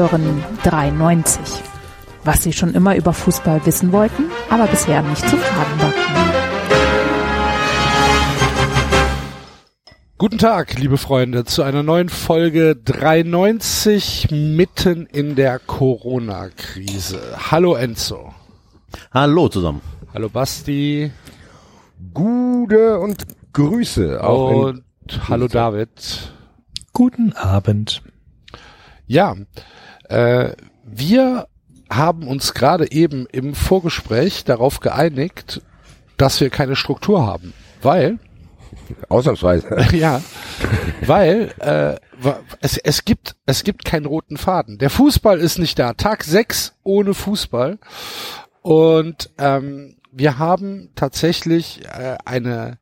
Hören 93. Was Sie schon immer über Fußball wissen wollten, aber bisher nicht zu fragen war. Guten Tag, liebe Freunde, zu einer neuen Folge 93 mitten in der Corona-Krise. Hallo Enzo. Hallo zusammen. Hallo Basti. Gute und Grüße. Auch und hallo David. Guten Abend. Ja, äh, wir haben uns gerade eben im Vorgespräch darauf geeinigt, dass wir keine Struktur haben, weil Ausnahmsweise. ja, weil äh, es, es gibt es gibt keinen roten Faden. Der Fußball ist nicht da. Tag sechs ohne Fußball und ähm, wir haben tatsächlich äh, eine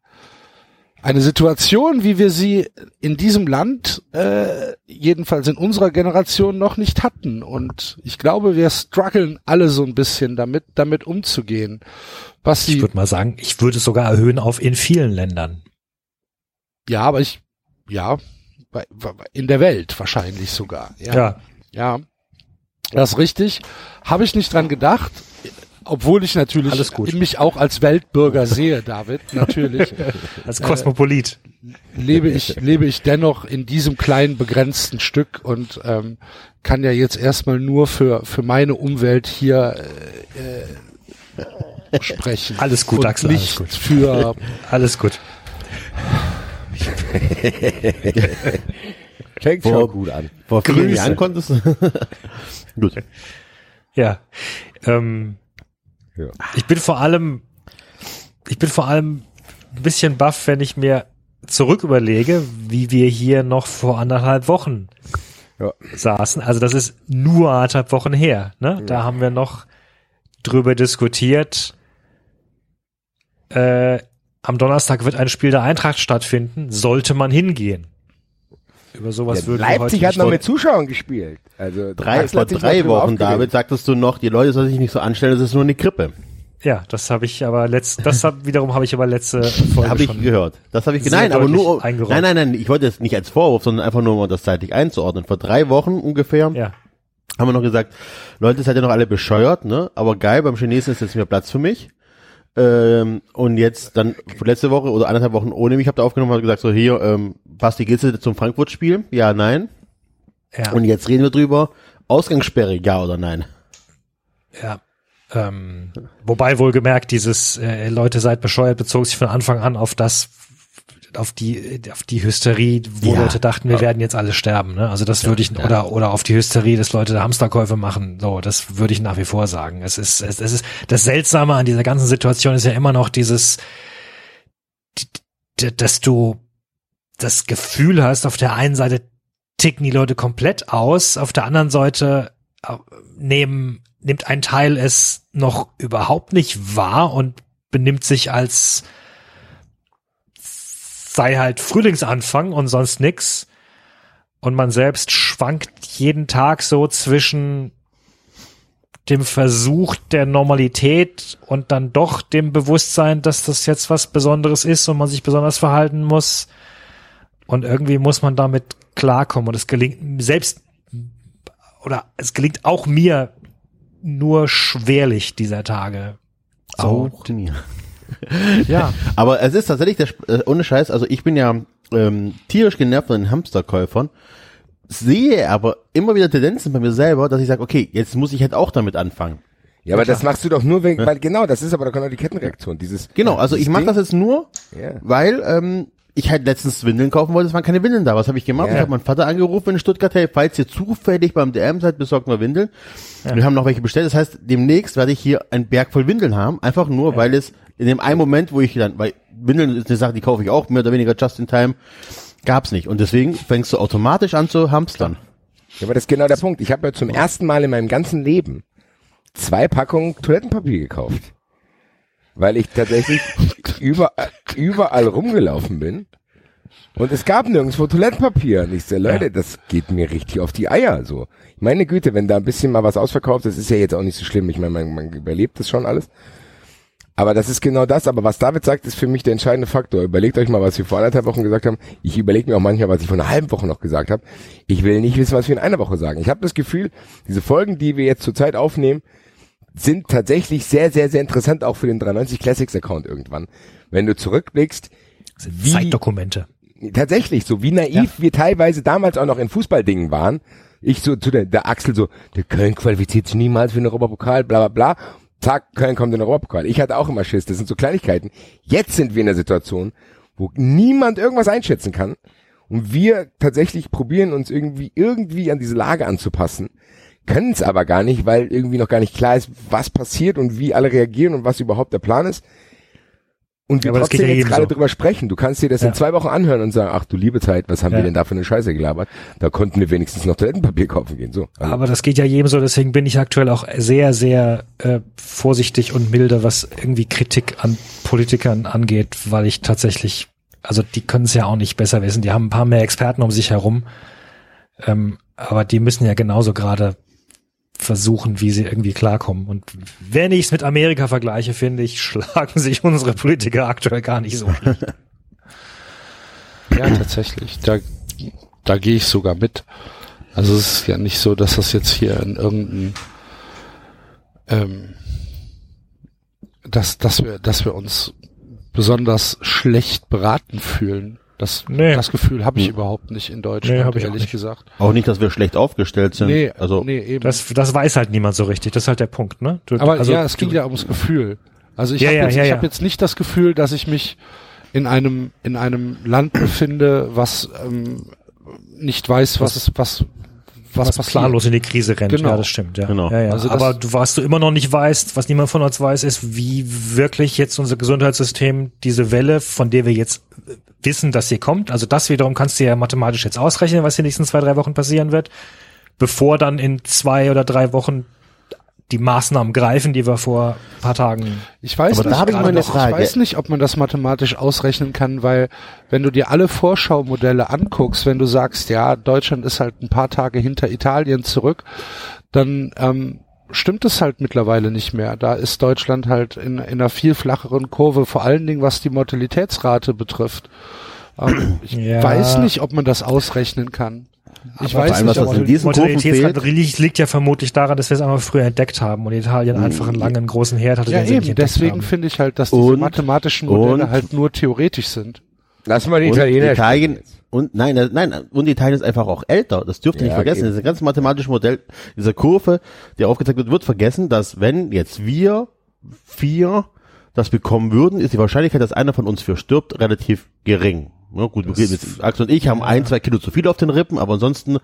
eine Situation, wie wir sie in diesem Land, äh, jedenfalls in unserer Generation, noch nicht hatten. Und ich glaube, wir strugglen alle so ein bisschen damit, damit umzugehen. Was ich würde mal sagen, ich würde es sogar erhöhen auf in vielen Ländern. Ja, aber ich, ja, in der Welt wahrscheinlich sogar. Ja. Ja. ja. Das ist richtig. Habe ich nicht dran gedacht, obwohl ich natürlich Alles gut. mich auch als Weltbürger sehe, David, natürlich. Als Kosmopolit. Äh, lebe ich, lebe ich dennoch in diesem kleinen begrenzten Stück und ähm, kann ja jetzt erstmal nur für, für meine Umwelt hier äh, äh, sprechen. Alles gut, und Axel, nicht alles gut. für Alles gut. Fängt Vor- schon gut an. Vor vielen Grüße. Jahren konntest du. Gut. Ja. Ähm, Ja. Ich bin vor allem, ich bin vor allem ein bisschen baff, wenn ich mir zurück überlege, wie wir hier noch vor anderthalb Wochen Ja. saßen. Also das ist nur anderthalb Wochen her. Ne? Da haben wir noch drüber diskutiert. Äh, am Donnerstag wird ein Spiel der Eintracht stattfinden. Sollte man hingehen? Über sowas Ja, würden wir heute Leipzig hat noch mit Zuschauern gespielt. Also Drei, vor drei Wochen. David, sagtest du noch, die Leute sollen sich nicht so anstellen, das ist nur eine Grippe. Ja, das habe ich aber letzt, das hab, wiederum habe ich aber letzte Folge Habe ich schon gehört. Das habe ich Nein, aber nur. eingeräumt. Nein, nein, nein. Ich wollte es nicht als Vorwurf, sondern einfach nur, um das zeitlich einzuordnen. Vor drei Wochen ungefähr Ja, haben wir noch gesagt, Leute, seid ihr noch alle bescheuert, ne? Aber geil, beim Chinesen ist jetzt mehr Platz für mich. Ähm, und jetzt dann letzte Woche oder anderthalb Wochen ohne mich habt ihr aufgenommen und gesagt so hier, ähm, Basti, geht's jetzt zum Frankfurt-Spiel? Ja, nein. ja. Und jetzt reden wir drüber, Ausgangssperre, ja oder nein? Ja. Ähm, wobei wohlgemerkt, dieses äh, Leute seid bescheuert bezog sich von Anfang an auf das, auf die, auf die Hysterie, wo Ja. Leute dachten, wir werden jetzt alle sterben. Ne? Also das würde ich oder oder auf die Hysterie, dass Leute Hamsterkäufe machen. So, das würde ich nach wie vor sagen. Es ist, es, es ist das Seltsame an dieser ganzen Situation ist ja immer noch dieses, dass du das Gefühl hast, auf der einen Seite ticken die Leute komplett aus, auf der anderen Seite äh, nehmen, nimmt ein Teil es noch überhaupt nicht wahr und benimmt sich als sei halt Frühlingsanfang und sonst nix. Und man selbst schwankt jeden Tag so zwischen dem Versuch der Normalität und dann doch dem Bewusstsein, dass das jetzt was Besonderes ist und man sich besonders verhalten muss. Und irgendwie muss man damit klarkommen. Und es gelingt selbst, oder es gelingt auch mir nur schwerlich dieser Tage. So, Auch mir. ja. Aber es ist tatsächlich der, äh, ohne Scheiß, also ich bin ja ähm, tierisch genervt von den Hamsterkäufern, sehe aber immer wieder Tendenzen bei mir selber, dass ich sage, okay, jetzt muss ich halt auch damit anfangen. Ja, aber das machst du doch nur wegen, weil genau, das ist aber doch genau die Kettenreaktion. Dieses Genau, also ich dieses mache Ding. das jetzt nur, Ja. weil ähm, ich halt letztens Windeln kaufen wollte, es waren keine Windeln da. Was habe ich gemacht? Ja. Ich habe meinen Vater angerufen in Stuttgart, hey, falls ihr zufällig beim DM seid, besorgt mal Windeln. Wir haben noch welche bestellt. Das heißt, demnächst werde ich hier einen Berg voll Windeln haben, einfach nur, weil es in dem einen Moment, wo ich dann, weil Windeln ist eine Sache, die kaufe ich auch mehr oder weniger just in time, gab's nicht. Und deswegen fängst du automatisch an zu hamstern. Ja, aber das ist genau der Punkt. Ich habe ja zum ersten Mal in meinem ganzen Leben zwei Packungen Toilettenpapier gekauft. Weil ich tatsächlich überall, überall rumgelaufen bin. Und es gab nirgendwo Toilettenpapier. Und ich so, Leute, das geht mir richtig auf die Eier, so. Meine Güte, wenn da ein bisschen mal was ausverkauft ist, ist ja jetzt auch nicht so schlimm. Ich meine, man, man überlebt das schon alles. Aber das ist genau das. Aber was David sagt, ist für mich der entscheidende Faktor. Überlegt euch mal, was wir vor anderthalb Wochen gesagt haben. Ich überlege mir auch manchmal, was ich vor einer halben Woche noch gesagt habe. Ich will nicht wissen, was wir in einer Woche sagen. Ich habe das Gefühl, diese Folgen, die wir jetzt zurzeit aufnehmen, sind tatsächlich sehr, sehr, sehr interessant, auch für den 93 Classics Account irgendwann. Wenn du zurückblickst, wie, Zeitdokumente. tatsächlich, so wie naiv wir teilweise damals auch noch in Fußballdingen waren. Ich so zu der, der Axel so, der Köln qualifiziert sich niemals für den Europapokal, bla bla bla. Zack, Köln kommt in den Europapokal. Ich hatte auch immer Schiss, das sind so Kleinigkeiten. Jetzt sind wir in der Situation, wo niemand irgendwas einschätzen kann und wir tatsächlich probieren uns irgendwie irgendwie an diese Lage anzupassen, können es aber gar nicht, weil irgendwie noch gar nicht klar ist, was passiert und wie alle reagieren und was überhaupt der Plan ist. Und wir geht trotzdem ja jetzt gerade so. drüber sprechen. Du kannst dir das Ja. in zwei Wochen anhören und sagen, ach du liebe Zeit, was haben Ja. wir denn da für eine Scheiße gelabert? Da konnten wir wenigstens noch Toilettenpapier kaufen gehen. So. Also, Aber das geht ja jedem so, deswegen bin ich aktuell auch sehr, sehr äh, vorsichtig und milde, was irgendwie Kritik an Politikern angeht, weil ich tatsächlich, also die können es ja auch nicht besser wissen. Die haben ein paar mehr Experten um sich herum, ähm, aber die müssen ja genauso gerade versuchen, wie sie irgendwie klarkommen. Und wenn ich es mit Amerika vergleiche, finde ich, schlagen sich unsere Politiker aktuell gar nicht so. Ja, tatsächlich. Da, da gehe ich sogar mit. Also es ist ja nicht so, dass das jetzt hier in irgendein, ähm, dass, dass wir, dass wir uns besonders schlecht beraten fühlen. Das, Nee. das Gefühl habe ich überhaupt nicht in Deutschland, Nee, hab ich auch ehrlich nicht. gesagt. Auch nicht, dass wir schlecht aufgestellt sind. Nee, also nee, eben. Das, das weiß halt niemand so richtig. Das ist halt der Punkt, ne? Du, Aber also, ja, es ging ja ums Gefühl. Also ich Ja, habe ja, jetzt, ja, ich ja. hab jetzt nicht das Gefühl, dass ich mich in einem in einem Land befinde, was ähm, nicht weiß, was es was was, was passiert. planlos in die Krise rennt. Genau. Ja, das stimmt. Ja. Genau. Ja, ja. Also Aber du, was du immer noch nicht weißt, was niemand von uns weiß, ist, wie wirklich jetzt unser Gesundheitssystem diese Welle, von der wir jetzt wissen, dass sie kommt, also das wiederum kannst du ja mathematisch jetzt ausrechnen, was in den nächsten zwei, drei Wochen passieren wird, bevor dann in zwei oder drei Wochen die Maßnahmen greifen, die wir vor ein paar Tagen Ich weiß Aber da nicht, habe ich mal gerade eine noch, Frage. ich weiß nicht, ob man das mathematisch ausrechnen kann, weil wenn du dir alle Vorschaumodelle anguckst, wenn du sagst, ja, Deutschland ist halt ein paar Tage hinter Italien zurück, dann ähm, stimmt es halt mittlerweile nicht mehr. Da ist Deutschland halt in, in einer viel flacheren Kurve, vor allen Dingen was die Mortalitätsrate betrifft. Ähm, ich Ja. weiß nicht, ob man das ausrechnen kann. Ich vor weiß allem, nicht, was ob in diesen Mortalitätsrate liegt, liegt ja vermutlich daran, dass wir es einmal früher entdeckt haben und Italien einfach einen langen großen Herd hatte, ja den sie nicht eben, deswegen finde ich halt, dass diese Und- mathematischen Modelle und- halt nur theoretisch sind. Lass mal die Italiener Italien spielen. Und nein, äh, nein, und Italien ist einfach auch älter. Das dürft ihr Ja, nicht vergessen. eben. Das ist ein ganz mathematisches Modell. Diese Kurve, die aufgezeigt wird, wird vergessen, dass wenn jetzt wir vier das bekommen würden, ist die Wahrscheinlichkeit, dass einer von uns für stirbt, relativ gering. Ja, gut, jetzt, Axel und ich haben ein, zwei Kilo zu viel auf den Rippen, aber ansonsten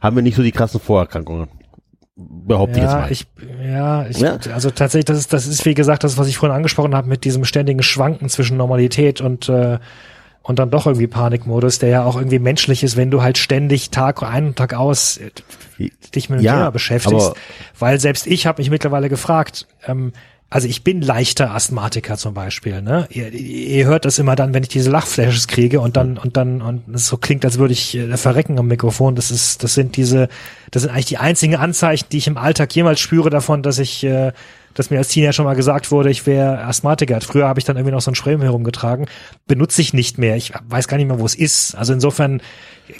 haben wir nicht so die krassen Vorerkrankungen. Behaupte ich jetzt Ja, mal. ich, ja, ich, Ja. also tatsächlich, das ist, das ist wie gesagt das, was ich vorhin angesprochen habe mit diesem ständigen Schwanken zwischen Normalität und äh, und dann doch irgendwie Panikmodus, der ja auch irgendwie menschlich ist, wenn du halt ständig Tag ein und Tag aus äh, dich mit dem Ja, Thema beschäftigst. Weil selbst ich habe mich mittlerweile gefragt, ähm, also ich bin leichter Asthmatiker zum Beispiel. Ne? Ihr, ihr hört das immer dann, wenn ich diese Lachflashes kriege und dann und dann und es so klingt, als würde ich äh, verrecken am Mikrofon. Das ist, das sind diese, das sind eigentlich die einzigen Anzeichen, die ich im Alltag jemals spüre davon, dass ich, äh, dass mir als Teenager schon mal gesagt wurde, ich wäre Asthmatiker. Früher habe ich dann irgendwie noch so ein Spray herumgetragen. Benutze ich nicht mehr. Ich weiß gar nicht mehr, wo es ist. Also insofern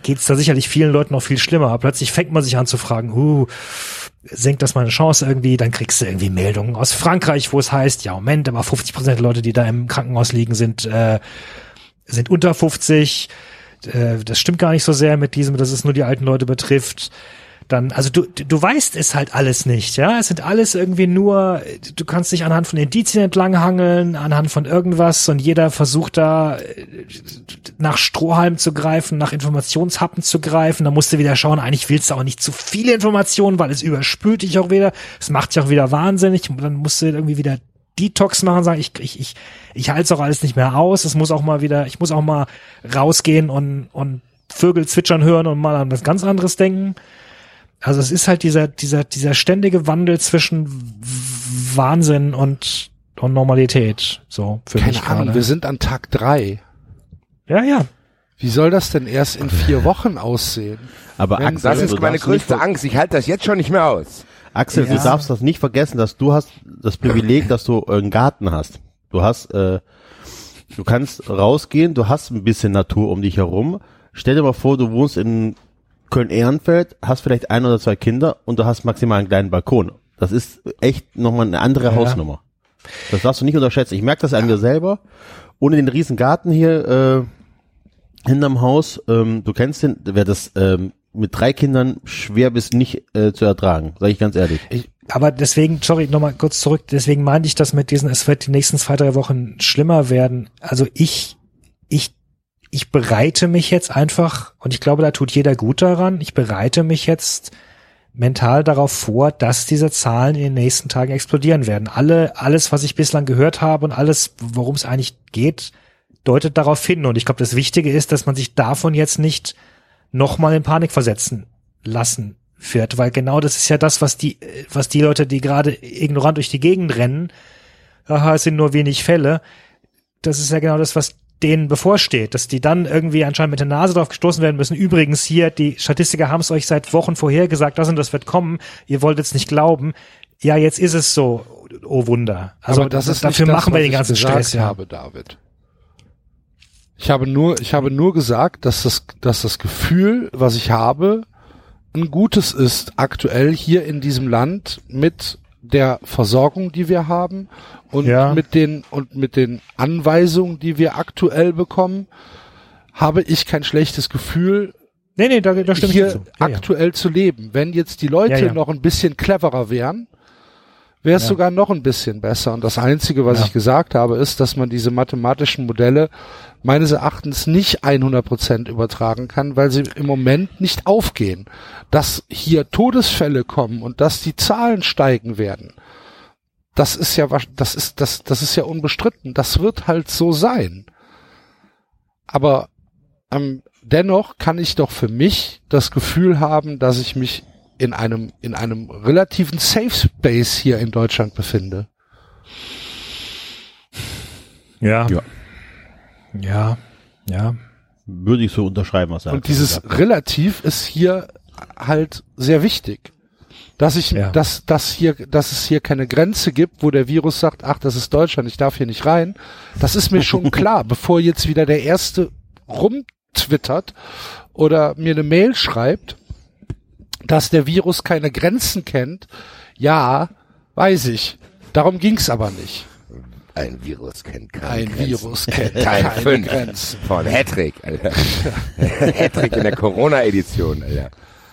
geht es da sicherlich vielen Leuten noch viel schlimmer. Plötzlich fängt man sich an zu fragen, uh, senkt das meine Chance irgendwie, dann kriegst du irgendwie Meldungen aus Frankreich, wo es heißt, ja Moment, aber 50 Prozent der Leute, die da im Krankenhaus liegen, sind äh, sind unter 50. Äh, das stimmt gar nicht so sehr mit diesem, dass es nur die alten Leute betrifft. Dann, also du, du weißt es halt alles nicht, ja. Es sind alles irgendwie nur, du kannst dich anhand von Indizien entlanghangeln, anhand von irgendwas und jeder versucht da äh, nach Strohhalm zu greifen, nach Informationshappen zu greifen. Da musst du wieder schauen, eigentlich willst du auch nicht zu viele Informationen, weil es überspült dich auch wieder. Es macht dich auch wieder wahnsinnig. Dann musst du irgendwie wieder Detox machen, sagen, ich, ich, ich, ich halte es auch alles nicht mehr aus. Es muss auch mal wieder, ich muss auch mal rausgehen und, und Vögel zwitschern hören und mal an was ganz anderes denken. Also es ist halt dieser, dieser, dieser ständige Wandel zwischen Wahnsinn und, und Normalität. So, für Keine mich Ahnung, gerade. wir sind an Tag drei. Ja, ja. Wie soll das denn erst in vier Wochen aussehen? Aber Wenn- Axel, Das ist meine größte Angst. Ich halte das jetzt schon nicht mehr aus. Axel, Ja. du darfst das nicht vergessen, dass du hast das Privileg, dass du einen Garten hast. Du hast, äh, du kannst rausgehen, du hast ein bisschen Natur um dich herum. Stell dir mal vor, du wohnst in Köln-Ehrenfeld, hast vielleicht ein oder zwei Kinder und du hast maximal einen kleinen Balkon. Das ist echt nochmal eine andere Ja. Hausnummer. Das darfst du nicht unterschätzen. Ich merke das an mir selber. Ohne den riesen Garten hier äh, hinterm Haus, ähm, du kennst den, wäre das ähm, mit drei Kindern schwer bis nicht äh, zu ertragen, sage ich ganz ehrlich. Aber deswegen, sorry, nochmal kurz zurück, deswegen meinte ich das mit diesen, es wird die nächsten zwei, drei Wochen schlimmer werden. Also ich, ich, ich bereite mich jetzt einfach, und ich glaube, da tut jeder gut daran, ich bereite mich jetzt mental darauf vor, dass diese Zahlen in den nächsten Tagen explodieren werden. Alle, alles, was ich bislang gehört habe und alles, worum es eigentlich geht, deutet darauf hin. Und ich glaube, das Wichtige ist, dass man sich davon jetzt nicht nochmal in Panik versetzen lassen wird, weil genau das ist ja das, was die, was die Leute, die gerade ignorant durch die Gegend rennen, aha, es sind nur wenig Fälle, das ist ja genau das, was denen bevorsteht, dass die dann irgendwie anscheinend mit der Nase drauf gestoßen werden müssen. Übrigens hier, die Statistiker haben es euch seit Wochen vorher gesagt, das und das wird kommen, ihr wollt es nicht glauben. Ja, jetzt ist es so, oh Wunder. Also Aber das ist dafür nicht machen das, wir den ganzen ich Stress, ja. habe, David. Ich habe nur, ich habe nur gesagt, dass das, dass das Gefühl, was ich habe, ein gutes ist aktuell hier in diesem Land mit der Versorgung, die wir haben und Ja. mit den und mit den Anweisungen, die wir aktuell bekommen, habe ich kein schlechtes Gefühl, Nee, nee, da, da stimme ich hier dir zu. Ja, ja. aktuell zu leben. Wenn jetzt die Leute Ja, ja. noch ein bisschen cleverer wären, wäre es Ja. sogar noch ein bisschen besser. Und das Einzige, was Ja. ich gesagt habe, ist, dass man diese mathematischen Modelle meines Erachtens nicht 100 Prozent übertragen kann, weil sie im Moment nicht aufgehen. Dass hier Todesfälle kommen und dass die Zahlen steigen werden. Das ist ja, das ist, das, das ist ja unbestritten. Das wird halt so sein. Aber ähm, dennoch kann ich doch für mich das Gefühl haben, dass ich mich in einem, in einem relativen Safe Space hier in Deutschland befinde. Ja. Ja. Ja. Ja. Würde ich so unterschreiben, was er Und dieses relativ ist hier halt sehr wichtig. Dass ich, Ja. dass, dass hier, dass es hier keine Grenze gibt, wo der Virus sagt, ach, das ist Deutschland, ich darf hier nicht rein. Das ist mir schon klar, bevor jetzt wieder der erste rumtwittert oder mir eine Mail schreibt, dass der Virus keine Grenzen kennt. Ja, weiß ich. Darum ging's aber nicht. Ein Virus kennt keine Ein Grenzen. Virus kennt Kein keine Fünf. Grenzen. Von Hattrick, Alter. Hattrick in der Corona-Edition, Alter.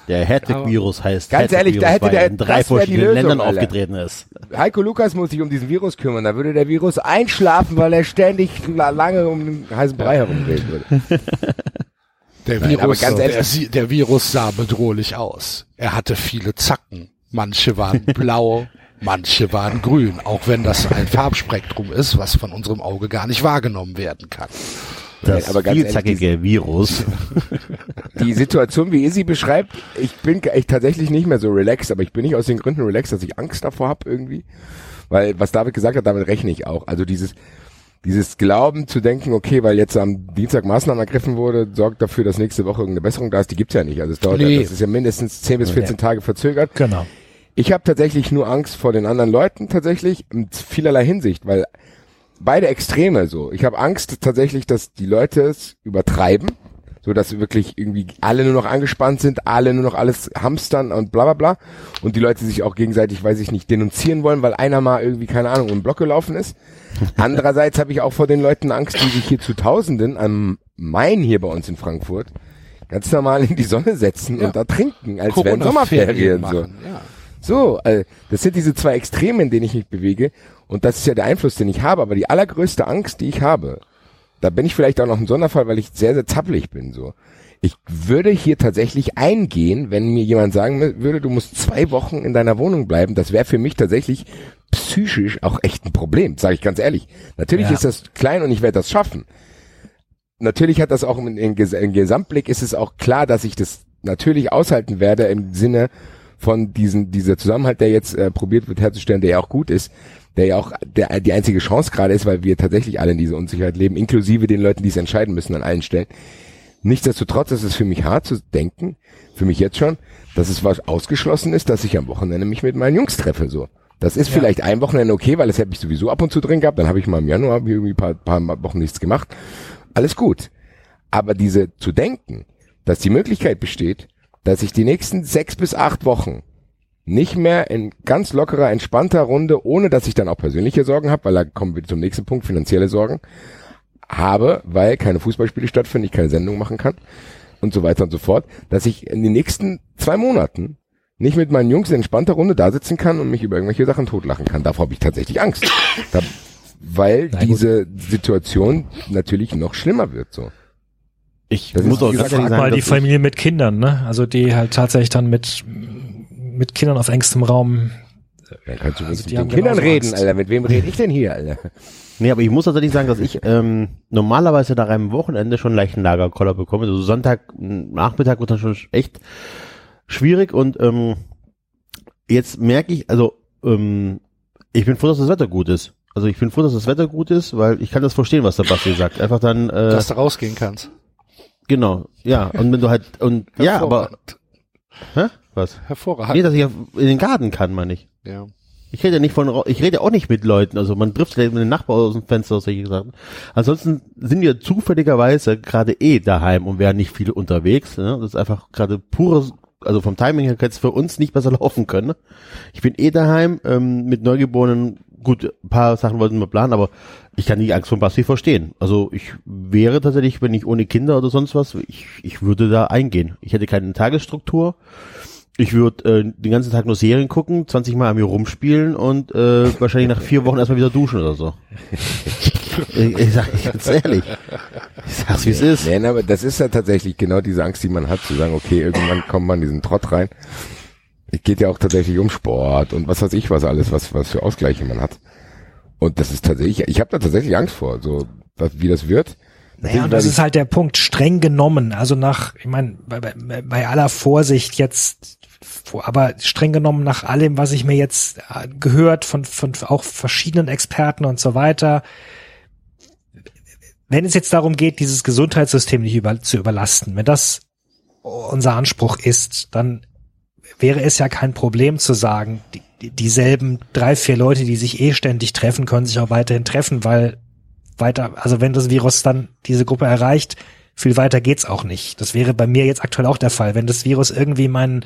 Der Hattrick-Virus heißt Ganz ehrlich, da Hattrick-Virus, hätte weil der- er in drei verschiedenen Lösung, Ländern Alter. aufgetreten ist. Heiko Lukas muss sich um diesen Virus kümmern, da würde der Virus einschlafen, weil er ständig la- lange um den heißen Brei herumreden würde. Der Nein, Virus, ehrlich- der, der Virus sah bedrohlich aus. Er hatte viele Zacken. Manche waren blau, manche waren grün, auch wenn das ein Farbspektrum ist, was von unserem Auge gar nicht wahrgenommen werden kann. Das aber ganz ehrlich, vielzackige Virus. Die Situation, wie ihr sie beschreibt, ich bin echt tatsächlich nicht mehr so relaxed, aber ich bin nicht aus den Gründen relaxed, dass ich Angst davor habe irgendwie. Weil, was David gesagt hat, damit rechne ich auch. Also dieses, dieses Glauben zu denken, okay, weil jetzt am Dienstag Maßnahmen ergriffen wurde, sorgt dafür, dass nächste Woche irgendeine Besserung da ist, die gibt's ja nicht. Also es dauert, Nee. das ist ja mindestens 10 bis 14 Tage verzögert. Genau. Ich habe tatsächlich nur Angst vor den anderen Leuten tatsächlich in vielerlei Hinsicht, weil beide Extreme so. Ich habe Angst tatsächlich, dass die Leute es übertreiben, so dass wirklich irgendwie alle nur noch angespannt sind, alle nur noch alles hamstern und bla bla bla und die Leute sich auch gegenseitig, weiß ich nicht, denunzieren wollen, weil einer mal irgendwie keine Ahnung den Block gelaufen ist. Andererseits habe ich auch vor den Leuten Angst, die sich hier zu Tausenden am Main hier bei uns in Frankfurt ganz normal in die Sonne setzen Ja. und da trinken, als wären Sommerferien so. machen. Ja. So, äh, das sind diese zwei Extreme, in denen ich mich bewege. Und das ist ja der Einfluss, den ich habe. Aber die allergrößte Angst, die ich habe, da bin ich vielleicht auch noch ein Sonderfall, weil ich sehr, sehr zappelig bin. So, ich würde hier tatsächlich eingehen, wenn mir jemand sagen würde, du musst zwei Wochen in deiner Wohnung bleiben. Das wäre für mich tatsächlich psychisch auch echt ein Problem, sage ich ganz ehrlich. Natürlich Ja. ist das klein und ich werde das schaffen. Natürlich hat das auch im, im Gesamtblick ist es auch klar, dass ich das natürlich aushalten werde im Sinne von diesen, dieser Zusammenhalt, der jetzt äh, probiert wird herzustellen, der ja auch gut ist, der ja auch der, die einzige Chance gerade ist, weil wir tatsächlich alle in dieser Unsicherheit leben, inklusive den Leuten, die es entscheiden müssen an allen Stellen. Nichtsdestotrotz ist es für mich hart zu denken, für mich jetzt schon, dass es was ausgeschlossen ist, dass ich am Wochenende mich mit meinen Jungs treffe, so. Das ist vielleicht ein Wochenende okay, weil das hätte ich sowieso ab und zu drin gehabt. Dann habe ich mal im Januar irgendwie ein paar, paar Wochen nichts gemacht. Alles gut. Aber diese zu denken, dass die Möglichkeit besteht, dass ich die nächsten sechs bis acht Wochen nicht mehr in ganz lockerer, entspannter Runde, ohne dass ich dann auch persönliche Sorgen habe, weil da kommen wir zum nächsten Punkt, finanzielle Sorgen, habe, weil keine Fußballspiele stattfinden, ich keine Sendung machen kann und so weiter und so fort, dass ich in den nächsten zwei Monaten nicht mit meinen Jungs in entspannter Runde da sitzen kann und mich über irgendwelche Sachen totlachen kann. Davor habe ich tatsächlich Angst. Da, weil diese Situation natürlich noch schlimmer wird so. Ich Das muss auch gesagt, ehrlich Frag mal sagen, die dass ich- Familie mit Kindern, ne? Also die halt tatsächlich dann mit mit Kindern auf engstem Raum. Dann kannst du Also mit den Kindern reden, Angst. Alter. Mit wem rede ich denn hier, Alter? Nee, aber ich muss tatsächlich sagen, dass ich ähm, normalerweise nach einem Wochenende schon leicht einen Lagerkoller bekomme. Also Sonntag Nachmittag wird dann schon echt schwierig und ähm, jetzt merke ich, also ähm, ich bin froh, dass das Wetter gut ist. Also ich bin froh, dass das Wetter gut ist, weil ich kann das verstehen, was der Basti sagt. Einfach dann, äh, Dass du rausgehen kannst. Genau, ja. Und wenn du halt, und ja, aber, hä? Was? Hervorragend. Nee, dass ich in den Garten kann, meine ich. Ja. Ich rede ja nicht von, ich rede ja auch nicht mit Leuten, also man trifft vielleicht mit den Nachbarn aus dem Fenster aus solche Sachen. Ansonsten sind wir zufälligerweise gerade eh daheim und wären nicht viele unterwegs. Ne? Das ist einfach gerade pures, also vom Timing her hätte es für uns nicht besser laufen können. Ne? Ich bin eh daheim ähm, mit Neugeborenen. Gut, ein paar Sachen wollten wir planen, aber ich kann die Angst von Basti verstehen. Also ich wäre tatsächlich, wenn ich ohne Kinder oder sonst was, ich, ich würde da eingehen. Ich hätte keine Tagesstruktur. Ich würde äh, den ganzen Tag nur Serien gucken, 20 Mal an mir rumspielen und äh, wahrscheinlich nach vier Wochen erstmal wieder duschen oder so. ich, ich sag ich ganz ehrlich. Ich sag's wie es ist. Nein, aber das ist ja tatsächlich genau diese Angst, die man hat, zu sagen, okay, irgendwann kommt man in diesen Trott rein. Es geht ja auch tatsächlich um Sport und was weiß ich was alles, was, was für Ausgleiche man hat. Und das ist tatsächlich, ich habe da tatsächlich Angst vor, so was, wie das wird. Naja, und das ist halt der Punkt, streng genommen. Also nach, ich meine, bei, bei, bei aller Vorsicht jetzt, aber streng genommen nach allem, was ich mir jetzt äh, gehört von, von auch verschiedenen Experten und so weiter, wenn es jetzt darum geht, dieses Gesundheitssystem nicht über, zu überlasten, wenn das unser Anspruch ist, dann wäre es ja kein Problem zu sagen, die, die, dieselben drei, vier Leute, die sich eh ständig treffen, können sich auch weiterhin treffen, weil weiter, also wenn das Virus dann diese Gruppe erreicht, viel weiter geht's auch nicht. Das wäre bei mir jetzt aktuell auch der Fall. Wenn das Virus irgendwie mein,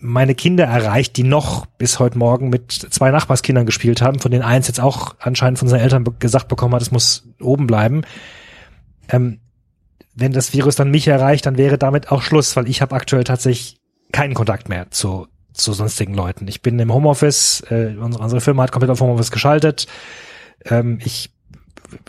meine Kinder erreicht, die noch bis heute Morgen mit zwei Nachbarskindern gespielt haben, von denen eins jetzt auch anscheinend von seinen Eltern gesagt bekommen hat, es muss oben bleiben. Ähm, wenn das Virus dann mich erreicht, dann wäre damit auch Schluss, weil ich habe aktuell tatsächlich keinen Kontakt mehr zu, zu sonstigen Leuten. Ich bin im Homeoffice, äh, unsere, unsere Firma hat komplett auf Homeoffice geschaltet. Ähm, ich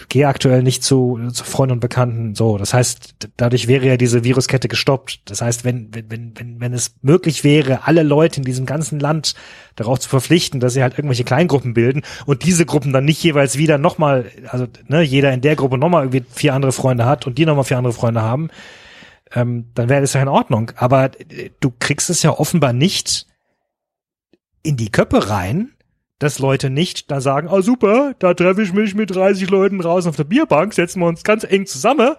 gehe aktuell nicht zu, zu Freunden und Bekannten so. Das heißt, dadurch wäre ja diese Viruskette gestoppt. Das heißt, wenn, wenn, wenn, wenn, es möglich wäre, alle Leute in diesem ganzen Land darauf zu verpflichten, dass sie halt irgendwelche Kleingruppen bilden und diese Gruppen dann nicht jeweils wieder nochmal, also ne, jeder in der Gruppe nochmal irgendwie vier andere Freunde hat und die nochmal vier andere Freunde haben, ähm, dann wäre das ja in Ordnung. Aber äh, du kriegst es ja offenbar nicht in die Köpfe rein, dass Leute nicht da sagen, ah super, da treffe ich mich mit 30 Leuten draußen auf der Bierbank, setzen wir uns ganz eng zusammen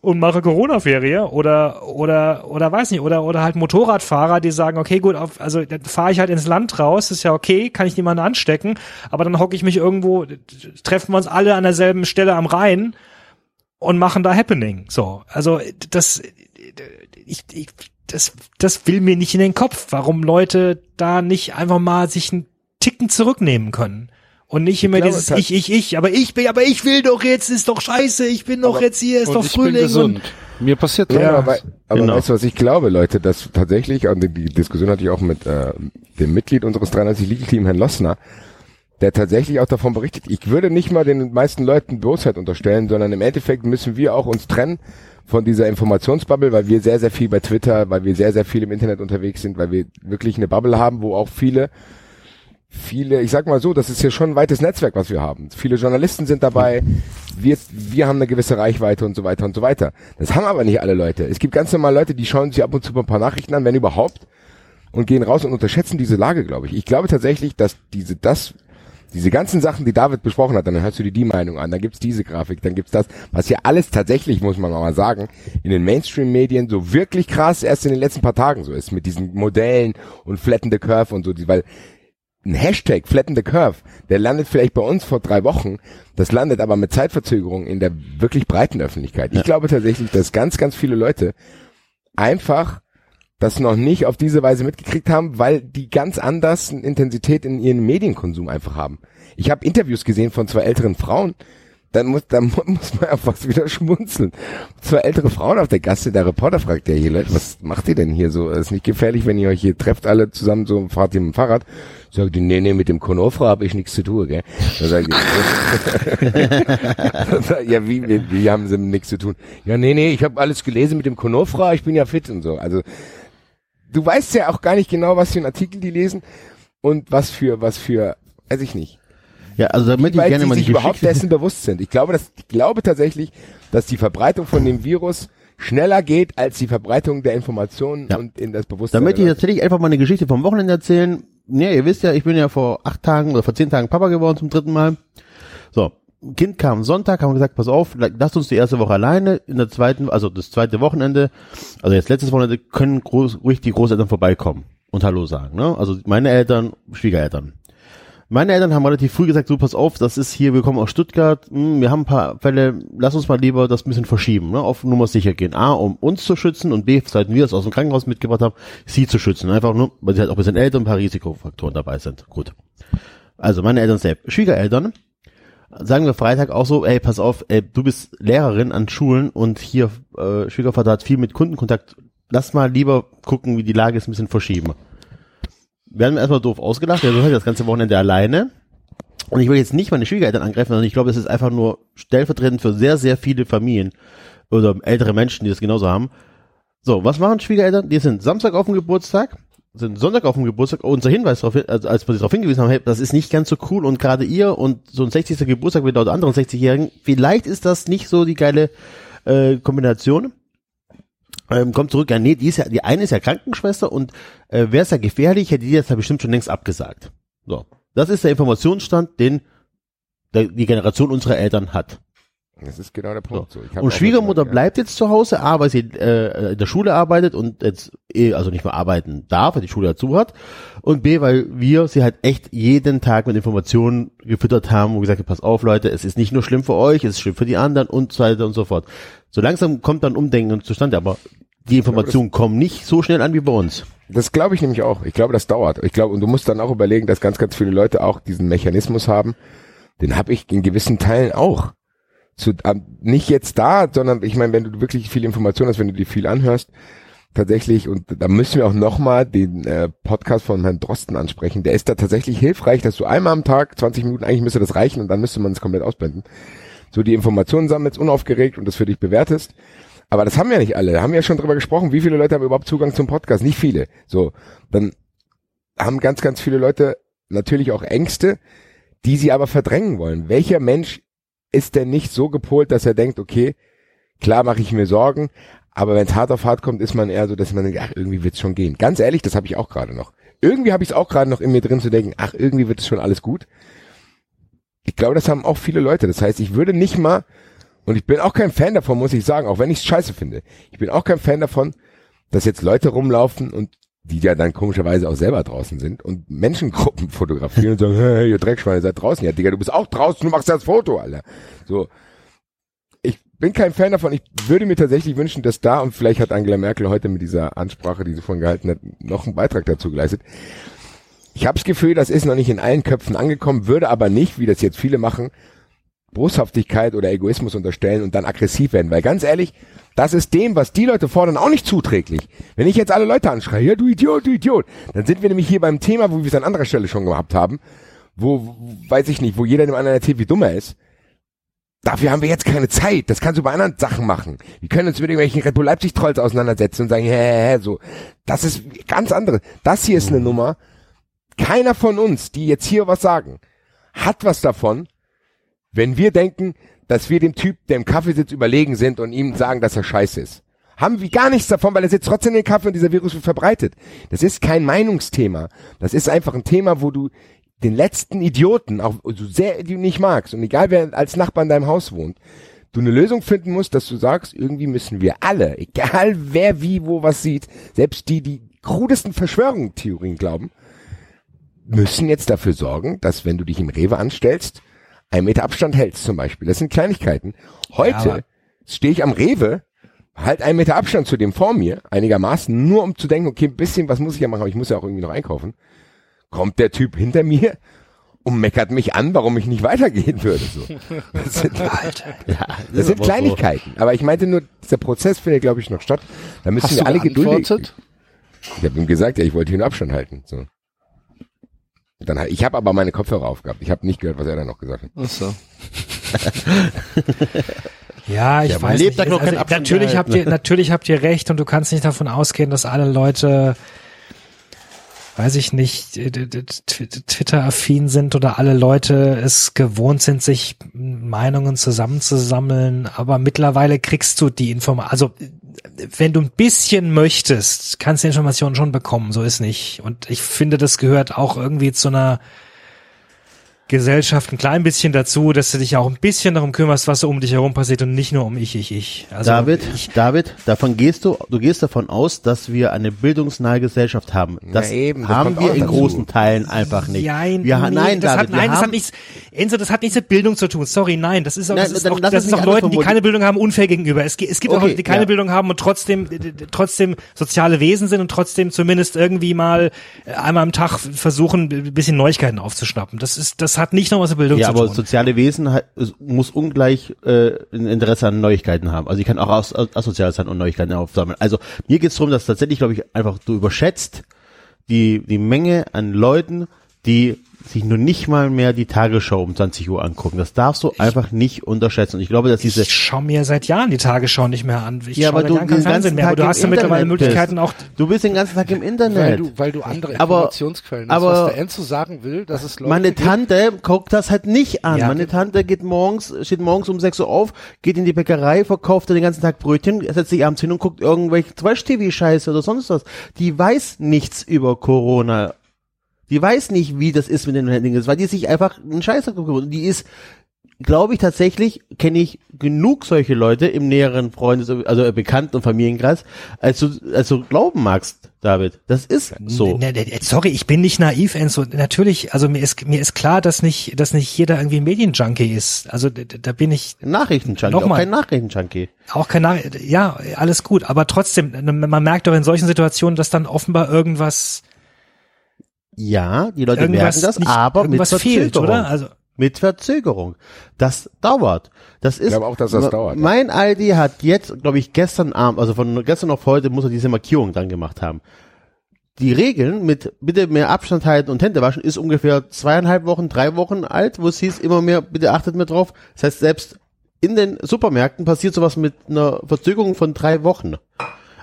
und mache Corona-Ferie oder oder oder weiß nicht oder oder halt Motorradfahrer, die sagen, okay gut, auf, also fahre ich halt ins Land raus, ist ja okay, kann ich niemanden anstecken, aber dann hocke ich mich irgendwo, treffen wir uns alle an derselben Stelle am Rhein und machen da Happening. So, also das ich, ich das das will mir nicht in den Kopf, warum Leute da nicht einfach mal sich einen Ticken zurücknehmen können. Und nicht immer glaube, dieses ich, ich, ich, aber ich bin, aber ich will doch jetzt, ist doch scheiße, ich bin doch jetzt hier, ist Und doch ich bin Frühling. gesund. Und, Mir passiert Ja, ja, aber, aber Genau. weißt du, was ich glaube, Leute, dass tatsächlich, und die, Diskussion hatte ich auch mit äh, dem Mitglied unseres 93 Legal Team, Herrn Lossner, der tatsächlich auch davon berichtet, ich würde nicht mal den meisten Leuten Bosheit unterstellen, sondern im Endeffekt müssen wir auch uns trennen von dieser Informationsbubble, weil wir sehr, sehr viel bei Twitter, weil wir sehr, sehr viel im Internet unterwegs sind, weil wir wirklich eine Bubble haben, wo auch viele viele, ich sag mal so, das ist ja schon ein weites Netzwerk, was wir haben. Viele Journalisten sind dabei, wir, wir haben eine gewisse Reichweite und so weiter und so weiter. Das haben aber nicht alle Leute. Es gibt ganz normal Leute, die schauen sich ab und zu ein paar Nachrichten an, wenn überhaupt, und gehen raus und unterschätzen diese Lage, glaube ich. Ich glaube tatsächlich, dass diese, das, diese ganzen Sachen, die David besprochen hat, dann hörst du dir die Meinung an, dann gibt's diese Grafik, dann gibt's das, was ja alles tatsächlich, muss man mal sagen, in den Mainstream-Medien so wirklich krass erst in den letzten paar Tagen so ist, mit diesen Modellen und flatten the curve und so, weil ein Hashtag Flatten the Curve, der landet vielleicht bei uns vor drei Wochen, das landet aber mit Zeitverzögerung in der wirklich breiten Öffentlichkeit. Ich glaube tatsächlich, dass ganz, ganz viele Leute einfach das noch nicht auf diese Weise mitgekriegt haben, weil die ganz anders eine Intensität in ihren Medienkonsum einfach haben. Ich habe Interviews gesehen von zwei älteren Frauen, dann muss, dann mu- muss man einfach wieder schmunzeln. Zwei ältere Frauen auf der Gasse, der Reporter fragt ja hier, Leute, was macht ihr denn hier so? Ist nicht gefährlich, wenn ihr euch hier trefft alle zusammen so fahrt ihr mit dem Fahrrad? Sagt die, nee, nee, mit dem Konofra habe ich nichts zu tun, gell? Dann sagt die, ja, wie, wie, wie haben sie nichts zu tun? Ja, nee, nee, ich habe alles gelesen mit dem Konofra, ich bin ja fit und so. Also du weißt ja auch gar nicht genau, was für einen Artikel die lesen und was für, was für, weiß ich nicht Ja, also damit ich weil gerne sie mal die sich überhaupt dessen bewusst sind. Ich glaube, dass, ich glaube tatsächlich, dass die Verbreitung von dem Virus schneller geht als die Verbreitung der Informationen Ja. und in das Bewusstsein. damit ich tatsächlich einfach mal eine Geschichte vom Wochenende erzählen. Ja, ihr wisst ja, ich bin ja vor acht Tagen oder vor zehn Tagen Papa geworden zum dritten Mal. So, Kind kam Sonntag, haben gesagt, pass auf, lasst uns die erste Woche alleine. In der zweiten, also das zweite Wochenende, also jetzt letztes Wochenende, können groß, ruhig die Großeltern vorbeikommen und Hallo sagen. Ne? Also meine Eltern, Schwiegereltern. Meine Eltern haben relativ früh gesagt, so pass auf, das ist hier, wir kommen aus Stuttgart, hm, wir haben ein paar Fälle, lass uns mal lieber das ein bisschen verschieben, ne, auf Nummer sicher gehen. A, um uns zu schützen und B, seit wir es aus dem Krankenhaus mitgebracht haben, sie zu schützen. Einfach nur, weil sie halt auch ein bisschen älter und ein paar Risikofaktoren dabei sind. Gut. Also meine Eltern selbst. Schwiegereltern, sagen wir Freitag auch so, ey, pass auf, ey, du bist Lehrerin an Schulen und hier, äh, Schwiegervater hat viel mit Kundenkontakt, lass mal lieber gucken, wie die Lage ist, ein bisschen verschieben werden wir erstmal doof ausgelacht. Er hat das ganze Wochenende alleine. Und ich will jetzt nicht meine Schwiegereltern angreifen, sondern ich glaube, das ist einfach nur stellvertretend für sehr, sehr viele Familien oder ältere Menschen, die das genauso haben. So, was machen Schwiegereltern? Die sind Samstag auf dem Geburtstag, sind Sonntag auf dem Geburtstag. Unser Hinweis darauf, also als wir darauf hingewiesen haben, hey, das ist nicht ganz so cool und gerade ihr und so ein 60. Geburtstag mit laut anderen 60-Jährigen, vielleicht ist das nicht so die geile äh, Kombination. Ähm, kommt zurück, ja, nee, die ist ja, die eine ist ja Krankenschwester und äh, wäre es ja gefährlich, hätte die das ja bestimmt schon längst abgesagt. So. Das ist der Informationsstand, den der, die Generation unserer Eltern hat. Das ist genau der Punkt. So. Und Schwiegermutter gehört, bleibt jetzt zu Hause, A, weil sie äh, in der Schule arbeitet und jetzt eh, also nicht mehr arbeiten darf, weil die Schule dazu hat. Und B, weil wir sie halt echt jeden Tag mit Informationen gefüttert haben, wo wir gesagt haben, pass auf Leute, es ist nicht nur schlimm für euch, es ist schlimm für die anderen und so weiter und so fort. So langsam kommt dann Umdenken zustande, aber die Informationen kommen nicht so schnell an wie bei uns. Das glaube ich nämlich auch. Ich glaube, das dauert. Ich glaube, und du musst dann auch überlegen, dass ganz, ganz viele Leute auch diesen Mechanismus haben. Den habe ich in gewissen Teilen auch. Zu, ähm, nicht jetzt da, sondern ich meine, wenn du wirklich viel Information hast, wenn du dir viel anhörst, tatsächlich, und da müssen wir auch nochmal den äh, Podcast von Herrn Drosten ansprechen, der ist da tatsächlich hilfreich, dass du einmal am Tag, 20 Minuten, eigentlich müsste das reichen und dann müsste man es komplett ausblenden, so die Informationen sammelst, unaufgeregt und das für dich bewertest. Aber das haben ja nicht alle. Da haben wir ja schon drüber gesprochen, wie viele Leute haben überhaupt Zugang zum Podcast? Nicht viele. So, dann haben ganz, ganz viele Leute natürlich auch Ängste, die sie aber verdrängen wollen. Welcher Mensch ist denn nicht so gepolt, dass er denkt, okay, klar mache ich mir Sorgen, aber wenn es hart auf hart kommt, ist man eher so, dass man denkt, ach, irgendwie wird's schon gehen. Ganz ehrlich, das habe ich auch gerade noch. Irgendwie habe ich es auch gerade noch in mir drin zu denken, ach, irgendwie wird es schon alles gut. Ich glaube, das haben auch viele Leute. Das heißt, ich würde nicht mal, und ich bin auch kein Fan davon, muss ich sagen, auch wenn ich es scheiße finde. Ich bin auch kein Fan davon, dass jetzt Leute rumlaufen und die ja dann komischerweise auch selber draußen sind und Menschengruppen fotografieren und sagen, hey, ihr Dreckschweine, seid draußen. Ja, Digga, du bist auch draußen, du machst das Foto, Alter. So. Ich bin kein Fan davon. Ich würde mir tatsächlich wünschen, dass da, und vielleicht hat Angela Merkel heute mit dieser Ansprache, die sie vorhin gehalten hat, noch einen Beitrag dazu geleistet. Ich habe das Gefühl, das ist noch nicht in allen Köpfen angekommen, würde aber nicht, wie das jetzt viele machen, Boshaftigkeit oder Egoismus unterstellen und dann aggressiv werden. Weil ganz ehrlich, das ist dem, was die Leute fordern, auch nicht zuträglich. Wenn ich jetzt alle Leute anschreie, ja du Idiot, du Idiot, dann sind wir nämlich hier beim Thema, wo wir es an anderer Stelle schon gehabt haben, wo, wo weiß ich nicht, wo jeder dem anderen erzählt, wie dumm er ist. Dafür haben wir jetzt keine Zeit. Das kannst du bei anderen Sachen machen. Wir können uns mit irgendwelchen Red Bull Leipzig Trolls auseinandersetzen und sagen, hä, hä, hä, so. Das ist ganz andere. Das hier ist eine Nummer. Keiner von uns, die jetzt hier was sagen, hat was davon, wenn wir denken, dass wir dem Typ, der im Kaffee sitzt, überlegen sind und ihm sagen, dass er scheiße ist. Haben wir gar nichts davon, weil er sitzt trotzdem in den Kaffee und dieser Virus wird verbreitet. Das ist kein Meinungsthema. Das ist einfach ein Thema, wo du den letzten Idioten, auch so sehr du nicht magst, und egal wer als Nachbar in deinem Haus wohnt, du eine Lösung finden musst, dass du sagst, irgendwie müssen wir alle, egal wer wie wo was sieht, selbst die, die krudesten Verschwörungstheorien glauben, müssen jetzt dafür sorgen, dass wenn du dich im Rewe anstellst, ein Meter Abstand hältst zum Beispiel. Das sind Kleinigkeiten. Heute aber- stehe ich am Rewe, halt einen Meter Abstand zu dem vor mir, einigermaßen, nur um zu denken, okay, ein bisschen, was muss ich ja machen, aber ich muss ja auch irgendwie noch einkaufen. Kommt der Typ hinter mir und meckert mich an, warum ich nicht weitergehen würde. So. Das sind, Ja, das sind. Kleinigkeiten. Aber ich meinte nur, dieser Prozess findet, glaube ich, noch statt. Da müssen Hast wir alle geduldig. Ich habe ihm gesagt, ja, ich wollte einen Abstand halten. So. Dann, ich habe aber meine Kopfhörer aufgehabt. Ich habe nicht gehört, was er dann noch gesagt hat. Ach so. Ja, ich Ja, weiß lebt nicht. da Also, Abstand natürlich habt ihr, natürlich habt ihr recht und du kannst nicht davon ausgehen, dass alle Leute, weiß ich nicht, äh, Twitter-affin sind oder alle Leute es gewohnt sind, sich Meinungen zusammenzusammeln. Aber mittlerweile kriegst du die Information, also wenn du ein bisschen möchtest, kannst du Informationen schon bekommen. So ist nicht. Und ich finde, das gehört auch irgendwie zu einer Gesellschaft ein klein bisschen dazu, dass du dich auch ein bisschen darum kümmerst, was so um dich herum passiert und nicht nur um ich, ich, ich. Also David, ich, David, davon gehst du, du gehst davon aus, dass wir eine bildungsnahe Gesellschaft haben. Das eben, das haben wir auch in dazu. großen Teilen einfach nicht. Nein, wir, nee, nein, das David, hat, nein, wir das hat nichts, Enzo, das hat nichts mit Bildung zu tun. Sorry, nein, das ist auch, Nein, das ist auch, das ist auch Leuten, die keine Bildung haben, unfair gegenüber. Es, es gibt auch Okay, Leute, die keine ja. Bildung haben und trotzdem, trotzdem soziale Wesen sind und trotzdem zumindest irgendwie mal äh, einmal am Tag versuchen, ein bisschen Neuigkeiten aufzuschnappen. Das ist, das hat nicht noch was mit Bildung ja, zu aber tun. soziale Wesen hat, muss ungleich äh, ein Interesse an Neuigkeiten haben. Also ich kann auch as asozial sein und Neuigkeiten aufsammeln. Also mir geht es darum, dass tatsächlich, glaube ich, einfach du überschätzt die, die Menge an Leuten, die sich nur nicht mal mehr die Tagesschau um 20 Uhr angucken. Das darfst du einfach nicht unterschätzen. Und ich glaube, dass diese ich schaue mir seit Jahren die Tagesschau nicht mehr an. Ich Ja, aber du Jahren kein den Fernsehen ganzen mehr. Aber Tag du hast ja mittlerweile Möglichkeiten auch Du bist den ganzen Tag im Weil Internet. du, weil du andere Aber- Informationsquellen hast. aber- was der Enzo sagen will, dass es Leute Meine gibt, Tante guckt das halt nicht an. Ja. Meine Tante geht morgens, steht morgens um 6 Uhr auf, geht in die Bäckerei, verkauft den ganzen Tag Brötchen, setzt sich abends hin und guckt irgendwelche Trash-TV-Scheiße oder sonst was. Die weiß nichts über Corona. Die weiß nicht, wie das ist mit den Handlings, weil die sich einfach einen Scheiß. Und die ist, glaube ich tatsächlich, kenne ich genug solche Leute im näheren Freundes-, also Bekannten- und Familienkreis, als du, als du glauben magst, David. Das ist so. Sorry, ich bin nicht naiv, Enzo. Natürlich, also mir ist mir ist klar, dass nicht, dass nicht jeder irgendwie ein Medienjunkie ist. Also da, bin ich Nachrichtenjunkie, auch Nochmal. kein Nachrichtenjunkie. auch kein, Nach- ja, alles gut. Aber trotzdem, man merkt doch in solchen Situationen, dass dann offenbar irgendwas, Ja, die Leute irgendwas merken das, nicht, aber mit irgendwas fehlt, Verzögerung. oder? Also Mit Verzögerung. Das dauert. Das ist. glaube auch, dass das dauert, ja. Mein Aldi hat jetzt, glaube ich, gestern Abend, also von gestern auf heute, muss er diese Markierung dann gemacht haben. Die Regeln mit bitte mehr Abstand halten und Hände waschen ist ungefähr zweieinhalb Wochen, drei Wochen alt, wo es hieß immer mehr, bitte achtet mehr drauf. Das heißt, selbst in den Supermärkten passiert sowas mit einer Verzögerung von drei Wochen.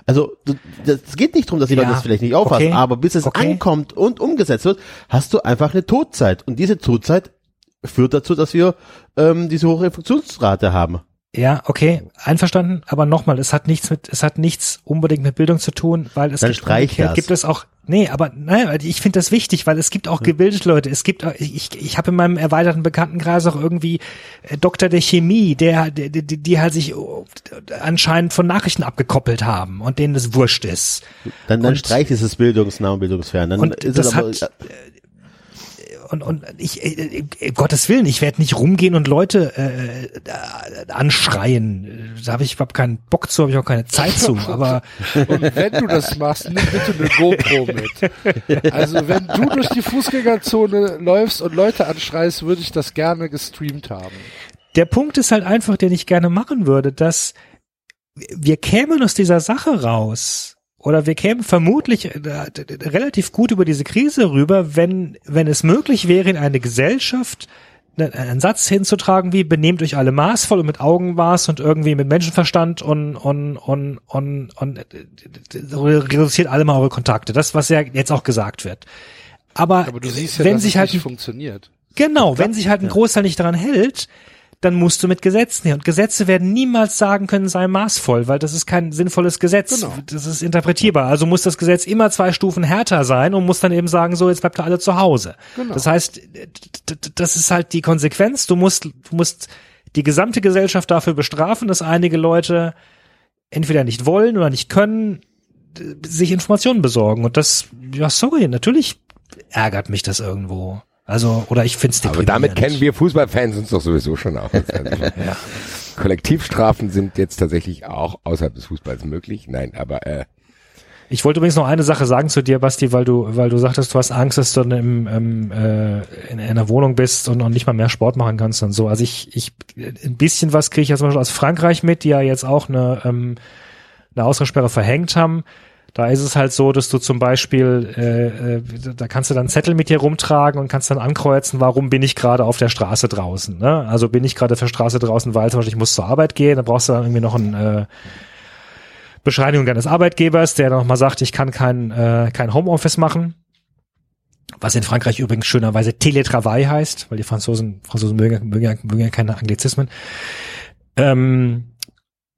Also das geht nicht darum, dass die Ja, Leute das vielleicht nicht auffassen, okay, aber bis es okay. ankommt und umgesetzt wird, hast du einfach eine Todzeit. Und diese Todzeit führt dazu, dass wir ähm, diese hohe Infektionsrate haben. Ja, okay, einverstanden, aber nochmal, es hat nichts mit, es hat nichts unbedingt mit Bildung zu tun, weil es Dann gibt, gibt es auch, nee, aber nein, ich finde das wichtig, weil es gibt auch gebildete Leute, es gibt, auch- ich, ich habe in meinem erweiterten Bekanntenkreis auch irgendwie äh, Doktor der Chemie, der, die, die, die halt sich oh, anscheinend von Nachrichten abgekoppelt haben und denen es wurscht ist. Dann, dann Und- streich dieses bildungsnah und bildungsfern. Dann Und ist das es aber, hat- und, und ich, äh, äh, Gottes Willen, ich werde nicht rumgehen und Leute äh, äh, anschreien. Da habe ich überhaupt keinen Bock zu, habe ich auch keine Zeit zu. Aber Und wenn du das machst, nimm bitte eine GoPro mit. Also wenn du durch die Fußgängerzone läufst und Leute anschreist, würde ich das gerne gestreamt haben. der Punkt ist halt einfach, den ich gerne machen würde, dass wir kämen aus dieser Sache raus. Oder wir kämen vermutlich äh, relativ gut über diese Krise rüber, wenn, wenn es möglich wäre, in eine Gesellschaft ne- einen Satz hinzutragen wie benehmt euch alle maßvoll und mit Augenmaß und irgendwie mit Menschenverstand und und und und, und äh, reduziert alle mal eure Kontakte. Das, was ja jetzt auch gesagt wird. Aber, Aber du siehst ja, wenn dass sich es halt nicht funktioniert. Genau, wenn sich halt ein Großteil nicht daran hält, dann musst du mit Gesetzen her. Und Gesetze werden niemals sagen können, sei maßvoll, weil das ist kein sinnvolles Gesetz. Genau. Das ist interpretierbar. Also muss das Gesetz immer zwei Stufen härter sein und muss dann eben sagen, so, jetzt bleibt ihr alle zu Hause. Genau. Das heißt, das ist halt die Konsequenz. Du musst, du musst die gesamte Gesellschaft dafür bestrafen, dass einige Leute entweder nicht wollen oder nicht können, sich Informationen besorgen. Und das, ja, sorry, natürlich ärgert mich das irgendwo. Also, oder ich find's Aber deprimierend. damit kennen wir Fußballfans uns doch sowieso schon aus. Also, Ja. Kollektivstrafen sind jetzt tatsächlich auch außerhalb des Fußballs möglich. Nein, aber äh, Ich wollte übrigens noch eine Sache sagen zu dir, Basti, weil du, weil du sagtest, du hast Angst, dass du dann im, ähm, äh, in einer Wohnung bist und noch nicht mal mehr Sport machen kannst und so. Also ich, ich, ein bisschen was kriege ich ja zum Beispiel aus Frankreich mit, die ja jetzt auch eine, ähm, eine Ausgangssperre verhängt haben. Da ist es halt so, dass du zum Beispiel, äh, äh, da kannst du dann Zettel mit dir rumtragen und kannst dann ankreuzen, warum bin ich gerade auf der Straße draußen. Ne? Also bin ich gerade auf der Straße draußen, weil zum Beispiel ich muss zur Arbeit gehen, dann brauchst du dann irgendwie noch ein äh, Bescheinigung deines Arbeitgebers, der nochmal sagt, ich kann kein, äh, kein Homeoffice machen. Was in Frankreich übrigens schönerweise Télétravail heißt, weil die Franzosen, Franzosen mögen, mögen, mögen ja keine Anglizismen. Ähm,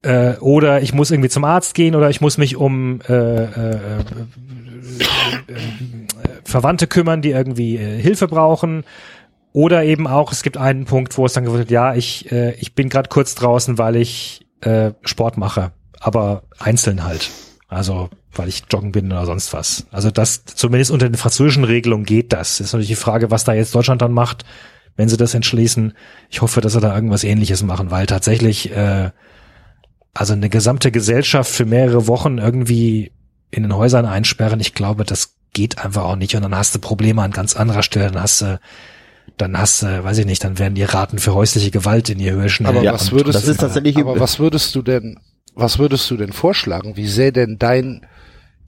äh, oder ich muss irgendwie zum Arzt gehen oder ich muss mich um äh, äh, äh, Verwandte kümmern, die irgendwie äh, Hilfe brauchen. Oder eben auch, es gibt einen Punkt, wo es dann gesagt wird, ja, ich, äh, ich bin gerade kurz draußen, weil ich Sport mache, aber einzeln halt. Also, weil ich joggen bin oder sonst was. Also das, zumindest unter den französischen Regelungen geht das. Ist natürlich die Frage, was da jetzt Deutschland dann macht, wenn sie das entschließen. Ich hoffe, dass sie da irgendwas ähnliches machen, weil tatsächlich, äh, also eine gesamte Gesellschaft für mehrere Wochen irgendwie in den Häusern einsperren, ich glaube, das geht einfach auch nicht. Und dann hast du Probleme an ganz anderer Stelle. Dann hast du, dann hast du, weiß ich nicht, dann werden die Raten für häusliche Gewalt in die Höhe schnell. Aber Ja, was und- würdest das ist tatsächlich aber was würdest du denn, was würdest du denn vorschlagen? Wie sähe denn dein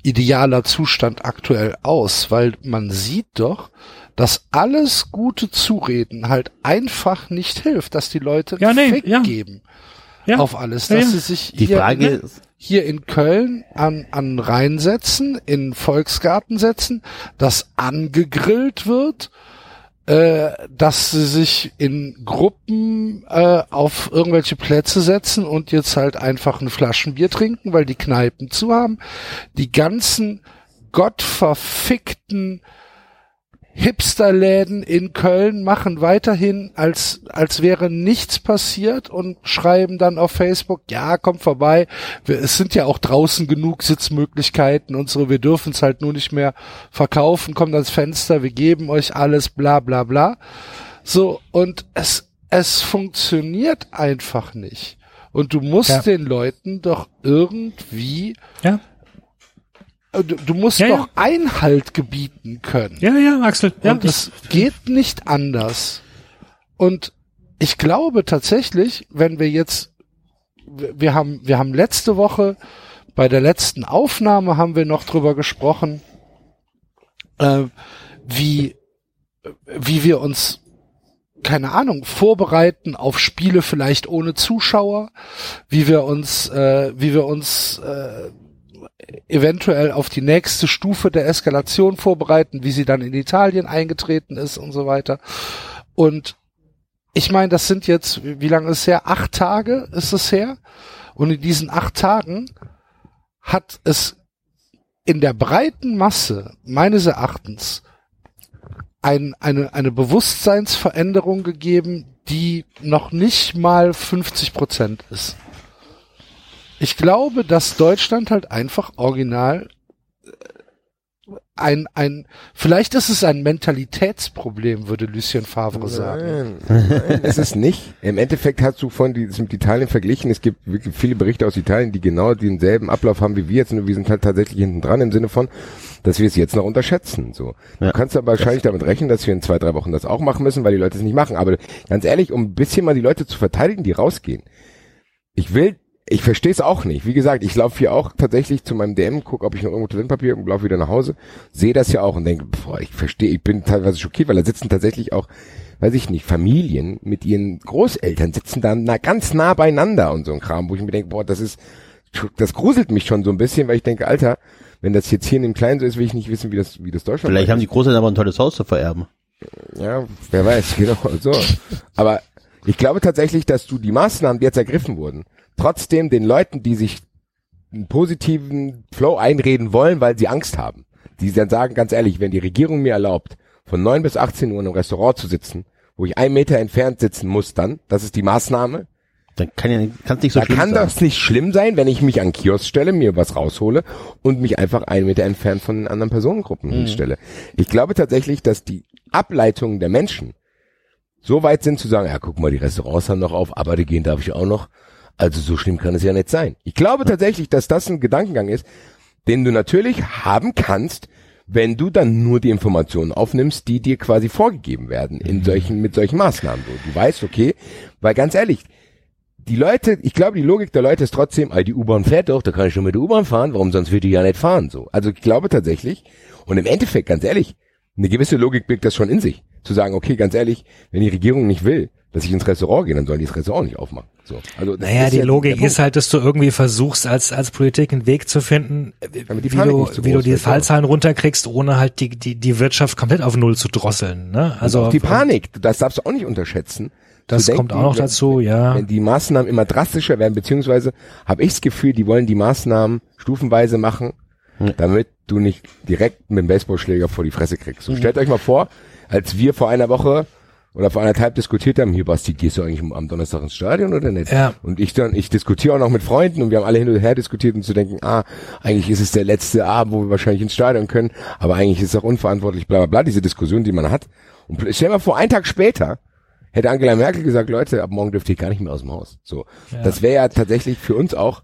idealer Zustand aktuell aus? Weil man sieht doch, dass alles gute Zureden halt einfach nicht hilft, dass die Leute Ja, nee, Fick ja. Ja. auf alles, dass ja. sie sich Die hier, Frage ne, ist, hier in Köln an, an Rhein setzen, in Volksgarten setzen, dass angegrillt wird, äh, dass sie sich in Gruppen äh, auf irgendwelche Plätze setzen und jetzt halt einfach ein Flaschenbier trinken, weil die Kneipen zu haben. Die ganzen gottverfickten Hipsterläden in Köln machen weiterhin, als, als wäre nichts passiert und schreiben dann auf Facebook, ja, kommt vorbei. Wir, es sind ja auch draußen genug Sitzmöglichkeiten und so. Wir dürfen es halt nur nicht mehr verkaufen. Kommt ans Fenster, wir geben euch alles, bla, bla, bla. So. Und es, es funktioniert einfach nicht. Und du musst Ja. den Leuten doch irgendwie, ja. Äh, du, du musst Ja, doch ja. Einhalt gebieten können. Ja, ja, Axel. Ja, Und es geht nicht anders. Und ich glaube tatsächlich, wenn wir jetzt, wir wir haben, wir haben letzte Woche bei der letzten Aufnahme haben wir noch drüber gesprochen, äh, wie, wie wir uns, keine Ahnung, vorbereiten auf Spiele vielleicht ohne Zuschauer, wie wir uns, äh, wie wir uns äh, eventuell auf die nächste Stufe der Eskalation vorbereiten, wie sie dann in Italien eingetreten ist und so weiter. Und ich meine, das sind jetzt, wie lange ist es her? Acht Tage ist es her. Und in diesen acht Tagen hat es in der breiten Masse meines Erachtens ein, eine, eine Bewusstseinsveränderung gegeben, die noch nicht mal 50 Prozent ist. Ich glaube, dass Deutschland halt einfach original äh, ein, ein, vielleicht ist es ein Mentalitätsproblem, würde Lucien Favre sagen. Nein, nein, ist es nicht. Im Endeffekt hast du von die, das mit Italien verglichen. Es gibt wirklich viele Berichte aus Italien, die genau denselben Ablauf haben wie wir jetzt. Nur wir sind halt tatsächlich hinten dran im Sinne von, dass wir es jetzt noch unterschätzen. So, Ja. du kannst aber wahrscheinlich damit rechnen, dass wir in zwei, drei Wochen das auch machen müssen, weil die Leute es nicht machen. Aber ganz ehrlich, um ein bisschen mal die Leute zu verteidigen, die rausgehen. Ich will, ich verstehe es auch nicht. Wie gesagt, ich laufe hier auch tatsächlich zu meinem DM, gucke, ob ich noch irgendwo Toilettenpapier und laufe wieder nach Hause, sehe das ja auch und denke, boah, ich verstehe, ich bin teilweise schockiert, weil da sitzen tatsächlich auch, weiß ich nicht, Familien mit ihren Großeltern sitzen da na, ganz nah beieinander und so ein Kram, wo ich mir denke, boah, das ist, das gruselt mich schon so ein bisschen, weil ich denke, Alter, wenn das jetzt hier in dem Kleinen so ist, will ich nicht wissen, wie das, wie das Deutschland vielleicht haben die Großeltern aber ein tolles Haus zu vererben. ja, wer weiß, genau, so. Aber ich glaube tatsächlich, dass du die Maßnahmen, die jetzt ergriffen wurden, trotzdem den Leuten, die sich einen positiven Flow einreden wollen, weil sie Angst haben, die dann sagen, ganz ehrlich, wenn die Regierung mir erlaubt, von 9 bis 18 Uhr in einem Restaurant zu sitzen, wo ich einen Meter entfernt sitzen muss dann, das ist die Maßnahme, Dann kann ja kann es nicht so da schlimm kann sein. das nicht schlimm sein, wenn ich mich an Kiosk stelle, mir was raushole und mich einfach einen Meter entfernt von den anderen Personengruppen Mhm. hinstelle. Ich glaube tatsächlich, dass die Ableitungen der Menschen so weit sind zu sagen, ja, guck mal, die Restaurants haben noch auf, aber die gehen darf ich auch noch. Also so schlimm kann es ja nicht sein. Ich glaube tatsächlich, dass das ein Gedankengang ist, den du natürlich haben kannst, wenn du dann nur die Informationen aufnimmst, die dir quasi vorgegeben werden in solchen, mit solchen Maßnahmen. So, du weißt, okay, weil ganz ehrlich, die Leute, ich glaube, die Logik der Leute ist trotzdem, ah, die U-Bahn fährt doch, da kann ich schon mit der U-Bahn fahren, warum sonst würde die ja nicht fahren, so. Also ich glaube tatsächlich, und im Endeffekt, ganz ehrlich, eine gewisse Logik birgt das schon in sich. Zu sagen, okay, ganz ehrlich, wenn die Regierung nicht will, dass ich ins Restaurant gehe, dann sollen die das Restaurant nicht aufmachen. So. Also, Naja, die ja Logik ist halt, dass du irgendwie versuchst, als, als Politik einen Weg zu finden, wie du, wie du die. Fallzahlen runterkriegst, ohne halt die, die, die Wirtschaft komplett auf Null zu drosseln, ne? Also, auch die Panik, das darfst du auch nicht unterschätzen. Das Zu kommt auch noch wenn- dazu, ja. Wenn die Maßnahmen immer drastischer werden, beziehungsweise habe ich das Gefühl, die wollen die Maßnahmen stufenweise machen, damit du nicht direkt mit dem Baseballschläger vor die Fresse kriegst. So, stellt euch mal vor, als wir vor einer Woche oder vor anderthalb diskutiert haben, hier Basti, gehst du eigentlich am Donnerstag ins Stadion oder nicht? Ja. Und ich dann, ich diskutiere auch noch mit Freunden und wir haben alle hin und her diskutiert und zu denken, ah, eigentlich ist es der letzte Abend, wo wir wahrscheinlich ins Stadion können, aber eigentlich ist es auch unverantwortlich, bla bla bla, diese Diskussion, die man hat. Und stell dir mal vor, einen Tag später hätte Angela Merkel gesagt, Leute, ab morgen dürft ihr gar nicht mehr aus dem Haus. So. Das wäre ja tatsächlich für uns auch,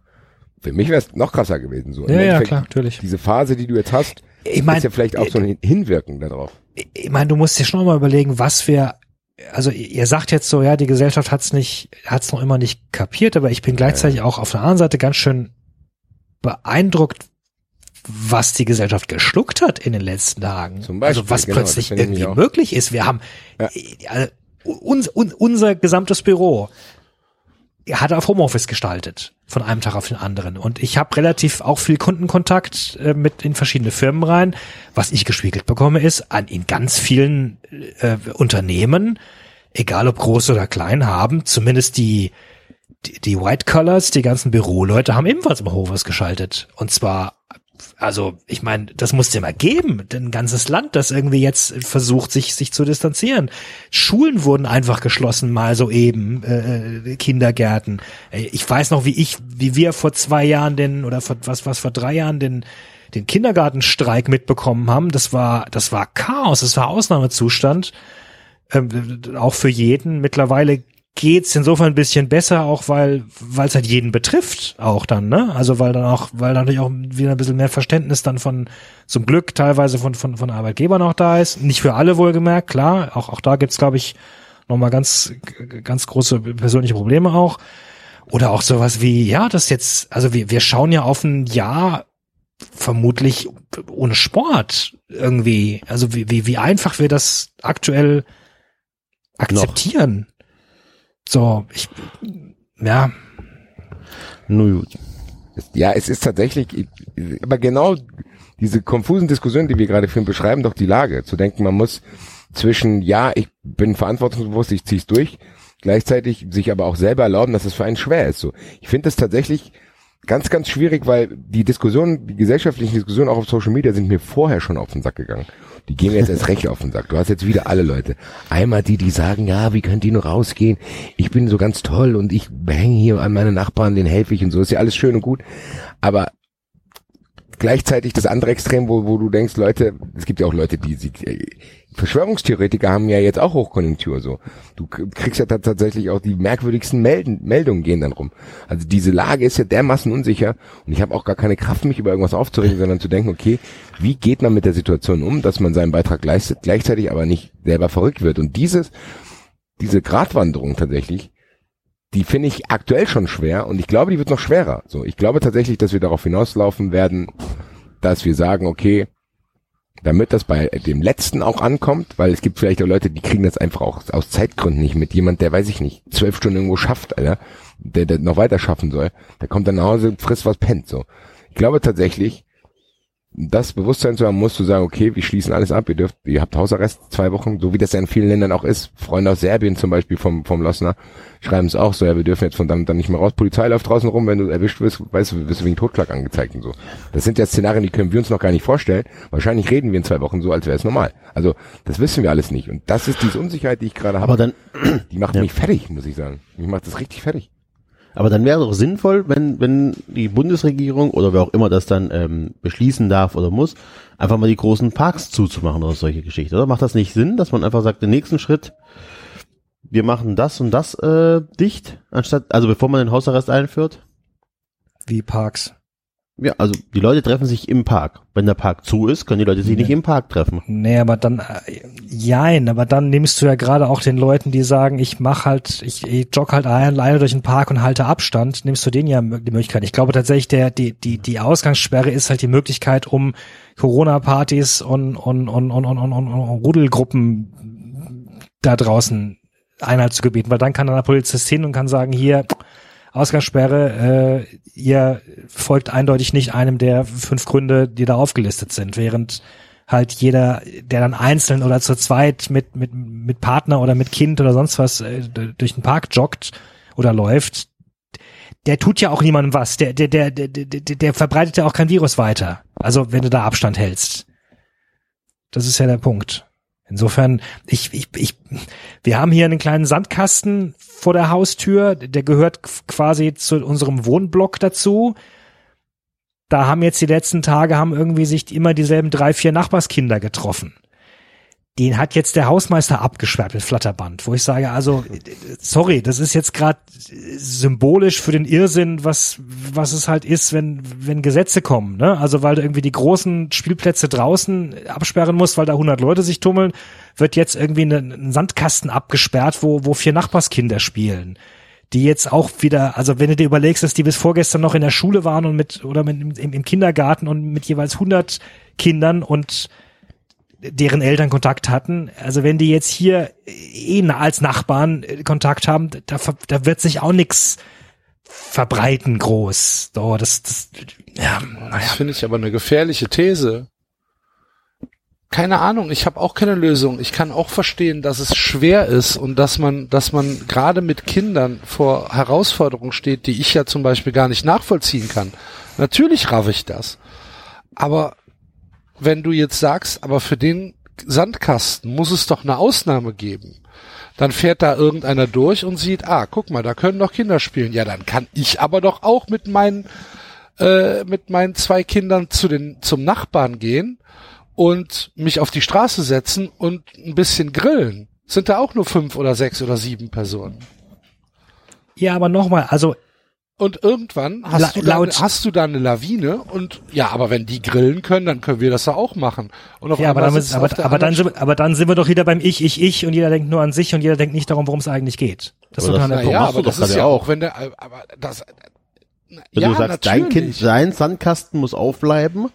für mich wäre es noch krasser gewesen. So. Ja, ja, klar, natürlich. Diese Phase, die du jetzt hast, Ich mein, ist ja vielleicht auch so ein Hin- Hinwirken darauf. ich meine, du musst dir schon mal überlegen, was wir, also ihr sagt jetzt so, ja, die Gesellschaft hat's nicht, hat's noch immer nicht kapiert, aber ich bin gleichzeitig auch auf der anderen Seite ganz schön beeindruckt, was die Gesellschaft geschluckt hat in den letzten Tagen. Zum Beispiel, also was genau, plötzlich irgendwie möglich ist. Wir haben Ja. äh, uns, un, unser gesamtes Büro hat auf Homeoffice gestaltet von einem Tag auf den anderen und ich habe relativ auch viel Kundenkontakt äh, mit in verschiedene Firmen rein. Was ich gespiegelt bekomme ist an in ganz vielen äh, Unternehmen, egal ob groß oder klein, haben zumindest die die, die White Collars, die ganzen Büroleute haben ebenfalls im Homeoffice geschaltet und zwar also ich meine, das muss ja mal geben, ein ganzes Land, das irgendwie jetzt versucht, sich sich zu distanzieren. Schulen wurden einfach geschlossen, mal so eben, äh, Kindergärten. Äh, Ich weiß noch, wie ich, wie wir vor zwei Jahren den oder vor, was was vor drei Jahren den den Kindergartenstreik mitbekommen haben. Das war das war Chaos, das war Ausnahmezustand, ähm, auch für jeden. Mittlerweile geht's insofern ein bisschen besser, auch weil weil es halt jeden betrifft, auch dann, ne? Also weil dann auch, weil dann natürlich auch wieder ein bisschen mehr Verständnis dann von zum Glück teilweise von von von Arbeitgebern auch da ist. Nicht für alle wohlgemerkt, klar. Auch auch da gibt's glaube ich noch mal ganz ganz große persönliche Probleme auch. Oder auch sowas wie, ja, das jetzt, also wir, wir schauen ja auf ein Jahr vermutlich ohne Sport irgendwie. Also wie, wie, wie einfach wir das aktuell akzeptieren. So, ich, ja, Nun gut. Es- Ja, es ist tatsächlich, aber genau diese konfusen Diskussionen, die wir gerade führen, beschreiben doch die Lage. Zu denken, man muss zwischen, ja, ich bin verantwortungsbewusst, ich zieh's durch, gleichzeitig sich aber auch selber erlauben, dass es für einen schwer ist. So, ich finde das tatsächlich ganz, ganz schwierig, weil die Diskussionen, die gesellschaftlichen Diskussionen auch auf Social Media sind mir vorher schon auf den Sack gegangen. Die gehen mir jetzt erst recht auf den Sack. Du hast jetzt wieder alle Leute. Einmal die, die sagen, ja, wie könnt ihr nur rausgehen? Ich bin so ganz toll und ich hänge hier an meine Nachbarn, denen helfe ich und so. Ist ja alles schön und gut. Aber gleichzeitig das andere Extrem, wo, wo du denkst, Leute, es gibt ja auch Leute, die sie, Verschwörungstheoretiker haben ja jetzt auch Hochkonjunktur so. Du kriegst ja tat- tatsächlich auch die merkwürdigsten Melden, Meldungen gehen dann rum. Also diese Lage ist ja dermaßen unsicher und ich habe auch gar keine Kraft, mich über irgendwas aufzuregen, sondern zu denken, okay, wie geht man mit der Situation um, dass man seinen Beitrag leistet, gleichzeitig aber nicht selber verrückt wird. Und dieses, diese Gratwanderung tatsächlich, die finde ich aktuell schon schwer und ich glaube, die wird noch schwerer. So, ich glaube tatsächlich, dass wir darauf hinauslaufen werden, dass wir sagen, okay, damit das bei dem letzten auch ankommt, weil es gibt vielleicht auch Leute, die kriegen das einfach auch aus Zeitgründen nicht mit. Jemand, der weiß ich nicht, zwölf Stunden irgendwo schafft, Alter, der, der noch weiter schaffen soll, der kommt dann nach Hause, frisst was, pennt, so. Ich glaube tatsächlich, das Bewusstsein zu haben, muss zu sagen, okay, wir schließen alles ab, ihr dürft, ihr habt Hausarrest zwei Wochen, so wie das ja in vielen Ländern auch ist. Freunde aus Serbien zum Beispiel vom, vom Lossner schreiben es auch so, ja, wir dürfen jetzt von dann, dann nicht mehr raus. Polizei läuft draußen rum, wenn du erwischt wirst, weißt du, wirst du wegen Totschlag angezeigt und so. Das sind ja Szenarien, die können wir uns noch gar nicht vorstellen. Wahrscheinlich reden wir in zwei Wochen so, als wäre es normal. Also, das wissen wir alles nicht. Und das ist diese Unsicherheit, die ich gerade habe. Aber dann, die macht mich fertig, muss ich sagen. Mich macht das richtig fertig. Aber dann wäre doch sinnvoll, wenn, wenn die Bundesregierung oder wer auch immer das dann ähm, beschließen darf oder muss, einfach mal die großen Parks zuzumachen oder solche Geschichten, oder? Macht das nicht Sinn, dass man einfach sagt, den nächsten Schritt, wir machen das und das äh, dicht, anstatt, also bevor man den Hausarrest einführt? Wie Parks. Ja, also die Leute treffen sich im Park. Wenn der Park zu ist, können die Leute sich nicht im Park treffen. Nee, aber dann, äh, jein, aber dann nimmst du ja gerade auch den Leuten, die sagen, ich mach halt, ich, ich jogge halt alleine durch den Park und halte Abstand, nimmst du denen ja die Möglichkeit. Ich glaube tatsächlich, der, die, die, die Ausgangssperre ist halt die Möglichkeit, um Corona-Partys und, und, und, und, und, und, und, und Rudelgruppen da draußen Einhalt zu gebieten, weil dann kann dann der Polizist hin und kann sagen, hier, Ausgangssperre, äh, ihr folgt eindeutig nicht einem der fünf Gründe, die da aufgelistet sind, während halt jeder, der dann einzeln oder zu zweit mit, mit, mit Partner oder mit Kind oder sonst was äh, durch den Park joggt oder läuft, der tut ja auch niemandem was. Der, der, der, der, der, der verbreitet ja auch kein Virus weiter. Also wenn du da Abstand hältst. Das ist ja der Punkt. Insofern, ich, ich, ich, wir haben hier einen kleinen Sandkasten vor der Haustür, der gehört quasi zu unserem Wohnblock dazu. Da haben jetzt die letzten Tage haben irgendwie sich immer dieselben drei, vier Nachbarskinder getroffen den hat jetzt der Hausmeister abgesperrt mit Flatterband, wo ich sage, also sorry, das ist jetzt gerade symbolisch für den Irrsinn, was was es halt ist, wenn wenn Gesetze kommen, ne? Also weil du irgendwie die großen Spielplätze draußen absperren musst, weil da 100 Leute sich tummeln, wird jetzt irgendwie ein Sandkasten abgesperrt, wo wo vier Nachbarskinder spielen die jetzt auch wieder, also wenn du dir überlegst, dass die bis vorgestern noch in der Schule waren und mit oder mit, im, im Kindergarten und mit jeweils 100 Kindern und deren Eltern Kontakt hatten. Also wenn die jetzt hier eh als Nachbarn äh, Kontakt haben, da, da wird sich auch nix verbreiten groß. Oh, das, das, ja, naja. das finde ich aber eine gefährliche These. Keine Ahnung, ich habe auch keine Lösung. Ich kann auch verstehen, dass es schwer ist und dass man, dass man gerade mit Kindern vor Herausforderungen steht, die ich ja zum Beispiel gar nicht nachvollziehen kann. Natürlich raff ich das. Aber wenn du jetzt sagst, aber für den Sandkasten muss es doch eine Ausnahme geben. Dann fährt da irgendeiner durch und sieht, ah, guck mal, da können doch Kinder spielen. Ja, dann kann ich aber doch auch mit meinen äh, mit meinen zwei Kindern zu den zum Nachbarn gehen und mich auf die Straße setzen und ein bisschen grillen. Sind da auch nur fünf oder sechs oder sieben Personen? Ja, aber nochmal, also und irgendwann hast, La du dann, hast du da eine Lawine und ja, aber wenn die grillen können, dann können wir das ja auch machen. Und auf ja, aber dann, ist, aber, aber, dann sind, aber dann sind wir doch wieder beim Ich, Ich, Ich und jeder denkt nur an sich und jeder denkt nicht darum, worum es eigentlich geht. Das aber ist doch das, ja, aber das ist ja auch, wenn der, aber das, wenn ja, du sagst, natürlich. dein Kind, sein Sandkasten muss aufbleiben,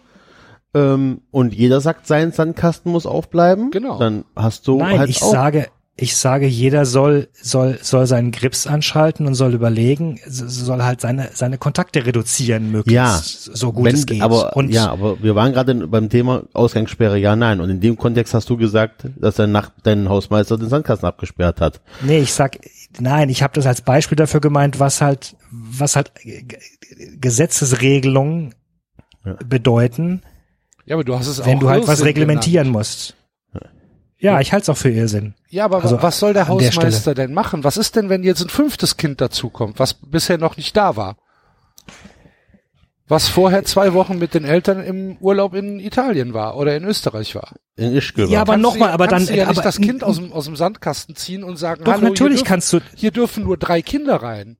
ähm, und jeder sagt, sein Sandkasten muss aufbleiben, genau. dann hast du Nein, halt ich auch sage, ich sage, jeder soll, soll, soll seinen Grips anschalten und soll überlegen, soll halt seine, seine Kontakte reduzieren, möglichst ja, so gut wenn, es geht. Aber, und ja, aber wir waren gerade beim Thema Ausgangssperre, ja, nein. Und in dem Kontext hast du gesagt, dass dein, Nach dein Hausmeister den Sandkasten abgesperrt hat. Nee, ich sag, nein, ich habe das als Beispiel dafür gemeint, was halt, was halt Gesetzesregelungen ja. bedeuten. Ja, aber du hast es wenn du halt was reglementieren genannt. musst. Ja, ich halte es auch für Irrsinn. Ja, aber also was soll der Hausmeister denn machen? Was ist denn, wenn jetzt ein fünftes Kind dazukommt, was bisher noch nicht da war? Was vorher zwei Wochen mit den Eltern im Urlaub in Italien war oder in Österreich war. In Ischgl. Ja, aber nochmal, aber dann du ja aber, nicht das Kind aus dem, aus dem Sandkasten ziehen und sagen, doch, hallo, natürlich dürfen, kannst du hier dürfen nur drei Kinder rein.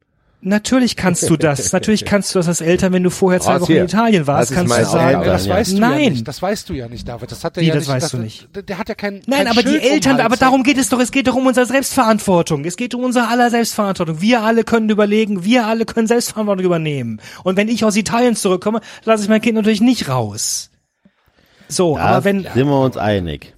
Natürlich kannst du das. Natürlich kannst du das als Eltern, wenn du vorher zwei Wochen in Italien warst, das kannst du sagen, Nein, das weißt du Nein. ja nicht. Das weißt du ja nicht, David. Das hat er Wie, ja das nicht. weißt das, du nicht. Der, der hat ja kein Nein, kein aber Schild die Eltern, aber darum geht es doch. Es geht doch um unsere Selbstverantwortung. Es geht um unsere aller Selbstverantwortung. Wir alle können überlegen. Wir alle können Selbstverantwortung übernehmen. Und wenn ich aus Italien zurückkomme, lasse ich mein Kind natürlich nicht raus. So, da aber wenn sind wir uns einig.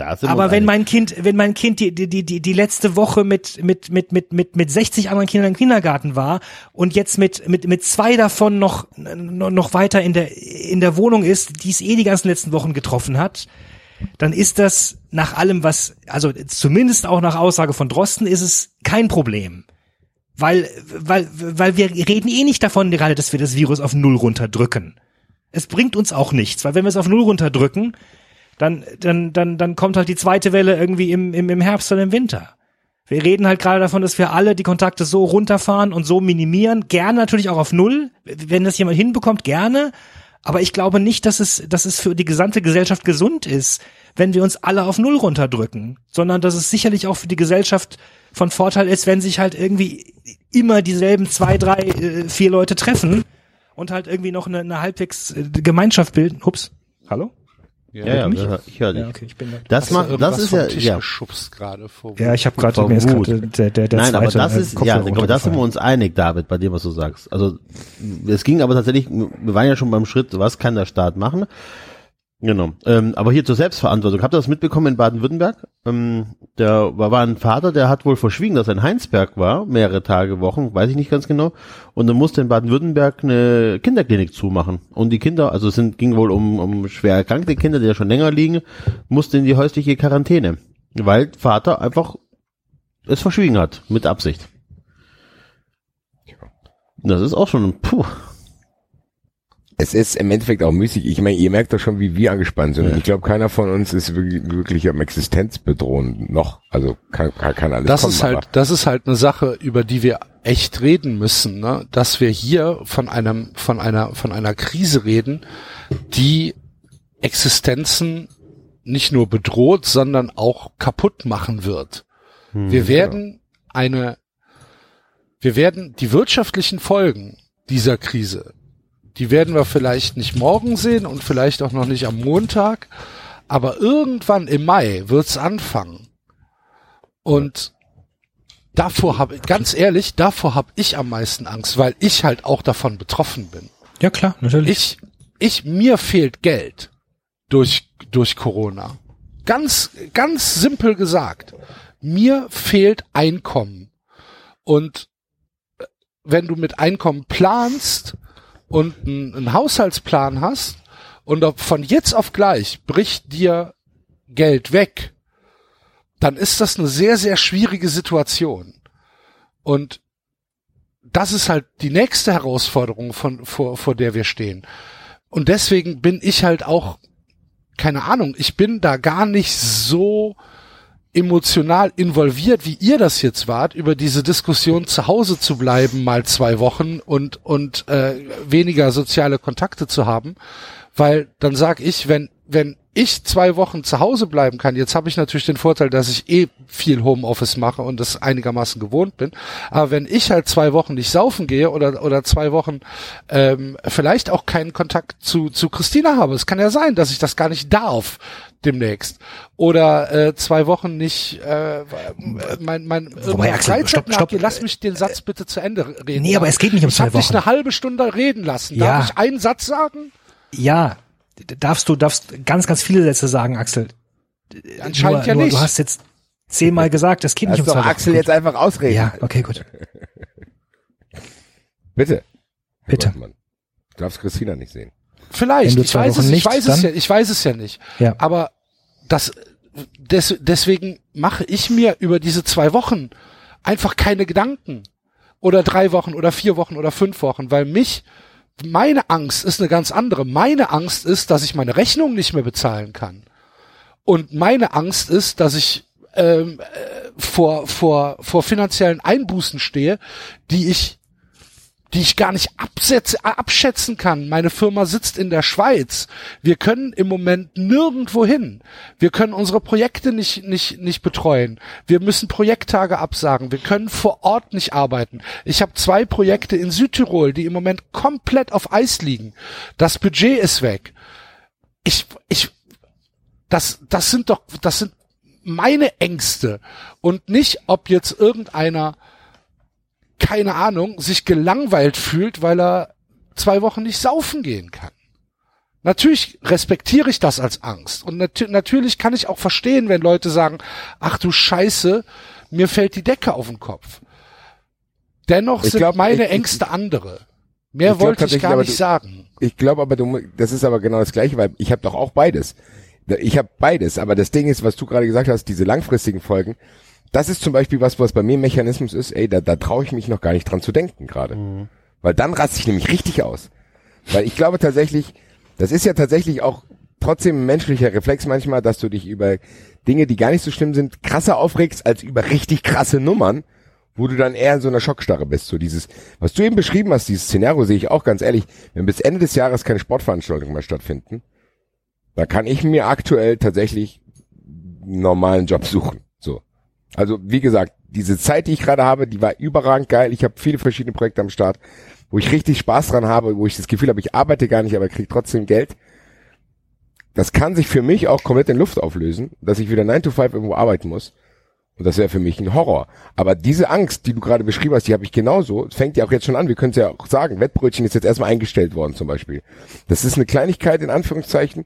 Aber wenn mein Kind, wenn mein Kind die, die, die, die letzte Woche mit, mit, mit, mit, mit, mit 60 anderen Kindern im Kindergarten war und jetzt mit, mit, mit zwei davon noch, noch weiter in der, in der Wohnung ist, die es eh die ganzen letzten Wochen getroffen hat, dann ist das nach allem, was, also zumindest auch nach Aussage von Drosten, ist es kein Problem. Weil, weil, weil wir reden eh nicht davon gerade, dass wir das Virus auf Null runterdrücken. Es bringt uns auch nichts, weil wenn wir es auf Null runterdrücken, dann, dann, dann, dann kommt halt die zweite Welle irgendwie im, im, im Herbst oder im Winter. Wir reden halt gerade davon, dass wir alle die Kontakte so runterfahren und so minimieren. Gerne natürlich auch auf Null. Wenn das jemand hinbekommt, gerne. Aber ich glaube nicht, dass es, dass es für die gesamte Gesellschaft gesund ist, wenn wir uns alle auf Null runterdrücken, sondern dass es sicherlich auch für die Gesellschaft von Vorteil ist, wenn sich halt irgendwie immer dieselben zwei, drei, äh, vier Leute treffen und halt irgendwie noch eine, eine halbwegs äh, Gemeinschaft bilden. Ups. Hallo? Ja, ja, ja, ich höre dich. Ja, okay, ich bin da. Das macht, irgendwas das ist vom ja, Tisch ja. geschubst gerade vor Ja, ich habe gerade Vor mir gerade der der der Nein, aber zweite das äh, ist, Kopfhörer ja, aber das sind wir uns einig, David, bei dem, was du sagst. Also, es ging aber tatsächlich, wir waren ja schon beim Schritt, was kann der Staat machen? Genau. Ähm, aber hier zur Selbstverantwortung. Habt ihr das mitbekommen in Baden-Württemberg? Ähm, der war, war ein Vater, der hat wohl verschwiegen, dass er in Heinsberg war, mehrere Tage, Wochen, weiß ich nicht ganz genau. Und dann musste in Baden-Württemberg eine Kinderklinik zumachen. Und die Kinder, also es sind, ging wohl um, um schwer erkrankte Kinder, die ja schon länger liegen, mussten in die häusliche Quarantäne. Weil Vater einfach es verschwiegen hat, mit Absicht. Das ist auch schon, puh. Es ist im Endeffekt auch müßig. Ich meine, ihr merkt doch schon, wie wir angespannt sind. Ja. Ich glaube, keiner von uns ist wirklich, wirklich am Existenz bedrohen noch. Also kann, kann, kann alles Das kommen. ist halt, das ist halt eine Sache, über die wir echt reden müssen, ne? dass wir hier von einem, von einer, von einer Krise reden, die Existenzen nicht nur bedroht, sondern auch kaputt machen wird. Wir werden eine, wir werden die wirtschaftlichen Folgen dieser Krise, die werden wir vielleicht nicht morgen sehen und vielleicht auch noch nicht am Montag, aber irgendwann im Mai wird's anfangen. Und davor habe ganz ehrlich, davor habe ich am meisten Angst, weil ich halt auch davon betroffen bin. Ja klar, natürlich. Ich, ich, mir fehlt Geld durch, durch Corona. Ganz, ganz simpel gesagt. Mir fehlt Einkommen. Und wenn du mit Einkommen planst und einen, Haushaltsplan hast und von jetzt auf gleich bricht dir Geld weg, dann ist das eine sehr, sehr schwierige Situation. Und das ist halt die nächste Herausforderung, von, vor, vor der wir stehen. Und deswegen bin ich halt auch, keine Ahnung, ich bin da gar nicht so emotional involviert, wie ihr das jetzt wart, über diese Diskussion zu Hause zu bleiben, mal zwei Wochen und, und äh, weniger soziale Kontakte zu haben. Weil dann sag ich, wenn, wenn ich zwei Wochen zu Hause bleiben kann, jetzt habe ich natürlich den Vorteil, dass ich eh viel Homeoffice mache und das einigermaßen gewohnt bin. Aber wenn ich halt zwei Wochen nicht saufen gehe oder oder zwei Wochen ähm, vielleicht auch keinen Kontakt zu zu Christina habe, es kann ja sein, dass ich das gar nicht darf demnächst oder äh, zwei Wochen nicht äh, mein mein Wobei, Axel, Freizeit stopp, stopp. nachgehe. Lass mich den Satz bitte zu Ende reden. Nee, aber es geht nicht um ich zwei hab dich Wochen. eine halbe Stunde reden lassen. Ja. Darf ich einen Satz sagen? Ja, darfst du darfst ganz ganz viele Sätze sagen, Axel. Anscheinend nur, ja nur, nicht. Du hast jetzt zehnmal gesagt, das geht Lass nicht um doch zwei Wochen. Axel Gut. jetzt einfach ausreden. Ja, okay, gut. Bitte. Bitte. Du darfst Christina nicht sehen. Vielleicht, ich weiß Wochen es, nicht, ich weiß es ja, ich weiß es ja nicht. Ja. Aber das, des, deswegen mache ich mir über diese zwei Wochen einfach keine Gedanken. Oder drei Wochen oder vier Wochen oder fünf Wochen, weil mich, meine Angst ist eine ganz andere. Meine Angst ist, dass ich meine Rechnung nicht mehr bezahlen kann. Und meine Angst ist, dass ich ähm, äh, vor, vor, vor finanziellen Einbußen stehe, die ich die ich gar nicht absetze, äh, abschätzen kann. Meine Firma sitzt in der Schweiz. Wir können im Moment nirgendwo hin. Wir können unsere Projekte nicht, nicht, nicht betreuen. Wir müssen Projekttage absagen. Wir können vor Ort nicht arbeiten. Ich habe zwei Projekte in Südtirol, die im Moment komplett auf Eis liegen. Das Budget ist weg. Ich, ich, das, das sind doch, das sind meine Ängste und nicht, ob jetzt irgendeiner keine Ahnung, sich gelangweilt fühlt, weil er zwei Wochen nicht saufen gehen kann. Natürlich respektiere ich das als Angst. Und nat natürlich kann ich auch verstehen, wenn Leute sagen, ach du Scheiße, mir fällt die Decke auf den Kopf. Dennoch Ich sind glaub, meine ich- Ängste andere. Mehr Ich glaub wollte ich gar nicht du- sagen. Ich glaube aber, du, das ist aber genau das Gleiche, weil ich habe doch auch beides. Ich habe beides, aber das Ding ist, was du gerade gesagt hast, diese langfristigen Folgen, das ist zum Beispiel was, was bei mir ein Mechanismus ist, ey, da, da traue ich mich noch gar nicht dran zu denken gerade. Weil dann raste ich nämlich richtig aus. Weil ich glaube tatsächlich, das ist ja tatsächlich auch trotzdem ein menschlicher Reflex manchmal, dass du dich über Dinge, die gar nicht so schlimm sind, krasser aufregst als über richtig krasse Nummern, wo du dann eher in so einer Schockstarre bist. So dieses, was du eben beschrieben hast, dieses Szenario sehe ich auch ganz ehrlich, wenn bis Ende des Jahres keine Sportveranstaltungen mehr stattfinden, da kann ich mir aktuell tatsächlich einen normalen Job suchen. So. Also wie gesagt, diese Zeit, die ich gerade habe, die war überragend geil. Ich habe viele verschiedene Projekte am Start, wo ich richtig Spaß dran habe, wo ich das Gefühl habe, ich arbeite gar nicht, aber kriege trotzdem Geld. Das kann sich für mich auch komplett in Luft auflösen, dass ich wieder 9 to 5 irgendwo arbeiten muss. Und das wäre für mich ein Horror. Aber diese Angst, die du gerade beschrieben hast, die habe ich genauso. Fängt ja auch jetzt schon an. Wir können es ja auch sagen. Wettbrötchen ist jetzt erstmal eingestellt worden zum Beispiel. Das ist eine Kleinigkeit in Anführungszeichen.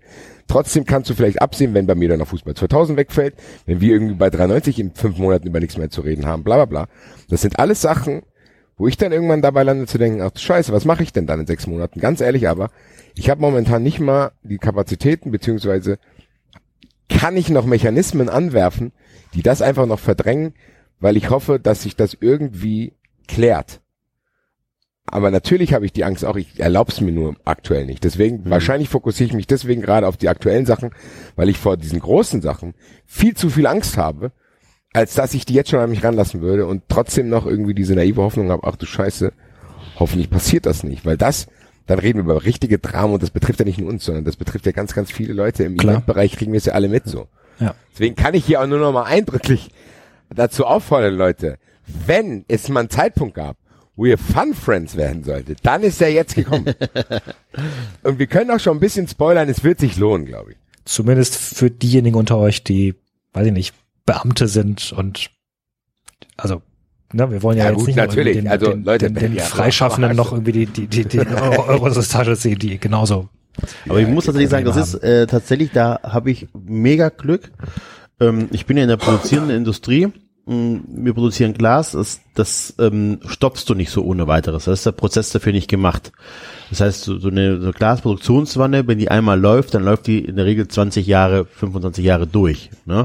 Trotzdem kannst du vielleicht absehen, wenn bei mir dann noch Fußball 2000 wegfällt, wenn wir irgendwie bei 93 in fünf Monaten über nichts mehr zu reden haben, bla bla bla. Das sind alles Sachen, wo ich dann irgendwann dabei lande zu denken, ach Scheiße, was mache ich denn dann in sechs Monaten? Ganz ehrlich aber, ich habe momentan nicht mal die Kapazitäten, beziehungsweise kann ich noch Mechanismen anwerfen, die das einfach noch verdrängen, weil ich hoffe, dass sich das irgendwie klärt. Aber natürlich habe ich die Angst auch, ich erlaube es mir nur aktuell nicht. Deswegen, wahrscheinlich fokussiere ich mich deswegen gerade auf die aktuellen Sachen, weil ich vor diesen großen Sachen viel zu viel Angst habe, als dass ich die jetzt schon an mich ranlassen würde und trotzdem noch irgendwie diese naive Hoffnung habe, ach du Scheiße, hoffentlich passiert das nicht. Weil das, dann reden wir über richtige Dramen und das betrifft ja nicht nur uns, sondern das betrifft ja ganz, ganz viele Leute. Im. Eventbereich kriegen wir es ja alle mit so. Ja. Deswegen kann ich hier auch nur noch mal eindrücklich dazu auffordern, Leute, wenn es mal einen Zeitpunkt gab, wo ihr Fun Friends werden solltet, dann ist er jetzt gekommen. Und wir können auch schon ein bisschen spoilern, es wird sich lohnen, glaube ich. Zumindest für diejenigen unter euch, die, weiß ich nicht, Beamte sind und also Ne, wir wollen ja, Ja, jetzt gut, nicht natürlich. den, Also, den, Leute, den, den ja, Freischaffenden noch irgendwie die, die, die, die Euro-Tasche sehen, die genauso. Aber ich muss tatsächlich sagen, das Probleme ist äh, tatsächlich, da habe ich mega Glück. Ähm, ich bin ja in der produzierenden Industrie. Mm, Wir produzieren Glas, das, das ähm, stoppst du nicht so ohne weiteres. Da ist der Prozess dafür nicht gemacht. Das heißt, so, so eine so Glasproduktionswanne, wenn die einmal läuft, dann läuft die in der Regel 20 Jahre, 25 Jahre durch. Ne?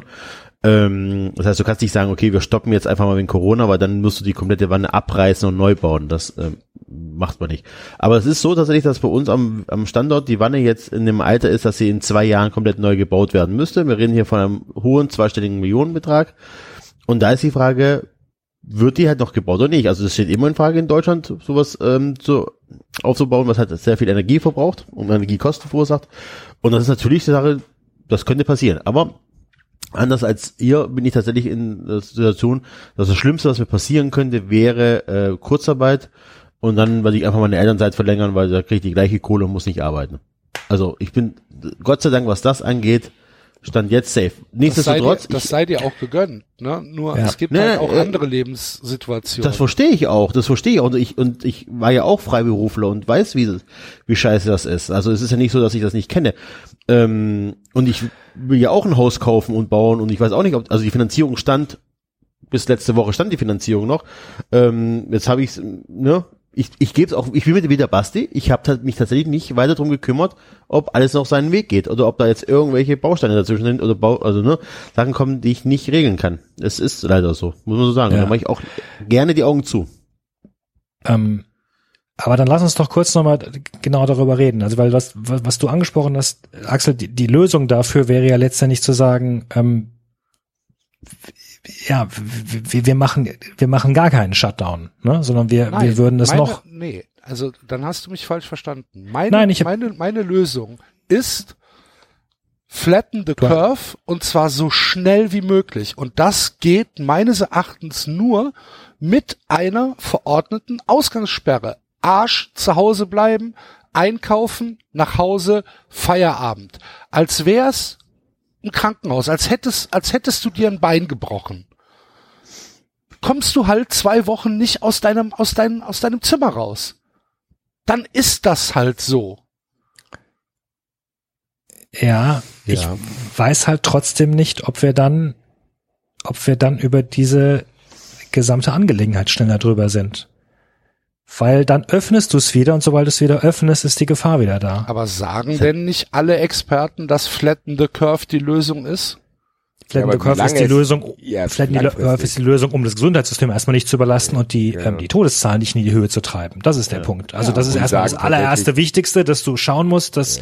Ähm, das heißt, du kannst nicht sagen, okay, wir stoppen jetzt einfach mal wegen Corona, weil dann musst du die komplette Wanne abreißen und neu bauen. Das ähm, macht man nicht. Aber es ist so tatsächlich, dass bei uns am, am Standort die Wanne jetzt in dem Alter ist, dass sie in zwei Jahren komplett neu gebaut werden müsste. Wir reden hier von einem hohen zweistelligen Millionenbetrag. Und da ist die Frage, wird die halt noch gebaut oder nicht? Also das steht immer in Frage in Deutschland, sowas ähm, zu, aufzubauen, was halt sehr viel Energie verbraucht und Energiekosten verursacht. Und das ist natürlich die Sache, das könnte passieren. Aber anders als ihr bin ich tatsächlich in der Situation, dass das Schlimmste, was mir passieren könnte, wäre äh, Kurzarbeit und dann werde ich einfach meine Elternzeit verlängern, weil da kriege ich die gleiche Kohle und muss nicht arbeiten. Also ich bin, Gott sei Dank, was das angeht, stand jetzt safe. Das Nichtsdestotrotz, das ich, sei dir auch gegönnt. Ne? Nur Ja. es gibt Nee, halt auch äh, andere Lebenssituationen. das verstehe ich auch, das verstehe ich auch. Und ich, und ich war ja auch Freiberufler und weiß, wie, das- wie scheiße das ist. Also es ist ja nicht so, dass ich das nicht kenne. Ähm, und ich will ja auch ein Haus kaufen und bauen und ich weiß auch nicht, ob, also die Finanzierung stand, bis letzte Woche stand die Finanzierung noch. Ähm, jetzt habe ich ne, ich, ich gebe es auch, ich bin mit wieder Basti, ich habe mich tatsächlich nicht weiter drum gekümmert, ob alles noch seinen Weg geht oder ob da jetzt irgendwelche Bausteine dazwischen sind oder Bau, also ne, Sachen kommen, die ich nicht regeln kann. Es ist leider so, muss man so sagen. Ja. Da mache ich auch gerne die Augen zu. Ähm, aber dann lass uns doch kurz nochmal genau darüber reden. Also weil was, was du angesprochen hast, Axel, die, die Lösung dafür wäre ja letztendlich zu sagen, ähm, ja, wir, wir machen wir machen gar keinen Shutdown, ne? sondern wir Nein, wir würden es meine, noch Nee, also dann hast du mich falsch verstanden. Meine, Nein, ich hab- meine, meine Lösung ist flatten the curve und zwar so schnell wie möglich. Und das geht meines Erachtens nur mit einer verordneten Ausgangssperre. Arsch zu Hause bleiben, einkaufen, nach Hause, Feierabend. Als wär's ein Krankenhaus, als hättest, als hättest du dir ein Bein gebrochen. Kommst du halt zwei Wochen nicht aus deinem, aus deinem, aus deinem Zimmer raus. Dann ist das halt so. Ja, ich Ja. weiß halt trotzdem nicht, ob wir dann, ob wir dann über diese gesamte Angelegenheit schneller drüber sind. Weil dann öffnest du es wieder und sobald du es wieder öffnest, ist die Gefahr wieder da. Aber sagen denn nicht alle Experten, dass Flatten the Curve die Lösung ist? Flatten aber the Curve ist die ist- Lösung, Ja, Flatten the. Curve ist die Lösung, um das Gesundheitssystem erstmal nicht zu überlasten und die, ähm, die Todeszahlen nicht in die Höhe zu treiben. Das ist der Punkt. Also das ist erstmal das allererste Wichtigste, dass du schauen musst, dass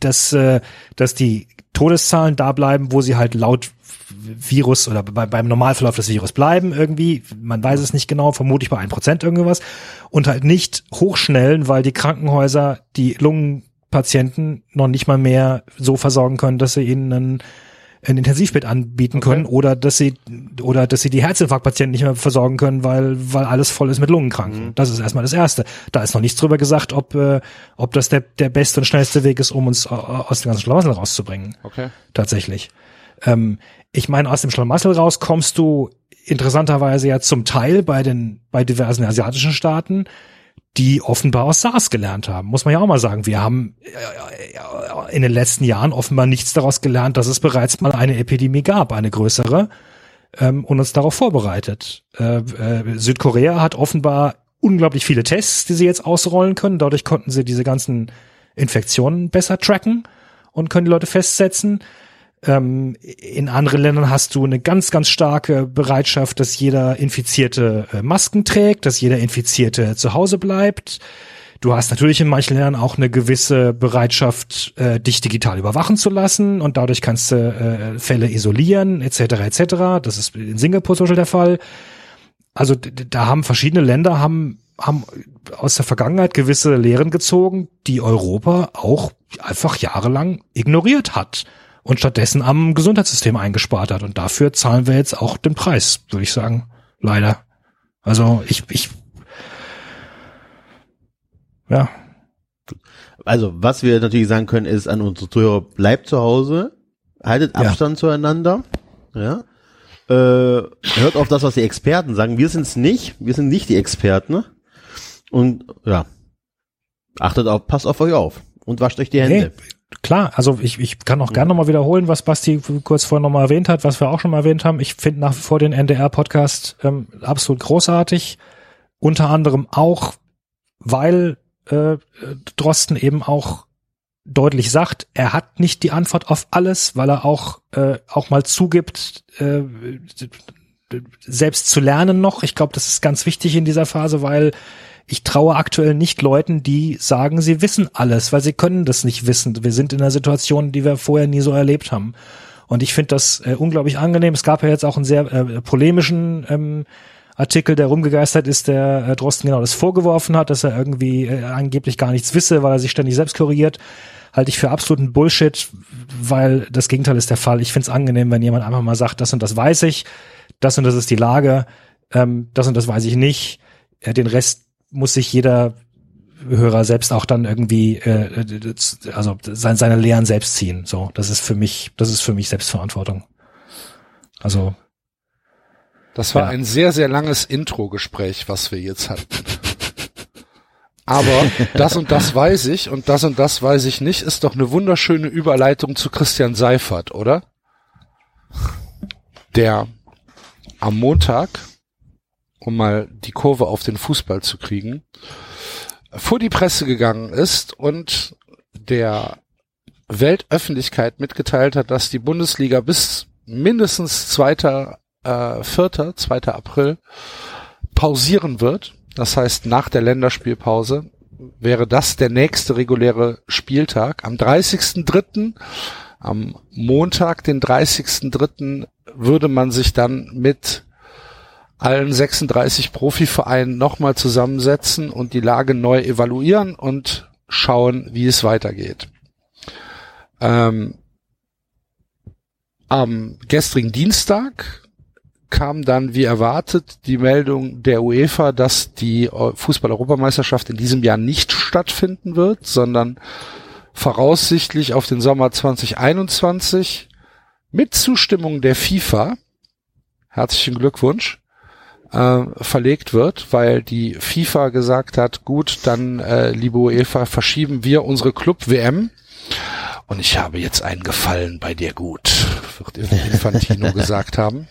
dass, äh, dass die Todeszahlen da bleiben, wo sie halt laut Virus oder bei, beim Normalverlauf des Virus bleiben irgendwie. Man weiß es nicht genau, vermutlich bei ein Prozent irgendwas. Und halt nicht hochschnellen, weil die Krankenhäuser die Lungenpatienten noch nicht mal mehr so versorgen können, dass sie ihnen einen ein Intensivbett anbieten Okay. können oder dass sie oder dass sie die Herzinfarktpatienten nicht mehr versorgen können, weil weil alles voll ist mit Lungenkranken. Das ist erstmal das erste. Da ist noch nichts drüber gesagt, ob äh, ob das der der beste und schnellste Weg ist, um uns äh, aus dem ganzen Schlamassel rauszubringen. Okay. Tatsächlich. Ähm, ich meine, aus dem Schlamassel raus kommst du interessanterweise ja zum Teil bei den bei diversen asiatischen Staaten, die offenbar aus SARS gelernt haben. Muss man ja auch mal sagen. Wir haben äh, in den letzten Jahren offenbar nichts daraus gelernt, dass es bereits mal eine Epidemie gab, eine größere, ähm, und uns darauf vorbereitet. Äh, äh, Südkorea hat offenbar unglaublich viele Tests, die sie jetzt ausrollen können. Dadurch konnten sie diese ganzen Infektionen besser tracken und können die Leute festsetzen. Ähm, in anderen Ländern hast du eine ganz, ganz starke Bereitschaft, dass jeder Infizierte äh, Masken trägt, dass jeder Infizierte zu Hause bleibt. Du hast natürlich in manchen Ländern auch eine gewisse Bereitschaft, äh, dich digital überwachen zu lassen und dadurch kannst du äh, Fälle isolieren, etc. etc. Das ist in Singapur zum Beispiel der Fall. Also da haben verschiedene Länder haben haben aus der Vergangenheit gewisse Lehren gezogen, die Europa auch einfach jahrelang ignoriert hat und stattdessen am Gesundheitssystem eingespart hat. Und dafür zahlen wir jetzt auch den Preis, würde ich sagen. Leider. Also ich, ich ja, Also, was wir natürlich sagen können, ist an unsere Zuhörer, bleibt zu Hause, haltet Ja. Abstand zueinander, ja. Äh, hört auf das, was die Experten sagen. Wir sind's nicht, wir sind nicht die Experten. Und ja, achtet auf, passt auf euch auf und wascht euch die Hände. Nee, klar, also ich, ich kann auch gerne nochmal wiederholen, was Basti kurz vorher nochmal erwähnt hat, was wir auch schon mal erwähnt haben. Ich finde nach wie vor den NDR-Podcast ähm, absolut großartig. Unter anderem auch, weil äh, Drosten eben auch deutlich sagt, er hat nicht die Antwort auf alles, weil er auch äh, auch mal zugibt, äh, selbst zu lernen noch. Ich glaube, das ist ganz wichtig in dieser Phase, weil ich traue aktuell nicht Leuten, die sagen, sie wissen alles, weil sie können das nicht wissen. Wir sind in einer Situation, die wir vorher nie so erlebt haben. Und ich finde das äh, unglaublich angenehm. Es gab ja jetzt auch einen sehr äh, polemischen ähm, Artikel, der rumgegeistert ist, der äh, Drosten genau das vorgeworfen hat, dass er irgendwie äh, angeblich gar nichts wisse, weil er sich ständig selbst korrigiert. Halte ich für absoluten Bullshit, weil das Gegenteil ist der Fall. Ich finde es angenehm, wenn jemand einfach mal sagt, das und das weiß ich, das und das ist die Lage, ähm, das und das weiß ich nicht. Äh, den Rest muss sich jeder Hörer selbst auch dann irgendwie, äh, also sein, seine Lehren selbst ziehen. So, das ist für mich, das ist für mich Selbstverantwortung. Also Das war Ja. ein sehr, sehr langes Intro-Gespräch, was wir jetzt hatten. Aber das und das weiß ich und das und das weiß ich nicht, ist doch eine wunderschöne Überleitung zu Christian Seifert, oder? Der am Montag, um mal die Kurve auf den Fußball zu kriegen, vor die Presse gegangen ist und der Weltöffentlichkeit mitgeteilt hat, dass die Bundesliga bis mindestens zweiter, äh, vierter, zweiter April pausieren wird. Das heißt, nach der Länderspielpause wäre das der nächste reguläre Spieltag. Am 30.3., am Montag, den 30.3., würde man sich dann mit allen 36 Profivereinen nochmal zusammensetzen und die Lage neu evaluieren und schauen, wie es weitergeht. Ähm, am gestrigen Dienstag kam dann, wie erwartet, die Meldung der UEFA, dass die Eu- Fußball-Europameisterschaft in diesem Jahr nicht stattfinden wird, sondern voraussichtlich auf den Sommer 2021 mit Zustimmung der FIFA, herzlichen Glückwunsch, äh, verlegt wird, weil die FIFA gesagt hat, gut, dann, äh, liebe UEFA, verschieben wir unsere Club-WM. Und ich habe jetzt einen Gefallen bei dir gut, wird Infantino gesagt haben.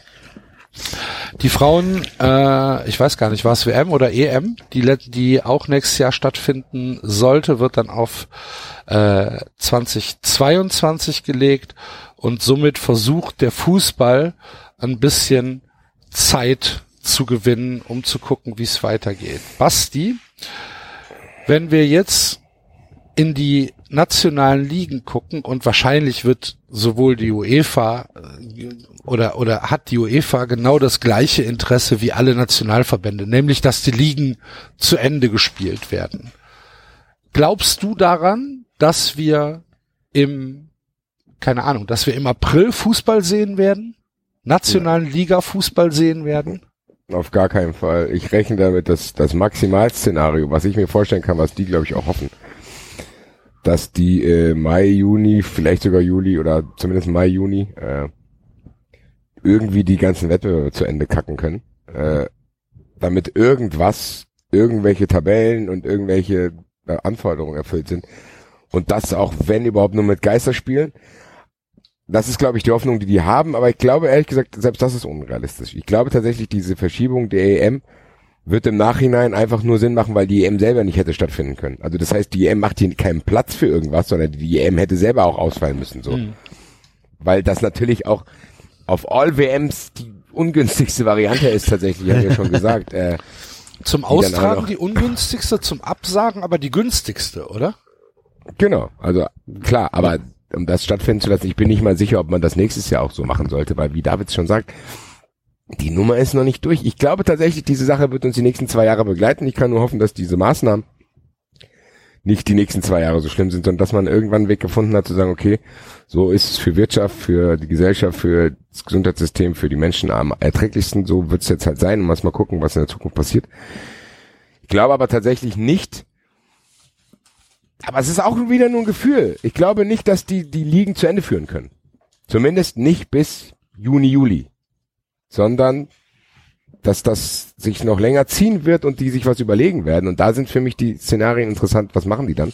Die Frauen, äh, ich weiß gar nicht, war es WM oder EM, die, die auch nächstes Jahr stattfinden sollte, wird dann auf äh, 2022 gelegt und somit versucht der Fußball ein bisschen Zeit zu gewinnen, um zu gucken, wie es weitergeht. Basti, wenn wir jetzt in die nationalen Ligen gucken und wahrscheinlich wird sowohl die UEFA äh, oder, oder hat die UEFA genau das gleiche Interesse wie alle Nationalverbände, nämlich dass die Ligen zu Ende gespielt werden. Glaubst du daran, dass wir im, keine Ahnung, dass wir im April Fußball sehen werden? Nationalen Liga Fußball sehen werden? Auf gar keinen Fall. Ich rechne damit, dass das Maximalszenario, was ich mir vorstellen kann, was die, glaube ich, auch hoffen, dass die äh, Mai, Juni, vielleicht sogar Juli oder zumindest Mai, Juni äh, irgendwie die ganzen Wettbewerbe zu Ende kacken können, äh, damit irgendwas, irgendwelche Tabellen und irgendwelche äh, Anforderungen erfüllt sind und das auch, wenn überhaupt nur mit Geisterspielen das ist, glaube ich, die Hoffnung, die die haben, aber ich glaube ehrlich gesagt, selbst das ist unrealistisch. Ich glaube tatsächlich, diese Verschiebung der EM wird im Nachhinein einfach nur Sinn machen, weil die EM selber nicht hätte stattfinden können. Also das heißt, die EM macht hier keinen Platz für irgendwas, sondern die EM hätte selber auch ausfallen müssen, so. Mhm. Weil das natürlich auch auf All WMs die ungünstigste Variante ist tatsächlich, haben wir schon gesagt. Äh, zum Austragen die ungünstigste, zum Absagen aber die günstigste, oder? Genau, also klar, aber um das stattfinden zu lassen. Ich bin nicht mal sicher, ob man das nächstes Jahr auch so machen sollte, weil wie David schon sagt, die Nummer ist noch nicht durch. Ich glaube tatsächlich, diese Sache wird uns die nächsten zwei Jahre begleiten. Ich kann nur hoffen, dass diese Maßnahmen nicht die nächsten zwei Jahre so schlimm sind, sondern dass man irgendwann einen Weg gefunden hat zu sagen, okay, so ist es für Wirtschaft, für die Gesellschaft, für das Gesundheitssystem, für die Menschen am erträglichsten. So wird es jetzt halt sein und muss mal gucken, was in der Zukunft passiert. Ich glaube aber tatsächlich nicht, aber es ist auch wieder nur ein Gefühl. Ich glaube nicht, dass die die Ligen zu Ende führen können. Zumindest nicht bis Juni, Juli. Sondern, dass das sich noch länger ziehen wird und die sich was überlegen werden. Und da sind für mich die Szenarien interessant. Was machen die dann?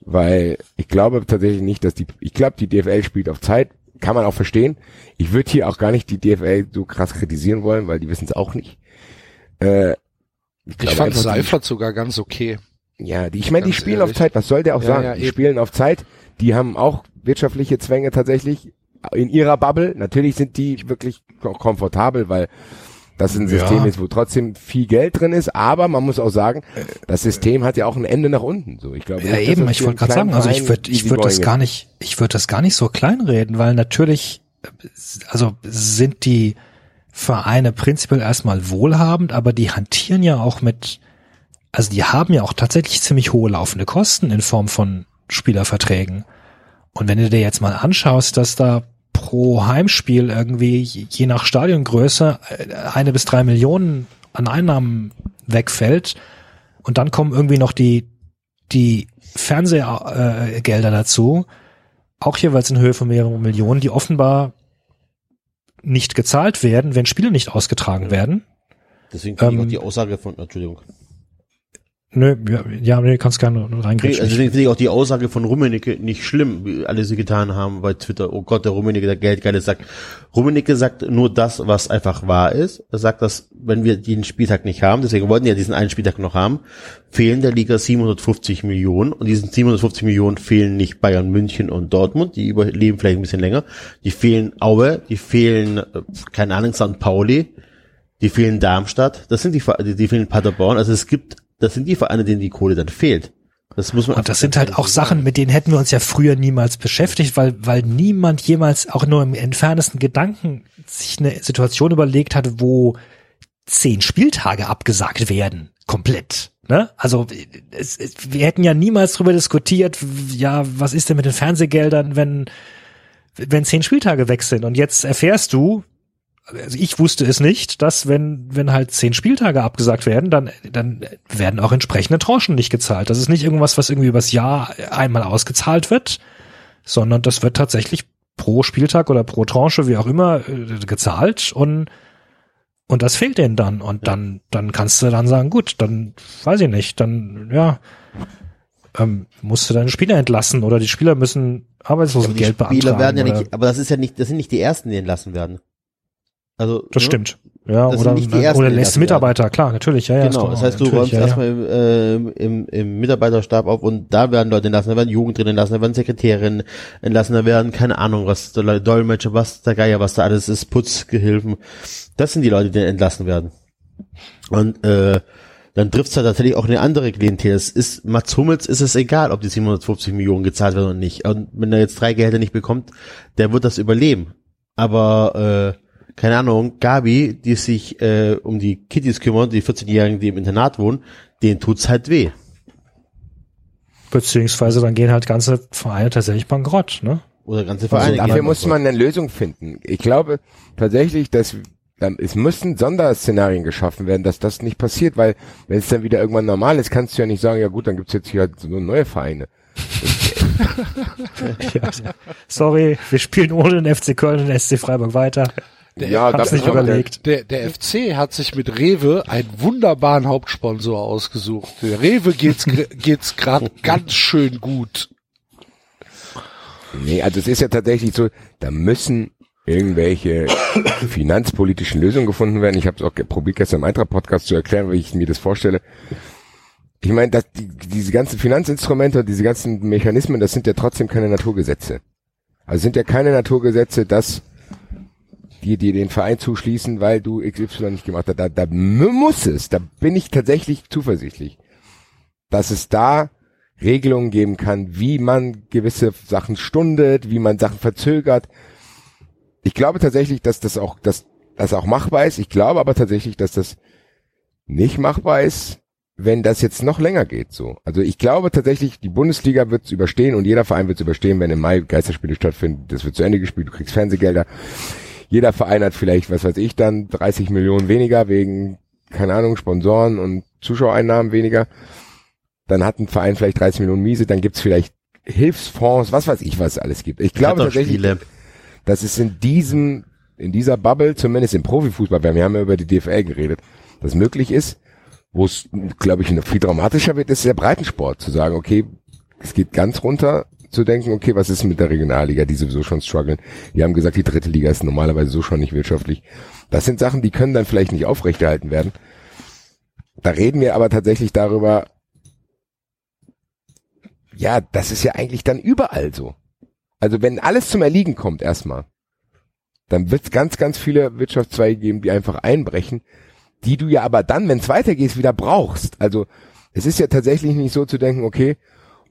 Weil ich glaube tatsächlich nicht, dass die, ich glaube, die DFL spielt auf Zeit. Kann man auch verstehen. Ich würde hier auch gar nicht die DFL so krass kritisieren wollen, weil die wissen es auch nicht. Äh, ich, ich fand Seifert sogar ganz okay. Ja, die, ich meine, die spielen ehrlich. auf Zeit, was soll der auch ja, sagen? Ja, die eben. spielen auf Zeit, die haben auch wirtschaftliche Zwänge tatsächlich in ihrer Bubble. Natürlich sind die wirklich komfortabel, weil das ein System ja. ist, wo trotzdem viel Geld drin ist, aber man muss auch sagen, das System hat ja auch ein Ende nach unten. So, ich glaube. Ja, nicht, eben. Ich wollte gerade sagen, also ich würde, ich würde das gar nicht, ich würde das gar nicht so kleinreden, weil natürlich, also sind die Vereine prinzipiell erstmal wohlhabend, aber die hantieren ja auch mit also die haben ja auch tatsächlich ziemlich hohe laufende Kosten in Form von Spielerverträgen. Und wenn du dir jetzt mal anschaust, dass da pro Heimspiel irgendwie je nach Stadiongröße äh, eine bis drei Millionen an Einnahmen wegfällt und dann kommen irgendwie noch die, die Fernsehgelder dazu, auch jeweils in Höhe von mehreren Millionen, die offenbar nicht gezahlt werden, wenn Spiele nicht ausgetragen werden. Deswegen finde ähm, ich auch ähm, die Aussage von, Entschuldigung, Nö, ja, nee, kannst gerne. Okay, also deswegen finde ich auch die Aussage von Rummenigge nicht schlimm, wie alle sie getan haben bei Twitter. Oh Gott, der Rummenigge, der Geldgeile sagt. Rummenigge sagt nur das, was einfach wahr ist. Er sagt, dass wenn wir den Spieltag nicht haben, deswegen wollten wir ja diesen einen Spieltag noch haben, fehlen der Liga 750 Millionen und diesen 750 Millionen fehlen nicht Bayern, München und Dortmund, die überleben vielleicht ein bisschen länger. Die fehlen Aue, die fehlen, äh, keine Ahnung, St. Pauli, die fehlen Darmstadt, das sind die, die fehlen Paderborn. Also es gibt das sind die Vereine, denen die Kohle dann fehlt. Das muss man und das sind halt auch Sachen, mit denen hätten wir uns ja früher niemals beschäftigt, weil, weil niemand jemals auch nur im entferntesten Gedanken sich eine Situation überlegt hat, wo zehn Spieltage abgesagt werden. Komplett. Ne? Also es, es, wir hätten ja niemals darüber diskutiert, ja, was ist denn mit den Fernsehgeldern, wenn, wenn zehn Spieltage weg sind. Und jetzt erfährst du, also ich wusste es nicht, dass wenn, wenn halt zehn Spieltage abgesagt werden, dann, dann werden auch entsprechende Tranchen nicht gezahlt. Das ist nicht irgendwas, was irgendwie übers Jahr einmal ausgezahlt wird, sondern das wird tatsächlich pro Spieltag oder pro Tranche, wie auch immer, äh, gezahlt und, und das fehlt denen dann. Und dann, dann kannst du dann sagen, gut, dann weiß ich nicht, dann, ja, ähm, musst du deine Spieler entlassen oder die Spieler müssen Arbeitslosengeld beantragen. Spieler werden ja nicht, aber das ist ja nicht, das sind nicht die ersten, die entlassen werden. Also, das ne? stimmt. Ja, das oder, oder lässt Mitarbeiter, werden. klar, natürlich, ja, ja. Genau, das heißt, du räumst ja, erstmal im, äh, im, im Mitarbeiterstab auf und da werden Leute entlassen, da werden Jugend drin entlassen, da werden Sekretärinnen entlassen, da werden, keine Ahnung, was, Dolmetscher, was, der Geier, was da alles ist, Putzgehilfen. Das sind die Leute, die entlassen werden. Und, äh, dann trifft es halt tatsächlich auch eine andere Klientel. Es ist, Mats Hummels ist es egal, ob die 750 Millionen gezahlt werden oder nicht. Und wenn er jetzt drei Gehälter nicht bekommt, der wird das überleben. Aber, äh, keine Ahnung, Gabi, die sich äh, um die Kittys kümmert, die 14-Jährigen, die im Internat wohnen, denen tut's halt weh. Beziehungsweise dann gehen halt ganze Vereine tatsächlich bankrott, ne? Oder ganze Also Vereine. dafür gehen muss man eine Lösung finden. Ich glaube tatsächlich, dass ähm, es müssen Sonderszenarien geschaffen werden, dass das nicht passiert, weil wenn es dann wieder irgendwann normal ist, kannst du ja nicht sagen, ja gut, dann gibt's jetzt hier halt so neue Vereine. Ja. Sorry, wir spielen ohne den FC Köln und den SC Freiburg weiter. Ja, hab's da- nicht überlegt. Der, der FC hat sich mit Rewe einen wunderbaren Hauptsponsor ausgesucht. Der Rewe geht's, geht's gerade ganz schön gut. Nee, also es ist ja tatsächlich so, da müssen irgendwelche finanzpolitischen Lösungen gefunden werden. Ich habe es auch probiert gestern im Eintracht-Podcast zu erklären, wie ich mir das vorstelle. Ich meine, dass die, diese ganzen Finanzinstrumente, diese ganzen Mechanismen, das sind ja trotzdem keine Naturgesetze. Also sind ja keine Naturgesetze, dass die dir den Verein zuschließen, weil du XY nicht gemacht hast. Da, da muss es, da bin ich tatsächlich zuversichtlich, dass es da Regelungen geben kann, wie man gewisse Sachen stundet, wie man Sachen verzögert. Ich glaube tatsächlich, dass das auch, dass das auch machbar ist. Ich glaube aber tatsächlich, dass das nicht machbar ist, wenn das jetzt noch länger geht, so. Also ich glaube tatsächlich, die Bundesliga wird es überstehen und jeder Verein wird es überstehen, wenn im Mai Geisterspiele stattfinden. Das wird zu Ende gespielt, du kriegst Fernsehgelder. Jeder Verein hat vielleicht, was weiß ich dann, 30 Millionen weniger wegen, keine Ahnung, Sponsoren und Zuschauereinnahmen weniger. Dann hat ein Verein vielleicht 30 Millionen Miese, dann gibt's vielleicht Hilfsfonds, was weiß ich, was es alles gibt. Ich glaube tatsächlich, Spiele. dass es in diesem, in dieser Bubble, zumindest im Profifußball, wir haben ja über die DFL geredet, das möglich ist, wo es, glaube ich, noch viel dramatischer wird, ist der Breitensport, zu sagen, okay, es geht ganz runter, zu denken, okay, was ist mit der Regionalliga, die sowieso schon strugglen. Die haben gesagt, die dritte Liga ist normalerweise so schon nicht wirtschaftlich. Das sind Sachen, die können dann vielleicht nicht aufrechterhalten werden. Da reden wir aber tatsächlich darüber, ja, das ist ja eigentlich dann überall so. Also wenn alles zum Erliegen kommt erstmal, dann wird es ganz, ganz viele Wirtschaftszweige geben, die einfach einbrechen, die du ja aber dann, wenn es weitergeht, wieder brauchst. Also es ist ja tatsächlich nicht so zu denken, okay,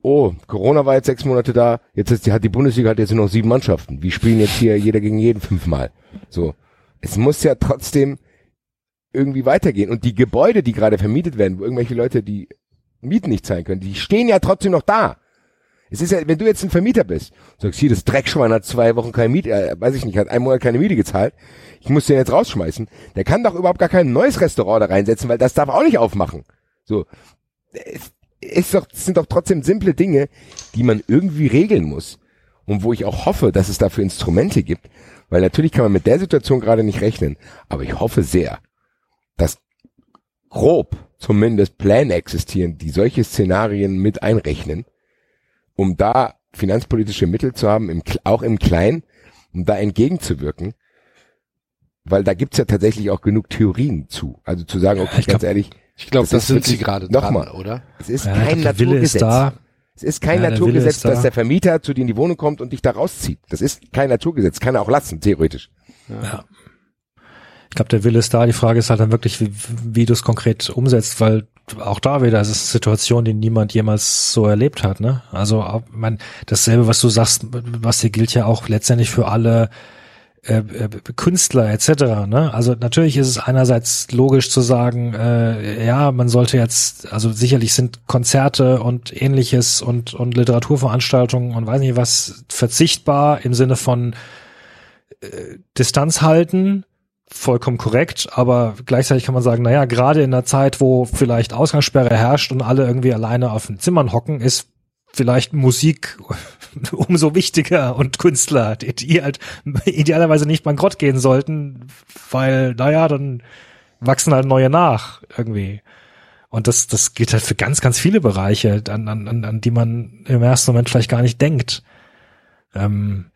oh, Corona war jetzt sechs Monate da, jetzt ist, die- hat die Bundesliga hat jetzt nur noch sieben Mannschaften. Wir spielen jetzt hier jeder gegen jeden fünfmal. So. Es muss ja trotzdem irgendwie weitergehen. Und die Gebäude, die gerade vermietet werden, wo irgendwelche Leute die Mieten nicht zahlen können, die stehen ja trotzdem noch da. Es ist ja, wenn du jetzt ein Vermieter bist, sagst, hier, das Dreckschwein hat zwei Wochen keine Miete, äh, weiß ich nicht, hat einen Monat keine Miete gezahlt, ich muss den jetzt rausschmeißen, der kann doch überhaupt gar kein neues Restaurant da reinsetzen, weil das darf auch nicht aufmachen. So. Es ist doch, sind doch trotzdem simple Dinge, die man irgendwie regeln muss. Und wo ich auch hoffe, dass es dafür Instrumente gibt, weil natürlich kann man mit der Situation gerade nicht rechnen, aber ich hoffe sehr, dass grob zumindest Pläne existieren, die solche Szenarien mit einrechnen, um da finanzpolitische Mittel zu haben, im, auch im Kleinen, um da entgegenzuwirken. Weil da gibt's ja tatsächlich auch genug Theorien zu. Also zu sagen, okay, ich ganz glaub- ehrlich, Ich glaube, Das das, sind sie gerade nochmal. oder? es ist Ja, kein der Wille Naturgesetz. ist da. Es ist kein Ja, Naturgesetz, ist da. dass der Vermieter zu dir in die Wohnung kommt und dich da rauszieht. Das ist kein Naturgesetz. Kann er auch lassen, theoretisch. Ich glaube, der Wille ist da. Die Frage ist halt dann wirklich, wie, wie du es konkret umsetzt, weil auch da wieder, es ist eine Situation, die niemand jemals so erlebt hat. Ne? Also auch, man, dasselbe, was du sagst, was hier gilt ja auch letztendlich für alle äh, äh, Künstler etc. Ne? Also natürlich ist es einerseits logisch zu sagen, äh, ja, man sollte jetzt, also sicherlich sind Konzerte und ähnliches und und Literaturveranstaltungen und weiß nicht was verzichtbar im Sinne von äh, Distanz halten, vollkommen korrekt, aber gleichzeitig kann man sagen, naja, gerade in einer Zeit, wo vielleicht Ausgangssperre herrscht und alle irgendwie alleine auf den Zimmern hocken, ist vielleicht Musik umso wichtiger und Künstler, die, die halt idealerweise nicht bankrott gehen sollten, weil, naja, dann wachsen halt neue nach irgendwie. Und das, das gilt halt für ganz, ganz viele Bereiche, an, an, an an die man im ersten Moment vielleicht gar nicht denkt. Ähm,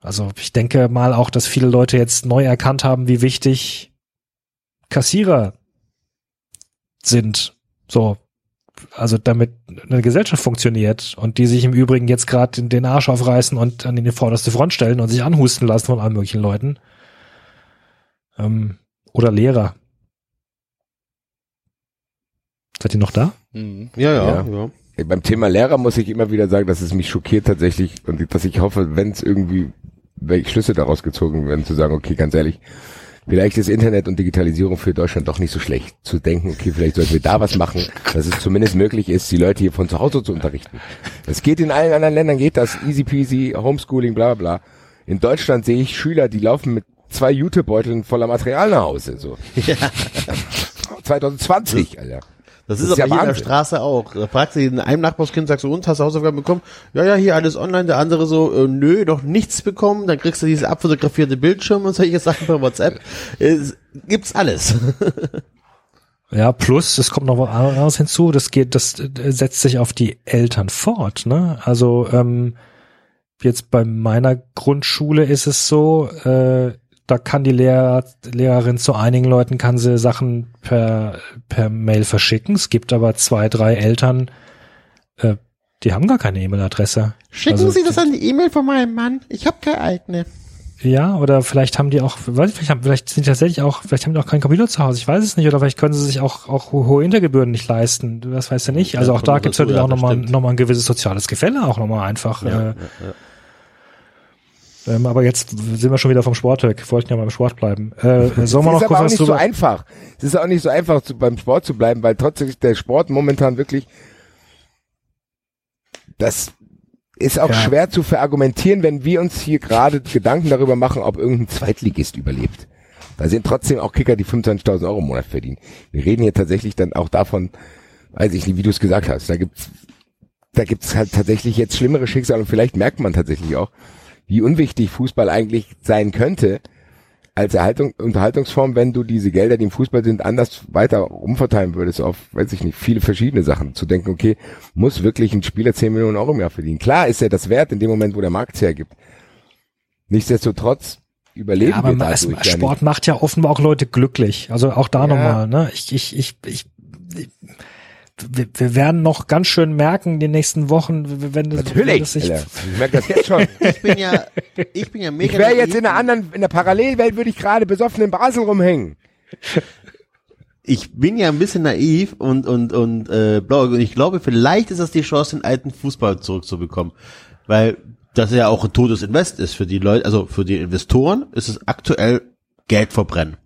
also ich denke mal auch, dass viele Leute jetzt neu erkannt haben, wie wichtig Kassierer sind. So, also damit eine Gesellschaft funktioniert und die sich im Übrigen jetzt gerade den Arsch aufreißen und an die vorderste Front stellen und sich anhusten lassen von allen möglichen Leuten. Ähm, oder Lehrer. Seid ihr noch da? Mhm. Ja, ja, Ja. ja. Beim Thema Lehrer muss ich immer wieder sagen, dass es mich schockiert tatsächlich und dass ich hoffe, wenn es irgendwie, welche Schlüsse daraus gezogen werden, zu sagen, okay, ganz ehrlich, vielleicht ist Internet und Digitalisierung für Deutschland doch nicht so schlecht. Zu denken, okay, vielleicht sollten wir da was machen, dass es zumindest möglich ist, die Leute hier von zu Hause zu unterrichten. Es geht in allen anderen Ländern, geht das easy peasy, Homeschooling, bla bla bla. In Deutschland sehe ich Schüler, die laufen mit zwei Jutebeuteln voller Material nach Hause, so. 2020, Alter. Das, Das ist ist aber ja hier in der Wahnsinn. Straße auch. Da fragst du in einem Nachbarskind, sagst du, und hast du Hausaufgaben bekommen? Ja, ja, hier alles online. Der andere so, äh, nö, noch nichts bekommen. Dann kriegst du dieses abfotografierte Bildschirm und solche Sachen per WhatsApp. Es gibt's alles. Ja, plus, es kommt noch was anderes hinzu, das geht, das äh, setzt sich auf die Eltern fort, ne? Also, ähm, jetzt bei meiner Grundschule ist es so, äh, da kann die Lehrer, Lehrerin zu einigen Leuten kann sie Sachen per, per Mail verschicken. Es gibt aber zwei, drei Eltern, äh, die haben gar keine E-Mail-Adresse. Schicken Also, Sie das an die E-Mail von meinem Mann. Ich habe keine eigene. Ja, oder vielleicht haben die auch, weiß ich, vielleicht, haben, vielleicht sind die tatsächlich auch, vielleicht haben die auch keinen Computer zu Hause, ich weiß es nicht, oder vielleicht können sie sich auch, auch ho- hohe Hintergebühren nicht leisten, das weißt du nicht. Also Ja, auch da gibt's dazu, natürlich ja, auch nochmal stimmt. noch mal ein gewisses soziales Gefälle, auch nochmal einfach. Ja, äh, ähm, aber jetzt sind wir schon wieder vom Sport weg, wollten ja beim Sport bleiben. Äh, sollen wir Es noch ist aber kurz auch was nicht so einfach. Es ist auch nicht so einfach, zu, beim Sport zu bleiben, weil trotzdem ist der Sport momentan wirklich, das ist auch Ja. schwer zu verargumentieren, wenn wir uns hier gerade Gedanken darüber machen, ob irgendein Zweitligist überlebt. Da sind trotzdem auch Kicker, die 25.000 Euro im Monat verdienen. Wir reden hier tatsächlich dann auch davon, weiß ich nicht, wie du es gesagt hast, da gibt's, da gibt's halt tatsächlich jetzt schlimmere Schicksale und vielleicht merkt man tatsächlich auch, wie unwichtig Fußball eigentlich sein könnte, als Erhaltung, Unterhaltungsform, wenn du diese Gelder, die im Fußball sind, anders weiter umverteilen würdest auf, weiß ich nicht, viele verschiedene Sachen. Zu denken, okay, muss wirklich ein Spieler 10 Millionen Euro im Jahr verdienen. Klar ist er das wert in dem Moment, wo der Markt es hergibt. Nichtsdestotrotz überleben Ja, aber wir es, dadurch ja Sport macht ja offenbar auch Leute glücklich. Also auch da Ja. nochmal, ne? Ich, ich, ich, ich, ich wir, wir werden noch ganz schön merken in den nächsten Wochen, wenn das, nicht. wenn Natürlich. das sich Alter. Ich merke das jetzt schon. Ich bin ja, ich bin ja mega. Ich wäre jetzt in einer anderen, in der Parallelwelt würde ich gerade besoffen in Basel rumhängen. ich bin ja ein bisschen naiv und und und äh, blau und ich glaube, vielleicht ist das die Chance, den alten Fußball zurückzubekommen, weil das ja auch ein totes Invest ist für die Leute, also für die Investoren ist es aktuell Geld verbrennen.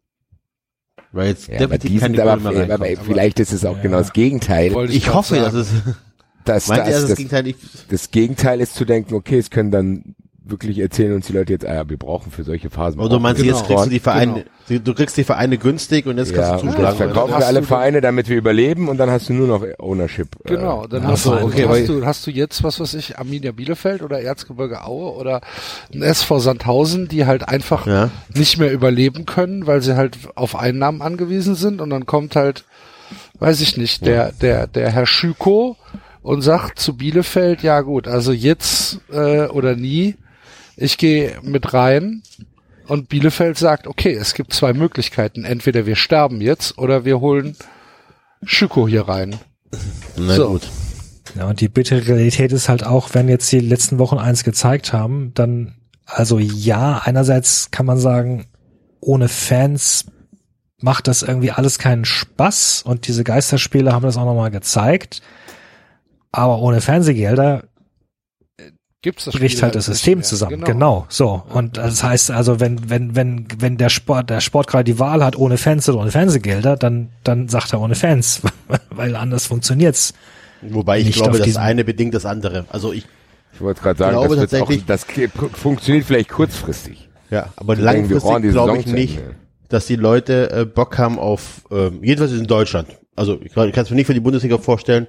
Weil jetzt Ja, aber die sind aber, aber reinkommt. vielleicht ist es auch genau das Gegenteil. Wollte ich grad hoffe, sagen. dass es Das, das, das, das, Gegenteil das Gegenteil ist zu denken, okay, es können dann wirklich erzählen uns die Leute jetzt, ah ja, wir brauchen für solche Phasen. Oder du brauchen meinst, wir jetzt Genau. kriegst du die Vereine, Genau. du- du kriegst die Vereine günstig und jetzt ja, kannst du jetzt zuschlagen. verkaufen Dann wir alle du- Vereine, damit wir überleben und dann hast du nur noch Ownership. äh, Genau, dann Ja, hast, du, okay, hast, du, hast du jetzt, was weiß ich, Arminia Bielefeld oder Erzgebirge Aue oder ein SV Sandhausen, die halt einfach Ja. nicht mehr überleben können, weil sie halt auf Einnahmen angewiesen sind und dann kommt halt, weiß ich nicht, der, der, der Herr Schüko und sagt zu Bielefeld, ja gut, also jetzt äh, oder nie, ich gehe mit rein und Bielefeld sagt, okay, es gibt zwei Möglichkeiten, entweder wir sterben jetzt oder wir holen Schüko hier rein. Na So. gut. Ja, und die bittere Realität ist halt auch, wenn jetzt die letzten Wochen eins gezeigt haben, dann, also ja, einerseits kann man sagen, ohne Fans macht das irgendwie alles keinen Spaß und diese Geisterspiele haben das auch nochmal gezeigt. Aber ohne Fernsehgelder Gibt's das bricht Spiel halt das System mehr. zusammen. Genau. so. Und das heißt also, wenn, wenn, wenn, wenn der Sport, der Sport gerade die Wahl hat, ohne Fans oder ohne Fernsehgelder, dann, dann sagt er ohne Fans, weil anders funktioniert's. Wobei ich Nicht glaube, das eine bedingt das andere. Also ich, Ich wollte gerade sagen, glaube das, wird auch, tatsächlich- das funktioniert vielleicht kurzfristig. ja, aber wir langfristig glaube ich nicht, dass die Leute äh, Bock haben auf, ähm, jedenfalls in Deutschland. Also ich, kann es mir nicht für die Bundesliga vorstellen,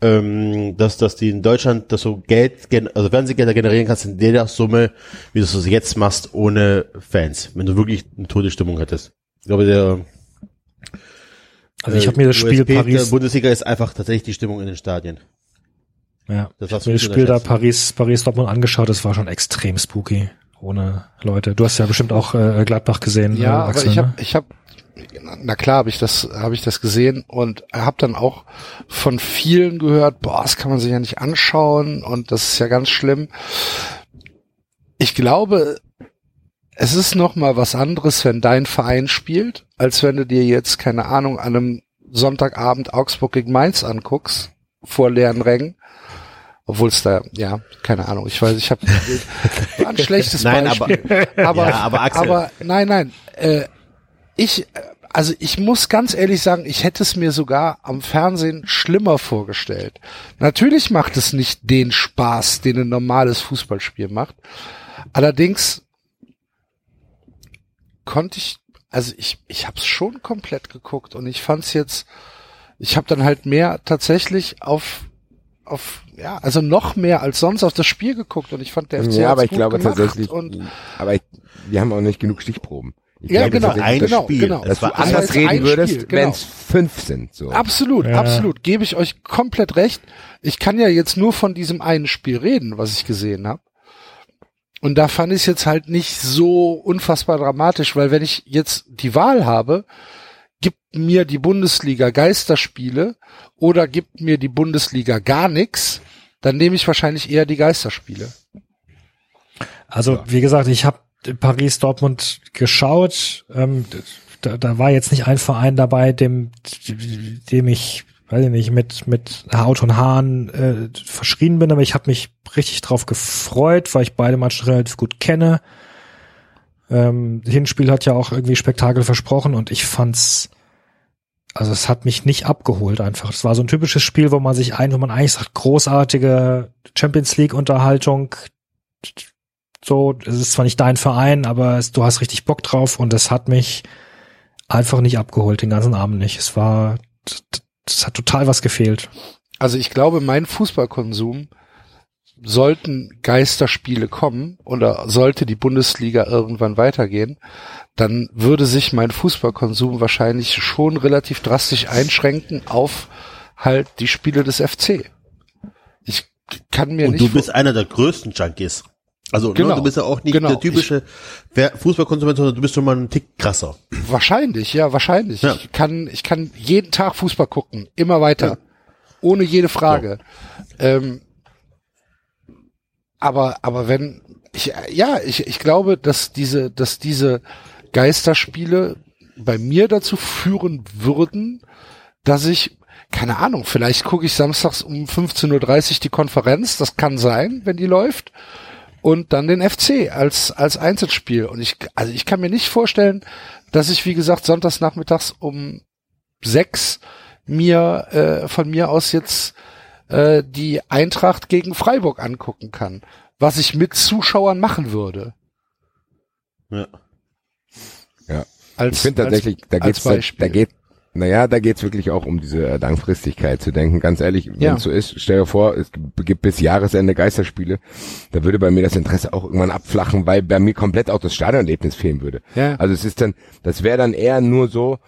ähm, dass, dass die in Deutschland, dass du Geld, also Fernsehgelder generieren kannst in der Summe, wie du es jetzt machst, ohne Fans. Wenn du wirklich eine Todesstimmung hättest. Ich glaube, der Also ich äh, habe mir das Spiel USP Paris, der Bundesliga ist einfach tatsächlich die Stimmung in den Stadien. ja, Das ich hast hab mir das Spiel da. Paris, Paris Dortmund angeschaut, das war schon extrem spooky. Ohne Leute. Du hast ja bestimmt auch äh, Gladbach gesehen. Ja, äh, aber Axel, ich ne? habe, ich habe, na klar, habe ich das, habe ich das gesehen und habe dann auch von vielen gehört, boah, das kann man sich ja nicht anschauen und das ist ja ganz schlimm. Ich glaube, es ist noch mal was anderes, wenn dein Verein spielt, als wenn du dir jetzt keine Ahnung an einem Sonntagabend Augsburg gegen Mainz anguckst, vor leeren Rängen, obwohl es da, ja, keine Ahnung, ich weiß, ich habe ein schlechtes Nein, Beispiel. aber, Ja, aber Axel. aber nein, nein, äh, ich, also ich muss ganz ehrlich sagen, ich hätte es mir sogar am Fernsehen schlimmer vorgestellt. Natürlich macht es nicht den Spaß, den ein normales Fußballspiel macht. Allerdings konnte ich, also ich, ich habe es schon komplett geguckt und ich fand es jetzt, ich habe dann halt mehr tatsächlich auf, auf, ja, also noch mehr als sonst auf das Spiel geguckt und ich fand der FC ja, aber ich glaube tatsächlich, und aber ich, wir haben auch nicht genug Stichproben. Ich Ja, glaube, genau, dass ein genau, Spiel. genau. Das dass du Das anders reden würdest, Spiel, genau. wenn es fünf sind. So. Absolut, Ja. absolut. Gebe ich euch komplett recht. Ich kann ja jetzt nur von diesem einen Spiel reden, was ich gesehen habe. Und da fand ich es jetzt halt nicht so unfassbar dramatisch, weil wenn ich jetzt die Wahl habe, gibt mir die Bundesliga Geisterspiele oder gibt mir die Bundesliga gar nichts, dann nehme ich wahrscheinlich eher die Geisterspiele. Also wie gesagt, ich habe Paris Dortmund geschaut. Ähm, da, da war jetzt nicht ein Verein dabei, dem, dem ich, weiß ich nicht, mit mit Haut und Haaren äh, verschrien bin, aber ich habe mich richtig drauf gefreut, weil ich beide Matches relativ gut kenne. Ähm, Hinspiel hat ja auch irgendwie Spektakel versprochen und ich fand's also es hat mich nicht abgeholt einfach. Es war so ein typisches Spiel, wo man sich ein, wo man eigentlich sagt, großartige Champions League Unterhaltung, so, es ist zwar nicht dein Verein, aber es, du hast richtig Bock drauf und es hat mich einfach nicht abgeholt, den ganzen Abend nicht. Es war, es hat total was gefehlt. Also ich glaube, mein Fußballkonsum sollten Geisterspiele kommen oder sollte die Bundesliga irgendwann weitergehen, dann würde sich mein Fußballkonsum wahrscheinlich schon relativ drastisch einschränken auf halt die Spiele des FC. Ich kann mir Und nicht du bist einer der größten Junkies. Also Genau. ne, du bist ja auch nicht Genau. der typische Fußballkonsument, sondern du bist schon mal ein Tick krasser. Wahrscheinlich, ja, wahrscheinlich. Ja. Ich kann, ich kann jeden Tag Fußball gucken, immer weiter, Ja. ohne jede Frage. Ähm, aber, aber wenn, ich, ja, ich, ich glaube, dass diese, dass diese Geisterspiele bei mir dazu führen würden, dass ich, keine Ahnung, vielleicht gucke ich samstags um 15.30 Uhr die Konferenz, das kann sein, wenn die läuft und dann den FC als als Einzelspiel. Und ich, also ich kann mir nicht vorstellen, dass ich wie gesagt sonntags nachmittags um sechs mir äh, von mir aus jetzt äh, die Eintracht gegen Freiburg angucken kann, was ich mit Zuschauern machen würde. Ja. Ja. Als, Ich finde tatsächlich, da als geht's, da, Beispiel. da geht, naja, da geht's wirklich auch um diese äh, Langfristigkeit zu denken. Ganz ehrlich, wenn Ja. es so ist, stell dir vor, es gibt gibt bis Jahresende Geisterspiele, da würde bei mir das Interesse auch irgendwann abflachen, weil bei mir komplett auch das Stadionerlebnis fehlen würde. Ja. Also es ist dann, das wäre dann eher nur so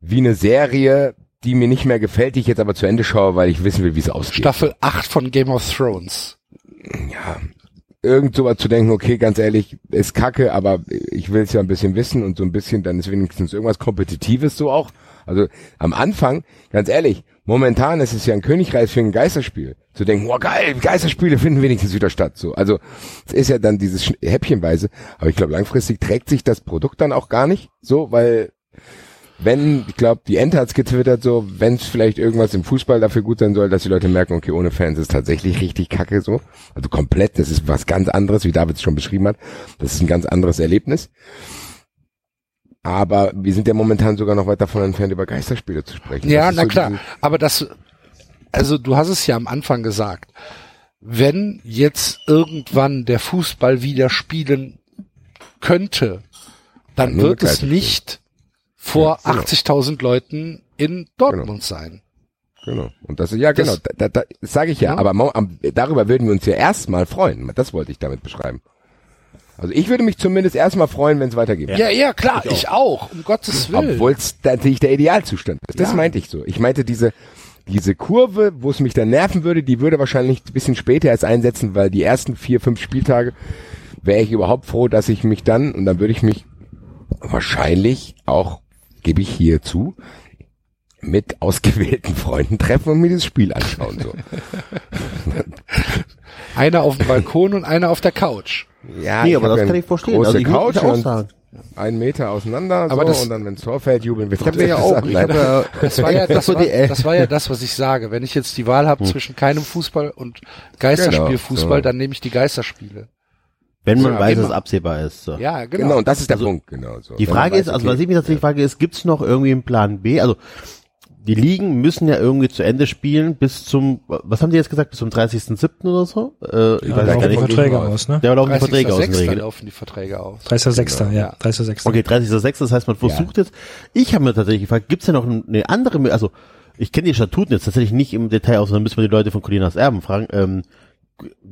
wie eine Serie, die mir nicht mehr gefällt, die ich jetzt aber zu Ende schaue, weil ich wissen will, wie es ausgeht. Staffel 8 von Game of Thrones. ja, irgend sowas zu denken, okay, ganz ehrlich, ist kacke, aber ich will es ja ein bisschen wissen und so ein bisschen, dann ist wenigstens irgendwas Kompetitives so auch. Also am Anfang, ganz ehrlich, momentan ist es ja ein Königreich für ein Geisterspiel. Zu denken, oh geil, Geisterspiele finden wenigstens wieder statt. So, also es ist ja dann dieses Häppchenweise, aber ich glaube langfristig trägt sich das Produkt dann auch gar nicht so, weil wenn, ich glaube, die Ente hat's getwittert so, wenn es vielleicht irgendwas im Fußball dafür gut sein soll, dass die Leute merken, okay, ohne Fans ist tatsächlich richtig kacke so. Also komplett, das ist was ganz anderes, wie David es schon beschrieben hat. Das ist ein ganz anderes Erlebnis. Aber wir sind ja momentan sogar noch weit davon entfernt, über Geisterspiele zu sprechen. Ja, na so klar. Aber das, also du hast es ja am Anfang gesagt. Wenn jetzt irgendwann der Fußball wieder spielen könnte, dann nur wird es nicht vor Ja, genau. 80.000 Leuten in Dortmund sein. Genau. Und das, ja, genau, Das- da, da, das sage ich ja. Ja. Aber am, darüber würden wir uns ja erstmal freuen. Das wollte ich damit beschreiben. Also ich würde mich zumindest erstmal freuen, wenn es weitergeht. Ja, ja, klar, ich auch, um Gottes Willen. Obwohl es natürlich der Idealzustand ist. Das Ja. meinte ich so. Ich meinte diese, diese Kurve, wo es mich dann nerven würde, die würde wahrscheinlich ein bisschen später erst einsetzen, weil die ersten vier, fünf Spieltage wäre ich überhaupt froh, dass ich mich dann, und dann würde ich mich wahrscheinlich auch, gebe ich hier zu, mit ausgewählten Freunden treffen und mir dieses Spiel anschauen. So. Einer auf dem Balkon und einer auf der Couch. Ja, Nee, aber das kann ich verstehen. Große Also ich Couch und einen Meter auseinander Aber so, das- und dann, wenn Tor fällt, jubeln wir. Ich habe mir ja auch, ich hab ja, Das war ja das, war das war ja das, was ich sage. Wenn ich jetzt die Wahl habe zwischen keinem Fußball und Geisterspielfußball, Genau, so. dann nehme ich die Geisterspiele. Wenn man Ja, weiß, dass es absehbar ist. So. Ja, genau. Genau, und das ist der Punkt, genau. So. Die Frage weiß, ist, also okay, was ich mich tatsächlich frage, ist, gibt's noch irgendwie einen Plan B? Also die Ligen müssen ja irgendwie zu Ende spielen bis zum, was haben die jetzt gesagt, bis zum 30.07. oder so? Äh, ich Da weiß laufen gar die nicht. Verträge aus, ne? Da laufen die Verträge aus in der 30.06. Regel. laufen die Verträge aus. 30.06. ja. 30.06. Okay, 30.06. Das heißt, man versucht jetzt, ich habe mir tatsächlich gefragt, gibt's ja noch eine andere, also ich kenne die Statuten jetzt tatsächlich nicht im Detail aus, dann müssen wir die Leute von Colinas Erben fragen. Ähm,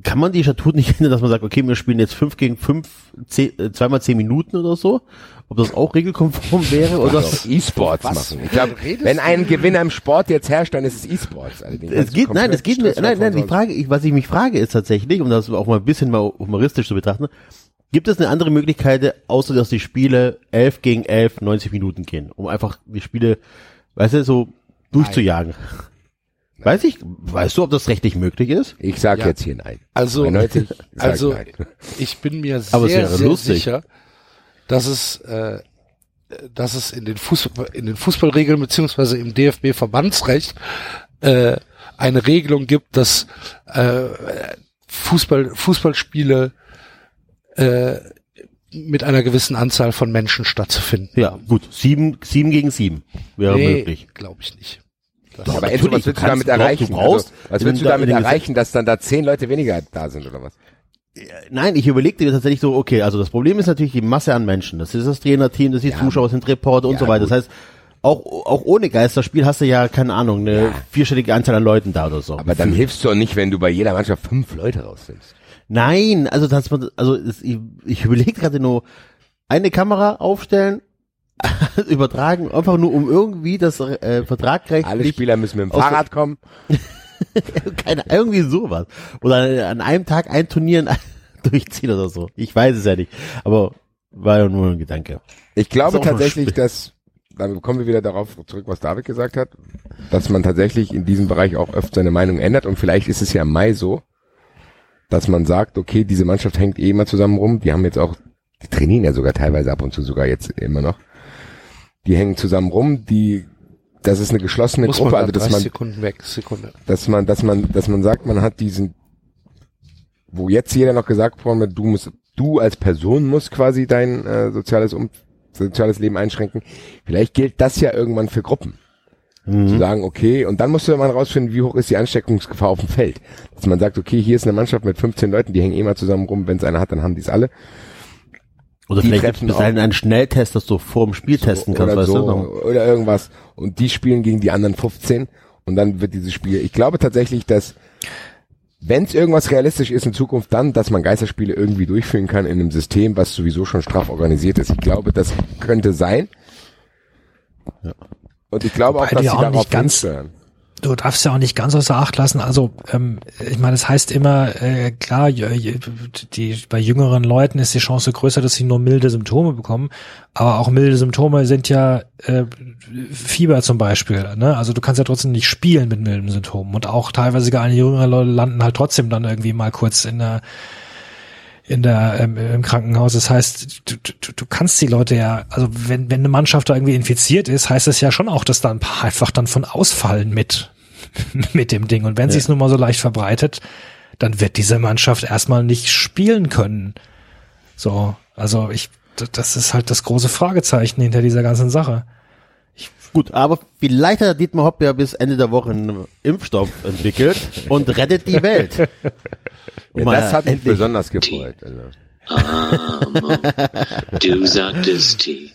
kann man die Statuten nicht ändern, dass man sagt, okay, wir spielen jetzt fünf gegen fünf, zehn, äh, zweimal zehn Minuten oder so? Ob das auch regelkonform wäre oder? E-Sports machen. Ich glaube, redest wenn ein Gewinner im Sport jetzt herrscht, dann ist es E-Sports. Also Es geht, nein, es geht mir, nein, nein, die Frage, ich, was ich mich frage, ist tatsächlich, um das auch mal ein bisschen mal humoristisch zu betrachten, gibt es eine andere Möglichkeit, außer dass die Spiele 11 gegen 11 90 Minuten gehen, um einfach die Spiele, weißt du, so durchzujagen? Weiß ich, weißt du, ob das rechtlich möglich ist? Ich sag Ja. jetzt hier nein. Also, ich also nein. ich bin mir sehr, sehr lustig. sicher, dass es, äh, dass es in den Fußball, in den Fußballregeln beziehungsweise im DFB-Verbandsrecht äh, eine Regelung gibt, dass äh, Fußball, Fußballspiele äh, mit einer gewissen Anzahl von Menschen stattzufinden. Ja, gut, sieben, sieben gegen sieben wäre möglich. glaube ich nicht. Doch, Aber Enzo, was willst du damit erreichen? also, was willst du da damit erreichen, dass dann da zehn Leute weniger da sind oder was? Nein, ich überlegte tatsächlich so, okay, also das Problem ist natürlich die Masse an Menschen. Das ist das Trainerteam, das ist die Zuschauer, das sind Reporter und Ja, so weiter. gut. Das heißt, auch, auch ohne Geisterspiel hast du ja, keine Ahnung, eine vierstellige Anzahl an Leuten da oder so. Aber dann hilfst du doch nicht, wenn du bei jeder Mannschaft fünf Leute rausnimmst. Nein, also dass man, also ich, ich überlege gerade nur, eine Kamera aufstellen, übertragen, einfach nur um irgendwie das äh, Vertragrecht Alle Spieler müssen mit dem Fahrrad kommen. keine, irgendwie sowas. Oder an einem Tag ein Turnier durchziehen oder so. Ich weiß es ja nicht. Aber war ja nur ein Gedanke. Ich glaube tatsächlich, dass, dann kommen wir wieder darauf zurück, was David gesagt hat, dass man tatsächlich in diesem Bereich auch oft seine Meinung ändert und vielleicht ist es ja im Mai so, dass man sagt, okay, diese Mannschaft hängt eh immer zusammen rum, die haben jetzt auch, die trainieren ja sogar teilweise ab und zu sogar jetzt immer noch, die hängen zusammen rum, die, das ist eine geschlossene Muss Gruppe, man also da dass 30 man, Sekunden weg, Sekunde. dass man, dass man, dass man sagt, man hat diesen, wo jetzt jeder noch gesagt worden wird, du musst, du als Person musst quasi dein äh, soziales um soziales Leben einschränken. Vielleicht gilt das ja irgendwann für Gruppen. Zu sagen, okay, und dann musst du mal rausfinden, wie hoch ist die Ansteckungsgefahr auf dem Feld. Dass man sagt, okay, hier ist eine Mannschaft mit 15 Leuten, die hängen eh mal zusammen rum, wenn es einer hat, dann haben die es alle. Oder vielleicht gibt es bis dahin einen Schnelltest, dass du vor dem Spiel testen kannst, oder weißt so, du? oder irgendwas. Und die spielen gegen die anderen 15 und dann wird dieses Spiel. Ich glaube tatsächlich, dass wenn es irgendwas realistisch ist in Zukunft, dann, dass man Geisterspiele irgendwie durchführen kann in einem System, was sowieso schon straff organisiert ist. Ich glaube, das könnte sein. Und ich glaube auch, Wobei du dass sie ja auch darauf nicht ganz- hinsteuern. Du darfst ja auch nicht ganz außer Acht lassen. Also, ähm, ich meine, es heißt immer, äh, klar, die, bei jüngeren Leuten ist die Chance größer, dass sie nur milde Symptome bekommen. Aber auch milde Symptome sind ja äh, Fieber zum Beispiel. Ne? Also du kannst ja trotzdem nicht spielen mit milden Symptomen. Und auch teilweise gar jüngere Leute landen halt trotzdem dann irgendwie mal kurz in der in der ähm, im Krankenhaus. Das heißt, du, du, du kannst die Leute ja, also wenn wenn eine Mannschaft da irgendwie infiziert ist, heißt das ja schon auch, dass da ein paar einfach dann von ausfallen mit mit dem Ding. Und wenn sie es nun mal so leicht verbreitet, dann wird diese Mannschaft erstmal nicht spielen können. So, also ich, das ist halt das große Fragezeichen hinter dieser ganzen Sache. Gut, aber vielleicht hat der Dietmar Hopp ja bis Ende der Woche einen Impfstoff entwickelt und rettet die Welt. Ja, das hat mich endlich. besonders gefreut. Also. Amo. Du sagtest T.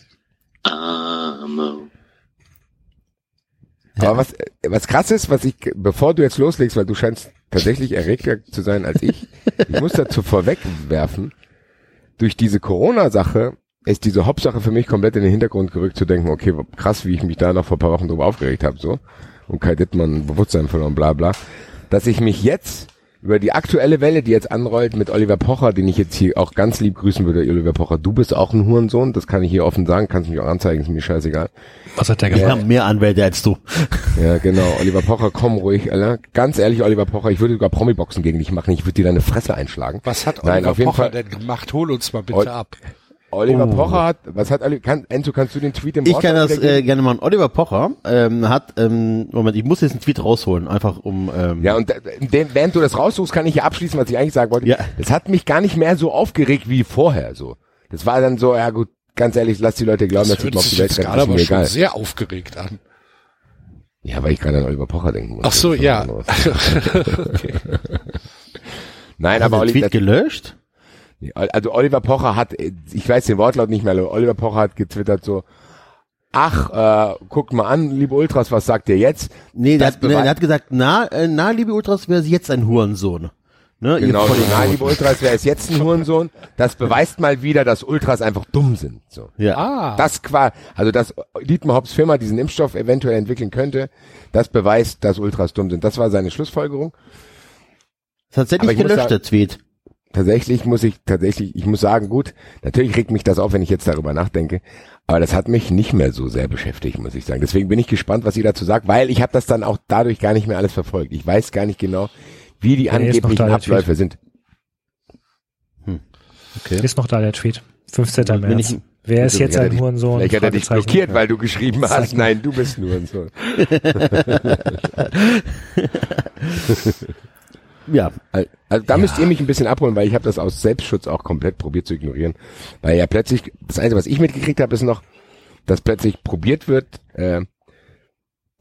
Amo. Aber was, was krass ist, was ich, bevor du jetzt loslegst, weil du scheinst tatsächlich erregter zu sein als ich, ich muss dazu vorwegwerfen, durch diese Corona-Sache ist diese Hauptsache für mich komplett in den Hintergrund gerückt zu denken, okay, krass, wie ich mich da noch vor ein paar Wochen drüber aufgeregt habe, so, und Kai Dittmann Bewusstsein verloren, bla bla, dass ich mich jetzt über die aktuelle Welle, die jetzt anrollt mit Oliver Pocher, den ich jetzt hier auch ganz lieb grüßen würde, Oliver Pocher, du bist auch ein Hurensohn, das kann ich hier offen sagen, kannst mich auch anzeigen, ist mir scheißegal. Was hat der Wir gemacht? haben mehr Anwälte als du. Ja, genau. Oliver Pocher, komm ruhig, Alter. Ganz ehrlich, Oliver Pocher, ich würde sogar Promi-Boxen gegen dich machen. Ich würde dir deine Fresse einschlagen. Was hat Nein, Oliver jeden Pocher Fall. denn gemacht? Hol uns mal bitte Ol- ab. Oliver Oh. Pocher hat, was hat kann, Enzo, kannst du den Tweet im Ich kann das äh, gerne machen. Oliver Pocher ähm, hat, ähm, Moment, ich muss jetzt einen Tweet rausholen, einfach um. Ähm, Ja, und äh, während du das raussuchst, kann ich ja abschließen, was ich eigentlich sagen wollte. Ja. Das hat mich gar nicht mehr so aufgeregt wie vorher, so. Das war dann so, ja gut, ganz ehrlich, lass die Leute glauben, dass Das ich hört mal auf sich die Welt gerade ist mir aber schon egal. sehr aufgeregt an. Ja, weil ich gerade an Oliver Pocher denken muss. Ach so, Das ja. okay. Nein, hat aber er den Oliver, Tweet gelöscht? Also Oliver Pocher hat, äh, ich weiß den Wortlaut nicht mehr, aber Oliver Pocher hat getwittert so, ach, äh, guckt mal an, liebe Ultras, was sagt ihr jetzt? Nee, der Das hat, der hat gesagt, na, äh, na, liebe Ultras, wäre sie jetzt ein Hurensohn. Ne, Genau, so, nein, liebe Ultras, wer ist jetzt ein Hurensohn? Das beweist mal wieder, dass Ultras einfach dumm sind. So. Ja. Ah, Das qua, also dass Dietmar Hopps Firma diesen Impfstoff eventuell entwickeln könnte, das beweist, dass Ultras dumm sind. Das war seine Schlussfolgerung. Tatsächlich gelöscht, der Tweet. Tatsächlich muss ich, tatsächlich, ich muss sagen, gut, natürlich regt mich das auf, wenn ich jetzt darüber nachdenke, aber das hat mich nicht mehr so sehr beschäftigt, muss ich sagen. Deswegen bin ich gespannt, was ihr dazu sagt, weil ich habe das dann auch dadurch gar nicht mehr alles verfolgt. Ich weiß gar nicht genau, wie die angeblichen Abläufe sind. Okay. Ist noch da der Tweet. 15. Wenn März. ich- Wer ist jetzt ein dich- Hurensohn? Vielleicht hat er dich blockiert, weil du geschrieben hast, Zeichen. nein, du bist nur ein Sohn. Ja, Also da müsst ihr mich ein bisschen abholen, weil ich habe das aus Selbstschutz auch komplett probiert zu ignorieren. Weil ja plötzlich, das Einzige, was ich mitgekriegt habe, ist noch, dass plötzlich probiert wird, äh,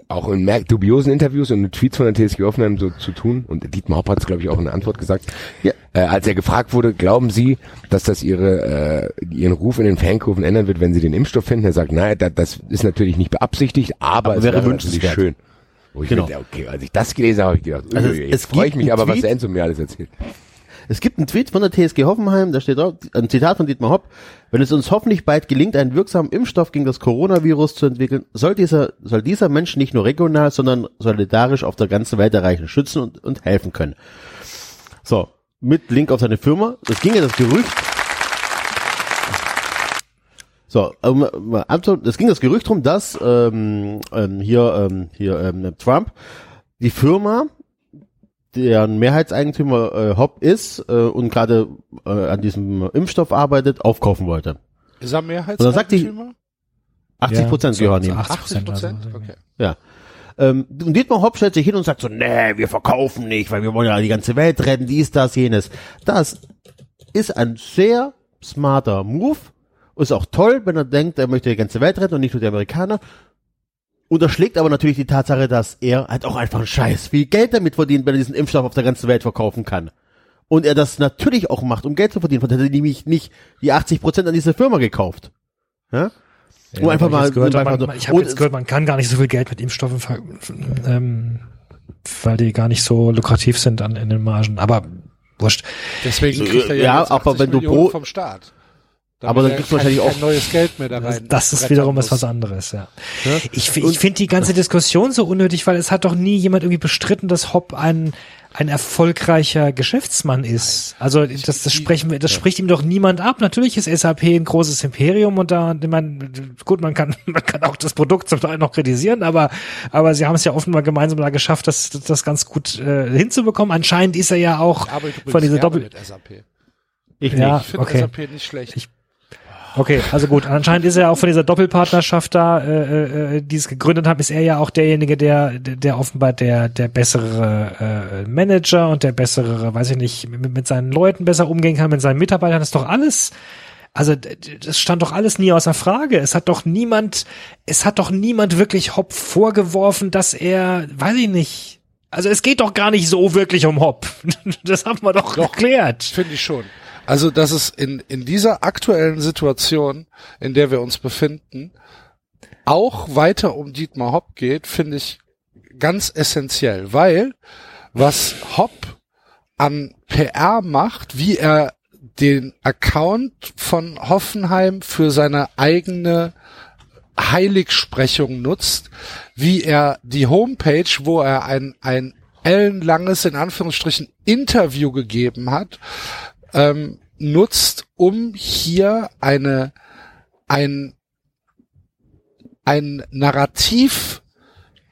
auch in dubiosen Interviews und in Tweets von der TSG Hoffenheim so zu tun. Und Dietmar Hopp hat es, glaube ich, auch in der Antwort gesagt. Ja. Äh, als er gefragt wurde, glauben Sie, dass das ihre, äh, ihren Ruf in den Fankurven ändern wird, wenn sie den Impfstoff finden? Er sagt, naja, das, das ist natürlich nicht beabsichtigt, aber, Aber es wäre wünschenswert. schön. Wo ich Genau. mir, okay, als ich das gelesen habe, habe ich gedacht, Also es- jetzt freue ich mich aber, was Tweet- der Enzo mir alles erzählt. Es gibt einen Tweet von der TSG Hoffenheim, da steht drauf, ein Zitat von Dietmar Hopp, wenn es uns hoffentlich bald gelingt, einen wirksamen Impfstoff gegen das Coronavirus zu entwickeln, soll dieser, soll dieser Mensch nicht nur regional, sondern solidarisch auf der ganzen Welt erreichen, schützen und, und helfen können. So, mit Link auf seine Firma. Es ging ja das Gerücht, so, um, anzu- es ging das Gerücht drum, dass ähm, ähm, hier, ähm, hier ähm, Trump die Firma, deren Mehrheitseigentümer äh, Hopp ist äh, und gerade äh, an diesem Impfstoff arbeitet, aufkaufen wollte. ist er Mehrheitseigentümer? 80 Prozent so ihm. 80 80 Prozent? also. Okay. Ja. Ähm, und Dietmar Hopp stellt sich hin und sagt so, nee, wir verkaufen nicht, weil wir wollen ja die ganze Welt retten, dies, das, jenes. Das ist ein sehr smarter Move. Ist auch toll, wenn er denkt, er möchte die ganze Welt retten und nicht nur die Amerikaner. Unterschlägt aber natürlich die Tatsache, dass er halt auch einfach scheiß viel Geld damit verdient, wenn er diesen Impfstoff auf der ganzen Welt verkaufen kann. Und er das natürlich auch macht, um Geld zu verdienen. Von hätte er nämlich nicht die 80 Prozent an diese Firma gekauft. Ja? Ja, Um einfach mal- gehört, einfach man, ich habe jetzt gehört, man kann gar nicht so viel Geld mit Impfstoffen, ähm, weil die gar nicht so lukrativ sind an, in den Margen. Aber wurscht. Deswegen kriegt er ja, ja, jetzt aber 80 wenn du Millionen pro- vom Staat. Aber dann gibt's kein- wahrscheinlich kein auch- neues Geld mehr da rein. Das ist wiederum muss. was anderes, ja. Ja? Ich, ich finde die ganze Diskussion so unnötig, weil es hat doch nie jemand irgendwie bestritten, dass Hopp ein ein erfolgreicher Geschäftsmann ist. Also das, das sprechen wir, das spricht ihm doch niemand ab. Natürlich ist SAP ein großes Imperium und da, man, gut, man kann, man kann auch das Produkt zum Teil noch kritisieren, aber, aber sie haben es ja offenbar gemeinsam da geschafft, das, das ganz gut äh, hinzubekommen. Anscheinend ist er ja auch Ich von dieser Doppel, mit SAP. Ich Ja. Ich finde okay. SAP nicht schlecht. Ich- Okay, also gut. Anscheinend ist er auch von dieser Doppelpartnerschaft da, äh, äh, die es gegründet haben, ist er ja auch derjenige, der, der, offenbar der, der bessere äh, Manager und der bessere, weiß ich nicht, mit, mit seinen Leuten besser umgehen kann, mit seinen Mitarbeitern. Das ist doch alles. Also das stand doch alles nie außer Frage. Es hat doch niemand, es hat doch niemand wirklich Hopp vorgeworfen, dass er, weiß ich nicht. Also es geht doch gar nicht so wirklich um Hopp. Das haben wir doch, Doch. geklärt. Finde ich schon. Also, dass es in, in dieser aktuellen Situation, in der wir uns befinden, auch weiter um Dietmar Hopp geht, finde ich ganz essentiell, weil was Hopp an PR macht, wie er den Account von Hoffenheim für seine eigene Heiligsprechung nutzt, wie er die Homepage, wo er ein, ein ellenlanges, in Anführungsstrichen, Interview gegeben hat, ähm, nutzt, um hier eine, ein, ein Narrativ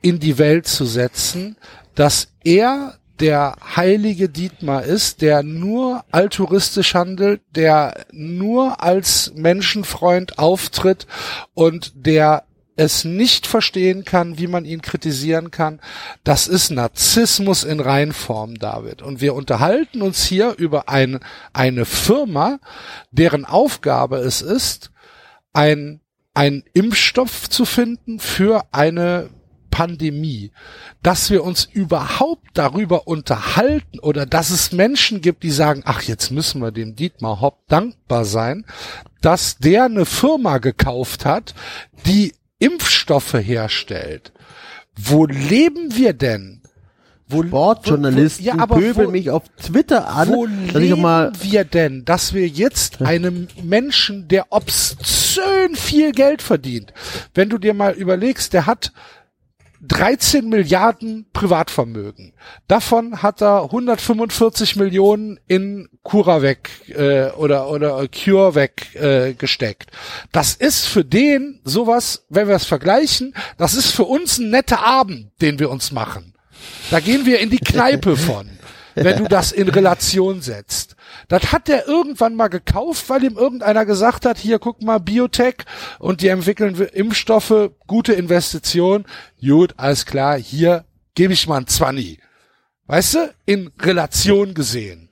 in die Welt zu setzen, dass er der heilige Dietmar ist, der nur altruistisch handelt, der nur als Menschenfreund auftritt und der es nicht verstehen kann, wie man ihn kritisieren kann, das ist Narzissmus in Reinform, David. Und wir unterhalten uns hier über ein, eine Firma, deren Aufgabe es ist, ein, ein Impfstoff zu finden für eine Pandemie, dass wir uns überhaupt darüber unterhalten oder dass es Menschen gibt, die sagen, ach, jetzt müssen wir dem Dietmar Hopp dankbar sein, dass der eine Firma gekauft hat, die Impfstoffe herstellt. Wo leben wir denn? Wo, Sportjournalisten wo- ja, aber pöbeln wo- mich auf Twitter an, wo leben mal wir denn, dass wir jetzt einem Menschen, der obszön viel Geld verdient, wenn du dir mal überlegst, der hat 13 Milliarden Privatvermögen. Davon hat er 145 Millionen in CuraVec äh, oder oder CureVac äh, gesteckt. Das ist für den sowas, wenn wir es vergleichen, das ist für uns ein netter Abend, den wir uns machen. Da gehen wir in die Kneipe von, wenn du das in Relation setzt. Das hat der irgendwann mal gekauft, weil ihm irgendeiner gesagt hat, hier guck mal, Biotech und die entwickeln Impfstoffe, gute Investition. Gut, alles klar, hier gebe ich mal ein Zwanni. Weißt du, in Relation gesehen.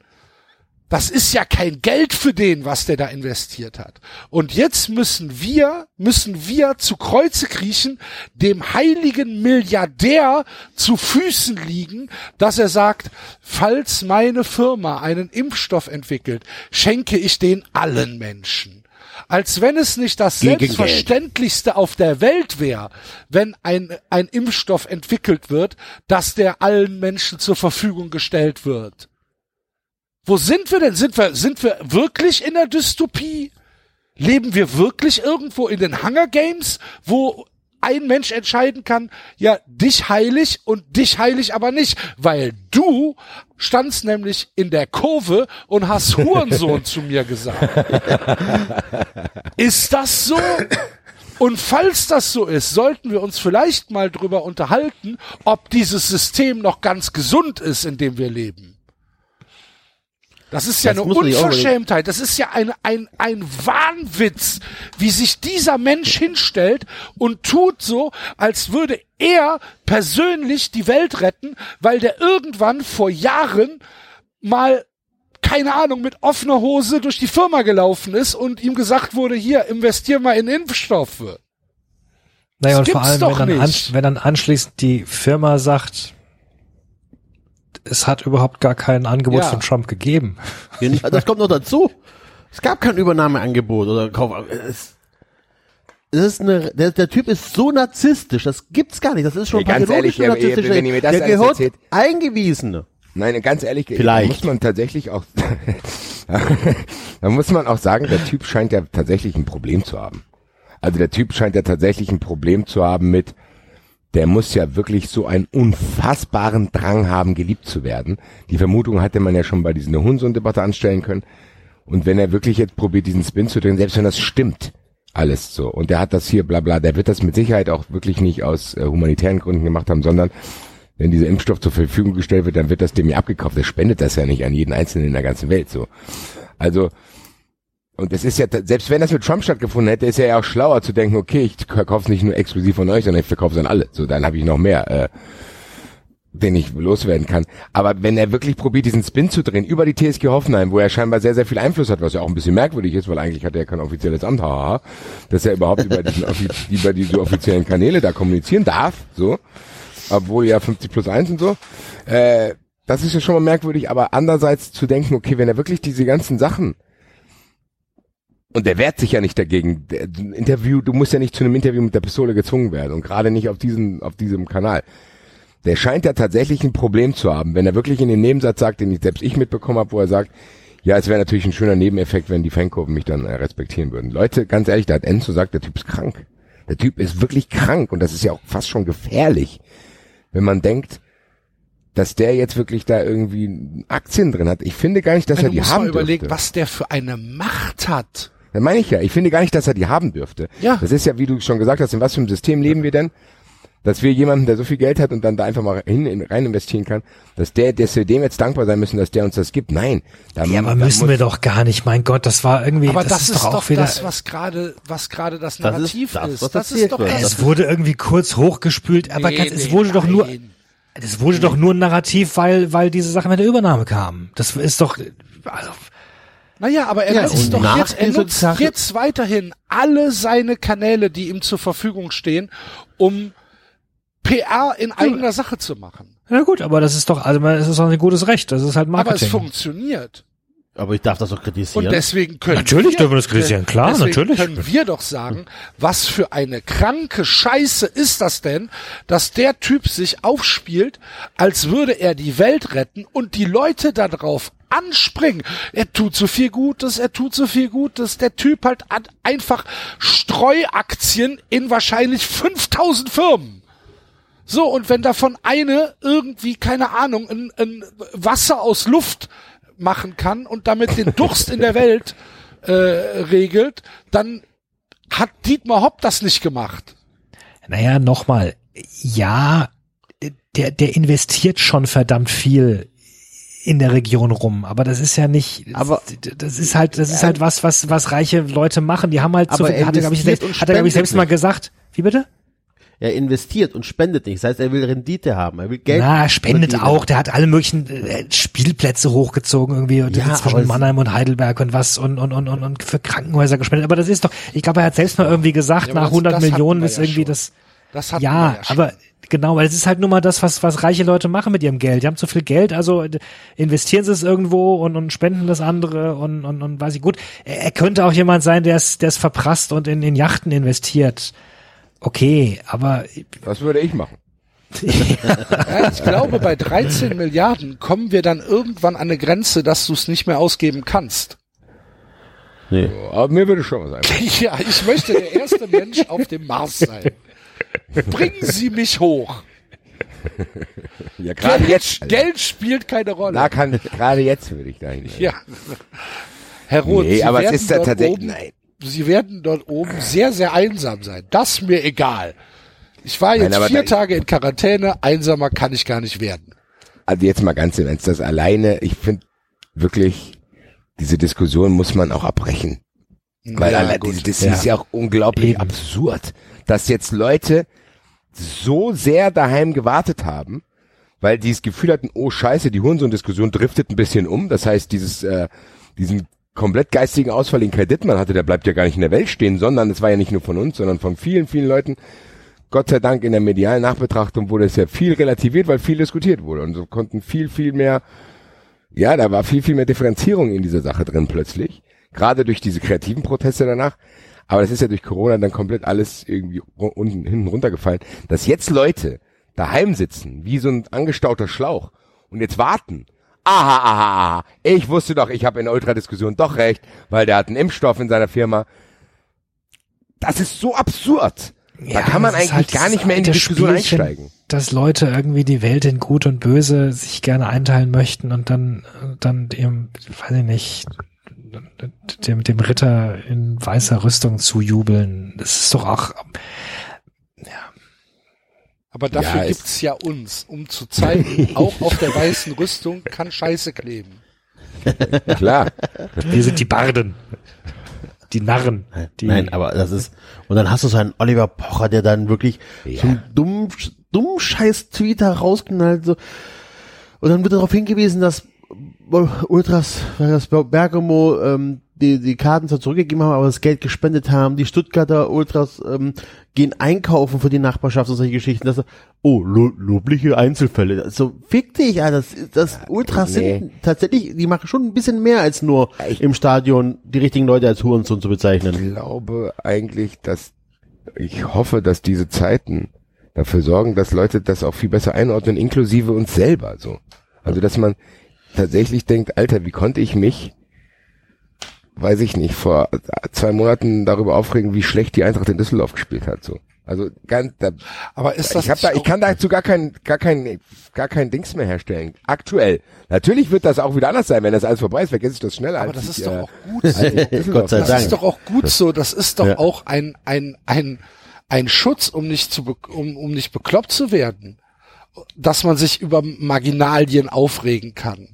Das ist ja kein Geld für den, was der da investiert hat. Und jetzt müssen wir, müssen wir zu Kreuze kriechen, dem heiligen Milliardär zu Füßen liegen, dass er sagt, falls meine Firma einen Impfstoff entwickelt, schenke ich den allen Menschen. Als wenn es nicht das Selbstverständlichste auf der Welt wäre, wenn ein, ein Impfstoff entwickelt wird, dass der allen Menschen zur Verfügung gestellt wird. Wo sind wir denn? Sind wir, sind wir wirklich in der Dystopie? Leben wir wirklich irgendwo in den Hunger Games, wo ein Mensch entscheiden kann, ja, dich heilig und dich heilig aber nicht, weil du standst nämlich in der Kurve und hast Hurensohn zu mir gesagt. Ist das so? Und falls das so ist, sollten wir uns vielleicht mal drüber unterhalten, ob dieses System noch ganz gesund ist, in dem wir leben. Das ist ja Das eine Unverschämtheit. Das ist ja ein, ein, ein Wahnwitz, wie sich dieser Mensch hinstellt und tut so, als würde er persönlich die Welt retten, weil der irgendwann vor Jahren mal keine Ahnung, mit offener Hose durch die Firma gelaufen ist und ihm gesagt wurde, hier, investier mal in Impfstoffe. Naja, und Das vor gibt's allem, wenn dann, wenn dann anschließend die Firma sagt, es hat überhaupt gar kein Angebot Ja. von Trump gegeben. Ja, Das kommt noch dazu. Es gab kein Übernahmeangebot oder Kauf. Es, es ist eine, der, der Typ ist so narzisstisch, das gibt's gar nicht. Das ist schon Ey, ganz ehrlich, pathologisch ja, narzisstisch. wenn ihr mir das der gehört erzählt- eingewiesen. Nein, ganz ehrlich, Vielleicht. da muss man tatsächlich auch, da muss man auch sagen, der Typ scheint ja tatsächlich ein Problem zu haben. Also der Typ scheint ja tatsächlich ein Problem zu haben mit, der muss ja wirklich so einen unfassbaren Drang haben, geliebt zu werden. Die Vermutung hatte man ja schon bei diesen Hurensohn-Debatte anstellen können. Und wenn er wirklich jetzt probiert, diesen Spin zu drehen, selbst wenn das stimmt, alles so, und der hat das hier, bla bla, der wird das mit Sicherheit auch wirklich nicht aus äh, humanitären Gründen gemacht haben, sondern wenn dieser Impfstoff zur Verfügung gestellt wird, dann wird das dem ja abgekauft. Der spendet das ja nicht an jeden Einzelnen in der ganzen Welt, so. Also, und es ist ja, selbst wenn das mit Trump stattgefunden hätte, ist er ja auch schlauer zu denken, okay, ich verkaufe es nicht nur exklusiv von euch, sondern ich verkaufe es an alle. So, dann habe ich noch mehr, äh, den ich loswerden kann. Aber wenn er wirklich probiert, diesen Spin zu drehen über die TSG Hoffenheim, wo er scheinbar sehr, sehr viel Einfluss hat, was ja auch ein bisschen merkwürdig ist, weil eigentlich hat er ja kein offizielles Amt, haha, dass er überhaupt über, diesen, über diese offiziellen Kanäle da kommunizieren darf, so, obwohl ja 50 plus 1 und so. Äh, das ist ja schon mal merkwürdig, aber andererseits zu denken, okay, wenn er wirklich diese ganzen Sachen und der wehrt sich ja nicht dagegen. Der, Interview, du musst ja nicht zu einem Interview mit der Pistole gezwungen werden und gerade nicht auf diesem, auf diesem Kanal. Der scheint ja tatsächlich ein Problem zu haben, wenn er wirklich in den Nebensatz sagt, den ich, selbst ich mitbekommen habe, wo er sagt, ja, es wäre natürlich ein schöner Nebeneffekt, wenn die Fankurven mich dann äh, respektieren würden. Leute, ganz ehrlich, da hat Enzo sagt, der Typ ist krank. Der Typ ist wirklich krank und das ist ja auch fast schon gefährlich, wenn man denkt, dass der jetzt wirklich da irgendwie Aktien drin hat. Ich finde gar nicht, dass Wenn er du die musst haben mal überlegen, dürfte. was der für eine Macht hat. Dann meine ich ja, ich finde gar nicht, dass er die haben dürfte. Ja. Das ist ja, wie du schon gesagt hast, in was für einem System leben wir denn? dass wir jemanden, der so viel Geld hat und dann da einfach mal hin, in, rein investieren kann, dass der, dass wir dem jetzt dankbar sein müssen, dass der uns das gibt. Nein. Da, Ja, aber müssen muss- wir doch gar nicht. Mein Gott, das war irgendwie, Aber das, ist, doch auch wieder, das, was gerade, was gerade das Das ist Narrativ das, ist. Das ist doch wird. das. es wurde irgendwie kurz hochgespült, aber Nee, ganz, es nee, wurde doch nur, nein. es wurde doch nur ein Narrativ, weil, weil diese Sache mit der Übernahme kam. Das ist doch, also, Naja, aber er Ja, nutzt doch jetzt, er nutzt Sache- jetzt weiterhin alle seine Kanäle, die ihm zur Verfügung stehen, um PR in eigener Sache zu machen. na gut, aber das ist doch, also es ist doch ein gutes Recht. Das ist halt Aber es Marketing. funktioniert. Aber ich darf das doch kritisieren. Und deswegen können Natürlich wir, dürfen wir das kritisieren, klar, deswegen natürlich. können wir doch sagen, was für eine kranke Scheiße ist das denn, dass der Typ sich aufspielt, als würde er die Welt retten und die Leute darauf anspringen. Er tut so viel Gutes, er tut so viel Gutes. Der Typ hat an- einfach Streuaktien in wahrscheinlich 5000 Firmen. So, und wenn davon eine irgendwie, keine Ahnung, ein, ein Wasser aus Luft machen kann und damit den Durst in der Welt äh, regelt, dann hat Dietmar Hopp das nicht gemacht. Naja, nochmal, ja, der, der investiert schon verdammt viel in der Region rum, aber das ist ja nicht, Aber- das ist halt, das ist halt was, was, was reiche Leute machen. Die haben halt so Aber viel, er hat er, glaube ich, investiert selbst, und hat er, glaube ich, spendet selbst mal nicht. gesagt. Wie bitte? Er investiert und spendet nicht. Das heißt, er will Rendite haben. Er will Geld. Na, er spendet verdienen. auch. Der hat alle möglichen äh, Spielplätze hochgezogen irgendwie und Ja, zwischen Mannheim und Heidelberg und was und, und, und, und, und für Krankenhäuser gespendet. Aber das ist doch, ich glaube, er hat selbst mal irgendwie gesagt, Ja, nach das- 100 das hatten Millionen ist ja irgendwie schon. das, Das hat ja, aber genau, weil es ist halt nur mal das, was, was reiche Leute machen mit ihrem Geld. Die haben zu viel Geld, also äh, investieren sie es irgendwo und, und spenden das andere und, und, und weiß ich gut. Er, er könnte auch jemand sein, der es, der es verprasst und in, in Yachten investiert. Okay, aber Was würde ich machen? Ja, ich glaube, bei 13 Milliarden kommen wir dann irgendwann an eine Grenze, dass du es nicht mehr ausgeben kannst. Nee. Aber mir würde schon was einfallen. Ja, ich möchte der erste Mensch auf dem Mars sein. Bringen Sie mich hoch. Ja, gerade Geld, jetzt. Geld spielt keine Rolle. Na, kann, gerade jetzt würde ich dahin. Ja. Herr Roth, Nee, Sie, aber es werden ist tatsächlich, oben, nein. Sie werden dort oben sehr, sehr einsam sein. Das mir egal. Ich war jetzt Nein, vier da- Tage in Quarantäne, einsamer kann ich gar nicht werden. Also jetzt mal ganz im Ernst, das alleine, ich finde wirklich, diese Diskussion muss man auch abbrechen. Weil Ja, allein, gut. das, das Ja. ist ja auch unglaublich Eben. absurd, dass jetzt Leute so sehr daheim gewartet haben, weil die das Gefühl hatten, oh scheiße, die Hurensohn-Diskussion driftet ein bisschen um. Das heißt, dieses, äh, diesen komplett geistigen Ausfall, den Kai Dittmann hatte, der bleibt ja gar nicht in der Welt stehen, sondern es war ja nicht nur von uns, sondern von vielen, vielen Leuten. Gott sei Dank in der medialen Nachbetrachtung wurde es ja viel relativiert, weil viel diskutiert wurde. Und so konnten viel, viel mehr, ja, da war viel, viel mehr Differenzierung in dieser Sache drin plötzlich. Gerade durch diese kreativen Proteste danach. Aber das ist ja durch Corona dann komplett alles irgendwie unten, hinten runtergefallen. Dass jetzt Leute daheim sitzen, wie so ein angestauter Schlauch und jetzt warten. Aha, aha, aha. Ich wusste doch, ich habe in der Ultradiskussion doch recht, weil der hat einen Impfstoff in seiner Firma. Das ist so absurd. da kann man eigentlich halt gar nicht mehr in die Diskussion Spielchen, einsteigen. Dass Leute irgendwie die Welt in Gut und Böse sich gerne einteilen möchten und dann, dann dem, weiß ich nicht, dem, dem Ritter in weißer Rüstung zujubeln. Das ist doch auch, Aber dafür Ja, es- gibt's ja uns, um zu zeigen, auch auf der weißen Rüstung kann Scheiße kleben. Klar. wir sind die Barden. Die Narren. Die, Nein, aber das ist, und dann hast du so einen Oliver Pocher, der dann wirklich so einen dummen, dummen Scheiß-Tweet da rausknallt, so. Und dann wird darauf hingewiesen, dass Ultras, das Bergamo, ähm, die, die Karten zwar zurückgegeben haben, aber das Geld gespendet haben. Die Stuttgarter Ultras ähm, gehen einkaufen für die Nachbarschaft und solche Geschichten. Das, oh, lo lobliche Einzelfälle. So, fick dich, Alter. Das, das Ultras nee. sind tatsächlich, die machen schon ein bisschen mehr als nur Ich- im Stadion die richtigen Leute als Hurensohn zu bezeichnen. Ich glaube eigentlich, dass ich hoffe, dass diese Zeiten dafür sorgen, dass Leute das auch viel besser einordnen, inklusive uns selber so. Also dass man tatsächlich denkt, Alter, wie konnte ich mich, weiß ich nicht, vor zwei Monaten darüber aufregen, wie schlecht die Eintracht in Düsseldorf gespielt hat. So. Also ganz, da, Aber ist das ich, hab da, ich kann dazu gar kein, gar kein, gar kein Dings mehr herstellen. Aktuell. Natürlich wird das auch wieder anders sein, wenn das alles vorbei ist. Vergesse ich das schneller. Aber als das ich, ist doch äh, auch gut so. Gott sei Das Dank. ist doch auch gut so. Das ist doch Ja. auch ein, ein, ein, ein Schutz, um nicht zu, um, um nicht bekloppt zu werden, dass man sich über Marginalien aufregen kann.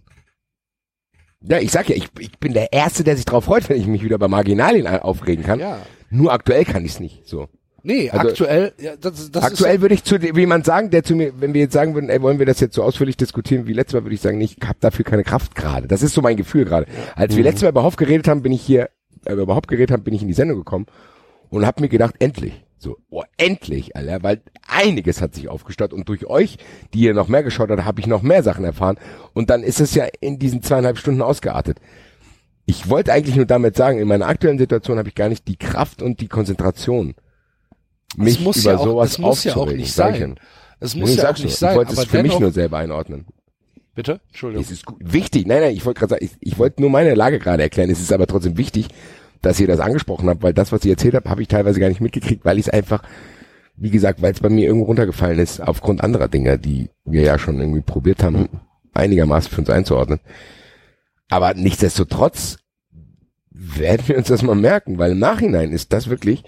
Ja, ich sag ja, ich, ich bin der Erste, der sich drauf freut, wenn ich mich wieder über Marginalien aufregen kann. Ja. Nur aktuell kann ich es nicht. So. Nee, Also- aktuell, ja, das, das aktuell ist, würde ich zu jemand sagen, der zu mir, wenn wir jetzt sagen würden, ey, wollen wir das jetzt so ausführlich diskutieren wie letztes Mal, würde ich sagen, nee, ich habe dafür keine Kraft gerade. Das ist so mein Gefühl gerade. Als Mhm. wir letztes Mal über Hoff geredet haben, bin ich hier, äh, über Hoff geredet haben, bin ich in die Sendung gekommen und habe mir gedacht, endlich. So, oh, endlich, Alter, weil einiges hat sich aufgestaut und durch euch, die ihr noch mehr geschaut habt, habe ich noch mehr Sachen erfahren und dann ist es ja in diesen zweieinhalb Stunden ausgeartet. Ich wollte eigentlich nur damit sagen, in meiner aktuellen Situation habe ich gar nicht die Kraft und die Konzentration, mich muss über ja auch- sowas es muss ja auch aufzuregen. nicht sein. Es muss ja auch nicht sein, Ich wollte es für mich nur selber einordnen. bitte, Entschuldigung. Es ist gut, wichtig. Nein, nein, ich wollte gerade sagen, ich, ich wollte nur meine Lage gerade erklären. Es ist aber trotzdem wichtig, dass ihr das angesprochen habt, weil das, was ihr erzählt habt, habe ich teilweise gar nicht mitgekriegt, weil ich es einfach, wie gesagt, weil es bei mir irgendwo runtergefallen ist, aufgrund anderer Dinge, die wir ja schon irgendwie probiert haben, einigermaßen für uns einzuordnen. Aber nichtsdestotrotz werden wir uns das mal merken, weil im Nachhinein ist das wirklich,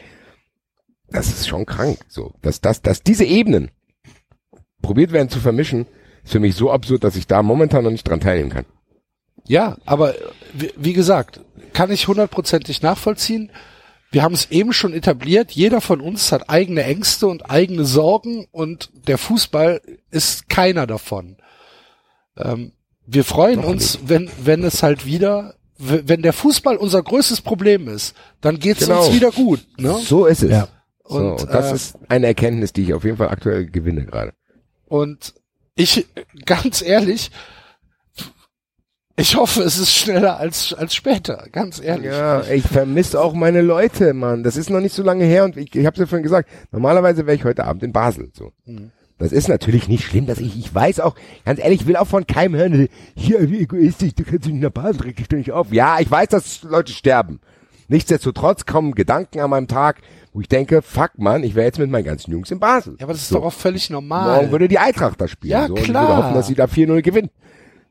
das ist schon krank, so, dass das, dass diese Ebenen probiert werden zu vermischen, ist für mich so absurd, dass ich da momentan noch nicht dran teilnehmen kann. Ja, aber wie, gesagt, kann ich hundertprozentig nachvollziehen. Wir haben es eben schon etabliert, jeder von uns hat eigene Ängste und eigene Sorgen und der Fußball ist keiner davon. Ähm, wir freuen Noch uns, wenn, wenn es halt wieder, wenn der Fußball unser größtes Problem ist, dann geht's Genau. uns wieder gut. Ne? So ist es. Ja. So, Und, und das äh, ist eine Erkenntnis, die ich auf jeden Fall aktuell gewinne gerade. Und ich, ganz ehrlich, ich hoffe, es ist schneller als, als später, ganz ehrlich. Ja, ich vermisse auch meine Leute, Mann. Das ist noch nicht so lange her und ich, ich habe ja vorhin gesagt, normalerweise wäre ich heute Abend in Basel. So. Mhm. Das ist natürlich nicht schlimm, dass ich, ich weiß auch, ganz ehrlich, ich will auch von keinem hören, hier, wie egoistisch, du kannst nicht nach Basel, reg dich doch nicht auf. Ja, ich weiß, dass Leute sterben. Nichtsdestotrotz kommen Gedanken an meinem Tag, wo ich denke, fuck man, ich wäre jetzt mit meinen ganzen Jungs in Basel. Ja, aber das ist So. doch auch völlig normal. Morgen würde die Eintracht da spielen. Ja, so, Und ich klar. würde hoffen, dass sie da 4-0 gewinnen.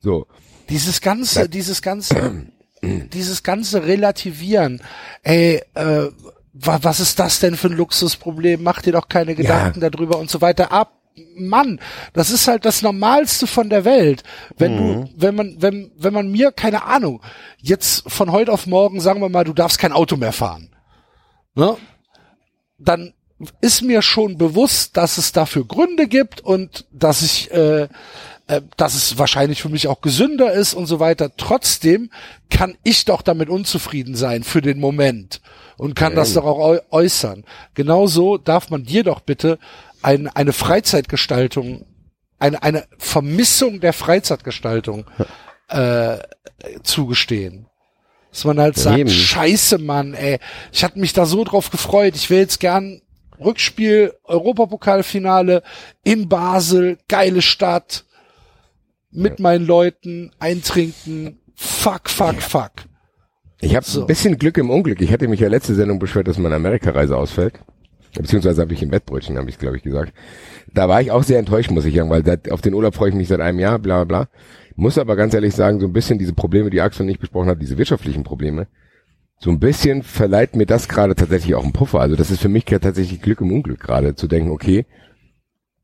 So. Dieses ganze, dieses ganze, dieses ganze Relativieren. Ey, äh, wa, was ist das denn für ein Luxusproblem? Mach dir doch keine Gedanken darüber und so weiter ab. Mann, das ist halt das Normalste von der Welt. Wenn du, wenn man, wenn, wenn man mir, keine Ahnung, jetzt von heute auf morgen, sagen wir mal, du darfst kein Auto mehr fahren. Ne? Dann ist mir schon bewusst, dass es dafür Gründe gibt und dass ich, äh, äh, dass es wahrscheinlich für mich auch gesünder ist und so weiter. Trotzdem kann ich doch damit unzufrieden sein für den Moment und kann das doch auch äu äußern. Genauso darf man dir doch bitte ein, eine Freizeitgestaltung, eine, eine Vermissung der Freizeitgestaltung äh, zugestehen. Dass man halt sagt, eben. scheiße, Mann, ey, ich hatte mich da so drauf gefreut, ich will jetzt gern Rückspiel, Europapokalfinale in Basel, geile Stadt, mit meinen Leuten, eintrinken, fuck, fuck, fuck. Ich habe So. ein bisschen Glück im Unglück. Ich hatte mich ja letzte Sendung beschwert, dass meine Amerikareise ausfällt. Beziehungsweise habe ich im Bettbrötchen, habe ich glaube ich gesagt. Da war ich auch sehr enttäuscht, muss ich sagen, weil seit, auf den Urlaub freue ich mich seit einem Jahr, bla bla. Muss aber ganz ehrlich sagen, so ein bisschen diese Probleme, die Axel nicht besprochen hat, diese wirtschaftlichen Probleme, so ein bisschen verleiht mir das gerade tatsächlich auch einen Puffer. Also das ist für mich tatsächlich Glück im Unglück gerade, zu denken, okay,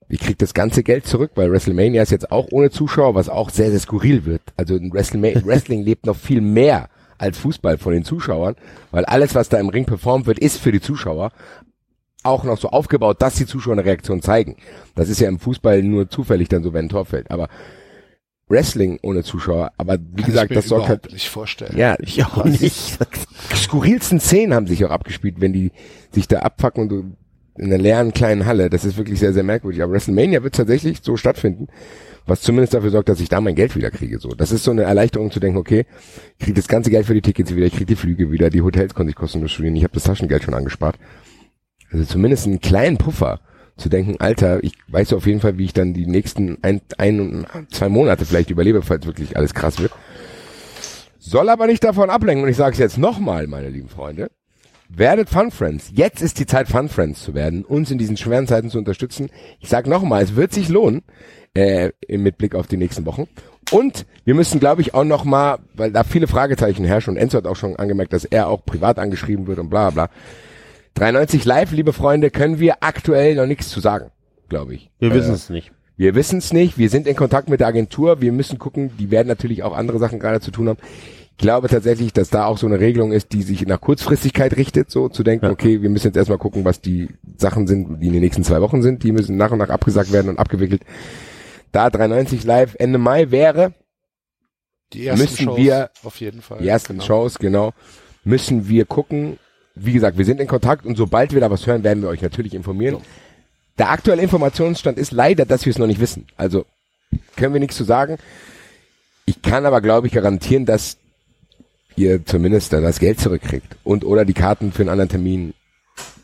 ich krieg das ganze Geld zurück, weil WrestleMania ist jetzt auch ohne Zuschauer, was auch sehr, sehr skurril wird. Also WrestleMania, Wrestling lebt noch viel mehr als Fußball von den Zuschauern, weil alles, was da im Ring performt wird, ist für die Zuschauer auch noch so aufgebaut, dass die Zuschauer eine Reaktion zeigen. Das ist ja im Fußball nur zufällig dann so, wenn ein Tor fällt. Aber Wrestling ohne Zuschauer, aber wie Kann gesagt, das sorgt halt, nicht vorstellen. ja, Ich auch nicht. skurrilsten Szenen haben sich auch abgespielt, wenn die sich da abfacken und du in einer leeren kleinen Halle. Das ist wirklich sehr, sehr merkwürdig. Aber WrestleMania wird tatsächlich so stattfinden, was zumindest dafür sorgt, dass ich da mein Geld wieder kriege. So, das ist so eine Erleichterung zu denken, okay, ich kriege das ganze Geld für die Tickets wieder, ich kriege die Flüge wieder, die Hotels konnte ich kostenlos studieren, ich habe das Taschengeld schon angespart. Also zumindest einen kleinen Puffer zu denken, Alter, ich weiß auf jeden Fall, wie ich dann die nächsten ein, ein zwei Monate vielleicht überlebe, falls wirklich alles krass wird. Soll aber nicht davon ablenken, und ich sage es jetzt nochmal, meine lieben Freunde, werdet Fun Friends. Jetzt ist die Zeit, Fun Friends zu werden, uns in diesen schweren Zeiten zu unterstützen. Ich sage nochmal, es wird sich lohnen, äh, mit Blick auf die nächsten Wochen. Und wir müssen, glaube ich, auch nochmal, weil da viele Fragezeichen herrschen, und Enzo hat auch schon angemerkt, dass er auch privat angeschrieben wird und bla bla. 93 live, liebe Freunde, können wir aktuell noch nichts zu sagen, glaube ich. Wir Äh, wissen es nicht. Wir wissen es nicht. Wir sind in Kontakt mit der Agentur. Wir müssen gucken. Die werden natürlich auch andere Sachen gerade zu tun haben. Ich glaube tatsächlich, dass da auch so eine Regelung ist, die sich nach Kurzfristigkeit richtet, so zu denken, Ja. okay, wir müssen jetzt erstmal gucken, was die Sachen sind, die in den nächsten zwei Wochen sind. Die müssen nach und nach abgesagt werden und abgewickelt. Da 93 live Ende Mai wäre, Die ersten Müssen Shows wir- auf jeden Fall. die ersten genau. Shows, genau, müssen wir gucken. Wie gesagt, wir sind in Kontakt und sobald wir da was hören, werden wir euch natürlich informieren. Der aktuelle Informationsstand ist leider, dass wir es noch nicht wissen. Also können wir nichts zu sagen. Ich kann aber, glaube ich, garantieren, dass ihr zumindest dann das Geld zurückkriegt und oder die Karten für einen anderen Termin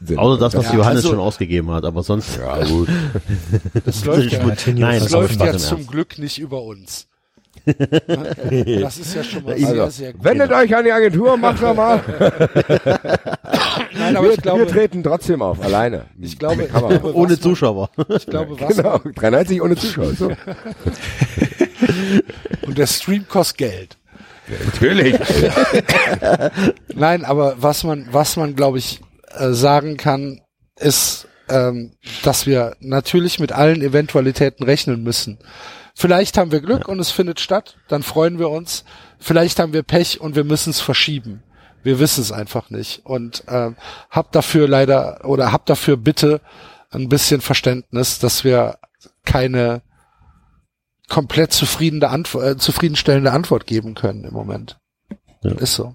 sind. Außer das, was Ja, Johannes also- schon ausgegeben hat, aber sonst. ja, gut. Das läuft ja, Nein, das das läuft ja zum. Glück nicht über uns. Das ist ja schon mal sehr, Also, sehr gut. wendet euch an die Agentur, macht doch mal. Nein, aber wir, ich glaube, wir treten trotzdem auf, alleine. ich glaube, ich glaube, Ohne was man, Zuschauer. ich glaube, was Genau, 93 ohne Zuschauer. So. und der Stream kostet Geld. Natürlich. Nein, aber was man, was man, glaube ich, äh, sagen kann, ist, ähm, dass wir natürlich mit allen Eventualitäten rechnen müssen. Vielleicht haben wir Glück und es findet statt, dann freuen wir uns. Vielleicht haben wir Pech und wir müssen es verschieben. Wir wissen es einfach nicht. Und ähm, habt dafür leider oder habt dafür bitte ein bisschen Verständnis, dass wir keine komplett zufriedene Antwort, äh, zufriedenstellende Antwort geben können im Moment. Ja. Ist so.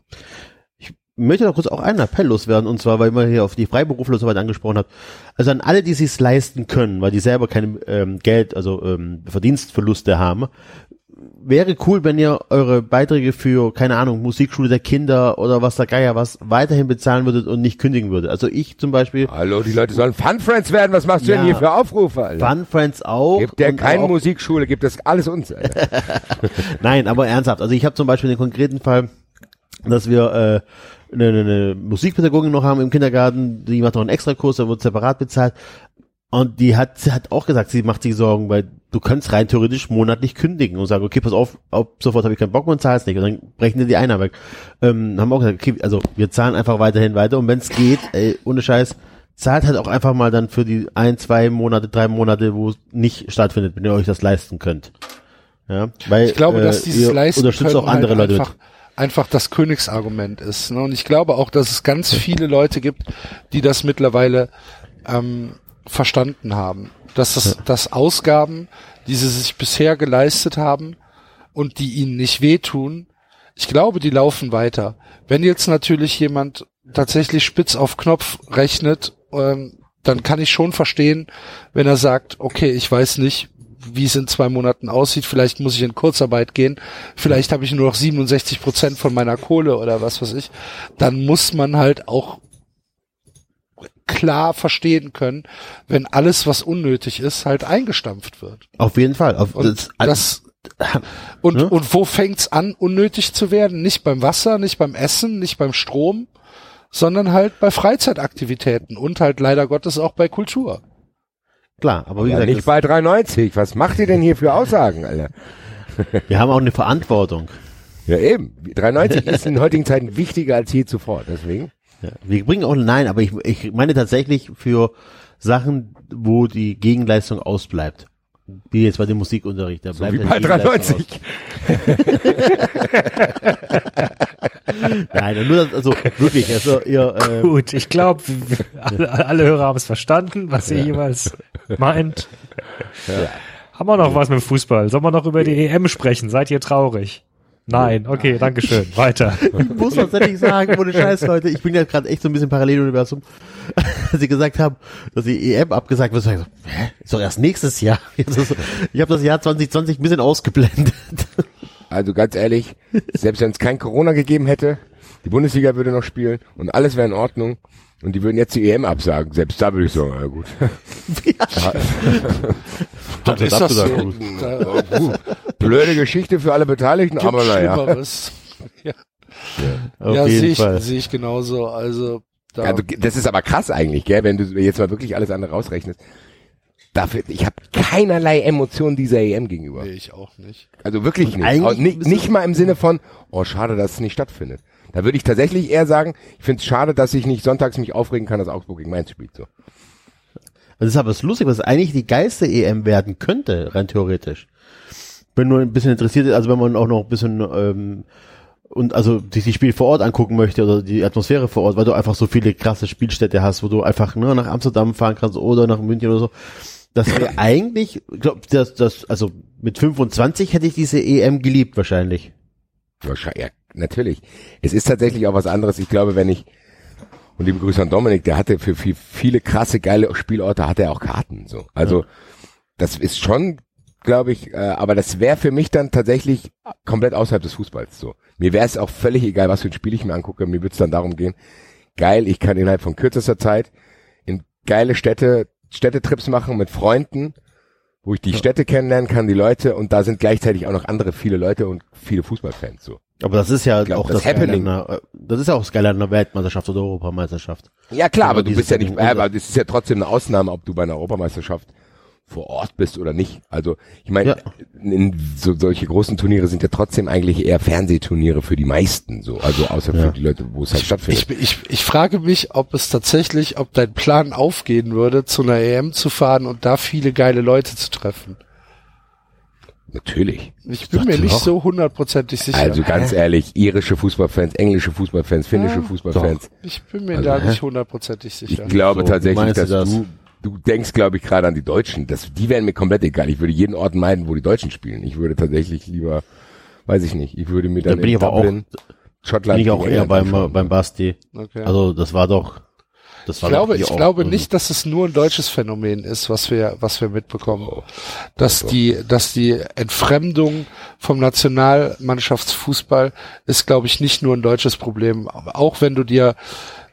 Ich möchte noch kurz auch einen Appell loswerden, und zwar, weil man hier auf die Freiberufler und so weiter angesprochen hat. Also an alle, die sich's leisten können, weil die selber kein ähm, Geld, also ähm, Verdienstverluste haben, wäre cool, wenn ihr eure Beiträge für, keine Ahnung, Musikschule der Kinder oder was der Geier was, weiterhin bezahlen würdet und nicht kündigen würdet. Also ich zum Beispiel, Hallo, die Leute sollen Fun Friends werden. Was machst du Ja. denn hier für Aufrufe, Alter? Fun Friends auch. Gibt der keine auch- Musikschule, gibt das alles uns. Nein, aber ernsthaft. Also ich habe zum Beispiel den konkreten Fall, dass wir äh, eine, eine, eine Musikpädagogin noch haben im Kindergarten, die macht noch einen Extrakurs, der wird separat bezahlt. Und die hat, sie hat auch gesagt, sie macht sich Sorgen, weil du kannst rein theoretisch monatlich kündigen und sagen, okay, pass auf, ab sofort habe ich keinen Bock mehr und zahlst nicht. Und dann brechen dir die Einnahmen weg. Ähm, haben auch gesagt, okay, also wir zahlen einfach weiterhin weiter und wenn es geht, ey, ohne Scheiß, zahlt halt auch einfach mal dann für die ein, zwei Monate, drei Monate, wo es nicht stattfindet, wenn ihr euch das leisten könnt. Ja, weil Ich glaube, dass äh, dieses ihr Leisten unterstützt auch andere halt Leute einfach, einfach das Königsargument ist. Ne? Und ich glaube auch, dass es ganz viele Leute gibt, die das mittlerweile ähm, verstanden haben. Dass das dass Ausgaben, die sie sich bisher geleistet haben und die ihnen nicht wehtun, ich glaube, die laufen weiter. Wenn jetzt natürlich jemand tatsächlich spitz auf Knopf rechnet, ähm, dann kann ich schon verstehen, wenn er sagt, okay, ich weiß nicht, wie es in zwei Monaten aussieht, vielleicht muss ich in Kurzarbeit gehen, vielleicht habe ich nur noch 67 Prozent von meiner Kohle oder was weiß ich, dann muss man halt auch klar verstehen können, wenn alles, was unnötig ist, halt eingestampft wird. Auf jeden Fall. Auf, Und das, das, und, Ne? und wo fängt's an, unnötig zu werden? Nicht beim Wasser, nicht beim Essen, nicht beim Strom, sondern halt bei Freizeitaktivitäten und halt leider Gottes auch bei Kultur. klar, aber wie Ja, gesagt, nicht bei 3,90. Was macht ihr denn hier für Aussagen, Alter? wir haben auch eine Verantwortung. Ja, eben. 3,90 ist in heutigen Zeiten wichtiger als je zuvor. Deswegen. Ja, wir bringen auch, nein, aber ich, ich meine tatsächlich für Sachen, wo die Gegenleistung ausbleibt. Wie jetzt bei dem Musikunterricht. Da bleibt Wie ja bei die Gegenleistung 3,90. aus. Nein, nur das, also wirklich, also ihr, äh, Gut, ich glaube, alle, alle Hörer haben es verstanden, was ihr jeweils meint. Haben wir noch was mit Fußball? Sollen wir noch über die EM sprechen? Seid ihr traurig? Nein, okay, Dankeschön. Weiter. ich muss tatsächlich sagen, ohne Scheiß, Leute, ich bin ja gerade echt so ein bisschen Paralleluniversum, als sie gesagt haben, dass die EM abgesagt wird, ich so, hä? Ist doch erst nächstes Jahr. Ich habe das Jahr 2020 ein bisschen ausgeblendet. Also ganz ehrlich, selbst wenn es kein Corona gegeben hätte, die Bundesliga würde noch spielen und alles wäre in Ordnung und die würden jetzt die EM absagen. Selbst da würde ich sagen, na gut. Dann ist das so. gut. Da, blöde Geschichte für alle Beteiligten, gibt aber naja. Ja, ja jeden sehe ich, sehe ich genauso. Also, da, Also, das ist aber krass eigentlich, gell, wenn du jetzt mal wirklich alles andere rausrechnest. Dafür, ich habe keinerlei Emotionen dieser EM gegenüber. nee, ich auch nicht. Also wirklich nicht. eigentlich Auch nicht. müsste- Nicht mal im Sinne von, oh schade, dass es nicht stattfindet. Da würde ich tatsächlich eher sagen, ich finde es schade, dass ich nicht sonntags mich aufregen kann, dass Augsburg gegen Mainz spielt. So. Das ist aber das lustig, was eigentlich die geilste EM werden könnte, rein theoretisch. Wenn nur ein bisschen interessiert ist, also wenn man auch noch ein bisschen ähm, und also sich die Spiele vor Ort angucken möchte oder die Atmosphäre vor Ort, weil du einfach so viele krasse Spielstätte hast, wo du einfach nur nach Amsterdam fahren kannst oder nach München oder so. Das wäre eigentlich, glaub, das, das, also mit 25 hätte ich diese EM geliebt wahrscheinlich. Wahrscheinlich, ja, natürlich. Es ist tatsächlich auch was anderes. Ich glaube, wenn ich, und liebe Grüße an Dominik, der hatte für viel, viele krasse, geile Spielorte, hatte er auch Karten, so. Also, das ist schon, glaube ich, äh, aber das wäre für mich dann tatsächlich komplett außerhalb des Fußballs, so. Mir wäre es auch völlig egal, was für ein Spiel ich mir angucke. Mir würde es dann darum gehen, geil, ich kann innerhalb von kürzester Zeit in geile Städte, Städtetrips machen mit Freunden, wo ich die Städte kennenlernen kann, die Leute, und da sind gleichzeitig auch noch andere viele Leute und viele Fußballfans, so. Aber das ist ja glaub, auch das das, Geile Happening. an einer, äh, das ist ja auch das Geile an einer Weltmeisterschaft oder Europameisterschaft. Ja klar, aber Aber du bist ja nicht, äh, aber das ist ja trotzdem eine Ausnahme, ob du bei einer Europameisterschaft vor Ort bist oder nicht. Also ich meine, Ja. so, solche großen Turniere sind ja trotzdem eigentlich eher Fernsehturniere für die meisten, so also außer für die Leute, wo es halt stattfindet. Ich, ich, ich frage mich, ob es tatsächlich, ob dein Plan aufgehen würde, zu einer EM zu fahren und da viele geile Leute zu treffen. Natürlich. Ich bin mir nicht doch. so hundertprozentig sicher. Also ganz ehrlich, irische Fußballfans, englische Fußballfans, finnische Fußballfans. ich bin mir Also, da hä? nicht hundertprozentig sicher. Ich glaube So, tatsächlich, dass das? du, du denkst, glaube ich, gerade an die Deutschen. Das, die wären mir komplett egal. Ich würde jeden Ort meiden, wo die Deutschen spielen. Ich würde tatsächlich lieber, weiß ich nicht, ich würde mir dann Da bin in ich aber auch- Dublin, Schottland Bin ich auch eher beim, beim Basti. Okay. Also das war doch, das ich war glaube, doch hier ich glaube ein- nicht, dass es nur ein deutsches Phänomen ist, was wir, was wir mitbekommen. Dass die, dass die Entfremdung vom Nationalmannschaftsfußball ist, glaube ich, nicht nur ein deutsches Problem. Auch wenn du dir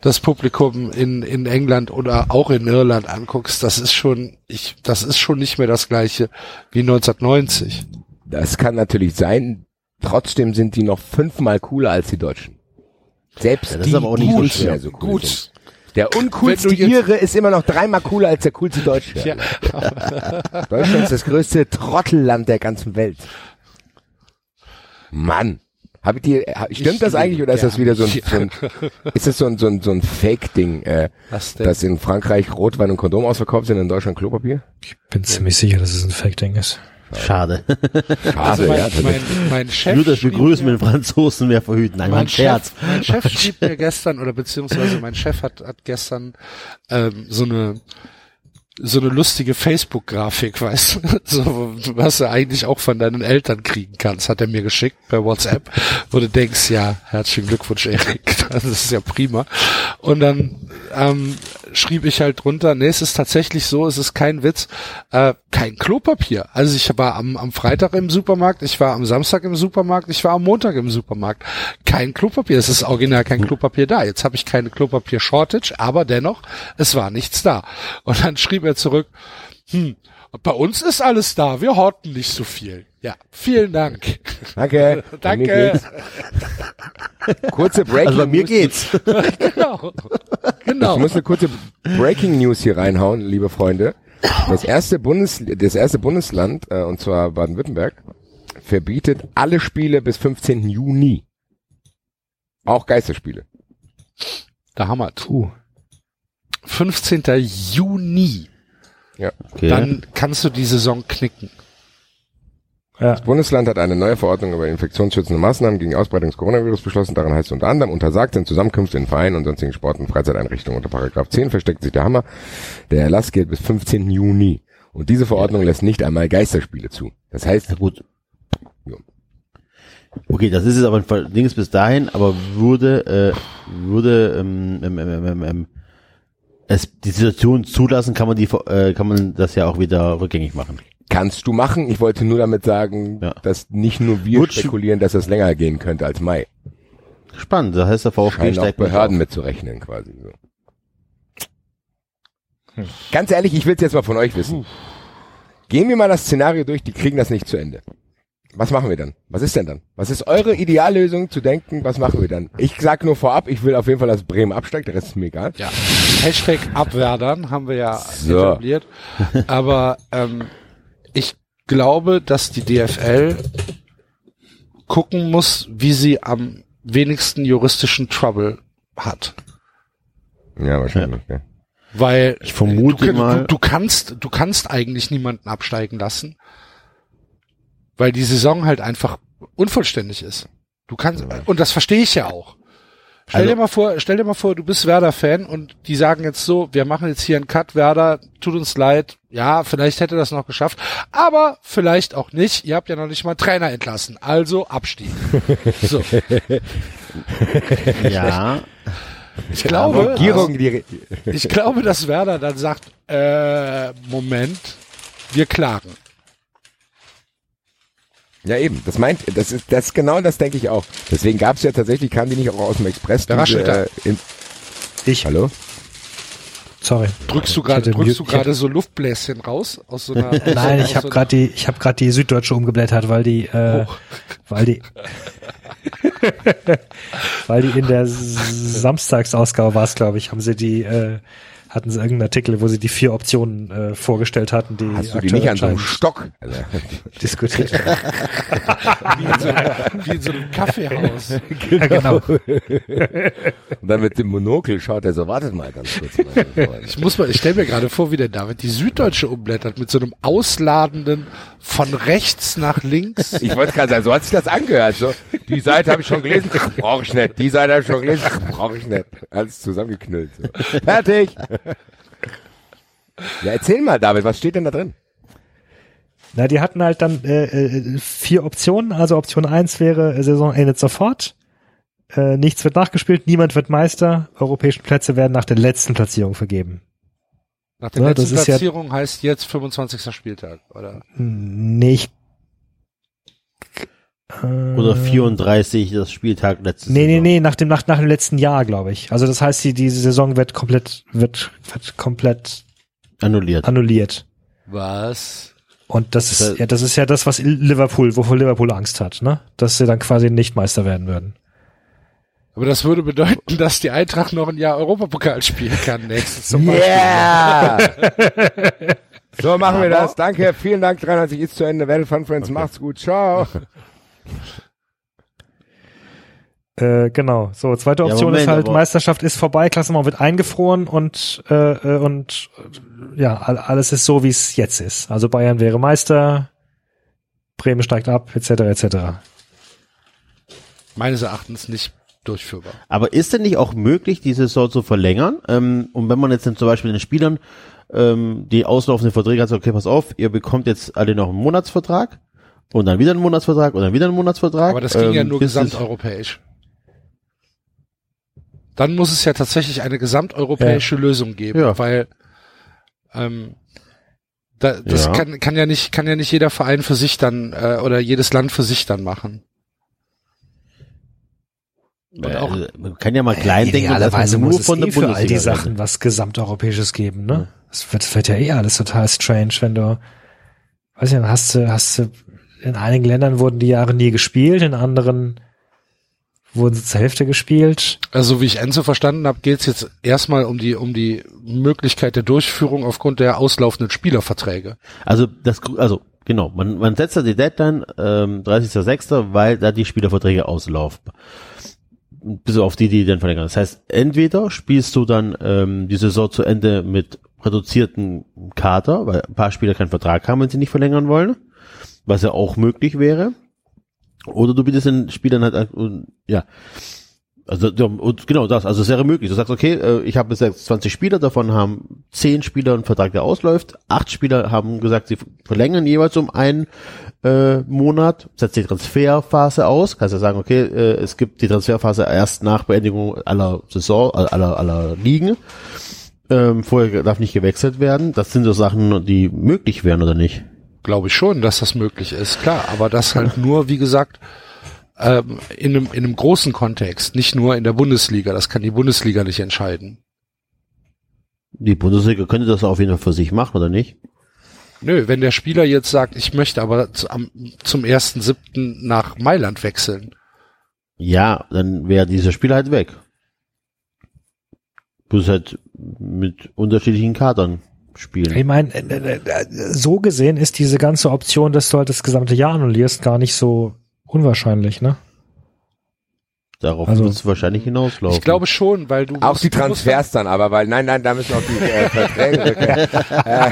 das Publikum in, in England oder auch in Irland anguckst, das ist schon, ich, das ist schon nicht mehr das gleiche wie 1990. Das kann natürlich sein. Trotzdem sind die noch fünfmal cooler als die Deutschen. Selbst Ja, das die, ist aber auch nicht die so so cool Gut. sind. Der uncoolste Ire ist immer noch dreimal cooler als der coolste Deutsche. Ja. Deutschland ist das größte Trottelland der ganzen Welt. Mann. Hab ich dir, stimmt Ich das eigentlich oder ist das wieder so ein, so ein ist das so ein, so ein, so ein Fake-Ding, äh, dass in Frankreich Rotwein und Kondom ausverkauft sind, in Deutschland Klopapier? Ich bin ziemlich sicher, dass es ein Fake-Ding ist. Schade. Schade, Also mein, ja. mein, mein Chef Nur das schrieb Begrüßen mir- mit den Franzosen mehr verhüten. Nein, mein mein Scherz. Chef, mein Chef schrieb mir gestern oder beziehungsweise mein Chef hat, hat gestern ähm, so eine so eine lustige Facebook-Grafik, weißt du, so, was du eigentlich auch von deinen Eltern kriegen kannst, hat er mir geschickt per WhatsApp, wo du denkst, ja, herzlichen Glückwunsch, Erik, das ist ja prima. Und dann ähm, schrieb ich halt drunter, nee, es ist tatsächlich so, es ist kein Witz, äh, kein Klopapier. Also ich war am, am Freitag im Supermarkt, ich war am Samstag im Supermarkt, ich war am Montag im Supermarkt. Kein Klopapier, es ist original kein Klopapier da. Jetzt habe ich keine Klopapier-Shortage, aber dennoch, es war nichts da. Und dann schrieb er zurück, hm, bei uns ist alles da, wir horten nicht so viel. Ja, vielen Dank. Danke. Danke. Kurze Breaking Also bei mir News. geht's. genau. Genau. Ich muss eine kurze Breaking News hier reinhauen, liebe Freunde. Das erste Bundes, das erste Bundesland, äh, und zwar Baden-Württemberg, verbietet alle Spiele bis 15. Juni. Auch Geisterspiele. Der Hammer. 15. Juni. Okay. Dann kannst du die Saison knicken. Ja. Das Bundesland hat eine neue Verordnung über infektionsschützende Maßnahmen gegen Ausbreitung des Coronavirus beschlossen. Daran heißt es unter anderem, untersagt sind Zusammenkünfte in Vereinen und sonstigen Sport- und Freizeiteinrichtungen. Unter Paragraph 10 versteckt sich der Hammer. Der Erlass gilt bis 15. Juni. Und diese Verordnung lässt nicht einmal Geisterspiele zu. Das heißt, Ja, gut. Ja. Okay, das ist jetzt aber ein Ding bis dahin, aber würde, äh, würde ähm, ähm, ähm, ähm, ähm, es die Situation zulassen, kann man die, äh, kann man das ja auch wieder rückgängig machen. Kannst du machen. Ich wollte nur damit sagen, Ja. dass nicht nur wir Gut, spekulieren, dass das länger gehen könnte als Mai. Spannend, das heißt der VfB Scheinen auch steigt nicht Behörden mitzurechnen quasi. So. Ganz ehrlich, ich will es jetzt mal von euch wissen. Gehen wir mal das Szenario durch, die kriegen das nicht zu Ende. Was machen wir dann? Was ist denn dann? Was ist eure Ideallösung zu denken? Was machen wir dann? Ich sag nur vorab, ich will auf jeden Fall, dass Bremen absteigt, der Rest ist mir egal. Ja. Hashtag Abwerdern haben wir ja So. etabliert. Aber ähm, ich glaube, dass die DFL gucken muss, wie sie am wenigsten juristischen Trouble hat. Ja, wahrscheinlich. Ja. Weil Ich vermute du, mal- du, du kannst, du kannst eigentlich niemanden absteigen lassen, weil die Saison halt einfach unvollständig ist. Du kannst, und das verstehe ich ja auch. Stell Also- dir mal vor, stell dir mal vor, du bist Werder-Fan und die sagen jetzt so, wir machen jetzt hier einen Cut, Werder, tut uns leid, ja, vielleicht hätte das noch geschafft, aber vielleicht auch nicht, ihr habt ja noch nicht mal Trainer entlassen, also Abstieg. so, Ja, ich glaube, Regierung, die, ich glaube, dass Werder dann sagt, äh, Moment, wir klagen. Ja eben, das meint, das ist, das ist genau das denke ich auch. Deswegen gab es ja tatsächlich, kam die nicht auch aus dem Express. Wer raschelt da? äh, in, Ich, hallo? sorry. Drückst du gerade, drückst du gerade so Luftbläschen raus aus so einer? Nein, ich habe so gerade die, ich habe gerade die Süddeutsche umgeblättert, weil die, äh, weil die, weil die in der Samstagsausgabe war es, glaube ich, haben sie die, äh, hatten sie irgendeinen Artikel, wo sie die vier Optionen äh, vorgestellt hatten, die Hast du die nicht an so einem Stock? Also, diskutiert werden. wie, in so, einem- wie in so einem Kaffeehaus. ja, genau. und dann mit dem Monokel schaut er so, wartet mal ganz kurz. Mal. Ich muss mal, ich stelle mir gerade vor, wie der David die Süddeutsche umblättert mit so einem ausladenden von rechts nach links. Ich wollte gerade sagen, so hat sich das angehört. So, die Seite habe ich schon gelesen, brauche ich nicht. Die Seite habe ich schon gelesen, brauche ich nicht. Alles zusammengeknüllt. So. Fertig. Ja, erzähl mal, David, was steht denn da drin? Na, die hatten halt dann äh, äh, vier Optionen. Also Option eins wäre, äh, Saison endet sofort. Äh, nichts wird nachgespielt, niemand wird Meister. Europäischen Plätze werden nach der letzten Platzierung vergeben. Nach der Ja, letzten das ist ja- Platzierung heißt jetzt 25. Spieltag, oder? Nicht. Äh, oder 34 das Spieltag letztes Nee, nee, nee, nach dem, nach, nach dem letzten Jahr, glaube ich. Also das heißt, die, diese Saison wird komplett, wird, wird komplett Annulliert. annulliert. Was? Und das Das ist, ja, das ist ja das, was Liverpool, wovor Liverpool Angst hat, ne? Dass sie dann quasi nicht Meister werden würden. Aber das würde bedeuten, dass die Eintracht noch ein Jahr Europapokal spielen kann nächstes zum Yeah! so machen wir das. Danke, vielen Dank. 93 ist zu Ende. Fun Friends, macht's gut. Ciao. Äh, genau. So, zweite Ja, Option Moment, ist halt, aber- Meisterschaft ist vorbei, Klassement wird eingefroren und, äh, äh, und ja, all- alles ist so, wie es jetzt ist. Also Bayern wäre Meister, Bremen steigt ab, etc. etc. Meines Erachtens nicht durchführbar. Aber ist denn nicht auch möglich, die Saison zu verlängern? Ähm, und wenn man jetzt dann zum Beispiel den Spielern ähm, die auslaufenden Verträge hat, sagt, okay, pass auf, ihr bekommt jetzt alle noch einen Monatsvertrag und dann wieder einen Monatsvertrag und dann wieder einen Monatsvertrag. Aber das ging ja ähm, nur bis es- gesamteuropäisch. Dann muss es ja tatsächlich eine gesamteuropäische Lösung geben, Ja. weil ähm, da, das Ja. kann, kann ja nicht kann ja nicht jeder Verein für sich dann äh, oder jedes Land für sich dann machen. Und Äh, auch, man kann ja mal klein denken, Idealerweise muss nur es von eh für all die. Sachen was gesamteuropäisches geben, ne? Es wird, wird ja eh alles total strange, wenn du, weiß ich nicht, hast du, hast du, in einigen Ländern wurden die Jahre nie gespielt, in anderen wurden sie zur Hälfte gespielt. also wie ich Enzo verstanden habe, geht es jetzt erstmal um die um die Möglichkeit der Durchführung aufgrund der auslaufenden Spielerverträge. Also das, also genau, man, man setzt da die Deadline ähm, 30.06., weil da die Spielerverträge auslaufen. Bis auf die, die dann verlängern. Das heißt, entweder spielst du dann ähm, die Saison zu Ende mit reduzierten Kader, weil ein paar Spieler keinen Vertrag haben, wenn sie nicht verlängern wollen, was ja auch möglich wäre. Oder du bietest den Spielern halt, ja, also genau das, also es wäre möglich. Du sagst, okay, äh, ich habe jetzt 20 Spieler, davon haben 10 Spieler einen Vertrag, der ausläuft, 8 Spieler haben gesagt, sie verlängern jeweils um einen äh, Monat, setzt die Transferphase aus, kannst ja sagen, okay, äh, es gibt die Transferphase erst nach Beendigung aller Saison, äh, aller, aller Ligen. Ähm, vorher darf nicht gewechselt werden. Das sind so Sachen, die möglich wären, oder nicht? Glaube ich schon, dass das möglich ist, klar. Aber das halt nur, wie gesagt, ähm, in, einem, in einem großen Kontext, nicht nur in der Bundesliga. Das kann die Bundesliga nicht entscheiden. Die Bundesliga könnte das auf jeden Fall für sich machen, oder nicht? Nö, wenn der Spieler jetzt sagt, ich möchte aber zu, am, zum ersten siebten nach Mailand wechseln, Ja, dann wäre dieser Spieler halt weg. Bloß halt mit unterschiedlichen Kadern spielen. Ich meine, äh, äh, so gesehen ist diese ganze Option, dass du halt das gesamte Jahr annullierst, gar nicht so unwahrscheinlich, ne? Darauf Also- wird es wahrscheinlich hinauslaufen. Ich glaube schon, weil du Auch die Transfers dann, aber weil, nein, nein, da müssen auch die äh, Verträge, äh,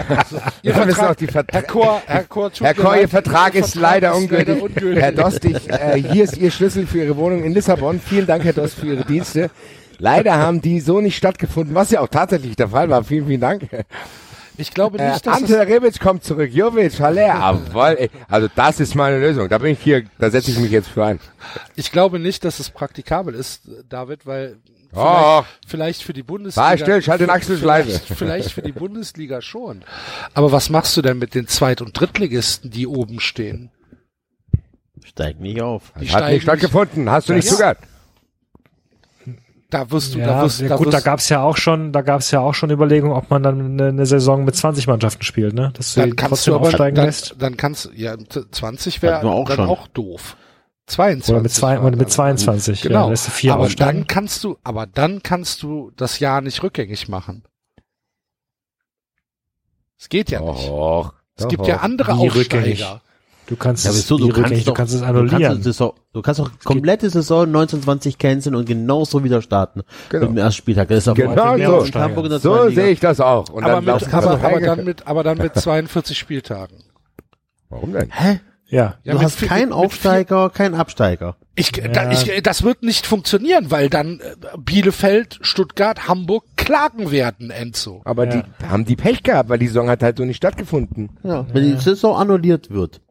Ihr da müssen auch die Herr Verträge, Chor, Herr Chor, tut Herr mir Kohr, Ihr leid, Vertrag ist leider ungültig. ungültig. Herr Dostig, äh, hier ist Ihr Schlüssel für Ihre Wohnung in Lissabon. Vielen Dank, Herr Dost, für Ihre Dienste. Leider haben die so nicht stattgefunden, was ja auch tatsächlich der Fall war. Vielen, vielen Dank. Ich glaube Äh, nicht, dass Ante es, Rebic kommt zurück, Jovic, Haller, jawohl. ey. Also das ist meine Lösung. Da bin ich hier, da setze ich mich jetzt für ein. ich glaube nicht, dass es praktikabel ist, David, weil Oh. vielleicht, vielleicht für die Bundesliga. Sei still, schalt den Axel vielleicht, vielleicht für die Bundesliga schon. Aber was machst du denn mit den Zweit- und Drittligisten, die oben stehen? Steigt nicht auf. Die Hat nicht stattgefunden. Hast du nicht Ja. zugehört? Da wirst du, da Ja, wirst, ja da gut, da gab's ja auch schon, da gab's ja auch schon Überlegungen, ob man dann eine, eine Saison mit 20 Mannschaften spielt, ne? Dass du dann die kannst trotzdem du aber, aufsteigen dann, lässt. dann kannst, ja, t- 20 wäre auch dann schon. auch doof. 22. Oder mit zwei, mit dann. 22. Genau. Ja, lässt du vier aber aufsteigen. dann kannst du, aber dann kannst du das Jahr nicht rückgängig machen. Es geht ja nicht. Och, Es gibt ja andere Wie rückgängig? Du kannst Ja, es, wie Du kannst, du doch, kannst es du kannst, annullieren. Saison, du kannst doch komplette Saison 1920 canceln und genauso wieder starten. Genau. Mit dem ersten Spieltag. Das ist auf Genau in so. Hamburg in der So sehe ich das auch. Und Aber, dann mit, aber, so aber, dann mit, aber dann mit 42 Spieltagen. Warum denn? Hä? Ja. Ja, du mit hast vier- keinen Aufsteiger, keinen Absteiger. Ich, da, ich, das wird nicht funktionieren, weil dann äh, Bielefeld, Stuttgart, Hamburg klagen werden, Enzo. Aber Ja. die haben die Pech gehabt, weil die Saison hat halt so nicht stattgefunden. Ja, wenn die Saison annulliert wird.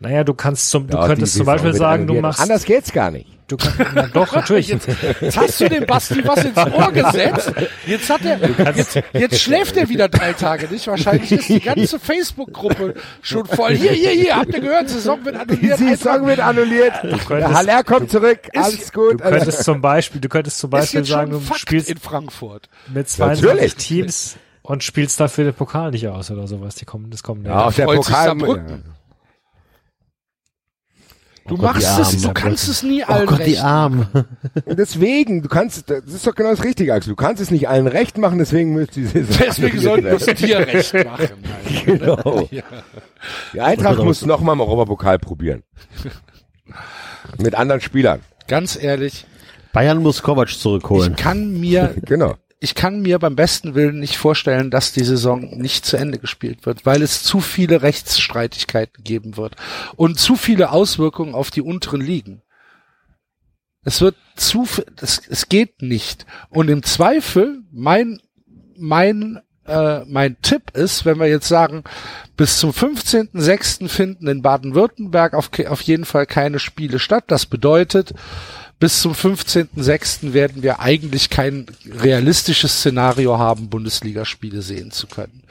Naja, du kannst zum, du Ja, könntest die zum Beispiel sagen, du machst, Anders geht's gar nicht. du kannst, na doch, natürlich. Jetzt hast du dem Basti was ins Ohr gesetzt. Jetzt hat er, jetzt, jetzt schläft er wieder drei Tage nicht. Wahrscheinlich ist die ganze Facebook-Gruppe schon voll. Hier, hier, hier, habt ihr gehört? Saison wird Die annulliert. Saison wird annulliert. könntest- Haller kommt zurück. Alles Du gut. Also, könntest zum Beispiel, du könntest zum ist Beispiel sagen, du Fakt spielst in Frankfurt. mit 22 Natürlich. Teams und spielst dafür den Pokal nicht aus oder sowas, die kommen, das kommen ja, auch der Pokal. Saarbrücken. Du Oh Gott, machst die es, du kannst es nie Oh allen Gott, die recht. Armen. Und deswegen, du kannst, das ist doch genau das Richtige, Axel. Du kannst es nicht allen recht machen, deswegen müsst die Saison Deswegen sollten wir es dir recht machen. halt. Genau. Die Eintracht muss nochmal im Europapokal probieren. Mit anderen Spielern. Ganz ehrlich, Bayern muss Kovac zurückholen. ich kann mir Genau. Ich kann mir beim besten Willen nicht vorstellen, dass die Saison nicht zu Ende gespielt wird, weil es zu viele Rechtsstreitigkeiten geben wird und zu viele Auswirkungen auf die unteren Ligen. Es wird zu, es, es geht nicht. Und im Zweifel, mein, mein, äh, mein Tipp ist, wenn wir jetzt sagen, bis zum 15.06. finden in Baden-Württemberg auf, auf jeden Fall keine Spiele statt. Das bedeutet, bis zum 15.06. werden wir eigentlich kein realistisches Szenario haben, Bundesligaspiele sehen zu können.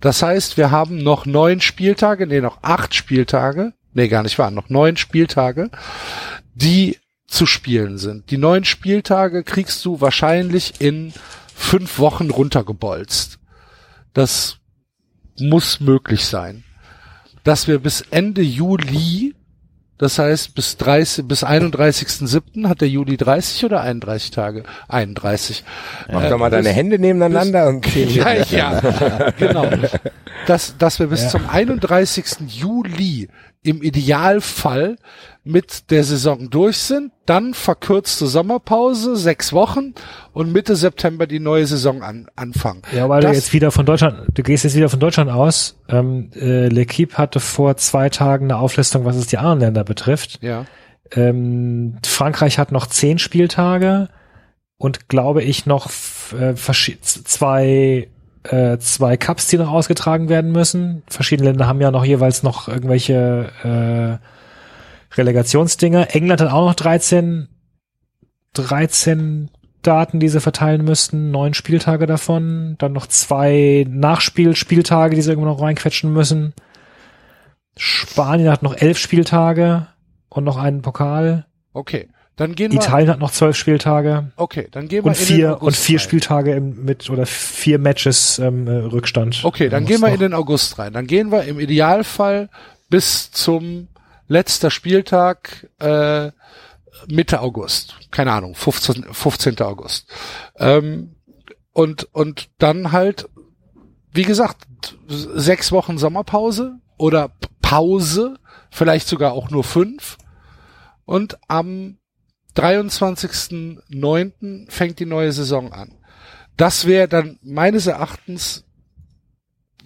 Das heißt, wir haben noch neun Spieltage, nee, noch acht Spieltage, nee, gar nicht wahr, noch neun Spieltage, die zu spielen sind. Die neun Spieltage kriegst du wahrscheinlich in fünf Wochen runtergebolzt. Das muss möglich sein. Dass wir bis Ende Juli das heißt, bis 30, bis 31.07. hat der Juli 30 oder 31 Tage? 31. Mach doch mal deine Hände nebeneinander und zähl Ja, ja, genau. Dass, dass wir bis zum 31. Juli im Idealfall mit der Saison durch sind, dann verkürzte Sommerpause, sechs Wochen und Mitte September die neue Saison an, anfangen. Ja, weil Das- du jetzt wieder von Deutschland, du gehst jetzt wieder von Deutschland aus. Ähm, äh, L'Equipe hatte vor zwei Tagen eine Auflistung, was es die anderen Länder betrifft. Ja. Ähm, Frankreich hat noch zehn Spieltage und glaube ich noch äh, zwei äh, zwei Cups, die noch ausgetragen werden müssen. Verschiedene Länder haben ja noch jeweils noch irgendwelche äh, Relegationsdinger. England hat auch noch 13 13 Daten, die sie verteilen müssten, neun Spieltage davon, dann noch zwei Nachspielspieltage, die sie irgendwo noch reinquetschen müssen. Spanien hat noch elf Spieltage und noch einen Pokal. Okay. Dann gehen wir, Italien hat noch zwölf Spieltage okay, dann gehen wir und in den vier und vier rein. Spieltage im, mit oder vier Matches ähm, äh, Rückstand. Okay, dann gehen wir noch- in den August rein. Dann gehen wir im Idealfall bis zum letzter Spieltag äh, Mitte August. Keine Ahnung, 15, 15. August. Ähm, und, und dann halt, wie gesagt, sechs Wochen Sommerpause oder Pause, vielleicht sogar auch nur fünf. Und am 23.09. fängt die neue Saison an. Das wäre dann meines Erachtens,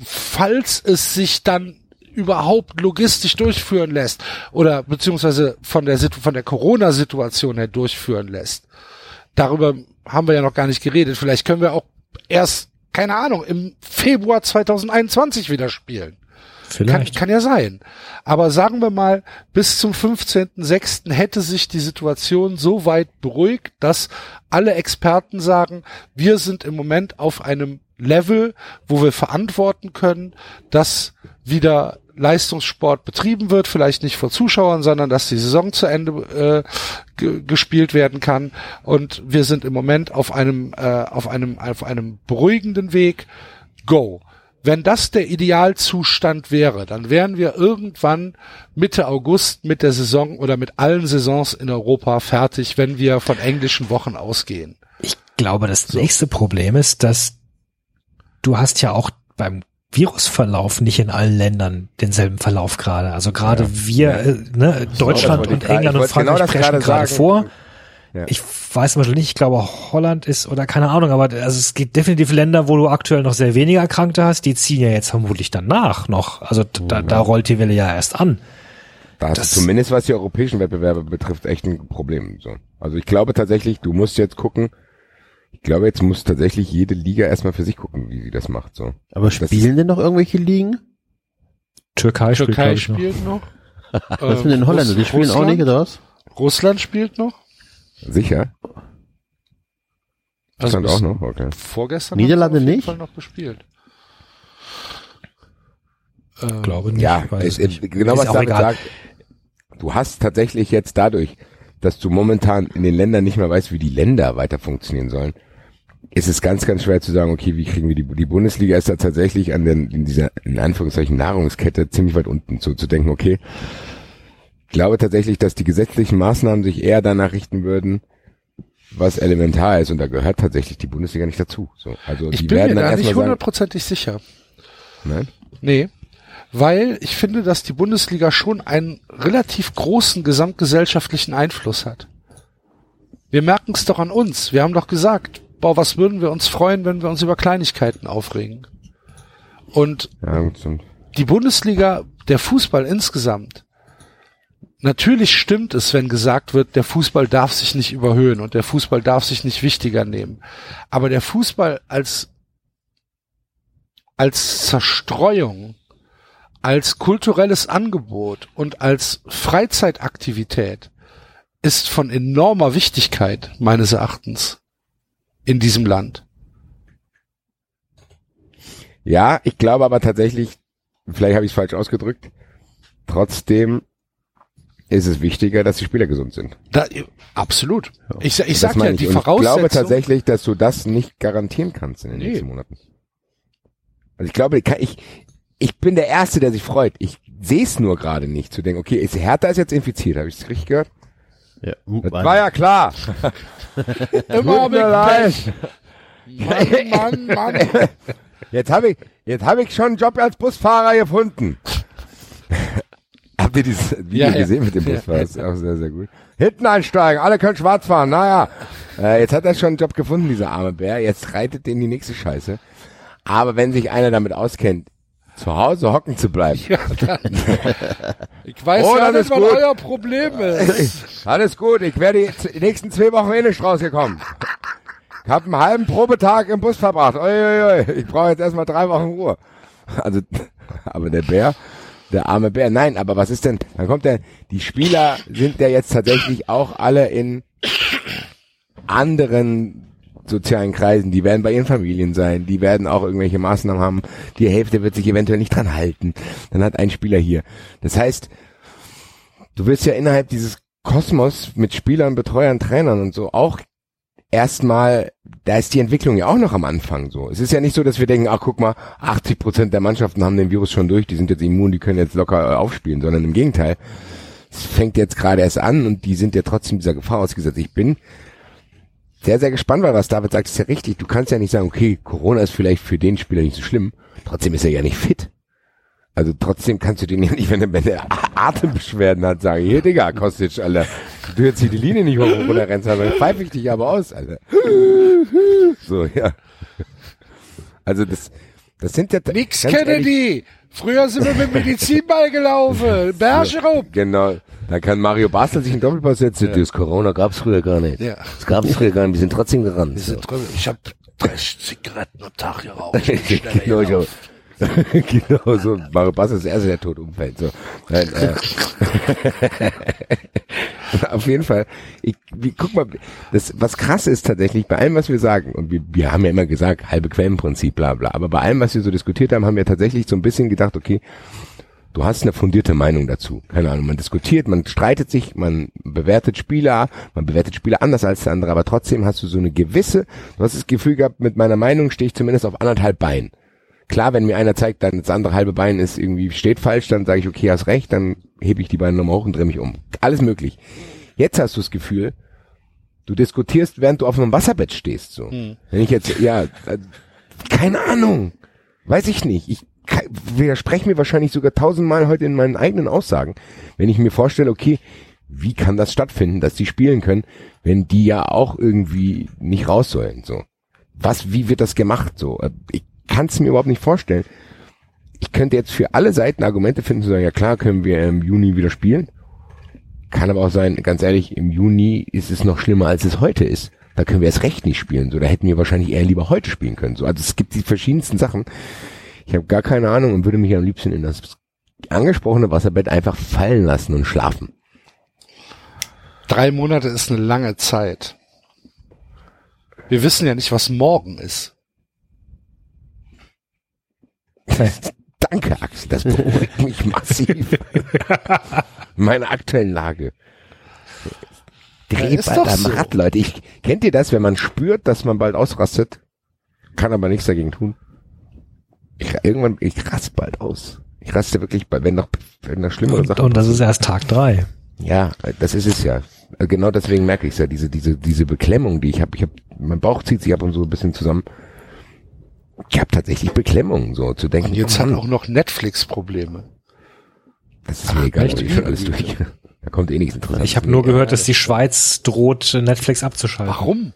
falls es sich dann überhaupt logistisch durchführen lässt oder beziehungsweise von der von der Corona-Situation her durchführen lässt. Darüber haben wir ja noch gar nicht geredet. Vielleicht können wir auch erst, keine Ahnung, im Februar 2021 wieder spielen. Kann, Vielleicht. kann ja sein. Aber sagen wir mal, bis zum 15.06. hätte sich die Situation so weit beruhigt, dass alle Experten sagen, wir sind im Moment auf einem Level, wo wir verantworten können, dass wieder Leistungssport betrieben wird, vielleicht nicht vor Zuschauern, sondern dass die Saison zu Ende äh, ge gespielt werden kann. Und wir sind im Moment auf einem, äh, auf einem, auf einem beruhigenden Weg. Go. Wenn das der Idealzustand wäre, dann wären wir irgendwann Mitte August mit der Saison oder mit allen Saisons in Europa fertig, wenn wir von englischen Wochen ausgehen. Ich glaube, das nächste Problem ist, dass du hast ja auch beim Virusverlauf nicht in allen Ländern denselben Verlauf gerade. Also gerade wir, äh, ne, Deutschland und England und genau Frankreich preschen gerade gerade sagen. vor. Ja. Ich weiß zum Beispiel nicht, ich glaube Holland ist oder keine Ahnung, aber also es gibt definitiv Länder, wo du aktuell noch sehr wenige Erkrankte hast, die ziehen ja jetzt vermutlich danach noch. Also da, da rollt die Welle ja erst an. Da hast Das- du zumindest was die europäischen Wettbewerbe betrifft echt ein Problem. So. Also ich glaube tatsächlich, du musst jetzt gucken, ich glaube jetzt muss tatsächlich jede Liga erstmal für sich gucken, wie sie das macht. So. Aber spielen denn noch irgendwelche Ligen? Türkei, spielt, Türkei glaub ich, noch. spielt noch. Was mit den Holländern? Die spielen auch nicht, oder was? Russland spielt noch. Sicher? Also Stand bis auch noch, okay. vorgestern Niederlande nicht? Fall noch gespielt. Ähm, Glaube nicht. Ja, weiß es, nicht. genau Ist was David egal. sagt. Du hast tatsächlich jetzt dadurch, dass du momentan in den Ländern nicht mehr weißt, wie die Länder weiter funktionieren sollen, ist es ganz, ganz schwer zu sagen, okay, wie kriegen wir die, die Bundesliga ist da tatsächlich an den, in dieser, in Anführungszeichen, Nahrungskette ziemlich weit unten, so zu denken, okay, ich glaube tatsächlich, dass die gesetzlichen Maßnahmen sich eher danach richten würden, was elementar ist, und da gehört tatsächlich die Bundesliga nicht dazu. So, also ich die bin mir werden dann da nicht hundertprozentig sicher. nein, Nee. Weil ich finde, dass die Bundesliga schon einen relativ großen gesamtgesellschaftlichen Einfluss hat. Wir merken es doch an uns. Wir haben doch gesagt, boah, was würden wir uns freuen, wenn wir uns über Kleinigkeiten aufregen. Und ja, die Bundesliga, der Fußball insgesamt, natürlich stimmt es, wenn gesagt wird, der Fußball darf sich nicht überhöhen und der Fußball darf sich nicht wichtiger nehmen. Aber der Fußball als, als Zerstreuung, als kulturelles Angebot und als Freizeitaktivität ist von enormer Wichtigkeit, meines Erachtens, in diesem Land. Ja, ich glaube aber tatsächlich, vielleicht habe ich es falsch ausgedrückt, trotzdem ist es wichtiger, dass die Spieler gesund sind. Da, absolut. Ich, ich Das sag ja, ich. die Voraussetzung. Ich glaube tatsächlich, dass du das nicht garantieren kannst in den Nee. nächsten Monaten. Also ich glaube, ich, ich bin der Erste, der sich freut. Ich sehe es nur gerade nicht, zu denken, okay, ist Hertha ist jetzt infiziert, habe ich es richtig gehört? Ja, Das war ja klar. Immer mit leid. Pech. Mann, Mann, Mann. Jetzt habe ich, jetzt habe ich schon einen Job als Busfahrer gefunden. Habt ihr dieses Video Ja, ja. gesehen mit dem Ja. Busfahrer? Das ist auch sehr, sehr gut. Hinten einsteigen, alle können schwarz fahren. Naja, äh, jetzt hat er schon einen Job gefunden, dieser arme Bär. Jetzt reitet den die nächste Scheiße. Aber wenn sich einer damit auskennt, zu Hause hocken zu bleiben, Ja. Ich weiß Oh, ja das nicht, was euer Problem ist. alles gut. Ich werde die nächsten zwei Wochen eh nicht rausgekommen. Ich habe einen halben Probetag im Bus verbracht. Ui, ui, ui. Ich brauche jetzt erstmal drei Wochen Ruhe. Also, aber der Bär, der arme Bär. Nein, aber was ist denn? Dann kommt der. Die Spieler sind ja jetzt tatsächlich auch alle in anderen sozialen Kreisen. Die werden bei ihren Familien sein. Die werden auch irgendwelche Maßnahmen haben. Die Hälfte wird sich eventuell nicht dran halten. Dann hat ein Spieler hier. Das heißt, du willst ja innerhalb dieses Kosmos mit Spielern, Betreuern, Trainern und so auch erstmal, da ist die Entwicklung ja auch noch am Anfang so. Es ist ja nicht so, dass wir denken, ach guck mal, 80 Prozent der Mannschaften haben den Virus schon durch, die sind jetzt immun, die können jetzt locker äh, aufspielen, sondern im Gegenteil. Es fängt jetzt gerade erst an und die sind ja trotzdem dieser Gefahr ausgesetzt. Ich bin sehr, sehr gespannt, weil was David sagt, ist ja richtig. Du kannst ja nicht sagen, okay, Corona ist vielleicht für den Spieler nicht so schlimm, trotzdem ist er ja nicht fit. Also trotzdem kannst du den ja nicht, wenn er, wenn er Atembeschwerden hat, sagen, hier Digga, Kostic, Alter, Du jetzt hier die Linie nicht hoch und runter rennst, dann pfeife ich dich aber aus, Alter. So, ja. Also das, das sind ja... Nix ganz ehrlich, Kennedy! Früher sind wir mit Medizinball gelaufen. Berge rum. Genau. Da kann Mario Basel sich einen Doppelpass setzen. Das Corona gab's früher gar nicht. Ja. Das gab's früher gar nicht. Wir sind trotzdem gerannt. So. Ich hab drei Zigaretten am Tag geraucht. genau, ich auch. genau so. Mario Basel ist der Erste, der tot umfällt. So. Nein, äh. Auf jeden Fall. Ich, wie, guck mal, das, was krass ist tatsächlich bei allem, was wir sagen, und wir, wir haben ja immer gesagt, halbe Quellenprinzip, bla bla, aber bei allem, was wir so diskutiert haben, haben wir tatsächlich so ein bisschen gedacht, okay, du hast eine fundierte Meinung dazu. Keine Ahnung, man diskutiert, man streitet sich, man bewertet Spieler, man bewertet Spieler anders als der andere, aber trotzdem hast du so eine gewisse, du hast das Gefühl gehabt, mit meiner Meinung stehe ich zumindest auf anderthalb Beinen. Klar, wenn mir einer zeigt, dann das andere halbe Bein ist irgendwie steht falsch, dann sage ich, okay, hast recht, dann hebe ich die Beine nochmal hoch und drehe mich um. Alles möglich. Jetzt hast du das Gefühl, du diskutierst, während du auf einem Wasserbett stehst. So. Wenn ich jetzt, ja, äh, keine Ahnung, weiß ich nicht. Ich widerspreche mir wahrscheinlich sogar tausendmal heute in meinen eigenen Aussagen, wenn ich mir vorstelle, okay, wie kann das stattfinden, dass die spielen können, wenn die ja auch irgendwie nicht raus sollen. So, was, wie wird das gemacht? So, Äh, ich kann es mir überhaupt nicht vorstellen. Ich könnte jetzt für alle Seiten Argumente finden, zu sagen, ja klar, können wir im Juni wieder spielen. Kann aber auch sein, ganz ehrlich, im Juni ist es noch schlimmer, als es heute ist. Da können wir erst recht nicht spielen. So, da hätten wir wahrscheinlich eher lieber heute spielen können. So, also es gibt die verschiedensten Sachen. Ich habe gar keine Ahnung und würde mich am liebsten in das angesprochene Wasserbett einfach fallen lassen und schlafen. Drei Monate ist eine lange Zeit. Wir wissen ja nicht, was morgen ist. Danke, Axel, das beruhigt mich massiv. In meiner aktuellen Lage. Dreh bald am so. Rad, Leute. Ich, kennt ihr das, wenn man spürt, dass man bald ausrastet? Kann aber nichts dagegen tun. Ich, irgendwann, ich raste bald aus. Ich raste wirklich, bald, wenn noch, wenn noch schlimmere Und, Sachen und das ist erst Tag drei. Ja, das ist es ja. Genau deswegen merke ich es ja, diese, diese, diese Beklemmung, die ich habe. Ich habe, mein Bauch zieht sich ab und so ein bisschen zusammen. Ich habe tatsächlich Beklemmung, so zu denken. Und jetzt oh hat auch noch Netflix Probleme. das ist mir egal, ich schon alles durch. Da kommt eh nichts Interessantes. Ich habe nur gehört, dass die Schweiz droht, Netflix abzuschalten. Warum?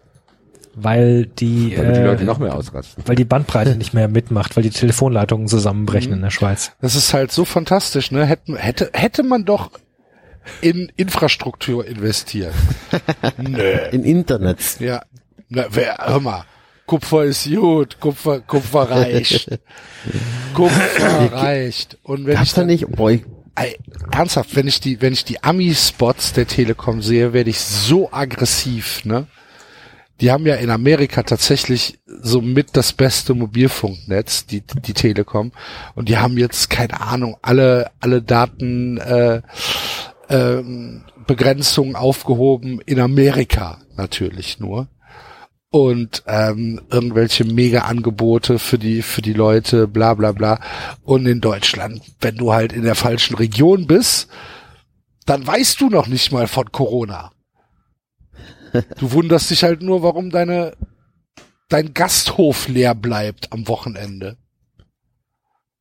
Weil die, Damit die Leute äh, noch mehr ausrasten. weil die Bandbreite nicht mehr mitmacht, weil die Telefonleitungen zusammenbrechen in der Schweiz. Das ist halt so fantastisch, ne? Hätte, hätte, hätte man doch in Infrastruktur investiert. Nö. In Internet. Ja. Na, wer, hör mal. Kupfer ist gut, Kupfer, Kupfer reicht. Kupfer reicht. Und wenn Gab's ich da dann, nicht, boah, Ey, ernsthaft, wenn ich die, wenn ich die Ami-Spots der Telekom sehe, werde ich so aggressiv, ne? Die haben ja in Amerika tatsächlich so mit das beste Mobilfunknetz, die, die Telekom. Und die haben jetzt, keine Ahnung, alle, alle Daten, äh, ähm, Begrenzungen aufgehoben in Amerika natürlich nur und ähm, irgendwelche Mega-Angebote für die für die Leute, bla bla bla. Und in Deutschland, wenn du halt in der falschen Region bist, dann weißt du noch nicht mal von Corona. Du wunderst dich halt nur, warum deine dein Gasthof leer bleibt am Wochenende,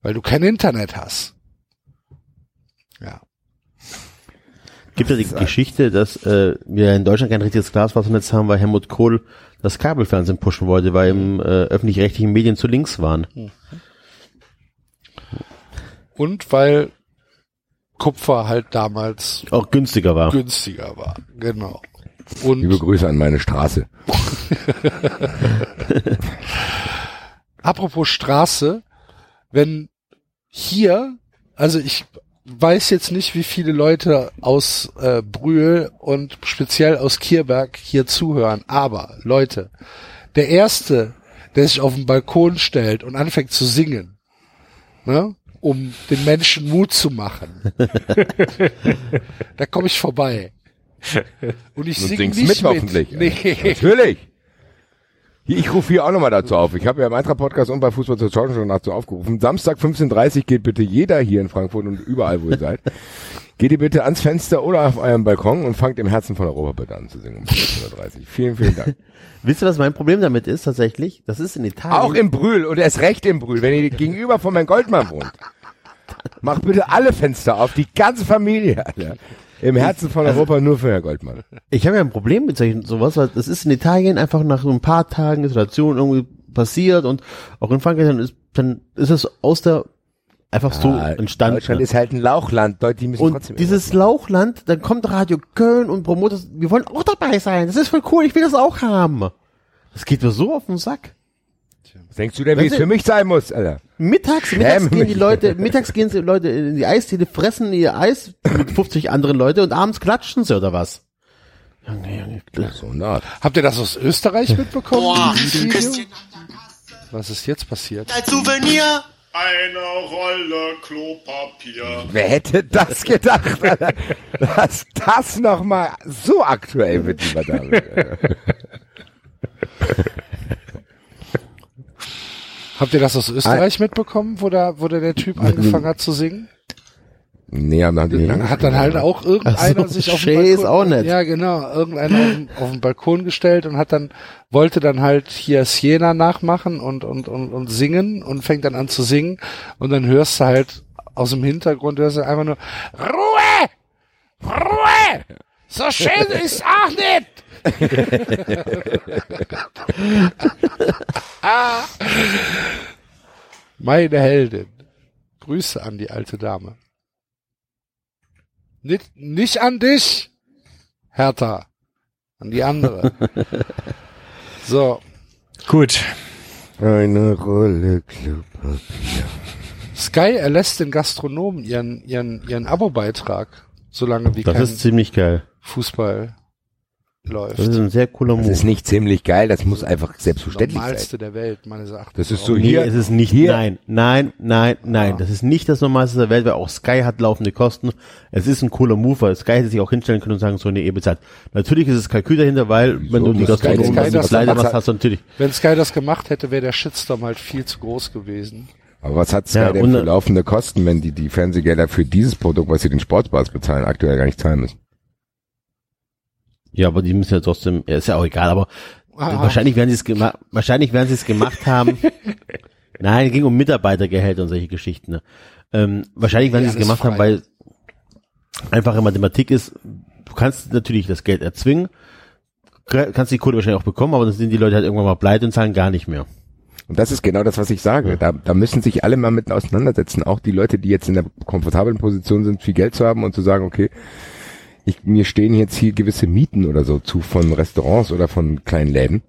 weil du kein Internet hast. Ja. gibt ja die Geschichte, dass äh, wir in Deutschland kein richtiges Glasfasernetz haben, weil Helmut Kohl das Kabelfernsehen pushen wollte, weil im äh, öffentlich-rechtlichen Medien zu links waren. Und weil Kupfer halt damals Auch günstiger war. günstiger war. Genau. Und Liebe Grüße an meine Straße. Apropos Straße, wenn hier, also ich weiß jetzt nicht, wie viele Leute aus äh, Brühl und speziell aus Kierberg hier zuhören, aber Leute, der erste, der sich auf den Balkon stellt und anfängt zu singen, ne, um den Menschen Mut zu machen, da komme ich vorbei. Und ich singe nicht mit, mit. hoffentlich. Nee. Natürlich. Ich rufe hier auch nochmal dazu auf. Ich habe ja im Eintracht-Podcast und bei Fußball zur Talk schon dazu aufgerufen. Samstag 15.30 geht bitte jeder hier in Frankfurt und überall, wo ihr seid. Geht ihr bitte ans Fenster oder auf eurem Balkon und fangt im Herzen von Europa bitte an zu singen um 15.30 Vielen, vielen Dank. Wisst ihr, was mein Problem damit ist tatsächlich? Das ist in Italien. Auch im Brühl und erst recht im Brühl, wenn ihr gegenüber von meinem Goldmann wohnt. Macht bitte alle Fenster auf, die ganze Familie. Alter. Im Herzen von Europa nur für Herr Goldmann. Ich habe ja ein Problem mit solchen sowas, weil das ist in Italien einfach nach so ein paar Tagen Situation irgendwie passiert und auch in Frankreich dann ist, dann ist es aus der einfach so Ah, entstanden. Deutschland ist halt ein Lauchland. Leute, die müssen trotzdem Und dieses Lauchland, dann kommt Radio Köln und promotet, wir wollen auch dabei sein. Das ist voll cool, ich will das auch haben. Das geht mir so auf den Sack. Was denkst du denn, wie es für mich sein muss, Alter? Mittags, mittags gehen die. Leute, mittags gehen die Leute in die Eisdiele, fressen ihr Eis mit 50 anderen Leute und abends klatschen sie oder was? Junge, Junge, So Art. Habt ihr das aus Österreich mitbekommen? Video? Was ist jetzt passiert? Als Souvenir. Eine Rolle Klopapier. Wer hätte das gedacht, Alter? Dass das nochmal so aktuell wird, lieber David. Habt ihr das aus Österreich mitbekommen, wo da, wo da der Typ angefangen hat zu singen? Nee, haben die lange Hat dann halt auch irgendeiner so, sich auf den ist Balkon, auch nett. ja genau, irgendeiner auf, auf den Balkon gestellt und hat dann wollte dann halt hier Siena nachmachen und und und und singen und fängt dann an zu singen. Und dann hörst du halt aus dem Hintergrund hörst du einfach nur Ruhe, Ruhe, so schön ist auch nicht. Ah. Meine Heldin. Grüße an die alte Dame. Nicht, nicht an dich, Hertha. An die andere. so. Gut. Eine Rolle Klopapier. Sky erlässt den Gastronomen ihren, ihren, ihren Abo-Beitrag, solange wie Das kein ist ziemlich geil. Fußball läuft. Das ist ein sehr cooler Das Move. ist nicht ziemlich geil, das muss einfach selbstverständlich sein. Normalste der Welt, meines Erachtens. Das ist so nee, hier. es ist nicht, hier- nein, nein, nein, nein, das ist nicht das Normalste der Welt, weil auch Sky hat laufende Kosten. Es ist ein cooler Move, weil Sky hätte sich auch hinstellen können und sagen, so, nee, ihr bezahlt. Natürlich ist es Kalkül dahinter, weil, wenn du die Gastronomen das das machst, hat? hast du natürlich. Wenn Sky das gemacht hätte, wäre der Shitstorm halt viel zu groß gewesen. Aber was hat Sky Ja, denn für laufende Kosten, wenn die die Fernsehgelder für dieses Produkt, was sie den Sportbars bezahlen, aktuell gar nicht zahlen müssen? Ja, aber die müssen ja trotzdem, ja, ist ja auch egal, aber Ah. wahrscheinlich werden sie es gemacht, wahrscheinlich werden sie es gemacht haben. Nein, es ging um Mitarbeitergehälter und solche Geschichten. Ne? Ähm, wahrscheinlich werden Ja, sie es gemacht haben, frei. weil einfache Mathematik ist, du kannst natürlich das Geld erzwingen, kannst die Kohle wahrscheinlich auch bekommen, aber dann sind die Leute halt irgendwann mal pleite und zahlen gar nicht mehr. Und das ist genau das, was ich sage. Da, da müssen sich alle mal mit auseinandersetzen. Auch die Leute, die jetzt in der komfortablen Position sind, viel Geld zu haben und zu sagen, okay, ich, mir stehen jetzt hier gewisse Mieten oder so zu von Restaurants oder von kleinen Läden.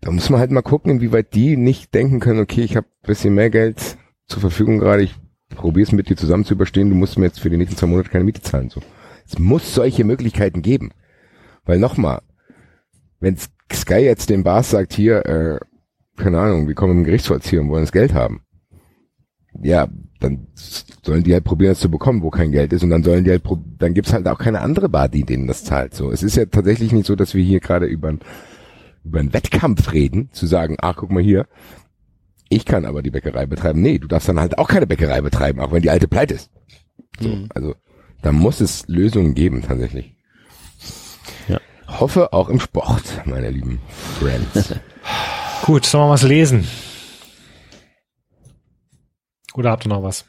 Da muss man halt mal gucken, inwieweit die nicht denken können, okay, ich habe bisschen mehr Geld zur Verfügung gerade, ich probiere es mit dir zusammen zu überstehen, du musst mir jetzt für die nächsten zwei Monate keine Miete zahlen. So. Es muss solche Möglichkeiten geben. Weil nochmal, wenn Sky jetzt den Bars sagt, hier, äh, keine Ahnung, wir kommen im Gerichtsvollzieher und wollen das Geld haben. Ja, dann sollen die halt probieren, das zu bekommen, wo kein Geld ist, und dann sollen die halt, dann gibt's halt auch keine andere Bar, die denen das zahlt. So, es ist ja tatsächlich nicht so, dass wir hier gerade über, ein- über einen Wettkampf reden, zu sagen, ach, guck mal hier, ich kann aber die Bäckerei betreiben. Nee, du darfst dann halt auch keine Bäckerei betreiben, auch wenn die alte pleite ist. So, also, da muss es Lösungen geben, tatsächlich. Ja. Hoffe auch im Sport, meine lieben Friends. Gut, sollen wir was lesen? Oder habt ihr noch was?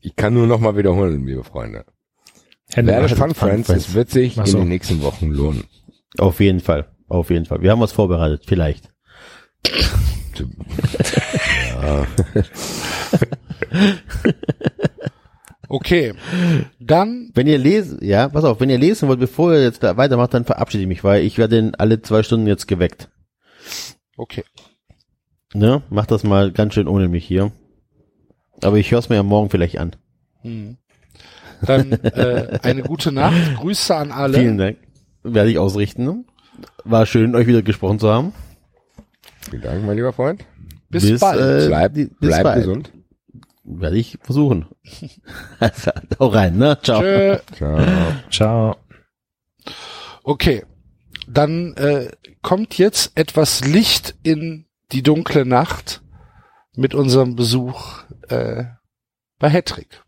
Ich kann nur noch mal wiederholen, liebe Freunde. Hände waschen. Fun Friends, es wird sich Ach in den nächsten Wochen lohnen. Auf jeden Fall, auf jeden Fall. Wir haben was vorbereitet, vielleicht. Okay. Dann, Wenn ihr lesen, ja, pass auf, wenn ihr lesen wollt, bevor ihr jetzt da weitermacht, dann verabschiede ich mich, weil ich werde in alle zwei Stunden jetzt geweckt. okay. Ne? Macht das mal ganz schön ohne mich hier. Aber ich höre es mir ja morgen vielleicht an. Hm. Dann äh, eine gute Nacht. Grüße an alle. Vielen Dank. Werde ich ausrichten. War schön, euch wieder gesprochen zu haben. Vielen Dank, mein lieber Freund. Bis, bald. äh, Bleib, bis bleib bald. gesund. Werde ich versuchen. also, hau rein, ne? Ciao. Tschö. Ciao. Ciao. Okay. Dann äh, kommt jetzt etwas Licht in die dunkle Nacht mit unserem Besuch äh, bei Hattrick.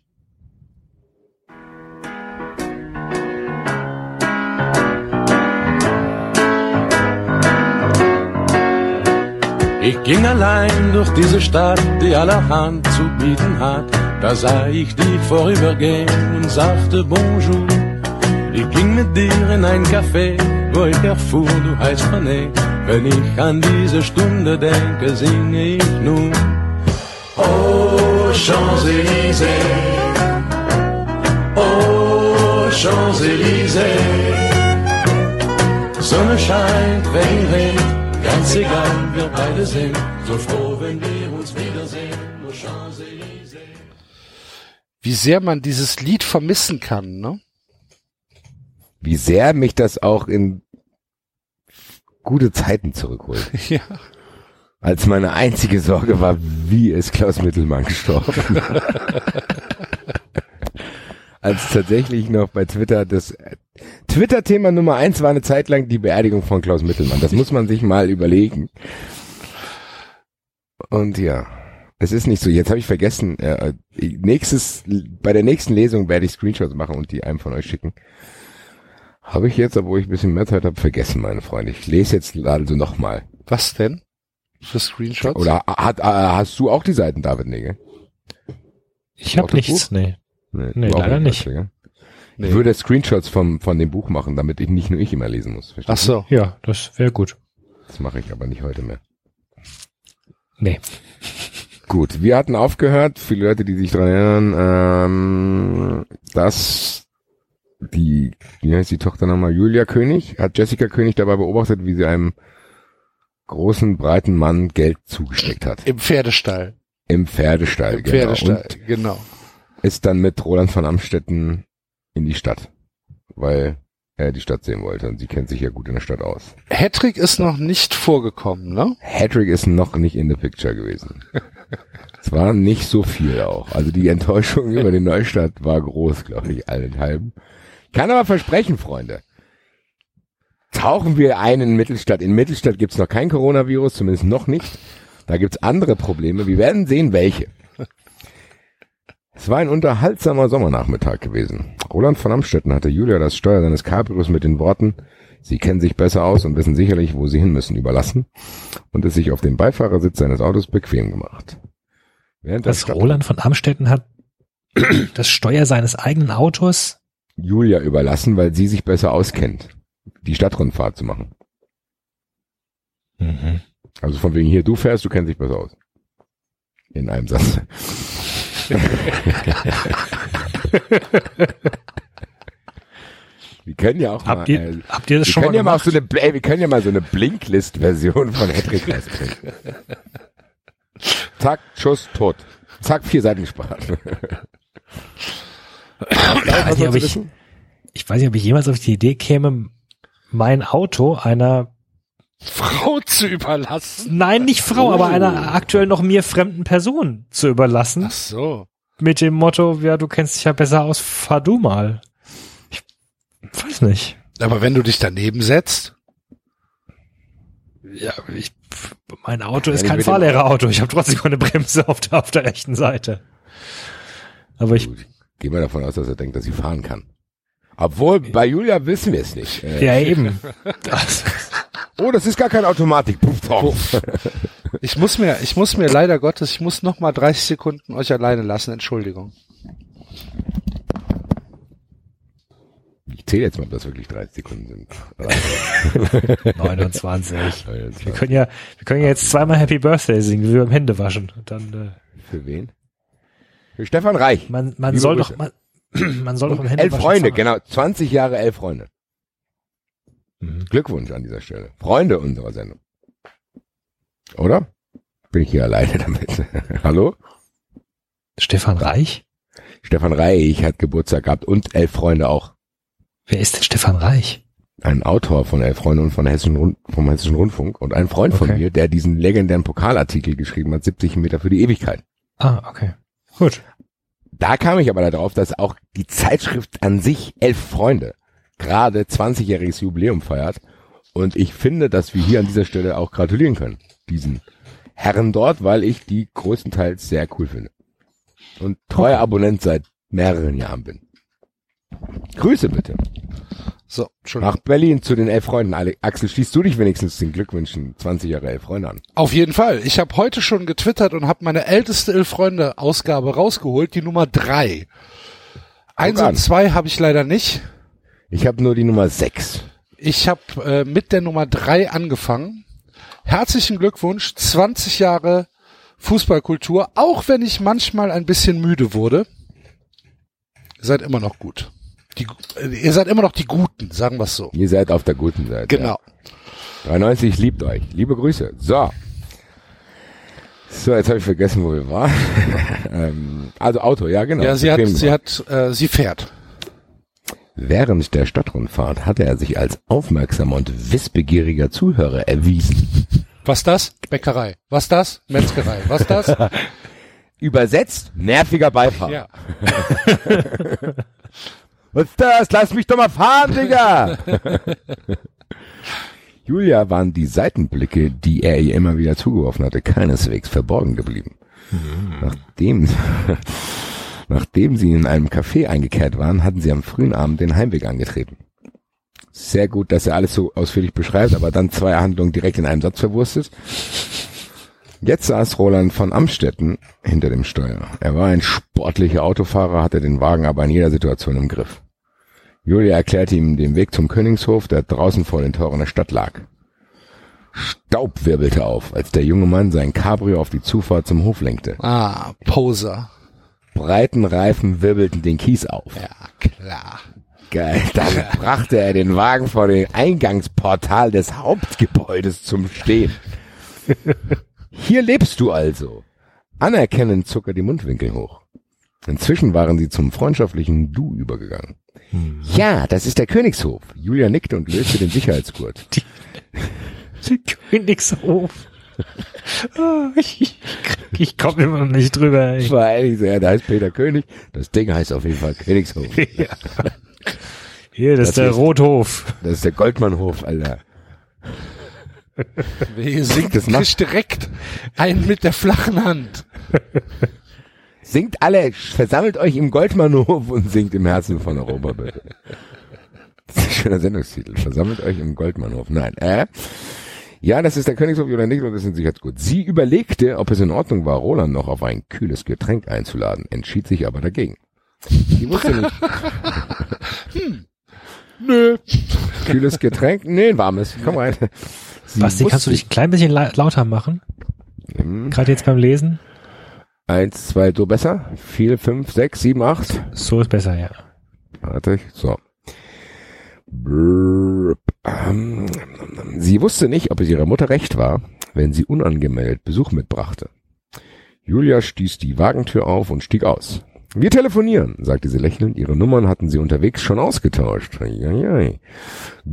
Ich ging allein durch diese Stadt, die allerhand zu bieten hat. Da sah ich dich vorübergehen und sagte Bonjour. Ich ging mit dir in ein Café, wo ich erfuhr, du heißt René. Wenn ich an diese Stunde denke, singe ich nun. Oh, Champs-Élysées. Oh, Champs-Élysées. Sonne scheint, Regen regnet, ganz egal, wir beide sind so froh, wenn wir uns wiedersehen. Oh, Champs-Élysées. Wie sehr man dieses Lied vermissen kann, ne? Wie sehr mich das auch in gute Zeiten zurückholt. Ja. Als meine einzige Sorge war, wie ist Klaus Mittelmann gestorben? Als tatsächlich noch bei Twitter das äh, Twitter-Thema Nummer eins war eine Zeit lang die Beerdigung von Klaus Mittelmann. Das muss man sich mal überlegen. Und ja, es ist nicht so. Jetzt habe ich vergessen. Äh, nächstes, bei der nächsten Lesung werde ich Screenshots machen und die einem von euch schicken. Habe ich jetzt, obwohl ich ein bisschen mehr Zeit habe, vergessen, meine Freunde. Ich lese jetzt also nochmal. Was denn? Für Screenshots? Oder hat, äh, hast du auch die Seiten, David Nigge? Ich habe nichts, nee. Nee, Nee, leider nicht. Gell? Nee. Ich würde Screenshots vom, von dem Buch machen, damit ich nicht nur ich immer lesen muss. Verstehst Ach so. Ja, das wäre gut. Das mache ich aber nicht heute mehr. Nee. Gut, wir hatten aufgehört, viele Leute, die sich daran erinnern, ähm, dass die, wie heißt die Tochter nochmal, Julia König, hat Jessica König dabei beobachtet, wie sie einem großen, breiten Mann Geld zugesteckt hat. Im Pferdestall. Im Pferdestall, Im genau. Pferdestall, Und genau. ist dann mit Roland von Amstetten in die Stadt, weil er die Stadt sehen wollte und sie kennt sich ja gut in der Stadt aus. Hattrick ist noch nicht vorgekommen, ne? Hattrick ist noch nicht in the picture gewesen. es war nicht so viel auch. Also die Enttäuschung über den Neustadt war groß, glaube ich, allenthalben. Kann aber versprechen, Freunde. Tauchen wir ein in Mittelstadt. In Mittelstadt gibt's noch kein Coronavirus, zumindest noch nicht. Da gibt's andere Probleme. Wir werden sehen, welche. Es war ein unterhaltsamer Sommernachmittag gewesen. Roland von Amstetten hatte Julia das Steuer seines Cabrios mit den Worten, Sie kennen sich besser aus und wissen sicherlich, wo Sie hin müssen, überlassen und es sich auf den Beifahrersitz seines Autos bequem gemacht. Während Das Roland von Amstetten hat das Steuer seines eigenen Autos. Julia überlassen, weil sie sich besser auskennt, die Stadtrundfahrt zu machen. Mhm. Also von wegen hier, du fährst, du kennst dich besser aus. In einem Satz. wir können ja auch Habt mal, ihr, äh, habt ihr das wir schon mal können ja mal so eine, ey, wir können ja mal so eine Blinklist-Version von Hedrick rausbringen. Zack, Schuss, tot. Zack, vier Seiten gespart. Ich, weiß nicht, ob ich, ich weiß nicht, ob ich jemals auf die Idee käme, mein Auto einer, Frau zu überlassen. nein, nicht Frau, Oh. aber einer aktuell noch mir fremden Person zu überlassen. Ach so. Mit dem Motto, ja, du kennst dich ja besser aus, fahr du mal. Ich weiß nicht. Aber wenn du dich daneben setzt, Ja, ich, mein Auto ist Ja, kein Fahrlehrerauto. Ich habe trotzdem eine Bremse auf der, auf der rechten Seite. Aber ich. Gehen wir davon aus, dass er denkt, dass sie fahren kann. Obwohl, bei Julia wissen wir es nicht. Äh, ja eben. Oh, das ist gar kein Automatik. Puff, drauf. ich muss mir, ich muss mir leider Gottes, ich muss noch mal 30 Sekunden euch alleine lassen, Entschuldigung. Ich zähle jetzt mal, ob das wirklich 30 Sekunden sind. 29. Wir können ja, wir können ja jetzt zweimal Happy Birthday singen, wie beim Händewaschen. Dann, Für wen? Stefan Reich. man, man soll Grüße. doch, man, man soll doch beim elf. Freunde, genau. 20 Jahre elf Freunde. Mhm. Glückwunsch an dieser Stelle. Freunde unserer Sendung. Oder? Bin ich hier alleine damit? Hallo? Stefan Reich? Stefan Reich hat Geburtstag gehabt und elf Freunde auch. Wer ist denn Stefan Reich? Ein Autor von elf Freunde und von Hessischen Rund vom Hessischen Rundfunk und ein Freund von Okay. mir, der diesen legendären Pokalartikel geschrieben hat, 70 Meter für die Ewigkeit. Ah, okay. Gut. Da kam ich aber darauf, dass auch die Zeitschrift an sich elf Freunde gerade 20-jähriges Jubiläum feiert. Und ich finde, dass wir hier an dieser Stelle auch gratulieren können. Diesen Herren dort, weil ich die größtenteils sehr cool finde. Und treuer Abonnent seit mehreren Jahren bin. Grüße bitte. So. Nach Berlin zu den elf Freunden. Axel, schließt du dich wenigstens den Glückwünschen 20 Jahre elf Freunde an? Auf jeden Fall. Ich habe heute schon getwittert und habe meine älteste Elf Freunde Ausgabe rausgeholt, die Nummer drei. Eins und zwei habe ich leider nicht. Ich habe nur die Nummer 6. Ich habe äh, mit der Nummer drei angefangen. Herzlichen Glückwunsch, 20 Jahre Fußballkultur, auch wenn ich manchmal ein bisschen müde wurde. Seid immer noch gut. Die, ihr seid immer noch die Guten, sagen wir es so. Ihr seid auf der guten Seite. Genau. Ja. 93 liebt euch. Liebe Grüße. So. So, jetzt habe ich vergessen, wo wir waren. ähm, also Auto, ja genau. Ja, sie hat, sie hat, äh, sie fährt. Während der Stadtrundfahrt hatte er sich als aufmerksamer und wissbegieriger Zuhörer erwiesen. Was das? Bäckerei. Was das? Metzgerei. Was das? Übersetzt, nerviger Beifahrer. ja. Was ist das? Lass mich doch mal fahren, Digga! Julia waren die Seitenblicke, die er ihr immer wieder zugeworfen hatte, keineswegs verborgen geblieben. Nachdem, nachdem sie in einem Café eingekehrt waren, hatten sie am frühen Abend den Heimweg angetreten. Sehr gut, dass er alles so ausführlich beschreibt, aber dann zwei Handlungen direkt in einem Satz verwurstet. Jetzt saß Roland von Amstetten hinter dem Steuer. Er war ein sportlicher Autofahrer, hatte den Wagen aber in jeder Situation im Griff. Julia erklärte ihm den Weg zum Königshof, der draußen vor den Toren der Stadt lag. Staub wirbelte auf, als der junge Mann sein Cabrio auf die Zufahrt zum Hof lenkte. Ah, Poser. Breiten Reifen wirbelten den Kies auf. Ja, klar. Geil. Dann brachte er den Wagen vor dem Eingangsportal des Hauptgebäudes zum Stehen. Hier lebst du also. Anerkennend zog er die Mundwinkel hoch. Inzwischen waren sie zum freundschaftlichen Du übergegangen. Ja, das ist der Königshof. Julia nickte und löste den Sicherheitsgurt. Königshof. Ah, ich ich komme immer noch nicht drüber. ey. Ich war ehrlich, so, ja, da heißt Peter König. Das Ding heißt auf jeden Fall Königshof. Ja. Hier, das, Das ist der ist- Rothof. Das ist der Goldmannhof, Alter. Hier singt, Das macht- kriegt direkt einen mit der flachen Hand. Singt alle, versammelt euch im Goldmannhof und singt im Herzen von Europa, bitte. Das ist ein schöner Sendungstitel. Versammelt euch im Goldmannhof. Nein, äh? Ja, das ist der Königshof oder nicht, und das sind Sicherheitsgut. Sie überlegte, ob es in Ordnung war, Roland noch auf ein kühles Getränk einzuladen, entschied sich aber dagegen. Sie wusste nicht. Nö. Kühles Getränk? Nee, ein warmes. Komm rein. Sie Basti, kannst du dich ein klein bisschen la lauter machen? Hm. Gerade jetzt beim Lesen? Eins, zwei, so besser? Vier, fünf, sechs, sieben, acht? So ist besser, ja. Warte, ich- so. Brrrp. Ähm, Sie wusste nicht, ob es ihrer Mutter recht war, wenn sie unangemeldet Besuch mitbrachte. Julia stieß die Wagentür auf und stieg aus. Wir telefonieren, sagte sie lächelnd. Ihre Nummern hatten sie unterwegs schon ausgetauscht. Eieiei.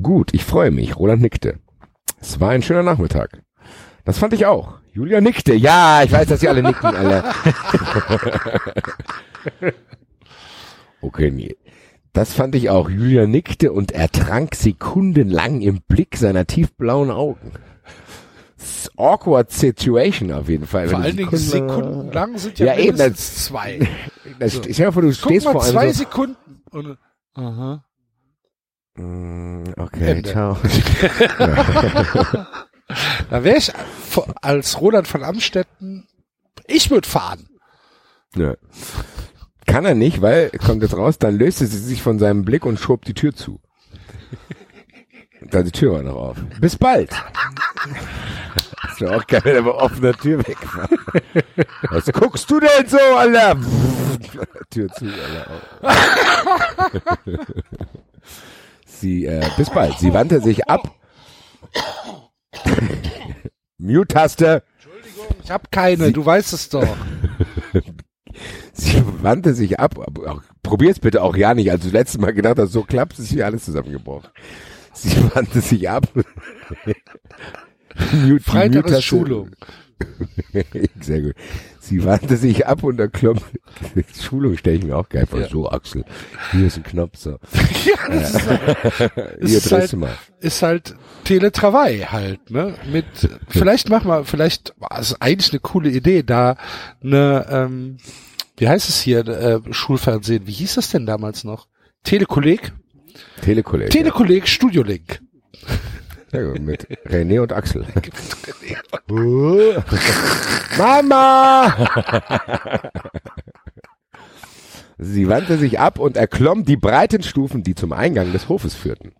Gut, ich freue mich. Roland nickte. Es war ein schöner Nachmittag. Das fand ich auch. Julia nickte. Ja, ich weiß, dass sie alle nicken, alle. okay, nee. Das fand ich auch. Julia nickte und ertrank sekundenlang im Blick seiner tiefblauen Augen. Awkward Situation auf jeden Fall. Vor allen die Dingen Sekunde- sekundenlang sind ja, Ja, eben, mindestens zwei. Das, So. Mal vor, du Guck stehst mal, vor zwei einem so, Sekunden. Und, aha. Mm, Okay, Ende. ciao. Da wäre ich als Roland von Amstetten, ich würde fahren. Ja. Kann er nicht, weil, kommt jetzt raus, dann löste sie sich von seinem Blick und schob die Tür zu. Da die Tür war noch auf. Bis bald. Das wäre auch geil, wenn er bei offener Tür weg war. Was guckst du denn so, Alter? Tür zu, Alter. Sie, äh, bis bald. Sie wandte sich ab. Mute-Taste. Ich habe keine, du weißt es doch. Sie wandte sich ab. Probier's bitte auch ja nicht. Als du letztes Mal gedacht hast, so klappt es hier alles zusammengebrochen. Sie wandte sich ab. Mute, Freitag ist Schulung. Sehr gut. Sie wandte sich ab und der Knopf. Schulung stelle ich mir auch geil vor. Ja. So, Axel, hier ist ein Knopf. So. ja, das ist, Hier, ist, halt, mal. ist halt Teletravail halt, ne? Mit, vielleicht machen wir, vielleicht, war es eigentlich eine coole Idee, da eine, ähm, wie heißt es hier, äh, Schulfernsehen, wie hieß das denn damals noch? Telekolleg? Telekolleg. Telekolleg Studiolink. Sehr gut, mit René und Axel. Mama! Sie wandte sich ab und erklomm die breiten Stufen, die zum Eingang des Hofes führten.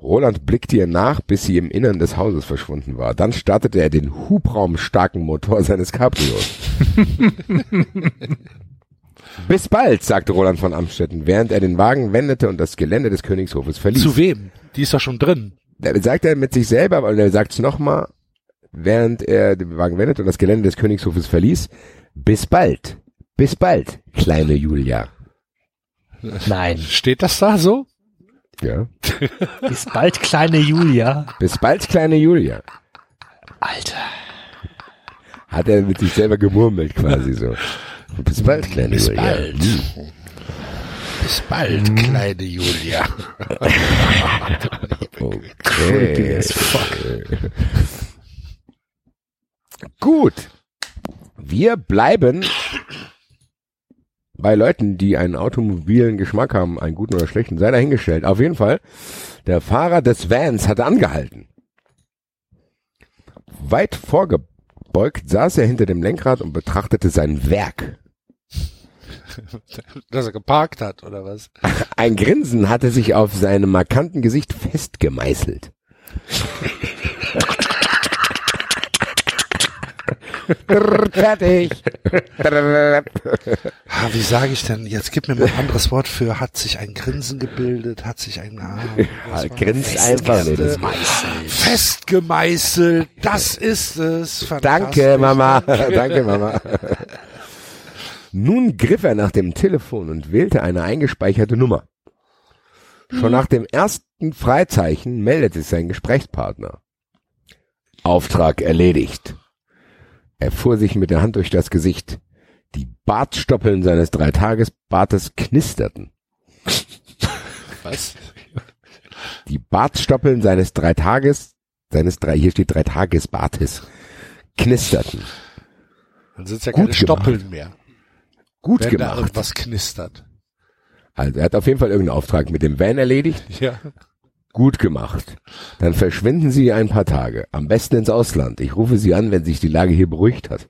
Roland blickte ihr nach, bis sie im Innern des Hauses verschwunden war. Dann startete er den hubraumstarken Motor seines Cabrios. Bis bald, sagte Roland von Amstetten, während er den Wagen wendete und das Gelände des Königshofes verließ. Zu wem? Die ist doch schon drin. Da sagt er mit sich selber, aber er sagt es nochmal, während er den Wagen wendet und das Gelände des Königshofes verließ. Bis bald. Bis bald, kleine Julia. Nein. Steht das da so? Ja. Bis bald, kleine Julia. Bis bald, kleine Julia. Alter. Hat er mit sich selber gemurmelt quasi so. Bis bald, kleine Bis Julia. bald. Bis bald, kleine Julia. Okay. Gut. Wir bleiben bei Leuten, die einen automobilen Geschmack haben, einen guten oder schlechten, sei dahingestellt. Auf jeden Fall, der Fahrer des Vans hatte angehalten. Weit vorgebeugt saß er hinter dem Lenkrad und betrachtete sein Werk. Dass er geparkt hat, oder was? Ein Grinsen hatte sich auf seinem markanten Gesicht festgemeißelt. Fertig. Ah, wie sage ich denn? Jetzt gib mir mal ein anderes Wort für hat sich ein Grinsen gebildet, hat sich ein ah, war Grinst einfach nicht. Das festgemeißelt. Das ist es. Danke. Mama. Danke, Mama. Nun griff er nach dem Telefon und wählte eine eingespeicherte Nummer. Schon nach dem ersten Freizeichen meldete sich sein Gesprächspartner. Auftrag erledigt. Er fuhr sich mit der Hand durch das Gesicht. Die Bartstoppeln seines Dreitagesbartes knisterten. Was? Die Bartstoppeln seines Dreitages, seines drei, hier steht Dreitagesbartes, knisterten. Dann sind ja Gut keine Stoppeln mehr. Gut wenn da gemacht. irgendwas knistert. Also er hat auf jeden Fall irgendeinen Auftrag mit dem Van erledigt. Ja. Gut gemacht. Dann verschwinden Sie ein paar Tage. Am besten ins Ausland. Ich rufe Sie an, wenn sich die Lage hier beruhigt hat.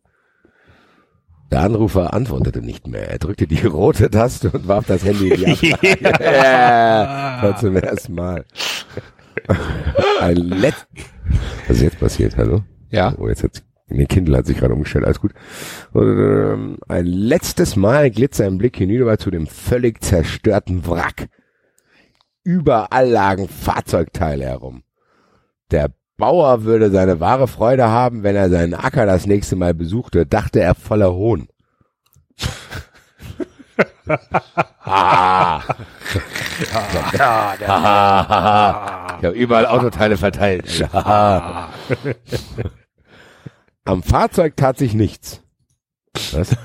Der Anrufer antwortete nicht mehr. Er drückte die rote Taste und warf das Handy in die Abfrage. ja. War zum ersten Mal. Ein Let Was ist jetzt passiert? Hallo? Ja. Oh, jetzt hat Nee, Kindle hat sich gerade umgestellt, alles gut. Ähm, Ein letztes Mal glitt sein Blick hinüber zu dem völlig zerstörten Wrack. Überall lagen Fahrzeugteile herum. Der Bauer würde seine wahre Freude haben, wenn er seinen Acker das nächste Mal besuchte, dachte er voller Hohn. ah. ich habe überall Autoteile verteilt. Am Fahrzeug tat sich nichts. Was?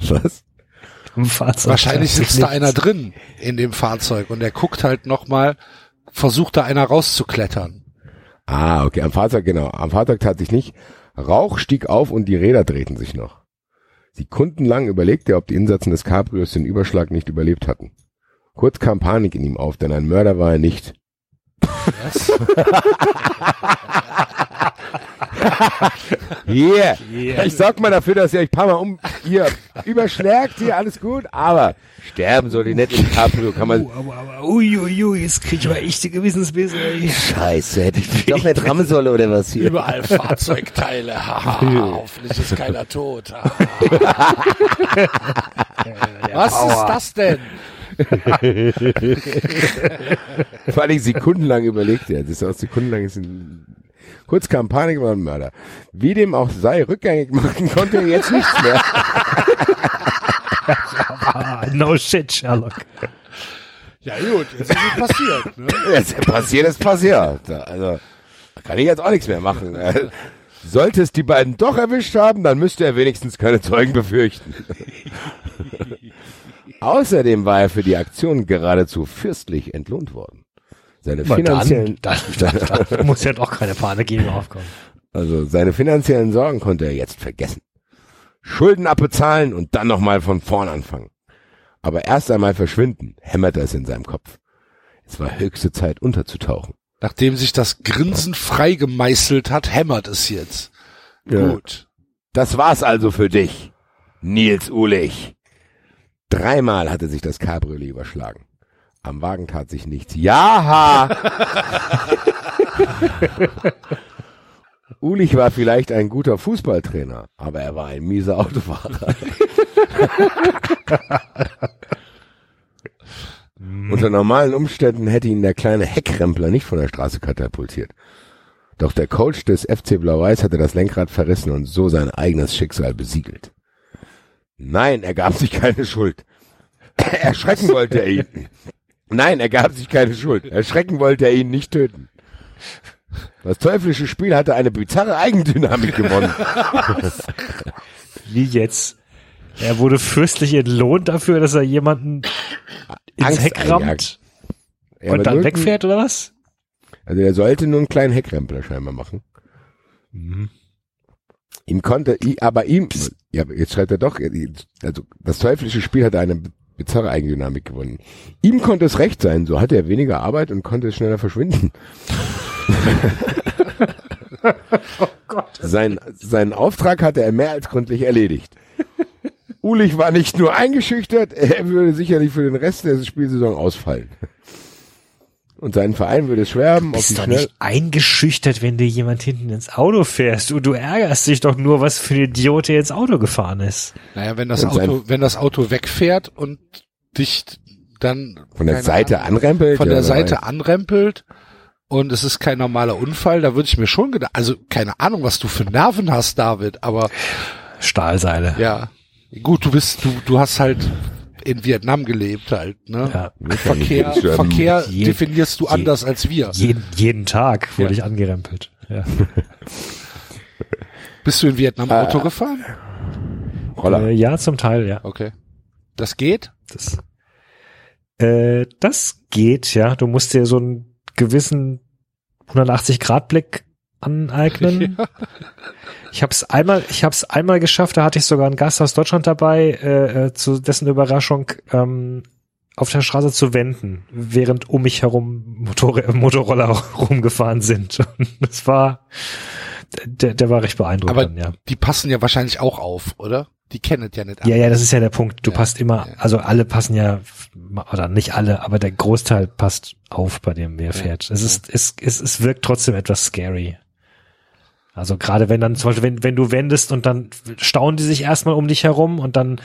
Was? Im Fahrzeug Wahrscheinlich sitzt da nichts. einer drin in dem Fahrzeug und der guckt halt nochmal, versucht da einer rauszuklettern. Ah, okay, am Fahrzeug, genau. Am Fahrzeug tat sich nicht. Rauch stieg auf und die Räder drehten sich noch. Sekundenlang überlegte er, ob die Insassen des Cabrios den Überschlag nicht überlebt hatten. Kurz kam Panik in ihm auf, denn ein Mörder war er nicht. Hier, ich sorg mal dafür, dass ihr euch ein paar Mal um, hier, überschlägt, hier, alles gut, aber sterben soll die nicht im Cabrio, kann man, Uiuiui, jetzt krieg ich mal echte Gewissensbisse. scheiße, hätte ich mich doch nicht rammen sollen oder was hier. Überall Fahrzeugteile. Haha, hoffentlich ist keiner tot. Was ist das denn? Vor allem sekundenlang überlegt er. Das ist auch sekundenlang ist ein, kurz kam Panik über einen Mörder. Wie dem auch sei, rückgängig machen konnte er jetzt nichts mehr. No shit, Sherlock. Ja gut, jetzt ist es passiert. Ne? Jetzt passiert ist passiert. Also, da kann ich jetzt auch nichts mehr machen. Sollte es die beiden doch erwischt haben, dann müsste er wenigstens keine Zeugen befürchten. Außerdem war er für die Aktion geradezu fürstlich entlohnt worden. Seine Na finanziellen, dann, dann, dann, dann muss ja doch keine Panik gegen aufkommen. also seine finanziellen Sorgen konnte er jetzt vergessen. Schulden abbezahlen und dann nochmal von vorn anfangen. Aber erst einmal verschwinden, hämmerte es in seinem Kopf. Es war höchste Zeit unterzutauchen. Nachdem sich das Grinsen freigemeißelt hat, hämmert es jetzt. Ja. Gut. Das war's also für dich, Nils Ulich. Dreimal hatte sich das Cabriolet überschlagen. Am Wagen tat sich nichts. Ja! Ulich war vielleicht ein guter Fußballtrainer, aber er war ein mieser Autofahrer. Unter normalen Umständen hätte ihn der kleine Heckrempler nicht von der Straße katapultiert. Doch der Coach des FC Blau-Weiß hatte das Lenkrad verrissen und so sein eigenes Schicksal besiegelt. Nein, er gab sich keine Schuld. Erschrecken wollte er ihn. Nein, er gab sich keine Schuld. Erschrecken wollte er ihn nicht töten. Das teuflische Spiel hatte eine bizarre Eigendynamik gewonnen. Wie jetzt? Er wurde fürstlich entlohnt dafür, dass er jemanden ins Angst Heck rammt Ja, und dann wegfährt oder was? Also er sollte nur einen kleinen Heckrempler scheinbar machen. Ihm konnte, aber ihm, ja, jetzt schreibt er doch, also das teuflische Spiel hatte eine bizarre Eigendynamik gewonnen. Ihm konnte es recht sein, so hatte er weniger Arbeit und konnte schneller verschwinden. Sein, seinen Auftrag hatte er mehr als gründlich erledigt. Ulich war nicht nur eingeschüchtert, er würde sicherlich für den Rest der Spielsaison ausfallen. Und seinen Verein würde es schwer haben, ob die Bist doch schnell, nicht eingeschüchtert, wenn dir jemand hinten ins Auto fährst. Du, du ärgerst dich doch nur, was für ein Idiot der ins Auto gefahren ist. Naja, wenn das Und sein- Auto, wenn das Auto wegfährt und dich dann von der Seite Ahnung, anrempelt. von der Seite anrempelt und es ist kein normaler Unfall, da würde ich mir schon gedacht, also keine Ahnung, was du für Nerven hast, David, aber Stahlseile. ja, gut, du bist, du, du hast halt in Vietnam gelebt halt, ne? Ja. Verkehr, ähm, Verkehr je- definierst du je- anders als wir. Jeden, jeden Tag wurde Ja. ich angerempelt. Ja. Bist du in Vietnam Auto gefahren? Roller. Äh, ja, zum Teil, ja. Okay. Das geht? Das, äh, das geht, ja. Du musst dir so einen gewissen 180-Grad-Blick aneignen. Ich habe es einmal, ich habe es einmal geschafft. Da hatte ich sogar einen Gast aus Deutschland dabei, äh, äh, zu dessen Überraschung ähm, auf der Straße zu wenden, während um mich herum Motor Motorroller rumgefahren sind. Und das war, der, der war recht beeindruckend. Aber ja. die passen ja wahrscheinlich auch auf, oder? Die kennen es ja nicht. Ja, ja, das ist ja der Punkt. Du Ja, passt immer, ja. also alle passen ja, oder nicht alle, aber der Großteil passt auf bei dem, wer fährt. Es ist, es, es, es wirkt trotzdem etwas scary. Also gerade wenn dann zum Beispiel, wenn, wenn du wendest und dann staunen die sich erstmal um dich herum und dann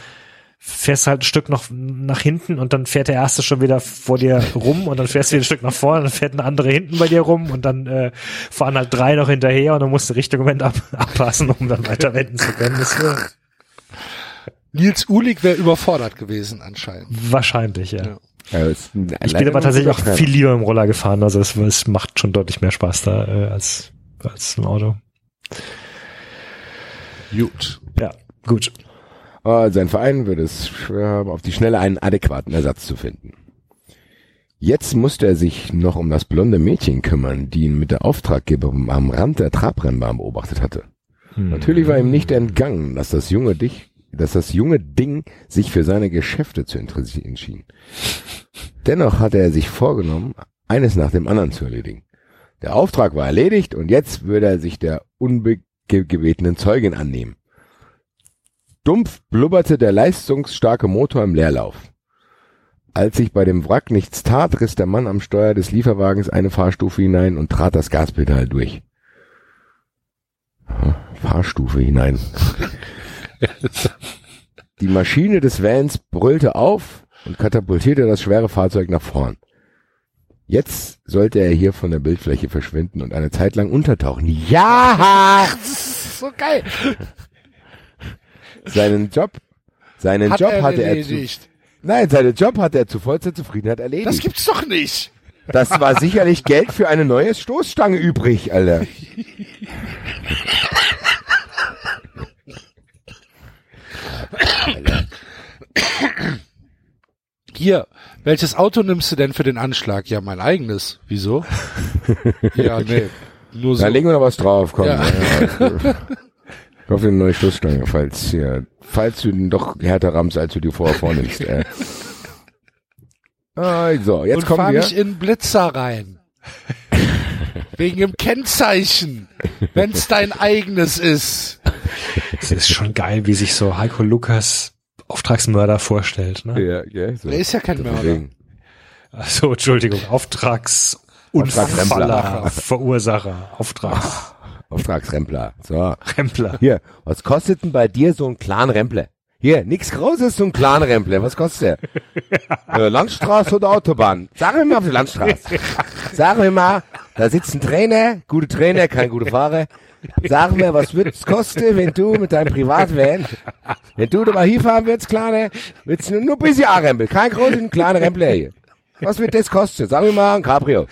fährst halt ein Stück noch nach hinten und dann fährt der erste schon wieder vor dir rum und dann fährst du wieder ein Stück nach vorne, dann fährt ein andere hinten bei dir rum und dann äh, fahren halt drei noch hinterher und dann musst du Richtung Moment ab, abpassen, um dann weiter wenden zu können. Nils Uhlig wäre überfordert gewesen anscheinend. wahrscheinlich, ja. Ja. Ja, Ich bin aber tatsächlich auch viel lieber im Roller gefahren, also es, es macht schon deutlich mehr Spaß da äh, als, als im Auto. Gut. Ja, gut. Oh, sein Verein würde es schwer haben, auf die Schnelle einen adäquaten Ersatz zu finden. Jetzt musste er sich noch um das blonde Mädchen kümmern, die ihn mit der Auftraggeberin am Rand der Trabrennbahn beobachtet hatte. Natürlich war ihm nicht entgangen, dass das junge Dich, dass das junge Ding sich für seine Geschäfte zu interessieren schien. Dennoch hatte er sich vorgenommen, eines nach dem anderen zu erledigen. Der Auftrag war erledigt und jetzt würde er sich der ungebetenen Zeugin annehmen. Dumpf blubberte der leistungsstarke Motor im Leerlauf. Als sich bei dem Wrack nichts tat, riss der Mann am Steuer des Lieferwagens eine Fahrstufe hinein und trat das Gaspedal durch. Fahrstufe hinein. Die Maschine des Vans brüllte auf und katapultierte das schwere Fahrzeug nach vorn. Jetzt sollte er hier von der Bildfläche verschwinden und eine Zeit lang untertauchen. Ja! So geil. Seinen Job, seinen Hat Job er hatte er zu, erledigt. nein, seinen Job hatte er zu vollster Zufriedenheit erledigt. Das gibt's doch nicht. Das war sicherlich Geld für eine neue Stoßstange übrig, Alter. Hier, welches Auto nimmst du denn für den Anschlag? Ja, mein eigenes. Wieso? ja, nee. Nur so. Da legen wir noch was drauf, komm. Ja. Ja. Ich hoffe, eine neue Stoßstange, falls, ja, falls du den doch härter rammst, als du dir vorher vornimmst. Äh. Also, jetzt Und kommen fahr wir. nicht in den Blitzer rein. Wegen dem Kennzeichen, wenn's dein eigenes ist. Es ist schon geil, wie sich so Heiko Lukas Auftragsmörder vorstellt. Ne? Ja, ja, so. Der ist ja kein Mörder. Also Entschuldigung, Auftrags Auftragsrempler. Unfaller, Verursacher, Auftrags Auftragsrempler. So. Rempler. Hier, was kostet denn bei dir so ein Clan-Rempler? Hier, nix Großes, so ein Clan-Rempler. Was kostet der? äh, Landstraße oder Autobahn? Sag mir mal auf die Landstraße. Sag mir mal, da sitzt ein Trainer, gute Trainer, kein guter Fahrer. Sag mir, was wird es kosten, wenn du mit deinem Privatvan, wenn du da mal hinfahren würdest, Kleiner, wird's nur, nur ein bisschen A-Rempel, kein großen, kleiner Rempler hier. Was wird das kosten? Sag mir mal, ein Cabrio.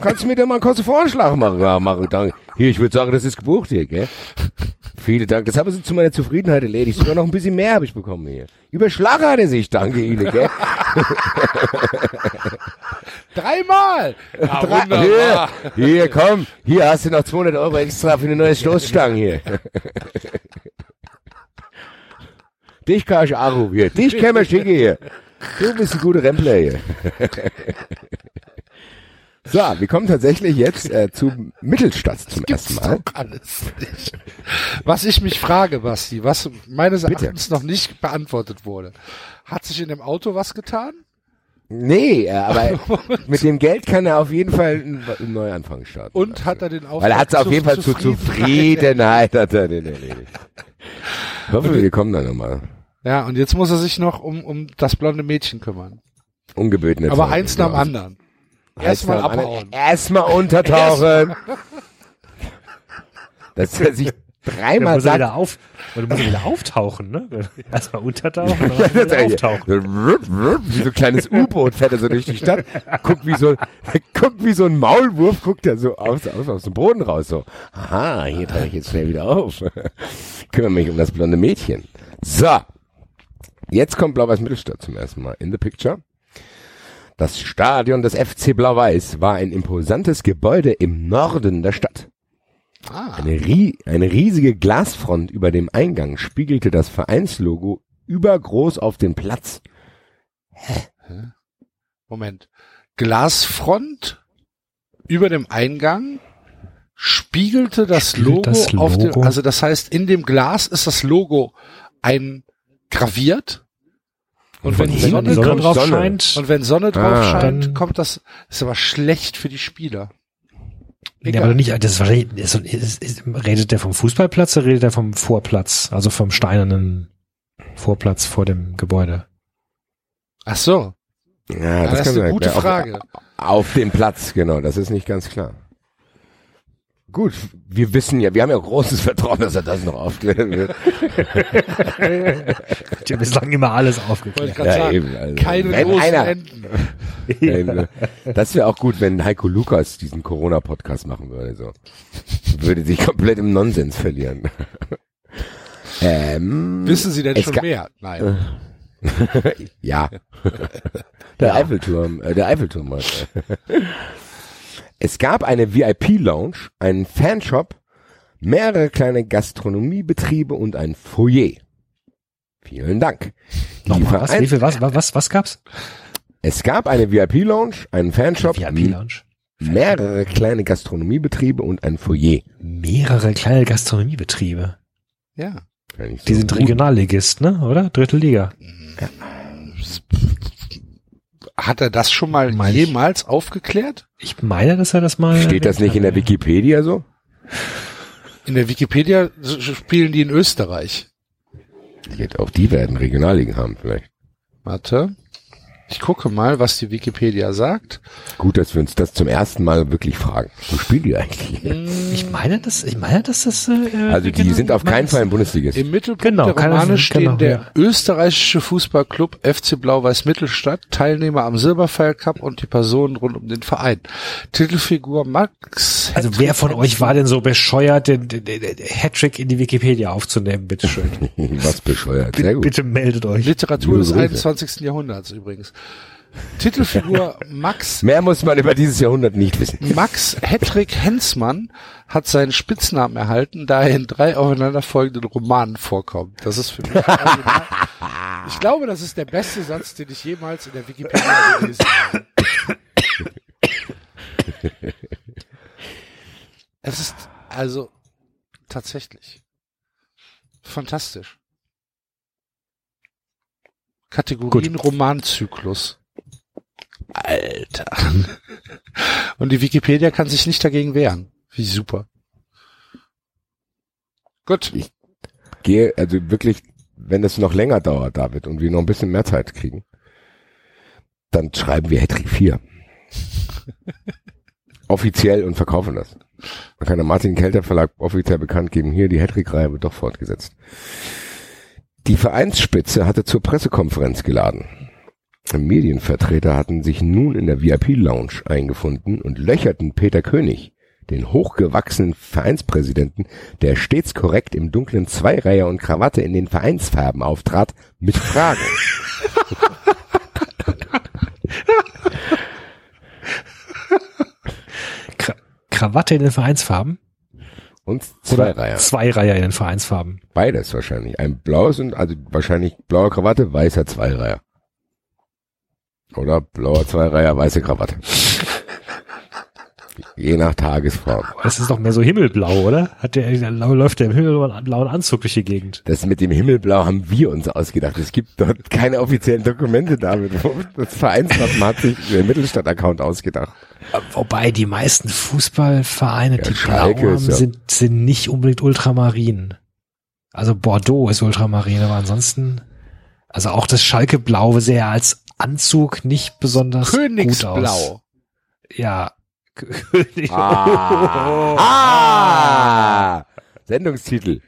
Kannst du mir da mal einen kurzen Vorschlag machen? Ja, machen, danke. Hier, ich würde sagen, das ist gebucht hier, gell? Vielen Dank. Das haben Sie zu meiner Zufriedenheit erledigt. Sogar noch ein bisschen mehr habe ich bekommen hier. Überschlagen hat er sich, danke Ihnen, gell? Dreimal! Ja, Drei-. Hier, hier, komm. Hier hast du noch 200 Euro extra für eine neue Stoßstange hier. Dich kann ich anrufen hier. Dich kann man schicken hier. Du bist ein guter Rempler hier. So, wir kommen tatsächlich jetzt äh, zu Mittelstadt zum ersten Mal. doch alles nicht. Was ich mich frage, Basti, was meines Bitte. Erachtens noch nicht beantwortet wurde. Hat sich in dem Auto was getan? Nee, äh, aber mit dem Geld kann er auf jeden Fall einen, einen Neuanfang starten. Und hat er den Auftrag Weil er hat es auf jeden Fall zu Zufriedenheit hat er den erledigt. Ich hoffe, wir kommen da nochmal. Ja, und jetzt muss er sich noch um, um das blonde Mädchen kümmern. Ungebeten. Aber eins nach dem Genau. anderen. Erstmal abhauen. Erstmal untertauchen. Dass er sich dreimal muss er sagt. wieder auf, oder muss er wieder auftauchen, ne? Erstmal untertauchen, dann wieder auftauchen. Wie so ein kleines U-Boot fährt er so durch die Stadt, guckt wie so, guckt wie so ein Maulwurf, guckt er so aus, aus, aus dem Boden raus, so. Aha, hier tauche ich jetzt schnell wieder auf. Kümmere mich um das blonde Mädchen. So. Jetzt kommt Blau-Weiß Mittelstadt zum ersten Mal in the picture. Das Stadion des FC Blau-Weiß war ein imposantes Gebäude im Norden der Stadt. Ah, Eine, rie eine riesige Glasfront über dem Eingang spiegelte das Vereinslogo übergroß auf den Platz. Moment. Glasfront über dem Eingang spiegelte das Logo, das auf dem, Logo? also das heißt, in dem Glas ist das Logo eingraviert. Und wenn, Wenn Sonne, Sonne drauf Sonne. scheint, und wenn Sonne drauf Ah. scheint, Dann- kommt das, ist aber schlecht für die Spieler. Ja, aber nicht, das ist wahrscheinlich, ist, ist, ist, redet der vom Fußballplatz oder redet der vom Vorplatz? Also vom steinernen Vorplatz vor dem Gebäude. Ach so, Ja, das, ist kann eine sein. gute Ja, auf- Frage. Auf dem Platz, genau, das ist nicht ganz klar. Gut, wir wissen ja, wir haben ja großes Vertrauen, dass er das noch aufklären wird. Ich habe bislang immer alles aufgeklärt. Ja, sagen. eben, also, Keine wenn großen einer- Enden. Nein, Das wäre auch gut, wenn Heiko Lukas diesen Corona-Podcast machen würde. So. Würde sich komplett im Nonsens verlieren. ähm, Wissen Sie denn schon mehr? Nein. ja. Der Eiffelturm, äh, der Eiffelturm. Halt. Es gab eine VIP-Lounge, einen Fanshop, mehrere kleine Gastronomiebetriebe und ein Foyer. Vielen Dank. Nochmal, was? Wie viel, was, was, was, was gab's? Es gab eine VIP-Lounge, einen Fanshop, VIP-Lounge. mehrere kleine Gastronomiebetriebe und ein Foyer. Mehrere kleine Gastronomiebetriebe. Ja. So Die sind gut- Regionalligist, ne? Oder? Drittelliga. Hat er das schon mal Mein ich. jemals aufgeklärt? Ich meine, dass er das mal. Steht das nicht in der Wikipedia so? In der Wikipedia spielen die in Österreich. Auch die werden Regionalligen haben vielleicht. Warte. Ich gucke mal, was die Wikipedia sagt. Gut, dass wir uns das zum ersten Mal wirklich fragen. Wo spielen die eigentlich? Ich meine, dass, ich meine, dass das, äh, Also die genau- sind auf keinen Fall im Bundesligist. Im Mittelpunkt Genau, der kann Romane stehen genau, der ja. österreichische Fußballclub FC Blau-Weiß Mittelstadt, Teilnehmer am Silberpfeil Cup und die Personen rund um den Verein. Titelfigur Max. Also wer von euch war denn so bescheuert, den, den, den den Hattrick in die Wikipedia aufzunehmen? Bitteschön. Was bescheuert. Sehr gut. Bitte meldet euch. Literatur des Grüße. 21. Jahrhunderts übrigens. Titelfigur Max Mehr muss man über dieses Jahrhundert nicht wissen. Max Hedrick Hensmann hat seinen Spitznamen erhalten, da er in drei aufeinanderfolgenden Romanen vorkommt. Das ist für mich original. Ich glaube, das ist der beste Satz, den ich jemals in der Wikipedia gelesen habe. Es ist also tatsächlich fantastisch. Kategorien Romanzyklus. Alter. Und die Wikipedia kann sich nicht dagegen wehren. Wie super. Gut. Gehe, also wirklich, wenn es noch länger dauert, David, und wir noch ein bisschen mehr Zeit kriegen, dann schreiben wir Hattrick 4. Offiziell und verkaufen das. Man kann der Martin Kelter Verlag offiziell bekannt geben, hier die Hattrick-Reihe wird doch fortgesetzt. Die Vereinsspitze hatte zur Pressekonferenz geladen. Medienvertreter hatten sich nun in der VIP-Lounge eingefunden und löcherten Peter König, den hochgewachsenen Vereinspräsidenten, der stets korrekt im dunklen Zweireiher und Krawatte in den Vereinsfarben auftrat, mit Fragen. Kra Krawatte in den Vereinsfarben? Und Zweireiher. Zweireiher in den Vereinsfarben. Beides wahrscheinlich. Ein blaues und, also wahrscheinlich blaue Krawatte, weißer Zweireiher. Oder blauer Zweireiher, weiße Krawatte. Je nach Tagesform. Das ist doch mehr so himmelblau, oder? Hat der, der läuft der im himmelblauen Anzug durch die Gegend. Das mit dem Himmelblau haben wir uns ausgedacht. Es gibt dort keine offiziellen Dokumente damit. Das Vereinswappen hat sich der Mittelstadt-Account ausgedacht. Wobei die meisten Fußballvereine, Ja, die Schalke blau haben, ja- sind, sind nicht unbedingt Ultramarin. Also Bordeaux ist Ultramarin, aber ansonsten, also auch das Schalke Blau sehr als Anzug nicht besonders gut aus. Königsblau. Ja. König. Ah, ah, Sendungstitel.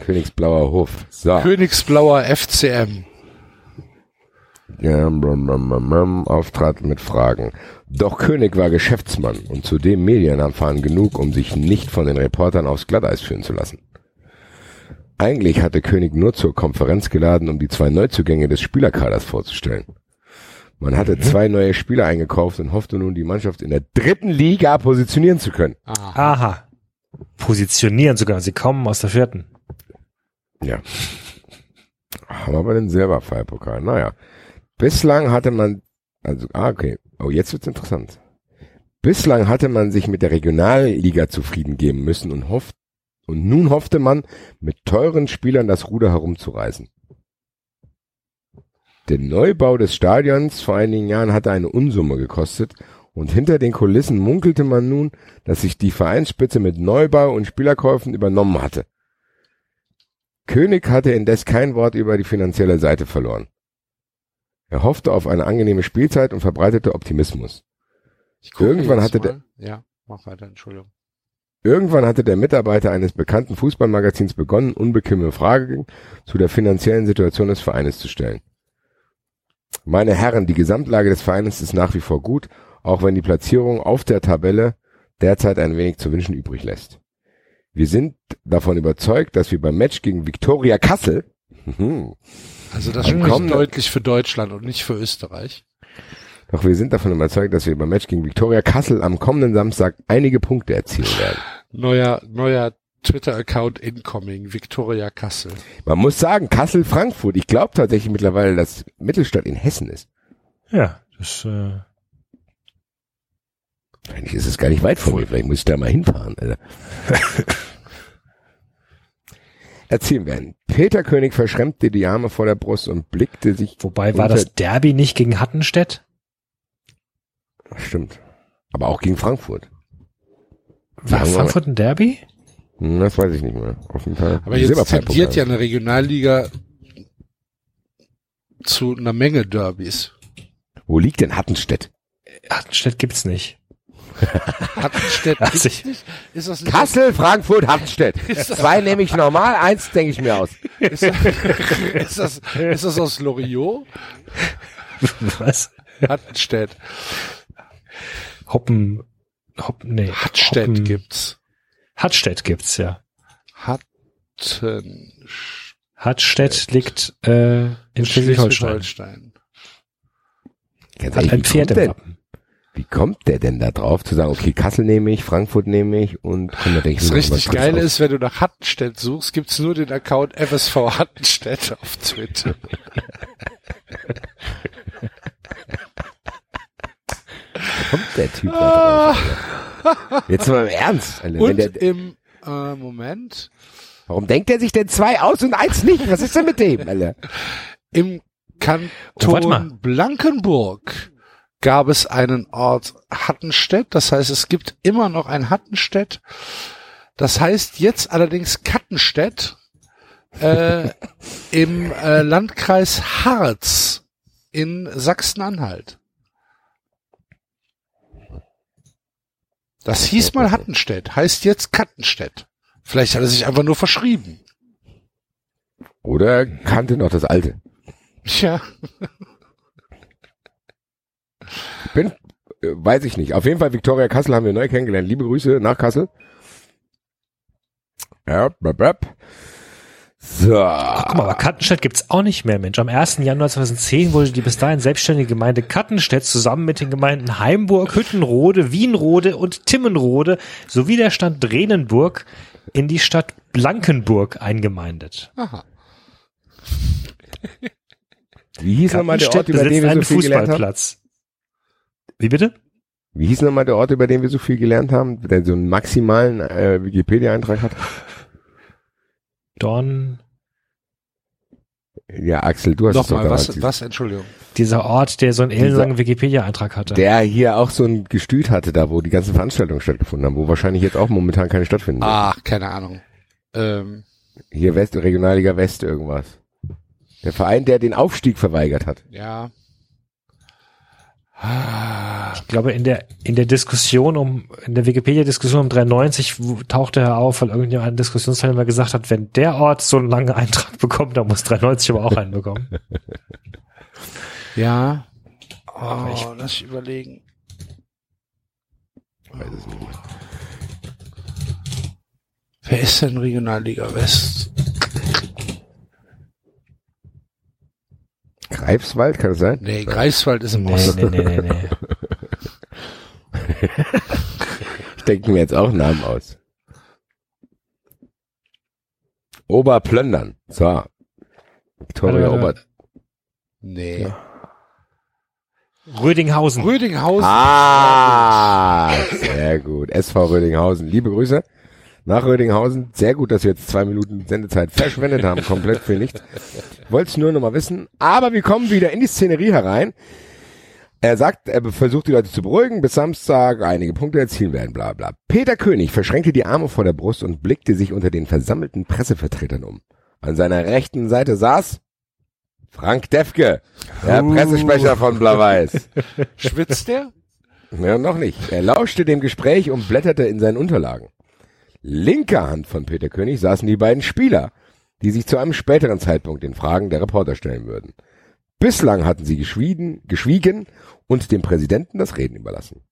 Königsblauer Hof. So. Königsblauer FCM. Ja, auftrat mit Fragen. Doch König war Geschäftsmann und zudem medienerfahren genug, um sich nicht von den Reportern aufs Glatteis führen zu lassen. Eigentlich hatte König nur zur Konferenz geladen, um die zwei Neuzugänge des Spielerkaders vorzustellen. Man hatte zwei neue Spieler eingekauft und hoffte nun, die Mannschaft in der dritten Liga positionieren zu können. Aha. Aha. Positionieren sogar. Sie kommen aus der vierten. Ja. Haben wir aber den Silberpfeilpokal. Naja. Bislang hatte man, also, ah, okay. Oh, jetzt wird's interessant. Bislang hatte man sich mit der Regionalliga zufrieden geben müssen und hofft, und nun hoffte man, mit teuren Spielern das Ruder herumzureißen. Der Neubau des Stadions vor einigen Jahren hatte eine Unsumme gekostet und hinter den Kulissen munkelte man nun, dass sich die Vereinsspitze mit Neubau und Spielerkäufen übernommen hatte. König hatte indes kein Wort über die finanzielle Seite verloren. Er hoffte auf eine angenehme Spielzeit und verbreitete Optimismus. Irgendwann hatte mal. Ja, mach weiter, Entschuldigung. Irgendwann hatte der Mitarbeiter eines bekannten Fußballmagazins begonnen, unbequeme Fragen zu der finanziellen Situation des Vereines zu stellen. Meine Herren, die Gesamtlage des Vereines ist nach wie vor gut, auch wenn die Platzierung auf der Tabelle derzeit ein wenig zu wünschen übrig lässt. Wir sind davon überzeugt, dass wir beim Match gegen Viktoria Kassel, Also das spricht deutlich für Deutschland und nicht für Österreich. doch wir sind davon überzeugt, dass wir beim Match gegen Viktoria Kassel am kommenden Samstag einige Punkte erzielen werden. Neuer, neuer Twitter-Account incoming, Victoria Kassel. Man muss sagen, Kassel-Frankfurt, ich glaube tatsächlich mittlerweile, dass Mittelstadt in Hessen ist. Ja, das, äh, Eigentlich ist es gar nicht weit von mir. Vielleicht muss ich da mal hinfahren. Alter. Erzählen wir. einen. Peter König verschränkte die Arme vor der Brust und blickte sich. wobei war das Derby nicht gegen Hattenstedt? Stimmt. Aber auch gegen Frankfurt. War Frankfurt ein Derby? Hm, Das weiß ich nicht mehr. Auf jeden Fall. Aber jetzt tendiert ja eine Regionalliga zu einer Menge Derbys. Wo liegt denn Hattenstedt? Hattenstedt gibt's nicht. Hattenstedt gibt's ich- nicht? Ist das nicht Kassel, Frankfurt, Hattenstedt. Zwei nehme ich normal, eins denke ich mir aus. Ist das, ist das, ist das aus Loriot? Was? Hattenstedt. Hoppen, Hoppen, nee. Hattstedt Hoppen- gibt's. Hattstedt gibt's, ja. Hatten. Hattstedt liegt äh, in Schleswig-Holstein. Schleswig-Holstein. Ganz Hat ein wie Pferd kommt im der- Wappen. Wie kommt der denn da drauf, zu sagen, okay, Kassel nehme ich, Frankfurt nehme ich und komm, da denke ich Das richtig aus. ist, wenn du nach Hattenstedt suchst, gibt's nur den Account FSV Hattenstedt auf Twitter. kommt der Typ da drauf? Jetzt mal im Ernst. Alter. Und der, im äh, Moment, warum denkt er sich denn zwei aus und eins nicht? Was ist denn mit dem, Alter? Im Oh. Kanton Blankenburg gab es einen Ort Hattenstedt. Das heißt, es gibt immer noch ein Hattenstedt. Das heißt jetzt allerdings Kattenstedt äh, im äh, Landkreis Harz in Sachsen-Anhalt. Das hieß mal Hattenstedt, heißt jetzt Kattenstedt. Vielleicht hat er sich einfach nur verschrieben. Oder er kannte noch das alte. Tja. Bin, äh, weiß ich nicht. Auf jeden Fall, Victoria Kassel haben wir neu kennengelernt. Liebe Grüße nach Kassel. Ja, bap, bap. So. Guck mal, aber Kattenstedt gibt's auch nicht mehr, Mensch. Am 1. Januar 2010 wurde die bis dahin selbstständige Gemeinde Kattenstedt zusammen mit den Gemeinden Heimburg, Hüttenrode, Wienrode und Timmenrode sowie der Stadt Drenenburg in die Stadt Blankenburg eingemeindet. Aha. Wie hieß nochmal der Ort, über den wir so viel gelernt haben? Wie bitte? Wie hieß nochmal der Ort, über den wir so viel gelernt haben, der so einen maximalen äh, Wikipedia-Eintrag hat? Dorn, Ja, Axel, du hast es doch Nochmal, was, was, Entschuldigung. dieser Ort, der so einen ellenlangen Wikipedia-Eintrag hatte. Der hier auch so ein Gestüt hatte, da wo die ganzen Veranstaltungen stattgefunden haben, wo wahrscheinlich jetzt auch momentan keine stattfinden. Ach, keine Ahnung. Ähm, Hier West, Regionalliga West irgendwas. Der Verein, der den Aufstieg verweigert hat. ja. Ah, Ich glaube, in der, in der Diskussion um, in der Wikipedia-Diskussion um 93 wo- tauchte er auf, weil irgendjemand ein Diskussionsteilnehmer gesagt hat, wenn der Ort so einen langen Eintrag bekommt, dann muss 93 aber auch einen bekommen. Ja. Oh, lass ich überlegen. Weiß es nicht mehr. Wer ist denn Regionalliga West? Greifswald, kann es sein? Nee, Greifswald ist im Nee, Osten. nee, nee, nee, nee. Ich denke mir jetzt auch Namen aus. Oberplöndern. So. Victoria Ober. Nee. Rödinghausen. Rödinghausen. Ah, sehr gut. SV Rödinghausen. Liebe Grüße nach Rödinghausen. Sehr gut, dass wir jetzt zwei Minuten Sendezeit verschwendet haben. Komplett für nichts. Wollte es nur noch mal wissen. Aber wir kommen wieder in die Szenerie herein. Er sagt, er versucht die Leute zu beruhigen, bis Samstag einige Punkte erzielen werden, bla bla. Peter König verschränkte die Arme vor der Brust und blickte sich unter den versammelten Pressevertretern um. An seiner rechten Seite saß Frank Defke, der Pressesprecher von Blau-Weiß. Schwitzt der? Ja, noch nicht. Er lauschte dem Gespräch und blätterte in seinen Unterlagen. Linker Hand von Peter König saßen die beiden Spieler, die sich zu einem späteren Zeitpunkt den Fragen der Reporter stellen würden. Bislang hatten sie geschwiegen, geschwiegen und dem Präsidenten das Reden überlassen.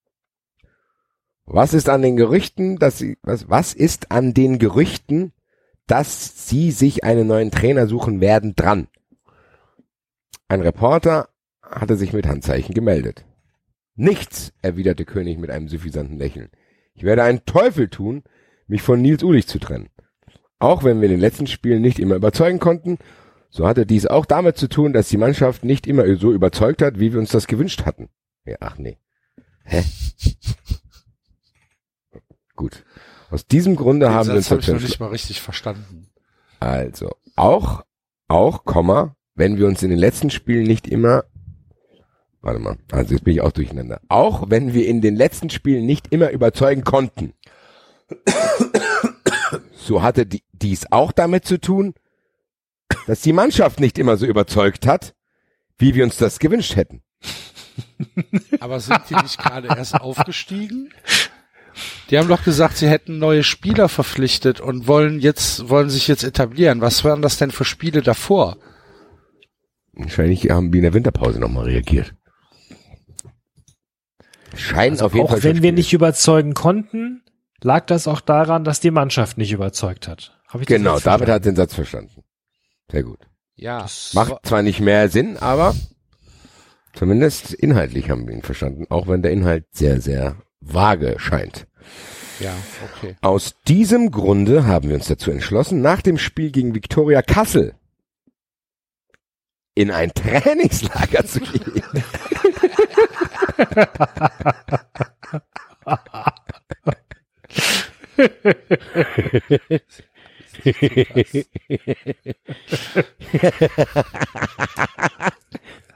Was ist an den Gerüchten, dass sie, was, was ist an den Gerüchten, dass sie sich einen neuen Trainer suchen werden, dran? Ein Reporter hatte sich mit Handzeichen gemeldet. Nichts, erwiderte König mit einem suffisanten Lächeln. Ich werde einen Teufel tun, mich von Nils Ulich zu trennen. Auch wenn wir in den letzten Spielen nicht immer überzeugen konnten, so hatte dies auch damit zu tun, dass die Mannschaft nicht immer so überzeugt hat, wie wir uns das gewünscht hatten. Ja, ach nee. Hä? Gut. Aus diesem Grunde haben wir uns habe ich noch nicht mal richtig verstanden. Also, auch, auch, Komma, wenn wir uns in den letzten Spielen nicht immer, warte mal, also jetzt bin ich auch durcheinander. Auch wenn wir in den letzten Spielen nicht immer überzeugen konnten, so hatte die, dies auch damit zu tun, dass die Mannschaft nicht immer so überzeugt hat, wie wir uns das gewünscht hätten. Aber sind die nicht gerade erst aufgestiegen? Die haben doch gesagt, sie hätten neue Spieler verpflichtet und wollen jetzt, wollen sich jetzt etablieren. Was waren das denn für Spiele davor? Wahrscheinlich haben die in der Winterpause nochmal reagiert. Scheinen Also auf jeden auch Fall schon wenn wir nicht überzeugen konnten, lag das auch daran, dass die Mannschaft nicht überzeugt hat. Hab ich das Genau, David hat den Satz verstanden. Sehr gut. Ja. Macht zwar nicht mehr Sinn, aber zumindest inhaltlich haben wir ihn verstanden, auch wenn der Inhalt sehr, sehr vage scheint. Ja, okay. Aus diesem Grunde haben wir uns dazu entschlossen, nach dem Spiel gegen Viktoria Kassel in ein Trainingslager zu gehen.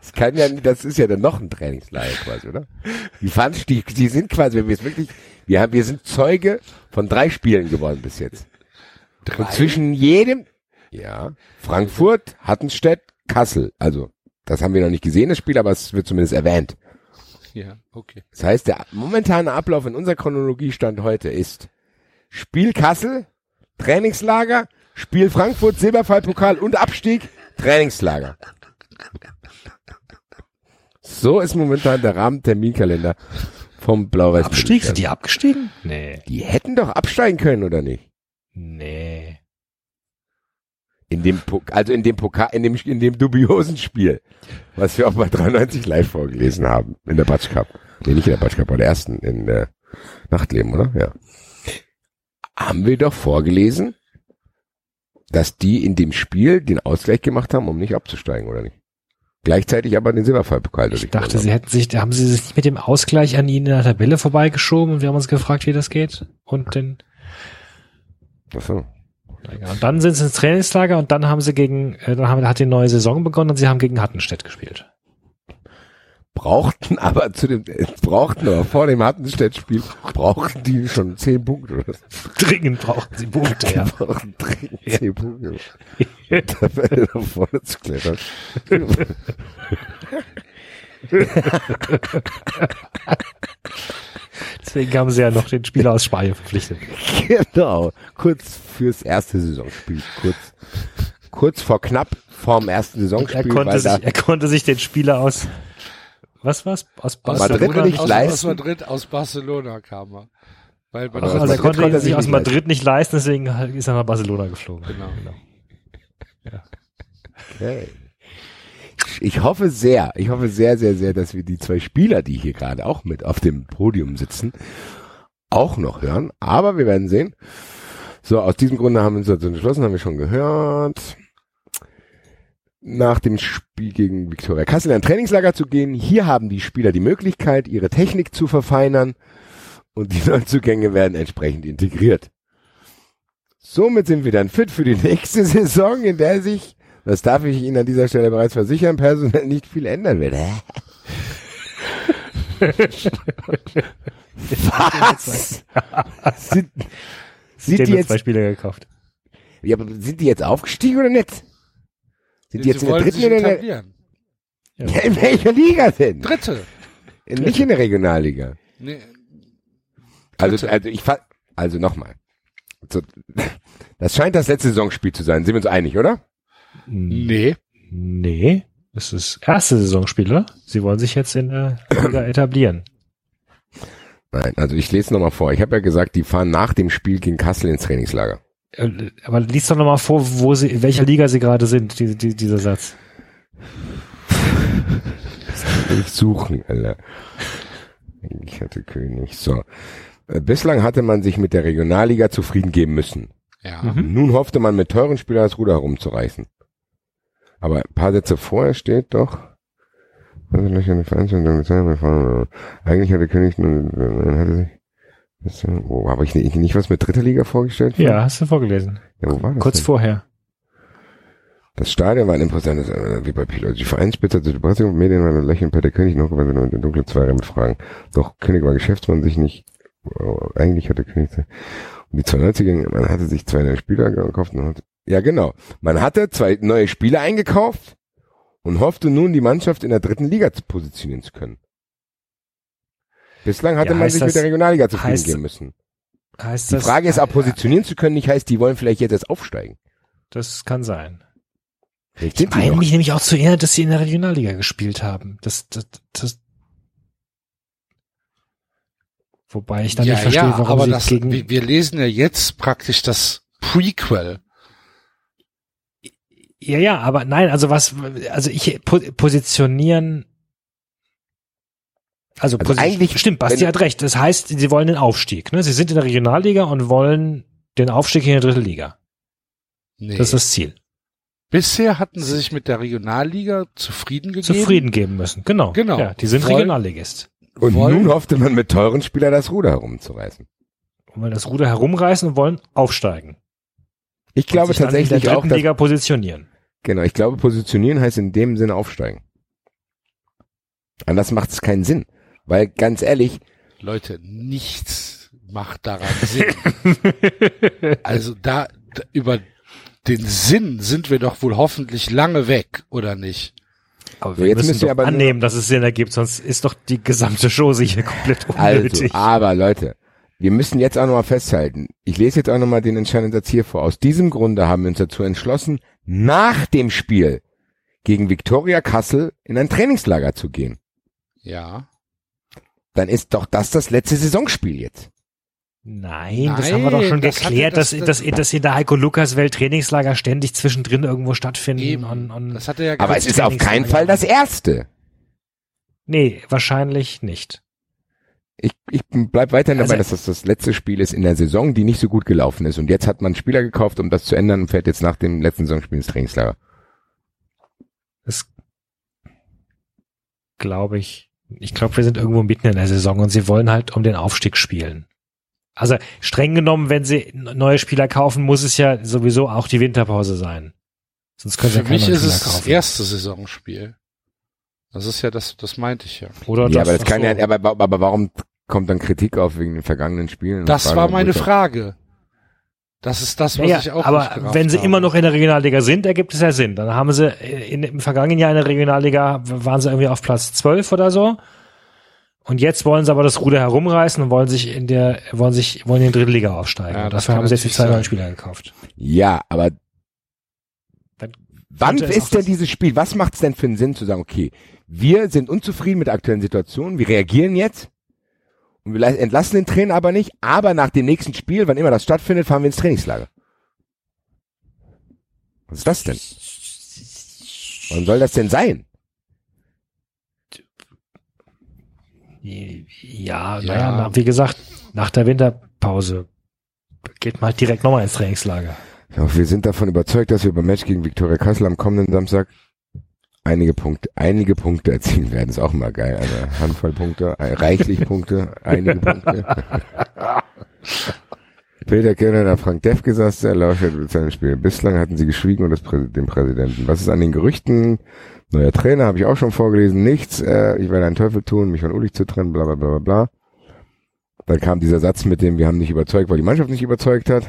Das kann ja, das ist ja dann noch ein Trainingslager quasi, oder? Die fahren, die, die sind quasi, wenn wir es wirklich, wir haben, wir sind Zeuge von drei Spielen geworden bis jetzt. Und zwischen jedem, ja, Frankfurt, Hattenstedt, Kassel. Also, das haben wir noch nicht gesehen, das Spiel, aber es wird zumindest erwähnt. Ja, okay. Das heißt, der momentane Ablauf in unserer Chronologiestand heute ist Spiel Kassel, Trainingslager, Spiel Frankfurt, Silberfallpokal und Abstieg, Trainingslager. So ist momentan der Rahmenterminkalender vom Blau-Weiß. Abstieg? Sind die abgestiegen? Nee. Die hätten doch absteigen können, oder nicht? Nee. In dem, Pok- also in dem Pokal, in dem, in dem dubiosen Spiel, was wir auch bei 93 live vorgelesen haben, in der Batsch Cup. Nee, nicht in der Batsch Cup, bei der ersten, in der Nachtleben, oder? Ja. Haben wir doch vorgelesen, dass die in dem Spiel den Ausgleich gemacht haben, um nicht abzusteigen, oder nicht? Gleichzeitig aber den Silberfallpokal Ich dachte, sie hätten sich, haben sie sich nicht mit dem Ausgleich an ihnen in der Tabelle vorbeigeschoben und wir haben uns gefragt, wie das geht. Und den, Achso. Ja, und dann sind sie ins Trainingslager und dann haben sie gegen, äh, dann haben, hat die neue Saison begonnen und sie haben gegen Hattenstedt gespielt. Brauchten aber zu dem, äh, brauchten aber vor dem Hattenstedt-Spiel, brauchten die schon zehn Punkte, oder? Dringend brauchen sie Punkte, ja. brauchen dringend zehn Punkte. Tabelle nach vorne zu klettern. Deswegen haben sie ja noch den Spieler aus Spanien verpflichtet. Genau. Kurz fürs erste Saisonspiel. Kurz, kurz vor knapp vorm ersten Er Saisonspiel. konnte, weil da, sich, er konnte sich den Spieler aus, was war's? Aus Aus Madrid Barcelona nicht aus, leisten. aus Madrid, aus Barcelona kam er. Weil bei Aber Also er konnte konnte er sich sich aus nicht Madrid nicht leisten, deswegen ist er nach Barcelona geflogen. Genau. Okay. Ich hoffe sehr, ich hoffe sehr, sehr, sehr, dass wir die zwei Spieler, die hier gerade auch mit auf dem Podium sitzen, auch noch hören. Aber wir werden sehen. So, aus diesem Grunde haben wir uns dazu entschlossen, haben wir schon gehört. Nach dem Spiel gegen Viktoria Kassel in ein Trainingslager zu gehen. Hier haben die Spieler die Möglichkeit, ihre Technik zu verfeinern und die Neuzugänge werden entsprechend integriert. Somit sind wir dann fit für die nächste Saison, in der sich, das darf ich Ihnen an dieser Stelle bereits versichern, personell nicht viel ändern wird. Was? Sind, Die sind die jetzt zwei jetzt, Spieler gekauft. ja, aber sind die jetzt aufgestiegen oder nicht? Sind die jetzt Sie in der wollen dritten sich oder in der, etablieren. ja, in welcher Liga denn? Dritte. Nicht in der Regionalliga. Nee, Also, Dritte. also ich also nochmal. Das scheint das letzte Saisonspiel zu sein. Sind wir uns einig, oder? Nee. Nee, das ist erste Saisonspiel, oder? Sie wollen sich jetzt in der Liga etablieren. Nein, also ich lese nochmal vor. Ich habe ja gesagt, die fahren nach dem Spiel gegen Kassel ins Trainingslager. Äh, Aber lies doch nochmal vor, wo sie, in welcher Liga sie gerade sind, die, die, dieser Satz. Ich suchen, Alter. Ich hatte König. So. Äh, Bislang hatte man sich mit der Regionalliga zufrieden geben müssen. Ja. Mhm. Nun hoffte man mit teuren Spielern das Ruder herumzureißen. Aber ein paar Sätze vorher steht doch, also gleich eine Veranstaltung der Zeit befahren. Eigentlich hatte König äh, hatte sich, das, äh, oh, habe ich nicht, nicht was mit dritter Liga vorgestellt? Ja, hast du vorgelesen. ja wo war das Kurz denn? vorher. Das Stadion war ein imposantes, äh, wie bei Pilot. Die Vereinsspitze die Presse und Medien waren lächeln Peter König noch gewann und in dunkle Zweire mit Fragen. Doch König war Geschäftsmann sich nicht, äh, eigentlich hatte König, und die 92er, man hatte sich zwei neue Spieler gekauft und hat, ja genau, man hatte zwei neue Spieler eingekauft und hoffte nun, die Mannschaft in der dritten Liga zu positionieren zu können. Bislang hatte Ja, man sich das- mit der Regionalliga zufrieden heißt- geben müssen. Heißt Die das, Frage ist, ob positionieren zu können nicht heißt, die wollen vielleicht jetzt erst aufsteigen. das kann sein. Vielleicht Ich meine mich nämlich auch zu erinnern, dass sie in der Regionalliga gespielt haben. Das, das, das, wobei ich dann ja, nicht verstehe, ja, warum aber sie das, gegen, wir, wir lesen ja jetzt praktisch das Prequel. Ja, ja, aber nein, also was, also ich, po, positionieren, also, Also posi- eigentlich, stimmt, Basti hat recht. Das heißt, sie wollen den Aufstieg, ne? Sie sind in der Regionalliga und wollen den Aufstieg in die dritte Liga. Nee. Das ist das Ziel. Bisher hatten sie sich mit der Regionalliga zufrieden gegeben. Zufrieden geben müssen. Genau. Genau. Ja, die sind Wollen- Regionalligist. Und wollen- nun hoffte man mit teuren Spielern das Ruder herumzureißen. Und wollen das Ruder herumreißen und wollen aufsteigen. Ich glaube und sich dann in tatsächlich auch, dritten dass, Liga positionieren. Genau, ich glaube positionieren heißt in dem Sinne aufsteigen. Anders macht es keinen Sinn. Weil ganz ehrlich, Leute, nichts macht daran Sinn. also da, da über den Sinn sind wir doch wohl hoffentlich lange weg, oder nicht? Aber So, wir jetzt müssen doch aber annehmen, dass es Sinn ergibt, sonst ist doch die gesamte Chose hier komplett also, unnötig. aber Leute, wir müssen jetzt auch nochmal festhalten. Ich lese jetzt auch nochmal den entscheidenden Satz hier vor. Aus diesem Grunde haben wir uns dazu entschlossen, nach dem Spiel gegen Viktoria Kassel in ein Trainingslager zu gehen. Ja. Dann ist doch das das letzte Saisonspiel jetzt. Nein, das haben wir doch schon Nein, das geklärt, hatte- das- dass, dass, dass in der Heiko Lukas Welt Trainingslager ständig zwischendrin irgendwo stattfinden. Eben. Und, und Das hat er ja Aber es ist auf keinen. Fall das erste. nee, wahrscheinlich nicht. Ich, ich bleib weiterhin dabei, Also- dass das das letzte Spiel ist in der Saison, die nicht so gut gelaufen ist. Und jetzt hat man Spieler gekauft, um das zu ändern und fährt jetzt nach dem letzten Saisonspiel ins Trainingslager. Das glaube ich. Ich glaube, wir sind irgendwo mitten in der Saison und sie wollen halt um den Aufstieg spielen. Also streng genommen, wenn sie neue Spieler kaufen, muss es ja sowieso auch die Winterpause sein. Sonst können sie Für ja keine mich ist Spieler es das erste Saisonspiel. Das ist ja das, das meinte ich ja. Oder ja, aber das kann so. ja, aber, aber warum kommt dann Kritik auf wegen den vergangenen Spielen? Das war meine Frage. Das ist das, was Naja, ich auch aber wenn sie habe. immer noch in der Regionalliga sind, ergibt es ja Sinn. Dann haben sie in, im vergangenen Jahr in der Regionalliga, waren sie irgendwie auf Platz 12 oder so. Und jetzt wollen sie aber das Ruder herumreißen und wollen sich in der, wollen sich, wollen in die dritte Liga aufsteigen. Ja, und das dafür haben sie jetzt die zwei neuen Spieler gekauft. Ja, aber Dann wann ist denn dieses Spiel? Was macht es denn für einen Sinn zu sagen, okay, wir sind unzufrieden mit der aktuellen Situation, wir reagieren jetzt wir entlassen den Trainer aber nicht, aber nach dem nächsten Spiel, wann immer das stattfindet, fahren wir ins Trainingslager. Was ist das denn? Wann soll das denn sein? Ja, Ja. naja, na, wie gesagt, nach der Winterpause geht man halt direkt nochmal ins Trainingslager. Ja, wir sind davon überzeugt, dass wir beim Match gegen Viktoria Kassel am kommenden Samstag einige Punkte, einige Punkte erzielen werden. Ist auch mal geil. Eine Handvoll Punkte, äh, reichlich Punkte, einige Punkte. Peter Kerner hat Frank Defke saß der lauscht mit seinem Spiel. Bislang hatten sie geschwiegen und das Prä den Präsidenten. Was ist an den Gerüchten? Neuer Trainer, habe ich auch schon vorgelesen. Nichts. Äh, ich werde einen Teufel tun, mich von Ulich zu trennen, bla bla bla bla bla. Dann kam dieser Satz mit dem, wir haben nicht überzeugt, weil die Mannschaft nicht überzeugt hat.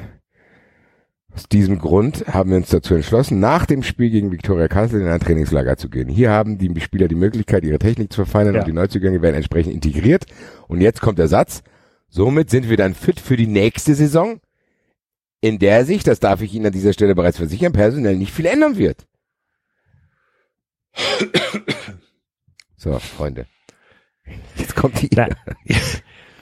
Aus diesem Grund haben wir uns dazu entschlossen, nach dem Spiel gegen Viktoria Kassel in ein Trainingslager zu gehen. Hier haben die Spieler die Möglichkeit, ihre Technik zu verfeinern Ja. und die Neuzugänge werden entsprechend integriert. Und jetzt kommt der Satz, somit sind wir dann fit für die nächste Saison, in der sich, das darf ich Ihnen an dieser Stelle bereits versichern, personell nicht viel ändern wird. So, Freunde. Jetzt kommt die. Na,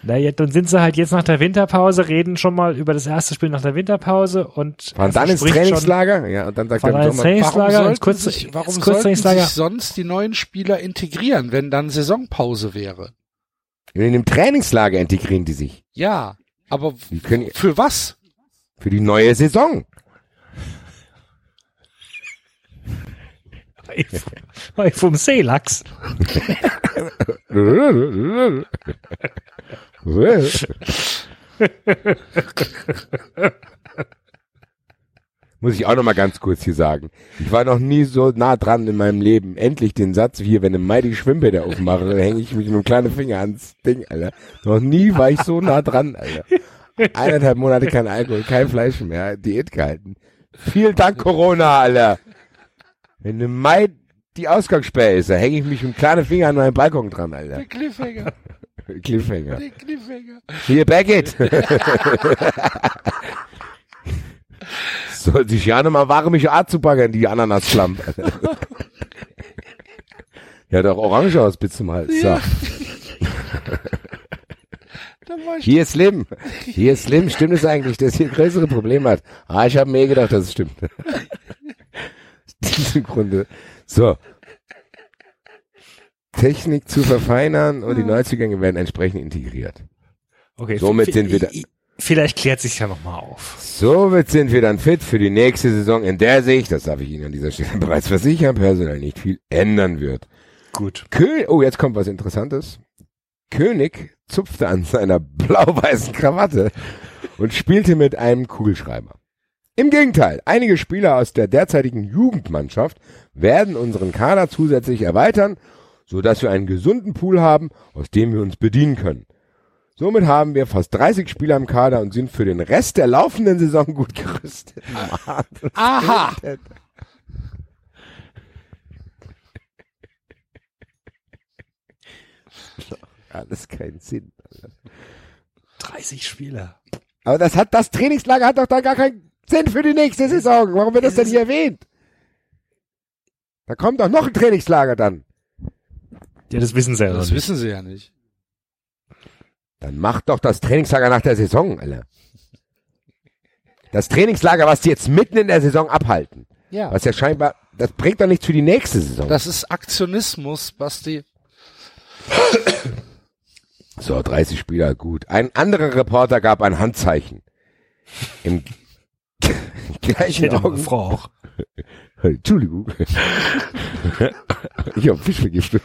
naja, dann sind sie halt jetzt nach der Winterpause, reden schon mal über das erste Spiel nach der Winterpause und Fahren dann ins verspricht schon- Trainingslager, ja, und dann sagt er ins Sommer, Trainings- Warum Trainingslager, sollten, Kurz- sich, warum sollten sich sonst die neuen Spieler integrieren, wenn dann Saisonpause wäre? in dem Trainingslager integrieren die sich. Ja, aber können für was? für die neue Saison. Vom Seelachs. Muss ich auch noch mal ganz kurz hier sagen. Ich war noch nie so nah dran in meinem Leben. Endlich den Satz wie hier, wenn im Mai die Schwimmbäder aufmache, dann hänge ich mich mit dem kleinen Finger ans Ding, Alter. Noch nie war ich so nah dran, Alter. Eineinhalb Monate kein Alkohol, kein Fleisch mehr, Diät gehalten. Vielen Dank Corona, Alter. Wenn im Mai die Ausgangssperre ist, dann hänge ich mich mit dem kleinen Finger an meinem Balkon dran, Alter. Cliffhanger, Cliffhanger. der Cliffhanger. Hier, Beckett. Soll sich ja mal warme Art zu baggern, die Ananasschlamm. ja, doch orange aus bis zum Hals. Ich Hier ist Slim. Hier ist Slim. Stimmt es eigentlich, dass hier größere Probleme hat? Ah, ich habe mir eh gedacht, dass es stimmt. Im Grunde. So. Technik zu verfeinern und die Neuzugänge werden entsprechend integriert. Okay, Somit sind wir da- Vielleicht klärt sich ja noch mal auf. Somit sind wir dann fit für die nächste Saison, in der sich, das darf ich Ihnen an dieser Stelle bereits versichern, personell nicht viel ändern wird. Gut. König, oh, jetzt kommt was Interessantes. König zupfte an seiner blau-weißen Krawatte und spielte mit einem Kugelschreiber. Im Gegenteil, einige Spieler aus der derzeitigen Jugendmannschaft werden unseren Kader zusätzlich erweitern, so dass wir einen gesunden Pool haben, aus dem wir uns bedienen können. Somit haben wir fast 30 Spieler im Kader und sind für den Rest der laufenden Saison gut gerüstet. Aha! Alles keinen Sinn. 30 Spieler. Aber das hat, das Trainingslager hat doch da gar keinen Sinn für die nächste Saison. Warum wird das denn hier erwähnt? Da kommt doch noch ein Trainingslager dann. Ja, das wissen sie ja noch Das nicht. wissen sie ja nicht. Dann macht doch das Trainingslager nach der Saison, Alter. Das Trainingslager, was die jetzt mitten in der Saison abhalten. Ja. Was ja scheinbar, das bringt doch nichts für die nächste Saison. Das ist Aktionismus, Basti. so, 30 Spieler, gut. Ein anderer Reporter gab ein Handzeichen. Im Ich gleichen hätte Entschuldigung. ich habe Fischvergiftung.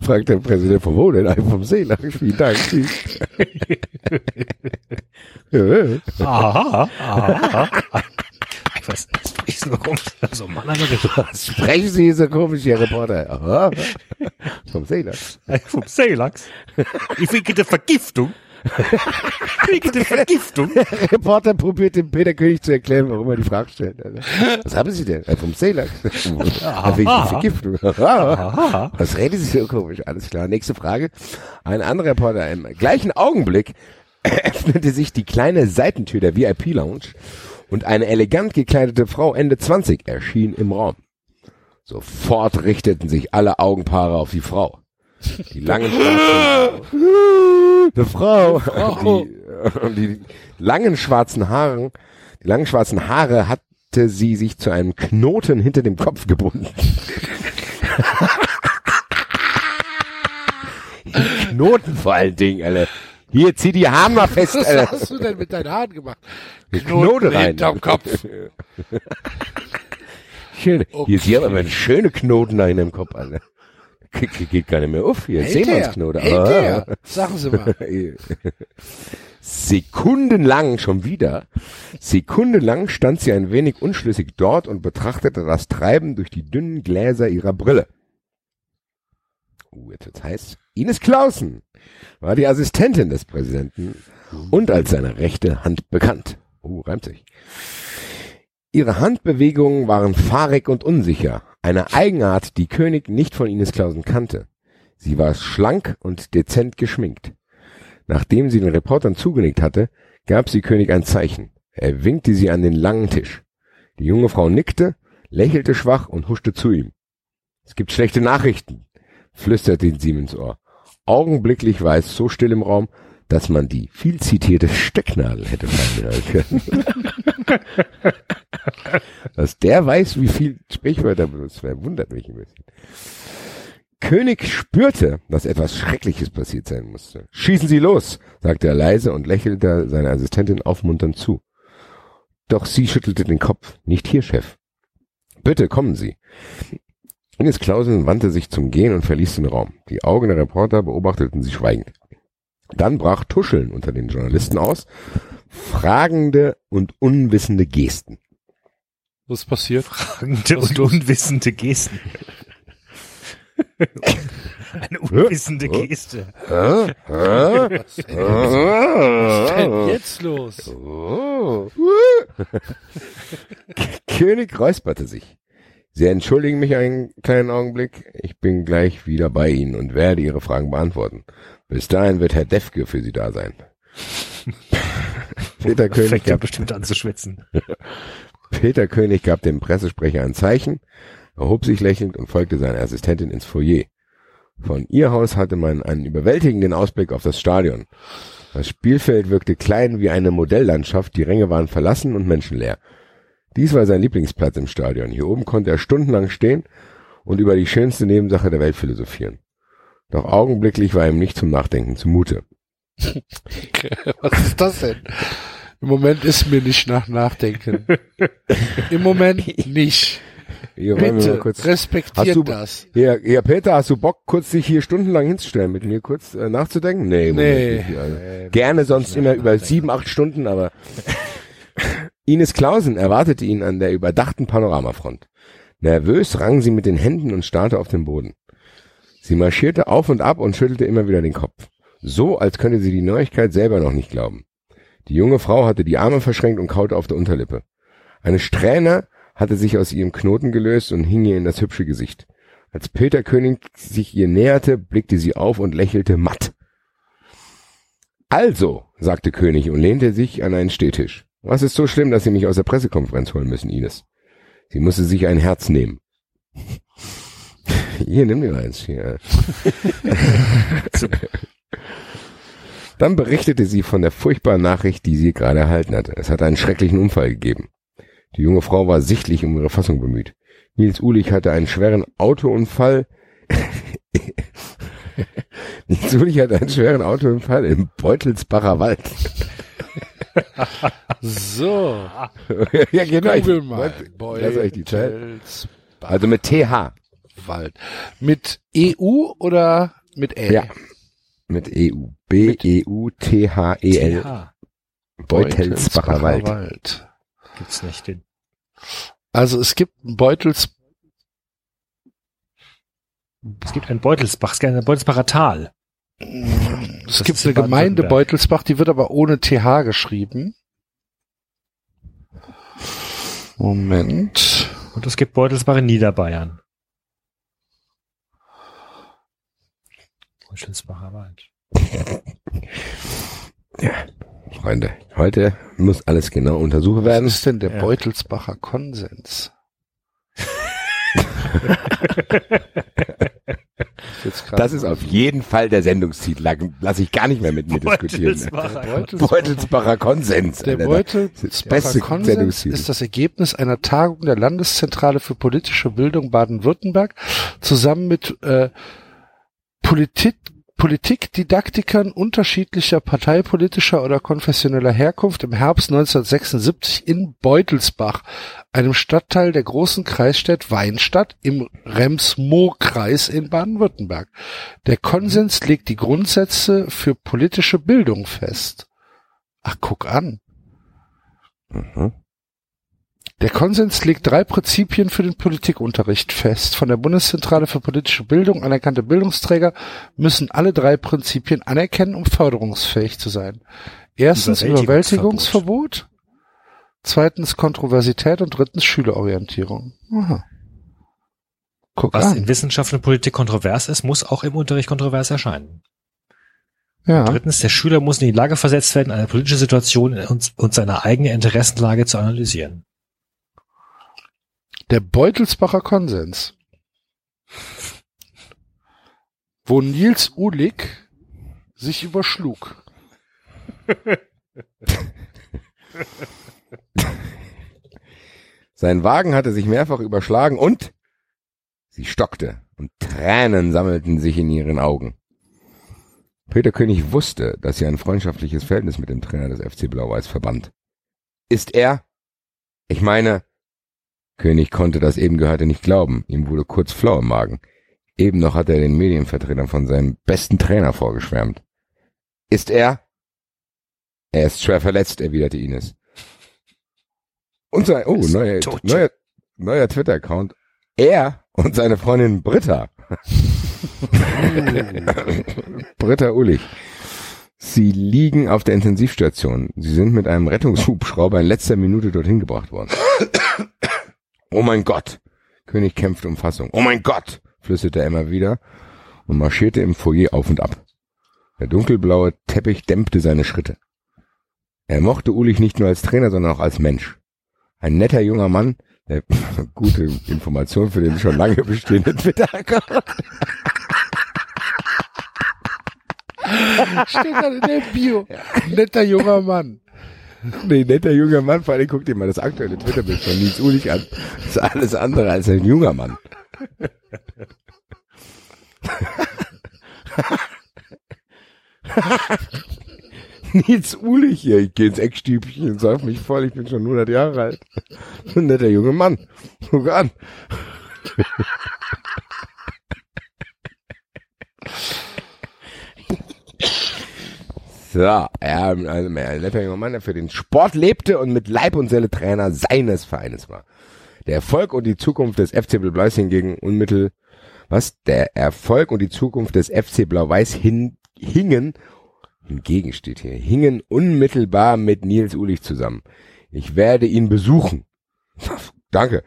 Fragt der Präsident von wo denn? Ein vom See. Nach vielen Dank. Tschüss. Aha, aha. Ich weiß nicht, du rum? So Mann, Alter. Sprechen Sie so komisch, Herr Reporter. Aha. Vom See. ne? Vom Seelachs. Ich wegen der Vergiftung. Wegen der Vergiftung. Der Reporter probiert dem Peter König zu erklären, warum er die Frage stellt. Also, Was haben Sie denn? Äh, Vom Seelach. Ah, wegen der Vergiftung. Was reden Sie so komisch? Alles klar. Nächste Frage. Ein anderer Reporter im gleichen Augenblick öffnete sich die kleine Seitentür der VIP-Lounge und eine elegant gekleidete Frau Ende 20 erschien im Raum. Sofort richteten sich alle Augenpaare auf die Frau. Die langen schwarzen eine Frau. Die, die langen schwarzen Haare, die langen schwarzen Haare hatte sie sich zu einem Knoten hinter dem Kopf gebunden. Knoten vor allen Dingen, Alter. Hier, zieh die Haare mal fest, Was Alter. hast du denn mit deinen Haaren gemacht? Knoten rein. hinterm Kopf. Schön. Oh, Hier aber ein schöne Knoten da in dem Kopf, Alter. Geht, geht gar nicht mehr auf hier. Hält der? Seemannsknoten. Hält Ah. Sagen Sie mal. Sekundenlang schon wieder. Sekundenlang stand sie ein wenig unschlüssig dort und betrachtete das Treiben durch die dünnen Gläser ihrer Brille. Uh, jetzt wird's heiß. Ines Clausen war die Assistentin des Präsidenten und als seine rechte Hand bekannt. Uh, reimt sich. Ihre Handbewegungen waren fahrig und unsicher, eine Eigenart, die König nicht von Ines Clausen kannte. Sie war schlank und dezent geschminkt. Nachdem sie den Reportern zugenickt hatte, gab sie König ein Zeichen. Er winkte sie an den langen Tisch. Die junge Frau nickte, lächelte schwach und huschte zu ihm. Es gibt schlechte Nachrichten, flüsterte ihn sie ihm ins Ohr. Augenblicklich war es so still im Raum, dass man die viel zitierte Stecknadel hätte fallen können. Dass der weiß, wie viel Sprichwörter benutzt werden, wundert mich ein bisschen. König spürte, dass etwas Schreckliches passiert sein musste. Schießen Sie los, sagte er leise und lächelte seiner Assistentin aufmunternd zu. Doch sie schüttelte den Kopf. Nicht hier, Chef. Bitte, kommen Sie. Ines Clausen wandte sich zum Gehen und verließ den Raum. Die Augen der Reporter beobachteten sie schweigend. Dann brach Tuscheln unter den Journalisten aus, fragende und unwissende Gesten. Was passiert? Fragende und unwissende Gesten. Eine unwissende Geste. Hä? Hä? Was ist denn jetzt los? Oh. König räusperte sich. Sie entschuldigen mich einen kleinen Augenblick. Ich bin gleich wieder bei Ihnen und werde Ihre Fragen beantworten. Bis dahin wird Herr Defke für Sie da sein. Peter König, gab, bestimmt an zu schwitzen. Peter König gab dem Pressesprecher ein Zeichen, erhob sich lächelnd und folgte seiner Assistentin ins Foyer. Von ihr Haus hatte man einen überwältigenden Ausblick auf das Stadion. Das Spielfeld wirkte klein wie eine Modelllandschaft, die Ränge waren verlassen und menschenleer. Dies war sein Lieblingsplatz im Stadion. Hier oben konnte er stundenlang stehen und über die schönste Nebensache der Welt philosophieren. Doch augenblicklich war ihm nicht zum Nachdenken zumute. Was ist das denn? Im Moment ist mir nicht nach Nachdenken. Im Moment nicht. Hier, Bitte, kurz, respektiert du- das. hier, hier, Peter, hast du Bock, kurz dich hier stundenlang hinzustellen, mit mir kurz äh, nachzudenken? Nee, Nee. Nicht, also. Gerne sonst immer über sieben, acht Stunden, aber Ines Clausen erwartete ihn an der überdachten Panoramafront. Nervös rang sie mit den Händen und starrte auf den Boden. Sie marschierte auf und ab und schüttelte immer wieder den Kopf. So, als könnte sie die Neuigkeit selber noch nicht glauben. Die junge Frau hatte die Arme verschränkt und kaute auf der Unterlippe. Eine Strähne hatte sich aus ihrem Knoten gelöst und hing ihr in das hübsche Gesicht. Als Peter König sich ihr näherte, blickte sie auf und lächelte matt. Also, sagte König und lehnte sich an einen Stehtisch. Was ist so schlimm, dass Sie mich aus der Pressekonferenz holen müssen, Ines? Sie musste sich ein Herz nehmen. Hier, nimm dir eins. Hier. Dann berichtete sie von der furchtbaren Nachricht, die sie gerade erhalten hatte. Es hatte einen schrecklichen Unfall gegeben. Die junge Frau war sichtlich um ihre Fassung bemüht. Nils Ulich hatte einen schweren Autounfall. Nils Ulich hatte einen schweren Autounfall im Beutelsbacher Wald. So. ja, genau. Ich, Google mal. Beutelsbacher Also mit TH. Wald. Mit EU oder mit L? Ja. Mit EU. B-E-U-T-H-E-L. TH. Beutelsbacher Wald. Wald. Gibt's nicht den. Also es gibt einen Beutels, Es gibt ein Beutelsbach, es gibt ein Beutelsbacher Tal. es Das gibt eine Gemeinde. Beutelsbach, die wird aber ohne TH geschrieben. Moment. Und es gibt Beutelsbach in Niederbayern. Beutelsbacher Wald. Freunde, heute muss alles genau untersucht Was werden. ist denn der Ja. Beutelsbacher Konsens? Das ist auf jeden Fall der Sendungstitel. Lass ich gar nicht mehr mit mir diskutieren. Beutelsbacher. Beutelsbacher, Beutelsbacher Konsens. der Alter. Beutelsbacher Konsens ist das Ergebnis einer Tagung der Landeszentrale für politische Bildung Baden-Württemberg zusammen mit äh, Politik Politikdidaktikern unterschiedlicher parteipolitischer oder konfessioneller Herkunft im Herbst 1976 in Beutelsbach, einem Stadtteil der großen Kreisstadt Weinstadt im Rems-Murr-Kreis in Baden-Württemberg. Der Konsens legt die Grundsätze für politische Bildung fest. Ach, guck an. Mhm. Der Konsens legt drei Prinzipien für den Politikunterricht fest. Von der Bundeszentrale für politische Bildung anerkannte Bildungsträger müssen alle drei Prinzipien anerkennen, um förderungsfähig zu sein. Erstens Überwältigungsverbot. Überwältigungsverbot, zweitens Kontroversität und drittens Schülerorientierung. Aha. Guck Was an. in Wissenschaft und Politik kontrovers ist, muss auch im Unterricht kontrovers erscheinen. Ja. Drittens, der Schüler muss in die Lage versetzt werden, eine politische Situation und, und seine eigene Interessenlage zu analysieren. Der Beutelsbacher Konsens. Wo Nils Uhlig sich überschlug. Sein Wagen hatte sich mehrfach überschlagen und sie stockte und Tränen sammelten sich in ihren Augen. Peter König wusste, dass sie ein freundschaftliches Verhältnis mit dem Trainer des FC Blau-Weiß verband. Ist er? Ich meine, König konnte das eben Gehörte nicht glauben. Ihm wurde kurz flau im Magen. Eben noch hat er den Medienvertretern von seinem besten Trainer vorgeschwärmt. Ist er? Er ist schwer verletzt, erwiderte Ines. Und sein, oh, neuer, neuer, neuer Twitter-Account. Er und seine Freundin Britta. Britta Ullich. Sie liegen auf der Intensivstation. Sie sind mit einem Rettungshubschrauber in letzter Minute dorthin gebracht worden. Oh mein Gott. König kämpfte um Fassung. Oh mein Gott, flüsterte er immer wieder und marschierte im Foyer auf und ab. Der dunkelblaue Teppich dämpfte seine Schritte. Er mochte Ulich nicht nur als Trainer, sondern auch als Mensch. Ein netter junger Mann, der gute Information für den schon lange bestehenden Twitter-Account. Steht dann in der Bio. Netter junger Mann. Nee, netter junger Mann, vor allem guck dir mal das aktuelle Twitter-Bild von Nils Ulich an. Das ist alles andere als ein junger Mann. Nils Ulich hier, ich geh ins Eckstübchen und sauf mich voll, ich bin schon 100 Jahre alt. Ein netter junger Mann. Guck an. So, er, also, ein junger Mann, der für den Sport lebte und mit Leib und Seele Trainer seines Vereines war. Der Erfolg und die Zukunft des FC Blau-Weiß hingegen unmittel, was? Der Erfolg und die Zukunft des FC Blau-Weiß hin, hingen, hingegen steht hier, hingen unmittelbar mit Nils Ulich zusammen. Ich werde ihn besuchen. Danke.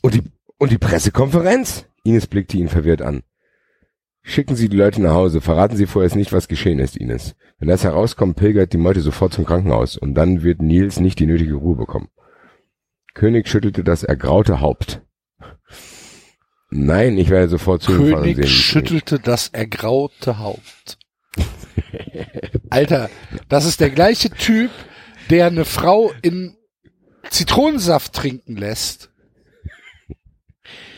Und die, und die Pressekonferenz? Ines blickte ihn verwirrt an. Schicken Sie die Leute nach Hause. Verraten Sie vorerst nicht, was geschehen ist, Ines. Wenn das herauskommt, pilgert die Meute sofort zum Krankenhaus und dann wird Nils nicht die nötige Ruhe bekommen. König schüttelte das ergraute Haupt. Nein, ich werde sofort zu ihm fahren und König sehen. schüttelte das ergraute Haupt. Alter, das ist der gleiche Typ, der eine Frau in Zitronensaft trinken lässt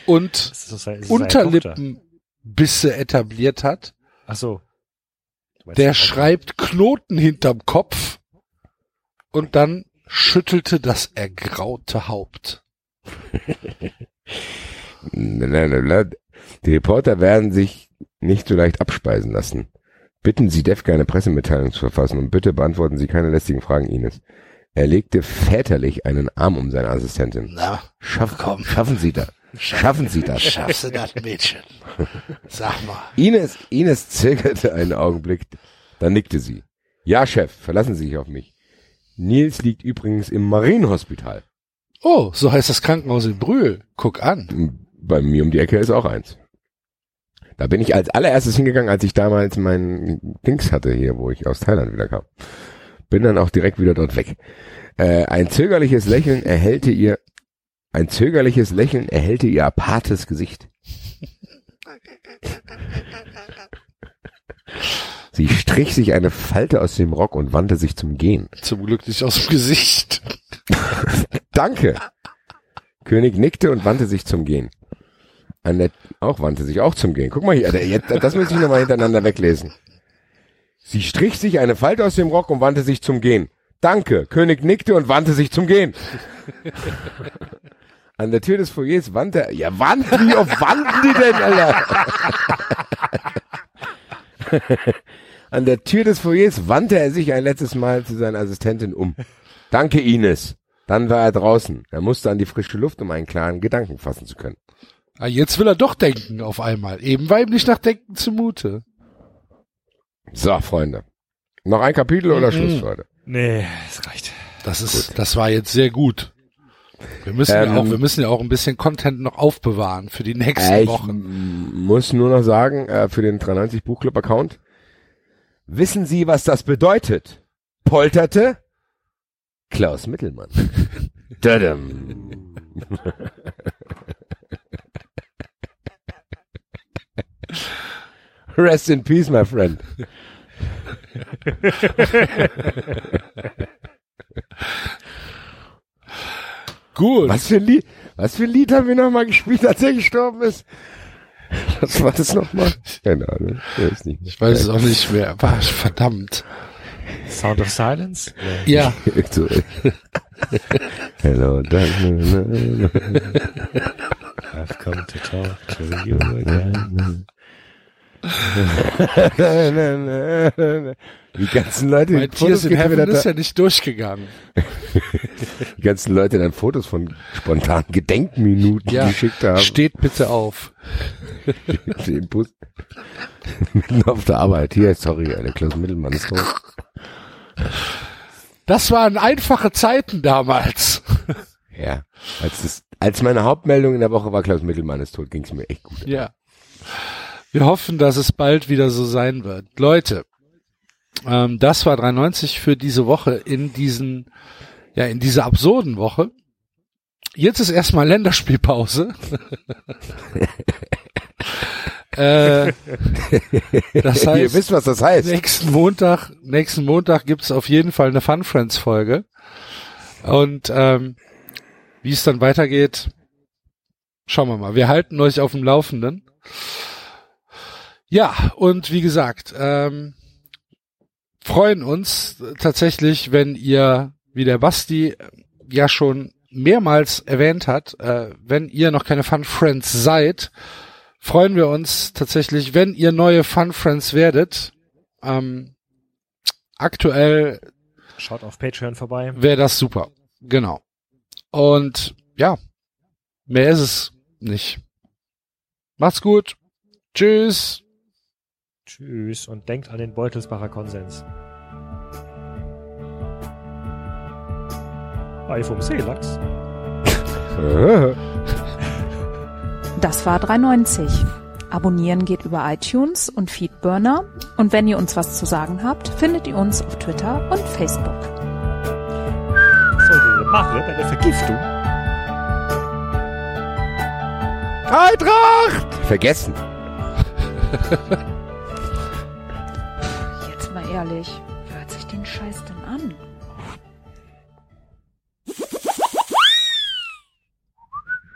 und Ist das, ist das eine Tochter? Unterlippenbisse etabliert hat. Ach so. Der schreibt Knoten hinterm Kopf und dann schüttelte das ergraute Haupt. Die Reporter werden sich nicht so leicht abspeisen lassen. Bitten Sie Defke eine Pressemitteilung zu verfassen und bitte beantworten Sie keine lästigen Fragen, Ines. Er legte väterlich einen Arm um seine Assistentin. Na, Schaff, Komm. Schaffen Sie das. Schaffen Sie das. schaffst du das, Mädchen? Sag mal. Ines, Ines zögerte einen Augenblick, dann nickte sie. Ja, Chef, verlassen Sie sich auf mich. Nils liegt übrigens im Marienhospital. Oh, so heißt das Krankenhaus in Brühl. Guck an. Bei mir um die Ecke ist auch eins. Da bin ich als allererstes hingegangen, als ich damals meinen Dings hatte hier, wo ich aus Thailand wieder kam. Bin dann auch direkt wieder dort weg. Äh, ein zögerliches Lächeln erhellte ihr, ein zögerliches Lächeln erhellte ihr apartes Gesicht. Sie strich sich eine Falte aus dem Rock und wandte sich zum Gehen. Zum Glück nicht aus dem Gesicht. Danke. König nickte und wandte sich zum Gehen. Annette auch wandte sich auch zum Gehen. Guck mal hier, das muss ich nochmal hintereinander weglesen. Sie strich sich eine Falte aus dem Rock und wandte sich zum Gehen. Danke. König nickte und wandte sich zum Gehen. An der Tür des Foyers wandte er, ja, wandten, wie oft wandten die denn, Alter? An der Tür des Foyers wandte er sich ein letztes Mal zu seiner Assistentin um. Danke, Ines. Dann war er draußen. Er musste an die frische Luft, um einen klaren Gedanken fassen zu können. Ah, jetzt will er doch denken auf einmal. Eben war ihm nicht nach Denken zumute. So, Freunde. Noch ein Kapitel oder Mhm. Schluss für heute? Nee, das reicht. Das ist, das war jetzt sehr gut. Wir müssen ja Ähm, auch, wir müssen ja auch ein bisschen Content noch aufbewahren für die nächsten Äh, ich Wochen. muss nur noch sagen, äh, für den 390 Buchclub Account. Wissen Sie, was das bedeutet? Polterte Klaus Mittelmann. Dadam. Rest in peace, my friend. Gut. Was für ein Lied, was für ein Lied haben wir nochmal gespielt, als er gestorben ist? Was war das nochmal? Keine Ahnung. Ich weiß nicht. Ich weiß es auch nicht mehr. Was, verdammt. Sound of Silence? Ja, so. Hello, darkness. I've come to talk to you again. Die ganzen Leute, die Tears in Heaven ist ja nicht durchgegangen. die ganzen Leute dann Fotos von spontanen Gedenkminuten Ja, geschickt haben. steht bitte auf. Den Bus. Mitten auf der Arbeit. Hier, sorry, der Klaus Mittelmann ist tot. Das waren einfache Zeiten damals. Ja. Als, das, als meine Hauptmeldung in der Woche war, Klaus Mittelmann ist tot, ging es mir echt gut. Ja. Wir hoffen, dass es bald wieder so sein wird. Leute, ähm, das war 93 für diese Woche in diesen, ja, in dieser absurden Woche. Jetzt ist erstmal Länderspielpause. äh, das Ihr heißt, wisst, was das heißt. nächsten Montag, nächsten Montag gibt's auf jeden Fall eine Fun Friends Folge. Und ähm, wie es dann weitergeht, schauen wir mal. Wir halten euch auf dem Laufenden. Ja, und wie gesagt, ähm, freuen uns tatsächlich, wenn ihr, wie der Basti ja schon mehrmals erwähnt hat, äh, wenn ihr noch keine Fun Friends seid, freuen wir uns tatsächlich, wenn ihr neue Fun Friends werdet. Ähm, aktuell Schaut auf Patreon vorbei. wäre das super. Genau. Und ja, mehr ist es nicht. Macht's gut. Tschüss. Tschüss und denkt an den Beutelsbacher Konsens. Ei vom Seelachs. Das war 390. Abonnieren geht über iTunes und Feedburner. Und wenn ihr uns was zu sagen habt, findet ihr uns auf Twitter und Facebook. Was soll ihr denn machen bei der Vergiftung? Eintracht! Vergessen. Ehrlich, hört sich den Scheiß